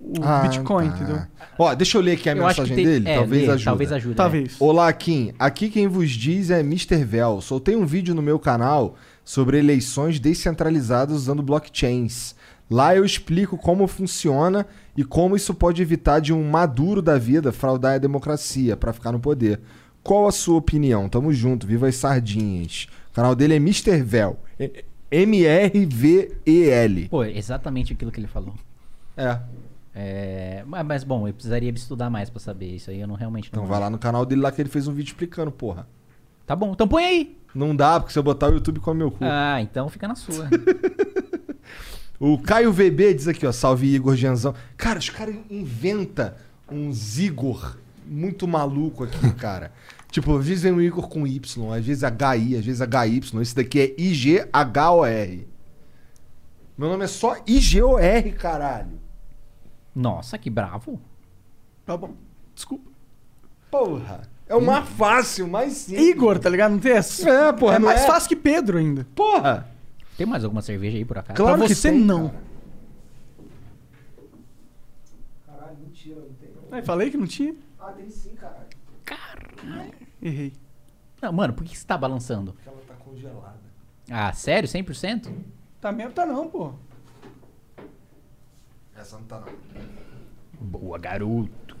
o Ah, Bitcoin, tá. entendeu? Ó, deixa eu ler aqui a Eu mensagem tem- dele, é, talvez lê, ajude. talvez ajude, Talvez. Olá, Kim. Aqui quem vos diz é Mr. Vel. Soltei um vídeo no meu canal sobre eleições descentralizadas usando blockchains. Lá eu explico como funciona e como isso pode evitar de um maduro da vida fraudar a democracia para ficar no poder. Qual a sua opinião? Tamo junto, viva as sardinhas. O canal dele é Mr. Vel. É- M-R-V-E-L. Pô, exatamente aquilo que ele falou. É. É, mas, bom, eu precisaria estudar mais pra saber isso aí. Eu não realmente não. Então vai lá no canal dele lá que ele fez um vídeo explicando, porra. Tá bom, então põe aí. Não dá, porque se eu botar o YouTube come meu cu. Ah, então fica na sua. O Caio VB diz aqui, ó, salve Igor Genzão. Cara, os caras inventam uns Igor muito maluco aqui, cara. tipo, às vezes vem um Igor com Y, às vezes HI, às vezes HY. Esse daqui é I-G-H-O-R. Meu nome é só I-G-O-R, caralho. Nossa, que bravo. Tá bom. Desculpa. Porra. É o mais fácil, mais simples. Igor, tá ligado? Não tem essa. É, porra, É não mais é? fácil que Pedro ainda. Porra. Tem mais alguma cerveja aí por acaso? Claro pra que você, tem, não. cara. Caralho, mentira, não tem. Não. falei que não tinha? Ah, tem sim, caralho. Errei. Não, mano, por que você tá balançando? Porque ela tá congelada. Ah, sério? 100%? Tá mesmo, tá não, pô. Essa não tá não. Boa, garoto.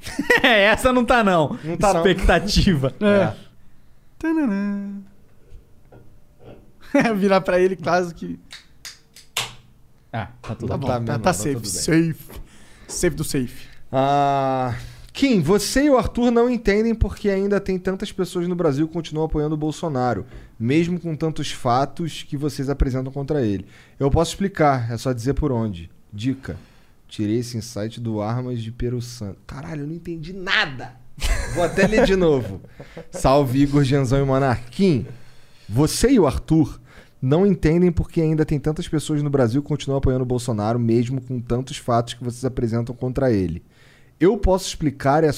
Essa não tá não. Não tá, não. Expectativa. É. Tananã. Virar pra ele, caso que. Ah, tá tudo Tá bom, tá tá, tá tá safe. Safe. Safe do safe. Ah, Kim, você e o Arthur não entendem porque ainda tem tantas pessoas no Brasil que continuam apoiando o Bolsonaro, mesmo com tantos fatos que vocês apresentam contra ele. Eu posso explicar, é só dizer por onde. Dica. Tirei esse insight do Armas de Peru Santo. Caralho, eu não entendi nada. Vou até ler de novo. Salve Igor, Genzão e Monark. Kim, você e o Arthur não entendem porque ainda tem tantas pessoas no Brasil que continuam apoiando o Bolsonaro, mesmo com tantos fatos que vocês apresentam contra ele. Eu posso explicar, é,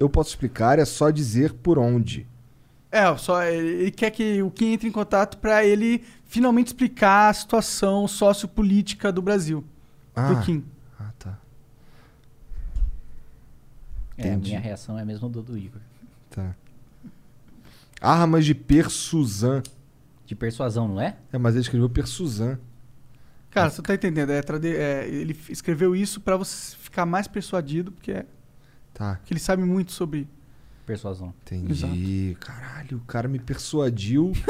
eu posso explicar, é só dizer por onde. É, só ele ele quer que o Kim entre em contato pra ele finalmente explicar a situação sociopolítica do Brasil. Ah, Pro Kim. ah tá. É, a Entendi. minha reação é a mesma do, do Igor. Tá. Armas de Persuzan. De persuasão, não é? É, mas ele escreveu Persuzan. Cara, você tá entendendo? É, é, ele escreveu isso pra você ficar mais persuadido, porque, é, Tá. porque ele sabe muito sobre. Persuasão. Entendi. Caralho, o cara me persuadiu.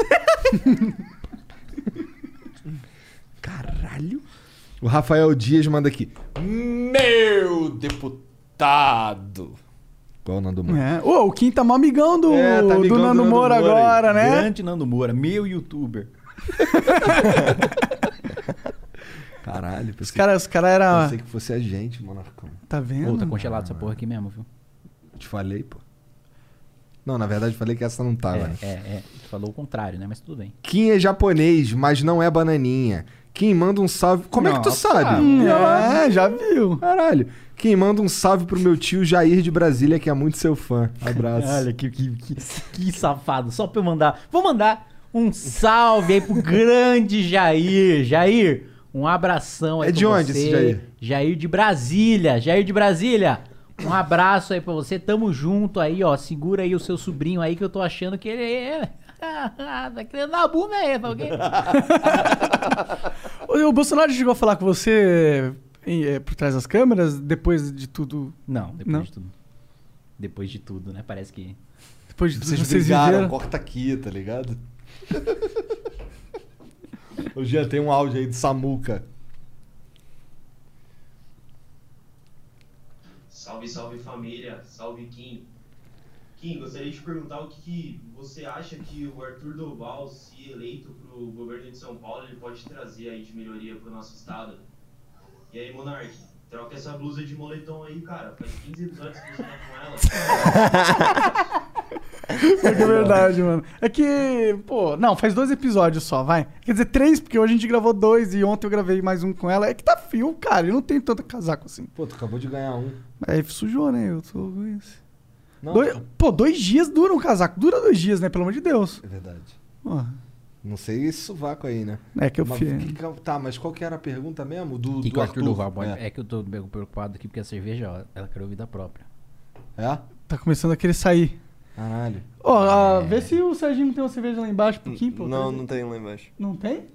Caralho. O Rafael Dias manda aqui. Meu deputado. Qual é o Nando Moura? É. Ô, o Kim tá mó amigão do, É, tá amigão do do Nando Nando Moura Moura aí. agora, né? Grande Nando Moura, meu youtuber. Caralho, Os pensei, caras os cara era. pensei que fosse a gente, Monarcão. Tá vendo? Pô, tá congelado essa porra aqui mesmo, viu? Eu te falei, pô. Não, na verdade falei que essa não tava. É, né? é, é. Tu falou o contrário, né? Mas tudo bem. Kim é japonês, mas não é bananinha. Kim manda um salve. Como é que tu Nossa, sabe? Hum, é, já viu. Caralho. Kim manda um salve pro meu tio Jair de Brasília, que é muito seu fã. Abraço. Olha que, que, que, que safado. Só pra eu mandar. Vou mandar um salve aí pro grande Jair. Jair, um abração aí É pra de onde você. esse Jair? Jair de Brasília. Jair de Brasília. Um abraço aí pra você. Tamo junto aí, ó. Segura aí o seu sobrinho aí que eu tô achando que ele é. tá querendo dar a bunda aí, tá ok? O, Bolsonaro chegou a falar com você em- é, por trás das câmeras, depois de tudo. Não, depois Não? de tudo. Depois de tudo, né? Parece que. Depois de tudo Vocês, vocês, brigaram, viveram. corta aqui, tá ligado? Ô, Jean, tem um áudio aí do Samuca. Salve, salve família, salve Kim. Kim, gostaria de perguntar o que, que você acha que o Arthur Doval, se eleito para o governo de São Paulo, ele pode trazer aí de melhoria para o nosso estado? E aí, Monark, troca essa blusa de moletom aí, cara. Faz 15 episódios que você tá com ela. É que é verdade, mano. É que, pô, não, faz dois episódios só, vai. Quer dizer, três, porque hoje a gente gravou dois e ontem eu gravei mais um com ela. É que tá fio, cara. Eu não tenho tanto casaco assim. Pô, tu acabou de ganhar um. Aí sujou, né? Eu tô com isso. Não, Dois- pô, dois dias dura um casaco. Dura dois dias, né? Pelo amor de Deus. É verdade. Porra. Não sei esse sovaco aí, né? É que eu Mas fiz. que que- Tá, mas qual que era a pergunta mesmo? Do, que, do que o Arthur Duval É. É. que eu tô meio preocupado aqui porque a cerveja, ó, ela criou vida própria. É? Tá começando a querer sair. Caralho. Ó, ah, É. vê se o Serginho não tem uma cerveja lá embaixo pro Kim, pô. Não, não tem lá embaixo. Não tem?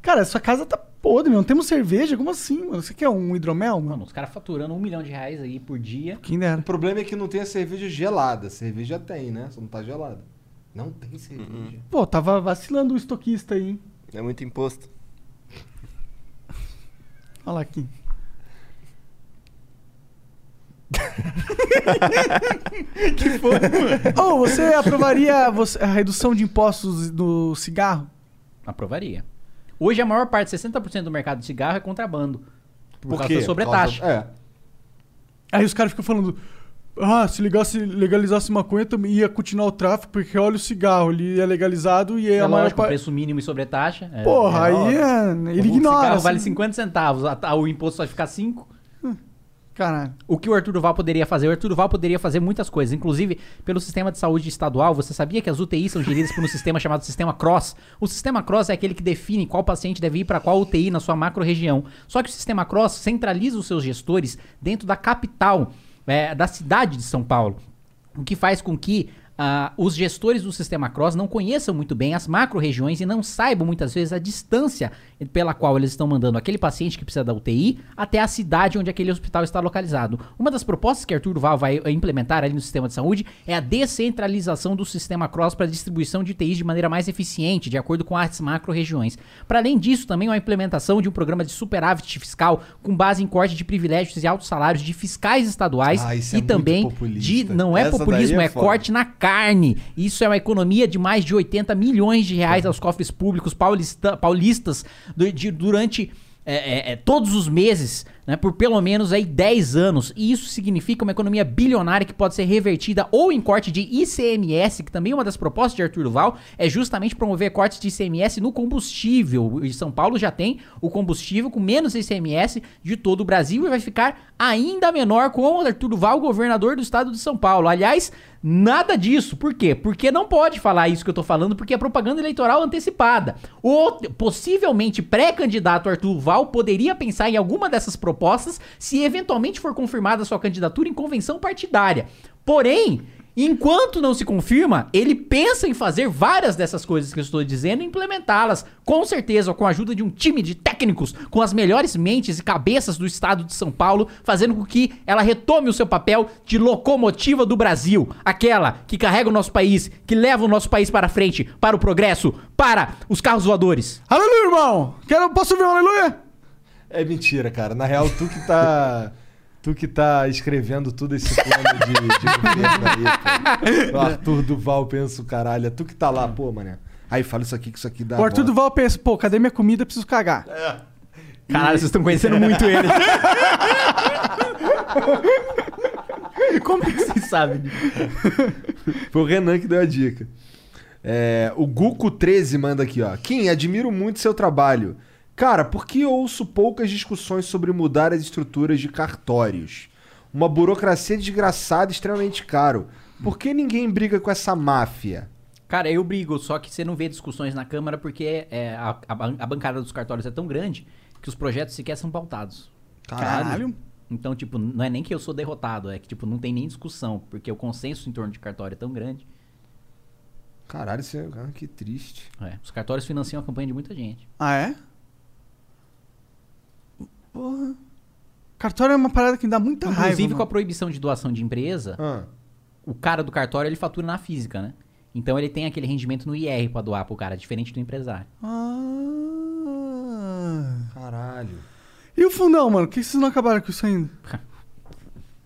Cara, essa casa tá podre, meu. Não temos cerveja? Como assim, mano? Você quer um hidromel, mano? Os caras faturando um milhão de reais aí por dia. Quem dera. O problema é que não tem a cerveja gelada. Cerveja tem, né? Só não tá gelada. Não tem cerveja. Pô, tava vacilando o estoquista aí, hein? É muito imposto. Olha lá aqui. que foi, mano? Ô, você aprovaria a redução de impostos do cigarro? Aprovaria. Hoje a maior parte, 60% do mercado de cigarro é contrabando. Por, Por causa quê? da sobretaxa. causa- É. Aí os caras ficam falando. Ah, se ligasse, legalizasse maconha também ia continuar o tráfico, porque olha o cigarro, ele é legalizado e é, É a maior lógico, preço mínimo e sobretaxa. É, Porra, aí óbvio. é- ele O ignora, cigarro assim. vale 50 centavos, a- a- o imposto vai ficar 5. Caralho. O que o Arthur Duval poderia fazer? O Arthur Duval poderia fazer muitas coisas, inclusive pelo sistema de saúde estadual. Você sabia que as UTIs são geridas por um sistema chamado Sistema Cross? O Sistema Cross é aquele que define qual paciente deve ir para qual UTI na sua macro-região. Só que o Sistema Cross centraliza os seus gestores dentro da capital, é, da cidade de São Paulo. O que faz com que ah, os gestores do sistema Cross não conheçam muito bem as macro-regiões e não saibam muitas vezes a distância pela qual eles estão mandando aquele paciente que precisa da UTI até a cidade onde aquele hospital está localizado. Uma das propostas que Arthur Duval vai eh, implementar ali no sistema de saúde é a descentralização do sistema Cross para a distribuição de UTIs de maneira mais eficiente, de acordo com as macro-regiões. Para além disso, também uma implementação de um programa de superávit fiscal com base em corte de privilégios e altos salários de fiscais estaduais Ah, e é também de não é Essa populismo, é é corte na carne. Isso é uma economia de mais de 80 milhões de reais aos cofres públicos paulista- paulistas du- de- durante é, é, é, todos os meses, né, por pelo menos aí 10 anos. E isso significa uma economia bilionária que pode ser revertida ou em corte de ICMS, que também é uma das propostas de Arthur Duval, é justamente promover cortes de ICMS no combustível. E São Paulo já tem o combustível com menos ICMS de todo o Brasil e vai ficar ainda menor com o Arthur Duval, governador do estado de São Paulo. Aliás, nada disso. Por quê? Porque não pode falar isso que eu tô falando, porque é propaganda eleitoral antecipada. O possivelmente pré-candidato Arthur Duval poderia pensar em alguma dessas propostas se eventualmente for confirmada sua candidatura em convenção partidária. Porém, Enquanto não se confirma, ele pensa em fazer várias dessas coisas que eu estou dizendo e implementá-las, com certeza, com a ajuda de um time de técnicos com as melhores mentes e cabeças do estado de São Paulo, fazendo com que ela retome o seu papel de locomotiva do Brasil, aquela que carrega o nosso país, que leva o nosso país para frente, para o progresso, para os carros voadores. Aleluia, irmão! Quero, posso ver um aleluia? É mentira, cara. Na real, tu que tá. Tu que tá escrevendo tudo esse plano de, de governo aí, pô. O Arthur Duval pensa o caralho. É tu que tá lá, pô, mané. Aí fala isso aqui, que isso aqui dá. o Arthur bosta. Duval pensa, pô, cadê minha comida? Preciso cagar. Caralho, vocês estão conhecendo muito ele. Como é que vocês sabem? Foi o Renan que deu a dica. É, o Guco13 manda aqui, ó. Kim, admiro muito seu trabalho. Cara, por que ouço poucas discussões sobre mudar as estruturas de cartórios? Uma burocracia desgraçada e extremamente caro. Por que ninguém briga com essa máfia? Cara, eu brigo, só que você não vê discussões na Câmara porque é, a, a a bancada dos cartórios é tão grande que os projetos sequer são pautados. Caralho. Então, tipo, não é nem que eu sou derrotado, é que, tipo, não tem nem discussão, porque o consenso em torno de cartório é tão grande. Caralho, isso é... ah, que triste. É, os cartórios financiam a campanha de muita gente. Ah, é? Porra. Cartório é uma parada que dá muita raiva. Inclusive, com a proibição de doação de empresa, Ah. o cara do cartório, ele fatura na física, né? Então ele tem aquele rendimento no IR pra doar pro cara, diferente do empresário. Ah. Caralho. E o fundão, mano? Por que vocês não acabaram com isso ainda?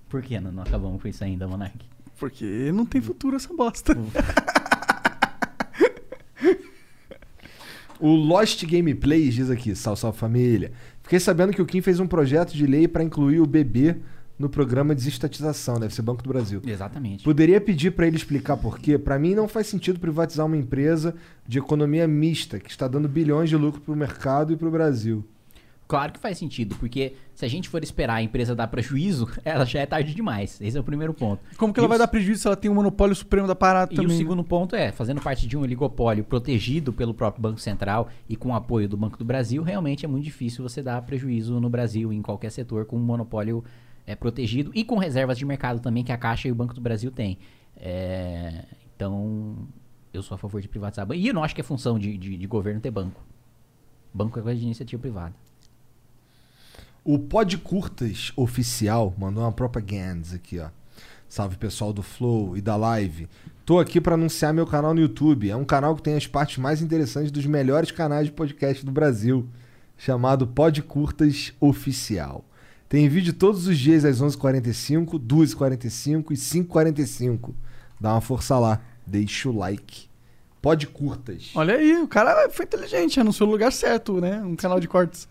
Por que não, não acabamos com isso ainda, Monark? Porque não tem futuro essa bosta. O Lost Gameplays diz aqui, salve, salve família. Fiquei sabendo que o Kim fez um projeto de lei para incluir o bebê no programa de desestatização, deve ser Banco do Brasil. Exatamente. Poderia pedir para ele explicar por quê? Para mim não faz sentido privatizar uma empresa de economia mista que está dando bilhões de lucro para o mercado e para o Brasil. Claro que faz sentido, porque se a gente for esperar a empresa dar prejuízo, ela já é tarde demais. Esse é o primeiro ponto. Como que ela E vai o- dar prejuízo se ela tem o monopólio supremo da parada E também? o né? segundo ponto é, fazendo parte de um oligopólio protegido pelo próprio Banco Central e com o apoio do Banco do Brasil, realmente é muito difícil você dar prejuízo no Brasil, em qualquer setor, com um monopólio é, protegido e com reservas de mercado também que a Caixa e o Banco do Brasil têm. É, então, eu sou a favor de privatizar banco. E eu não acho que é função de, de, de governo ter banco. Banco é coisa de iniciativa privada. O Pod Curtas Oficial mandou uma propaganda aqui, ó. Salve pessoal do Flow e da Live. Tô aqui para anunciar meu canal no YouTube. É um canal que tem as partes mais interessantes dos melhores canais de podcast do Brasil, chamado Pod Curtas Oficial. Tem vídeo todos os dias às 11h45, 2h45 e 5h45. Dá uma força lá. Deixa o like. Pod Curtas. Olha aí, o cara foi inteligente, anunciou o lugar certo, né? Um canal de cortes.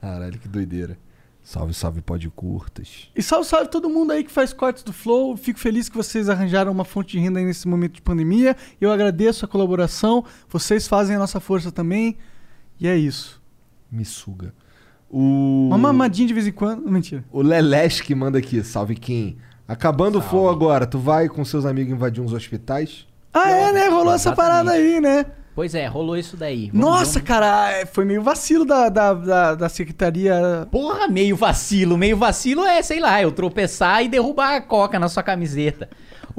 Caralho, que doideira. Salve, salve, Pod Curtas. E salve, salve todo mundo aí que faz cortes do Flow. Fico feliz que vocês arranjaram uma fonte de renda aí nesse momento de pandemia. Eu agradeço a colaboração. Vocês fazem a nossa força também. E é isso. Me suga. O... Uma mamadinha de vez em quando. Mentira. O Lelesh que manda aqui, salve Kim. Acabando o flow agora, tu vai com seus amigos invadir uns hospitais? Ah, é, né? Rolou essa Exatamente. parada aí, né? Pois é, rolou isso daí. Vamos- Nossa, vamos- cara, foi meio vacilo da, da, da, da secretaria. Porra, meio vacilo. Meio vacilo é, sei lá, eu tropeçar e derrubar a coca na sua camiseta.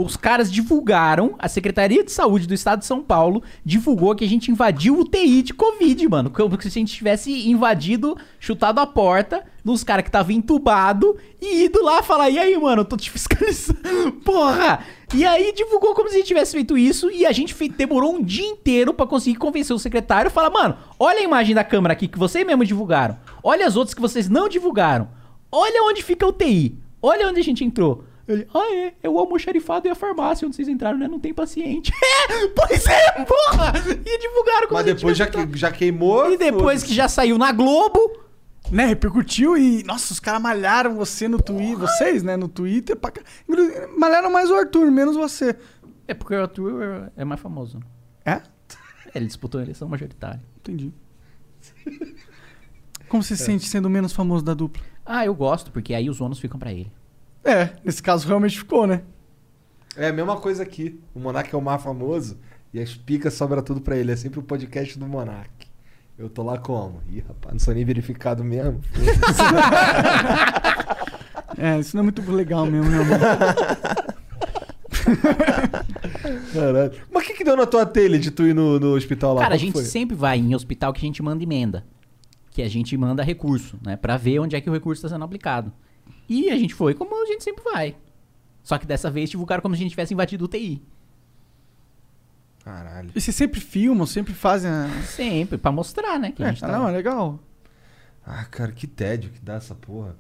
Os caras divulgaram, a Secretaria de Saúde do Estado de São Paulo divulgou que a gente invadiu o TI de Covid, mano. Como se a gente tivesse invadido, chutado a porta dos caras que estavam entubado e ido lá falar: e aí, mano, eu tô te fiscalizando. Porra! E aí divulgou como se a gente tivesse feito isso e a gente demorou um dia inteiro pra conseguir convencer o secretário falar: mano, olha a imagem da câmera aqui que vocês mesmo divulgaram. Olha as outras que vocês não divulgaram. Olha onde fica o TI. Olha onde a gente entrou. Ele, ah, é, é o almoxarifado e a farmácia onde vocês entraram, né? Não tem paciente. É, pois é, porra! E divulgaram como Mas depois já, que, já queimou. E depois que já saiu na Globo. Né, repercutiu e. Nossa, os caras malharam você no Twitter. Vocês, né, no Twitter. Pra... Malharam mais o Arthur, menos você. É porque o Arthur é mais famoso. É? Ele disputou a eleição majoritária. Entendi. Como você se sente sendo o menos famoso da dupla? Ah, eu gosto, porque aí os ônus ficam pra ele. É, nesse caso realmente ficou, né? É a mesma coisa aqui. O Monark é o mais famoso e as picas sobra tudo pra ele. É sempre o podcast do Monark. Eu tô lá como? Ih, rapaz, não sou nem verificado mesmo. É, isso não é muito legal mesmo, né, amor? Caralho. Mas o que, que deu na tua telha de tu ir no, no hospital lá? Cara, a Qual gente foi? sempre vai em hospital que a gente manda emenda. Que a gente manda recurso, né? Pra ver onde é que o recurso tá sendo aplicado. E a gente foi como a gente sempre vai. Só que dessa vez divulgaram como se a gente tivesse invadido o TI. Caralho. E vocês sempre filmam, sempre fazem. A... Sempre, pra mostrar, né? Que a É, gente tá não, é legal. Ah, cara, que tédio que dá essa porra.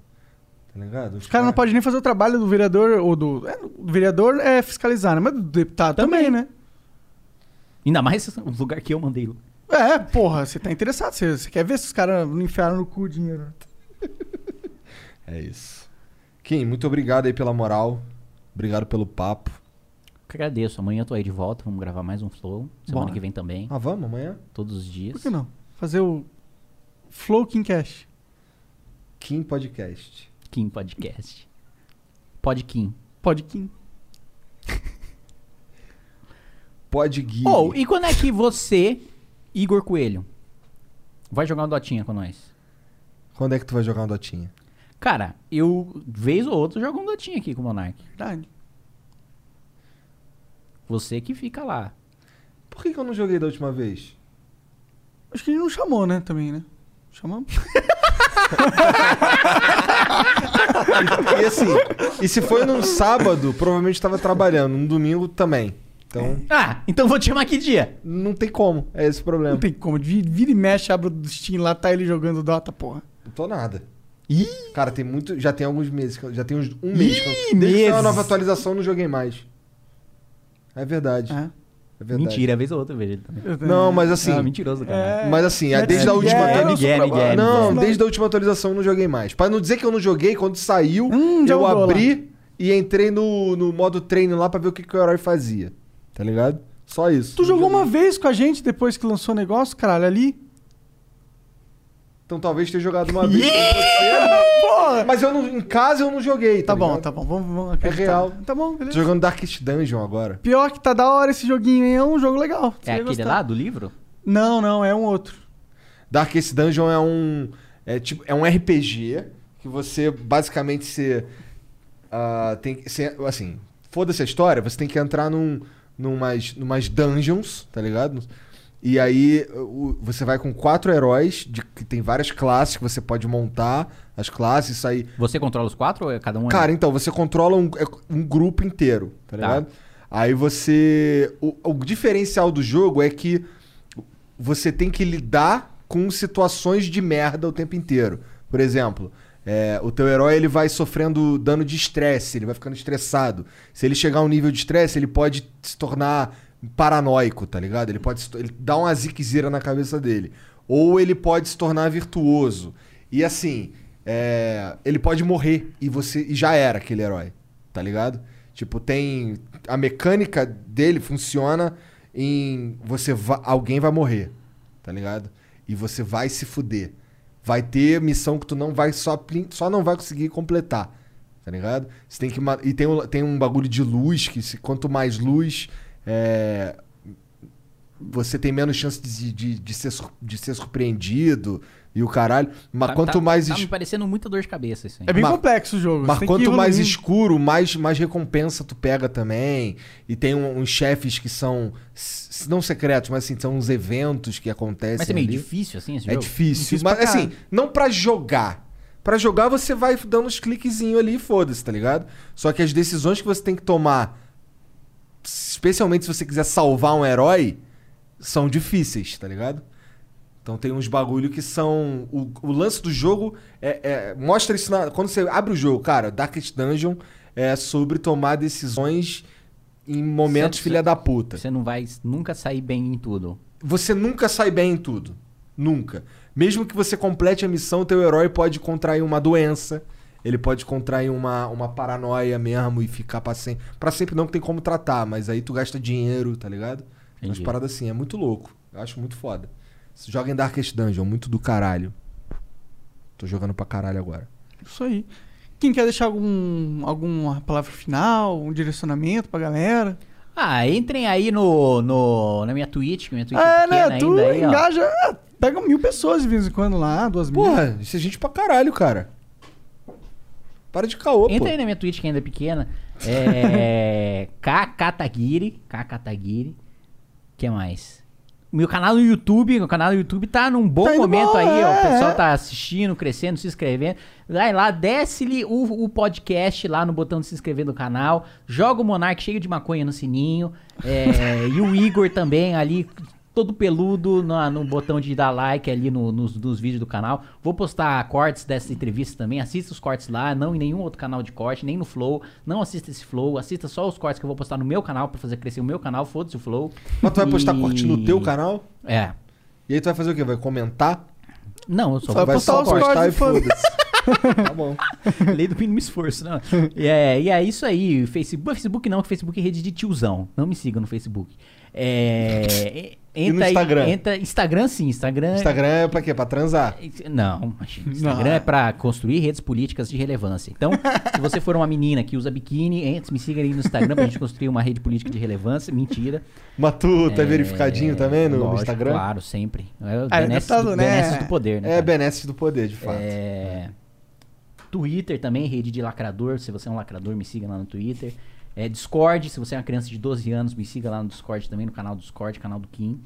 Tá ligado? Os caras não podem nem fazer o trabalho do vereador ou do. É, do vereador é fiscalizar, né? Mas do deputado também, né? Ainda mais o lugar que eu mandei. É, porra, você tá interessado. Você, você quer ver se os caras não enfiaram no cu o dinheiro. É isso. Kim, muito obrigado aí pela moral. Obrigado pelo papo. Eu que agradeço. Amanhã eu tô aí de volta. Vamos gravar mais um Flow. Semana Bora. que vem também. Ah, vamos amanhã? Todos os dias. Por que não? Fazer o Flow King Cash. Kim Podcast. Kim Podcast. Pod Kim. Pod Kim. Pod Gui. Oh, e quando é que você, Igor Coelho, vai jogar um Dotinha com nós? Quando é que tu vai jogar uma dotinha? Cara, eu, vez ou outra, jogo um Dotinha aqui com o Monark. Verdade. Você que fica lá. Por que, que eu não joguei da última vez? Acho que ele não chamou, né? Também, né? Chamamos? E assim, e se foi num sábado, provavelmente tava trabalhando. Num domingo também. Então. Ah, então vou te chamar que dia? Não tem como. É esse o problema. Não tem como. Vi- Vira e mexe, abre o Steam lá, tá ele jogando Dota, porra. Não tô nada. Cara, tem muito. Já tem alguns meses. eu- Já tem uns um mês. que eu- Ih, Desde que saiu a meses. nova atualização, eu não joguei mais. É verdade. É? É verdade. Mentira, vez ou outra eu vejo ele também. Não, mas assim. Ah, mentiroso, cara. Mas assim, É, desde a Miguel, última Miguel, atualização. Miguel, Não, Miguel. desde a última atualização eu não joguei mais. Pra não dizer que eu não joguei, quando saiu, Hum, já eu mudou lá. abri e entrei no, no modo treino lá pra ver o que, que o herói fazia. Tá ligado? Só isso. Tu jogou uma vez com a gente depois que lançou o negócio, caralho, ali? Então talvez tenha jogado uma vez. Porra! Mas eu não, em casa eu não joguei. Tá Tá, bom, ligado? tá bom. Vamos, vamos É real. Tá bom, Tô beleza. jogando Darkest Dungeon agora. Pior que tá da hora esse joguinho, hein? É um jogo legal. Você É aquele gostar. lá do livro? Não, não, é um outro. Darkest Dungeon é um. É, tipo, é um RPG que você basicamente se. ah, tem se, Assim, foda-se a história, você tem que entrar num, numas, numas dungeons, tá ligado? E aí o- você vai com quatro heróis, de, que tem várias classes que você pode montar, as classes, aí. Você controla os quatro ou é cada um? Cara, então, você controla um, é um grupo inteiro, tá Tá. ligado? Aí você. O, o diferencial do jogo é que você tem que lidar com situações de merda o tempo inteiro. Por exemplo, é, o teu herói ele vai sofrendo dano de estresse, ele vai ficando estressado. Se ele chegar a um nível de estresse, ele pode se tornar paranoico, tá ligado? Ele pode ele dá uma ziquezira na cabeça dele. Ou ele pode se tornar virtuoso. E assim, é, ele pode morrer e você e já era aquele herói, tá ligado? Tipo, tem a mecânica dele funciona em você va- alguém vai morrer, tá ligado? E você vai se fuder. Vai ter missão que tu não vai só só não vai conseguir completar, tá ligado? Você tem que e tem um, tem um bagulho de luz que se, quanto mais luz é, você tem menos chance de, de, de ser, de ser surpreendido e o caralho. Mas Tá- quanto tá- mais. Tá es- me parecendo muita dor de cabeça isso aí. É bem Mas- complexo o jogo. Mas quanto mais escuro, mais, mais recompensa tu pega também. E tem um- uns chefes que são. Não secretos, mas assim, são uns eventos que acontecem. Mas é meio ali. difícil, assim, esse É jogo? difícil. Difícil mas pra assim, não pra jogar. Pra jogar você vai dando uns cliquezinhos ali e foda-se, tá ligado? Só que as decisões que você tem que tomar, especialmente se você quiser salvar um herói, são difíceis, tá ligado? Então tem uns bagulho que são. O, o lance do jogo é, é- mostra isso na- quando você abre o jogo, cara. Darkest Dungeon é sobre tomar decisões em momentos filha da puta. Você não vai nunca sair bem em tudo. Você nunca sai bem em tudo. Nunca. Mesmo que você complete a missão, teu herói pode contrair uma doença. Ele pode contrair uma, uma paranoia mesmo e ficar pra sempre. Pra sempre não que tem como tratar, mas aí tu gasta dinheiro, tá ligado? Umas Entendi. paradas assim, é muito louco. Eu acho muito foda. Você joga em Darkest Dungeon, muito do caralho. Tô jogando pra caralho agora. Isso aí. Quem quer deixar algum, alguma palavra final, um direcionamento pra galera? Ah, entrem aí no, no, na minha Twitch, que minha Twitch É, é né? pequena Tu ainda aí, ó. engaja. ah, Pega mil pessoas de vez em quando lá, duas mil. Porra, isso é gente pra caralho, cara. Para de caô, pô. Entra aí na minha Twitch que ainda é pequena. É. Kakatagiri. Kakatagiri. que mais? Meu canal no YouTube, meu canal no YouTube tá num bom Tá momento bom, aí, ó. O é, pessoal é. tá assistindo, crescendo, se inscrevendo. Vai lá, desce-lhe o, o podcast lá no botão de se inscrever no canal. Joga o Monark cheio de maconha no sininho. é, e o Igor também ali, todo peludo na- no botão de dar like ali no- nos, nos vídeos do canal. Vou postar cortes dessa entrevista também. Assista os cortes lá, não em nenhum outro canal de corte, nem no Flow. Não assista esse Flow, assista só os cortes que eu vou postar no meu canal pra fazer crescer o meu canal. Foda-se o Flow. Mas tu vai postar E- corte no teu canal? É. E aí tu vai fazer o quê? Vai comentar? Não, eu só Vai vou postar postar os cortes e foda-se. tá bom. Lei do mínimo esforço, não. E é, e é isso aí. Facebook, Facebook não, que Facebook é rede de tiozão. Não me siga no Facebook. É, E no entra aí- Instagram? entra, Instagram sim, Instagram. Instagram é pra quê? Pra transar? Não, imagina. Instagram é pra construir redes políticas de relevância. Então, se você for uma menina que usa biquíni, entre, me siga aí no Instagram pra gente construir uma rede política de relevância. Mentira. Mas tu tá verificadinho também no- no lógico, Instagram? Claro, sempre. É o Ah, benesses, do, né? benesses do poder, né? É, cara? benesses do poder, de fato. É... Twitter também, rede de lacrador. Se você é um lacrador, me siga lá no Twitter. É, Discord, se você é uma criança de 12 anos, me siga lá no Discord também, no canal do Discord, canal do Kim.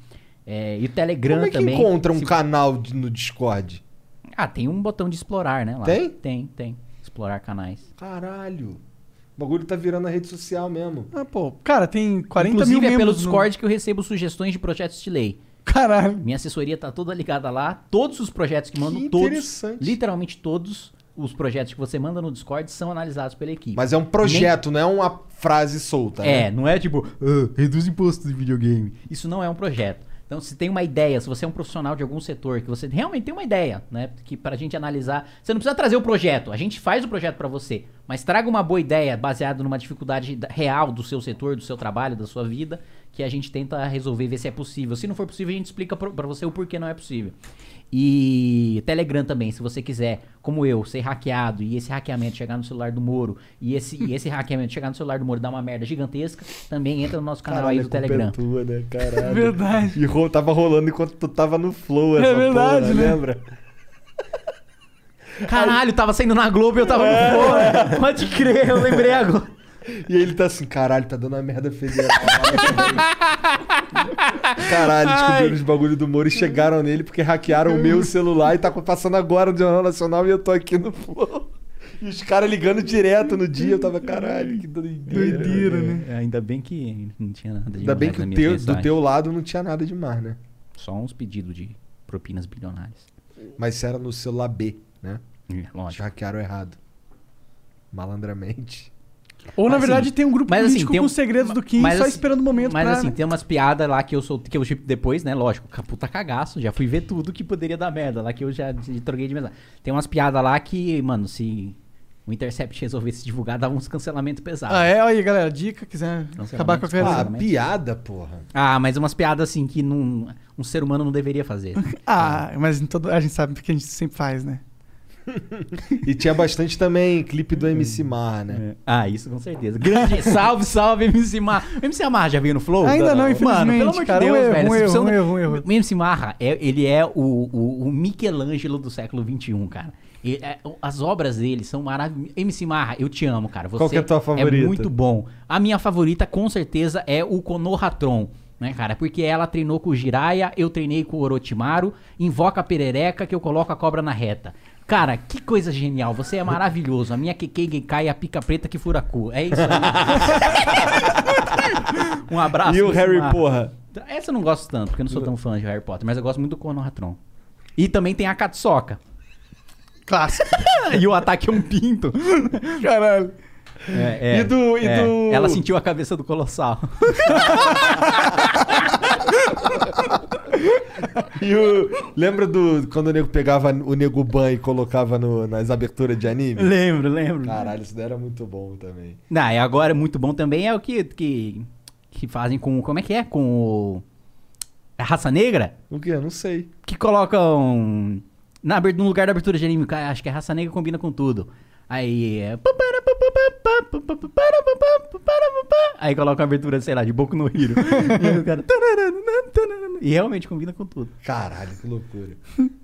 É, e o Telegram Como é que também. encontra um Se- canal de- no Discord? Ah, tem um botão de explorar, né? Lá. Tem? Tem, tem. Explorar canais. Caralho. O bagulho tá virando a rede social mesmo. Ah, pô, cara, tem 40 Inclusive mil é pelo membros no- Discord que eu recebo sugestões de projetos de lei. Caralho. Minha assessoria tá toda ligada lá. Todos os projetos que mandam, Que todos, interessante. literalmente todos os projetos que você manda no Discord são analisados pela equipe. Mas é um projeto, não é uma frase solta. É, né? não é tipo, "Ah, reduz imposto de videogame. Isso não é um projeto. Então, se tem uma ideia, se você é um profissional de algum setor, que você realmente tem uma ideia, né? Que pra gente analisar. Você não precisa trazer o projeto, a gente faz o projeto pra você. Mas traga uma boa ideia baseada numa dificuldade da- real do seu setor, do seu trabalho, da sua vida, que a gente tenta resolver, ver se é possível. Se não for possível, a gente explica pra você o porquê não é possível. E Telegram também, se você quiser, como eu, ser hackeado e esse hackeamento chegar no celular do Moro e esse, e esse hackeamento chegar no celular do Moro dar uma merda gigantesca, também entra no nosso canal aí Caralho, do a culpa é Telegram. tua, né? Caralho. Verdade. E ro- tava rolando enquanto tu tava no flow essa É verdade, porra, né? lembra? Caralho, tava saindo na Globo e eu tava É. no fone. Pode crer, eu lembrei agora. E aí ele tá assim, caralho, tá dando uma merda federal. caralho, descobriram os bagulho do Moro e chegaram nele porque hackearam o meu celular e tá passando agora no Jornal Nacional e eu tô aqui no flow. E os caras ligando direto no dia, eu tava, caralho, que doideira. Doideira, né? É, ainda bem que não tinha nada de Ainda bem que o teu, do teu lado não tinha nada demais, né? Só uns pedidos de propinas bilionárias. Mas isso era no celular B, né? É, lógico. Hackearam errado. Malandramente. Ou, na Mas, verdade, assim, tem um grupo mas, assim, político tem com um- os segredos do Kim mas, só assim, esperando o momento Mas pra... assim, tem umas piadas lá que eu sou que eu tipo, depois, né? Lógico, puta cagaço, já fui ver tudo que poderia dar merda lá que eu já troquei de mesa. Tem umas piadas lá que, mano, se o Intercept resolvesse divulgar, dava uns cancelamentos pesados. Ah, é? Olha aí, galera, dica, quiser acabar com a Ah, carreira. piada, porra. Ah, mas umas piadas assim que não, um ser humano não deveria fazer. Ah, mas em todo, a gente sabe que a gente sempre faz, né? E tinha bastante também clipe do MC Mar, né? Ah, isso com certeza. Grande salve, salve, MC Marra. O MC Marra já veio no Flow? Ainda não, Mano, infelizmente, pelo amor cara. de Um Deus, erro, velho. um erro, um erro, um erro. O MC Marra, é, ele é o, o, o Michelangelo do século XXI, cara. Ele- é, as obras dele são maravilhosas. MC Marra, eu te amo, cara. Você Qual que é a tua favorita? muito bom. A minha favorita, com certeza, é o Konohatron. Né, cara? Porque ela treinou com o Jiraiya, eu treinei com o Orochimaru, invoca a perereca que eu coloco a cobra na reta. Cara, que coisa genial. Você é maravilhoso. A minha Kekei Genkai é a pica preta que fura cu. É isso aí. um abraço. E o Harry, Marra. porra? Essa eu não gosto tanto, porque eu não sou tão fã de Harry Potter, mas eu gosto muito do Konohatron. E também tem a Katsoka. Clássico. e o ataque é um pinto. Caralho. É, é, E do- e é. do- Ela sentiu a cabeça do Colossal. E o... Lembra do quando o nego pegava o nego ban e colocava no- nas aberturas de anime? Lembro, lembro. Caralho, isso daí era muito bom também. Não, e agora é muito bom também é o que, que, que fazem com. Como é que é? Com o. A raça negra? O que? Eu não sei. Que colocam. Na, no lugar da abertura de anime, acho que a raça negra combina com tudo. Aí é. Aí coloca uma abertura, sei lá, de Boku no Hiro. e, aí o cara... e realmente combina com tudo. Caralho, que loucura.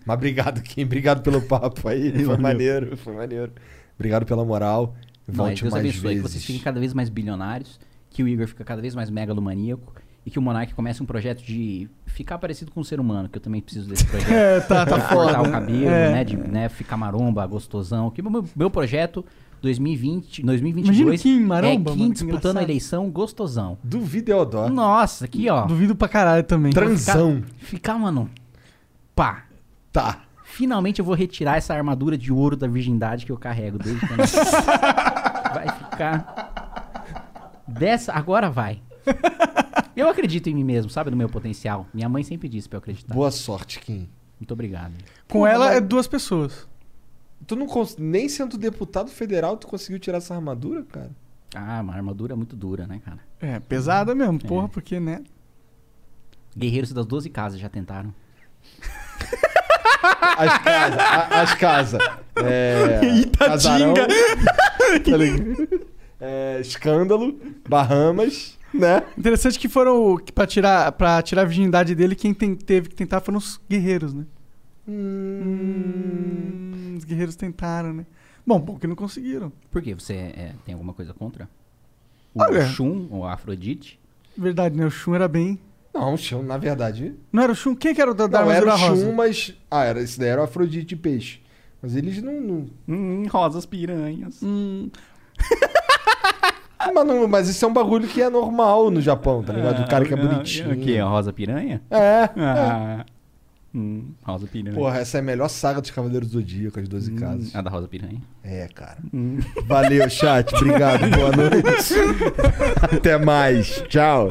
Mas obrigado, Kim. Obrigado pelo papo aí. Foi Valeu. maneiro, foi maneiro. Obrigado pela moral. Nós, Volte Deus mais abençoe vezes. que vocês fiquem cada vez mais bilionários, que o Igor fica cada vez mais megalomaníaco e que o Monark comece um projeto de ficar parecido com um ser humano, que eu também preciso desse projeto. É, tá- tá De cortar foda, o cabelo, é. né, de né, ficar maromba, gostosão. Que meu, meu projeto 2020, 2022 Imagina Kim maromba, é Kim disputando a eleição gostosão. Duvido Eodó. Nossa, aqui ó. Duvido pra caralho também. Transão. Ficar, ficar, mano, pá. Tá. Finalmente eu vou retirar essa armadura de ouro da virgindade que eu carrego desde quando. vai ficar. Dessa. Agora vai. Eu acredito em mim mesmo, sabe? No meu potencial. Minha mãe sempre disse pra eu acreditar. Boa sorte, Kim. Muito obrigado. Com ela é duas pessoas. Tu não cons... Nem sendo deputado federal, tu conseguiu tirar essa armadura, cara? Ah, uma armadura muito dura, né, cara? É, pesada mesmo, porra, porque, né? Guerreiros das 12 casas já tentaram. As casas. as casas. É. Itatinga. Casarão, tá? É, escândalo. Bahamas. Né? Interessante que foram. Que pra, tirar, pra tirar a virgindade dele, quem tem- teve que tentar foram os guerreiros, né? Hum, os guerreiros tentaram, né? Bom, bom que não conseguiram. Por quê? Você é, tem alguma coisa contra? O Olha. Shun, ou a Afrodite? Verdade, né? O Shun era bem. Não, o Shun, na verdade. Não era o Shun? Quem que era o da, da Não, era o Shun, rosa? mas. Ah, era, esse daí era o Afrodite de peixe. Mas eles não. não... Hum, rosas piranhas. Hum. mas, não- mas isso é um bagulho que é normal no Japão, tá ligado? O cara que é Ah, bonitinho. O quê? A rosa piranha? É. Ah. Hum, rosa piranha. Porra, essa é a melhor saga dos Cavaleiros do Zodíaco, as 12 casas. A da rosa piranha. É, cara. Hum. Valeu, chat. Obrigado. Boa noite. Até mais. Tchau.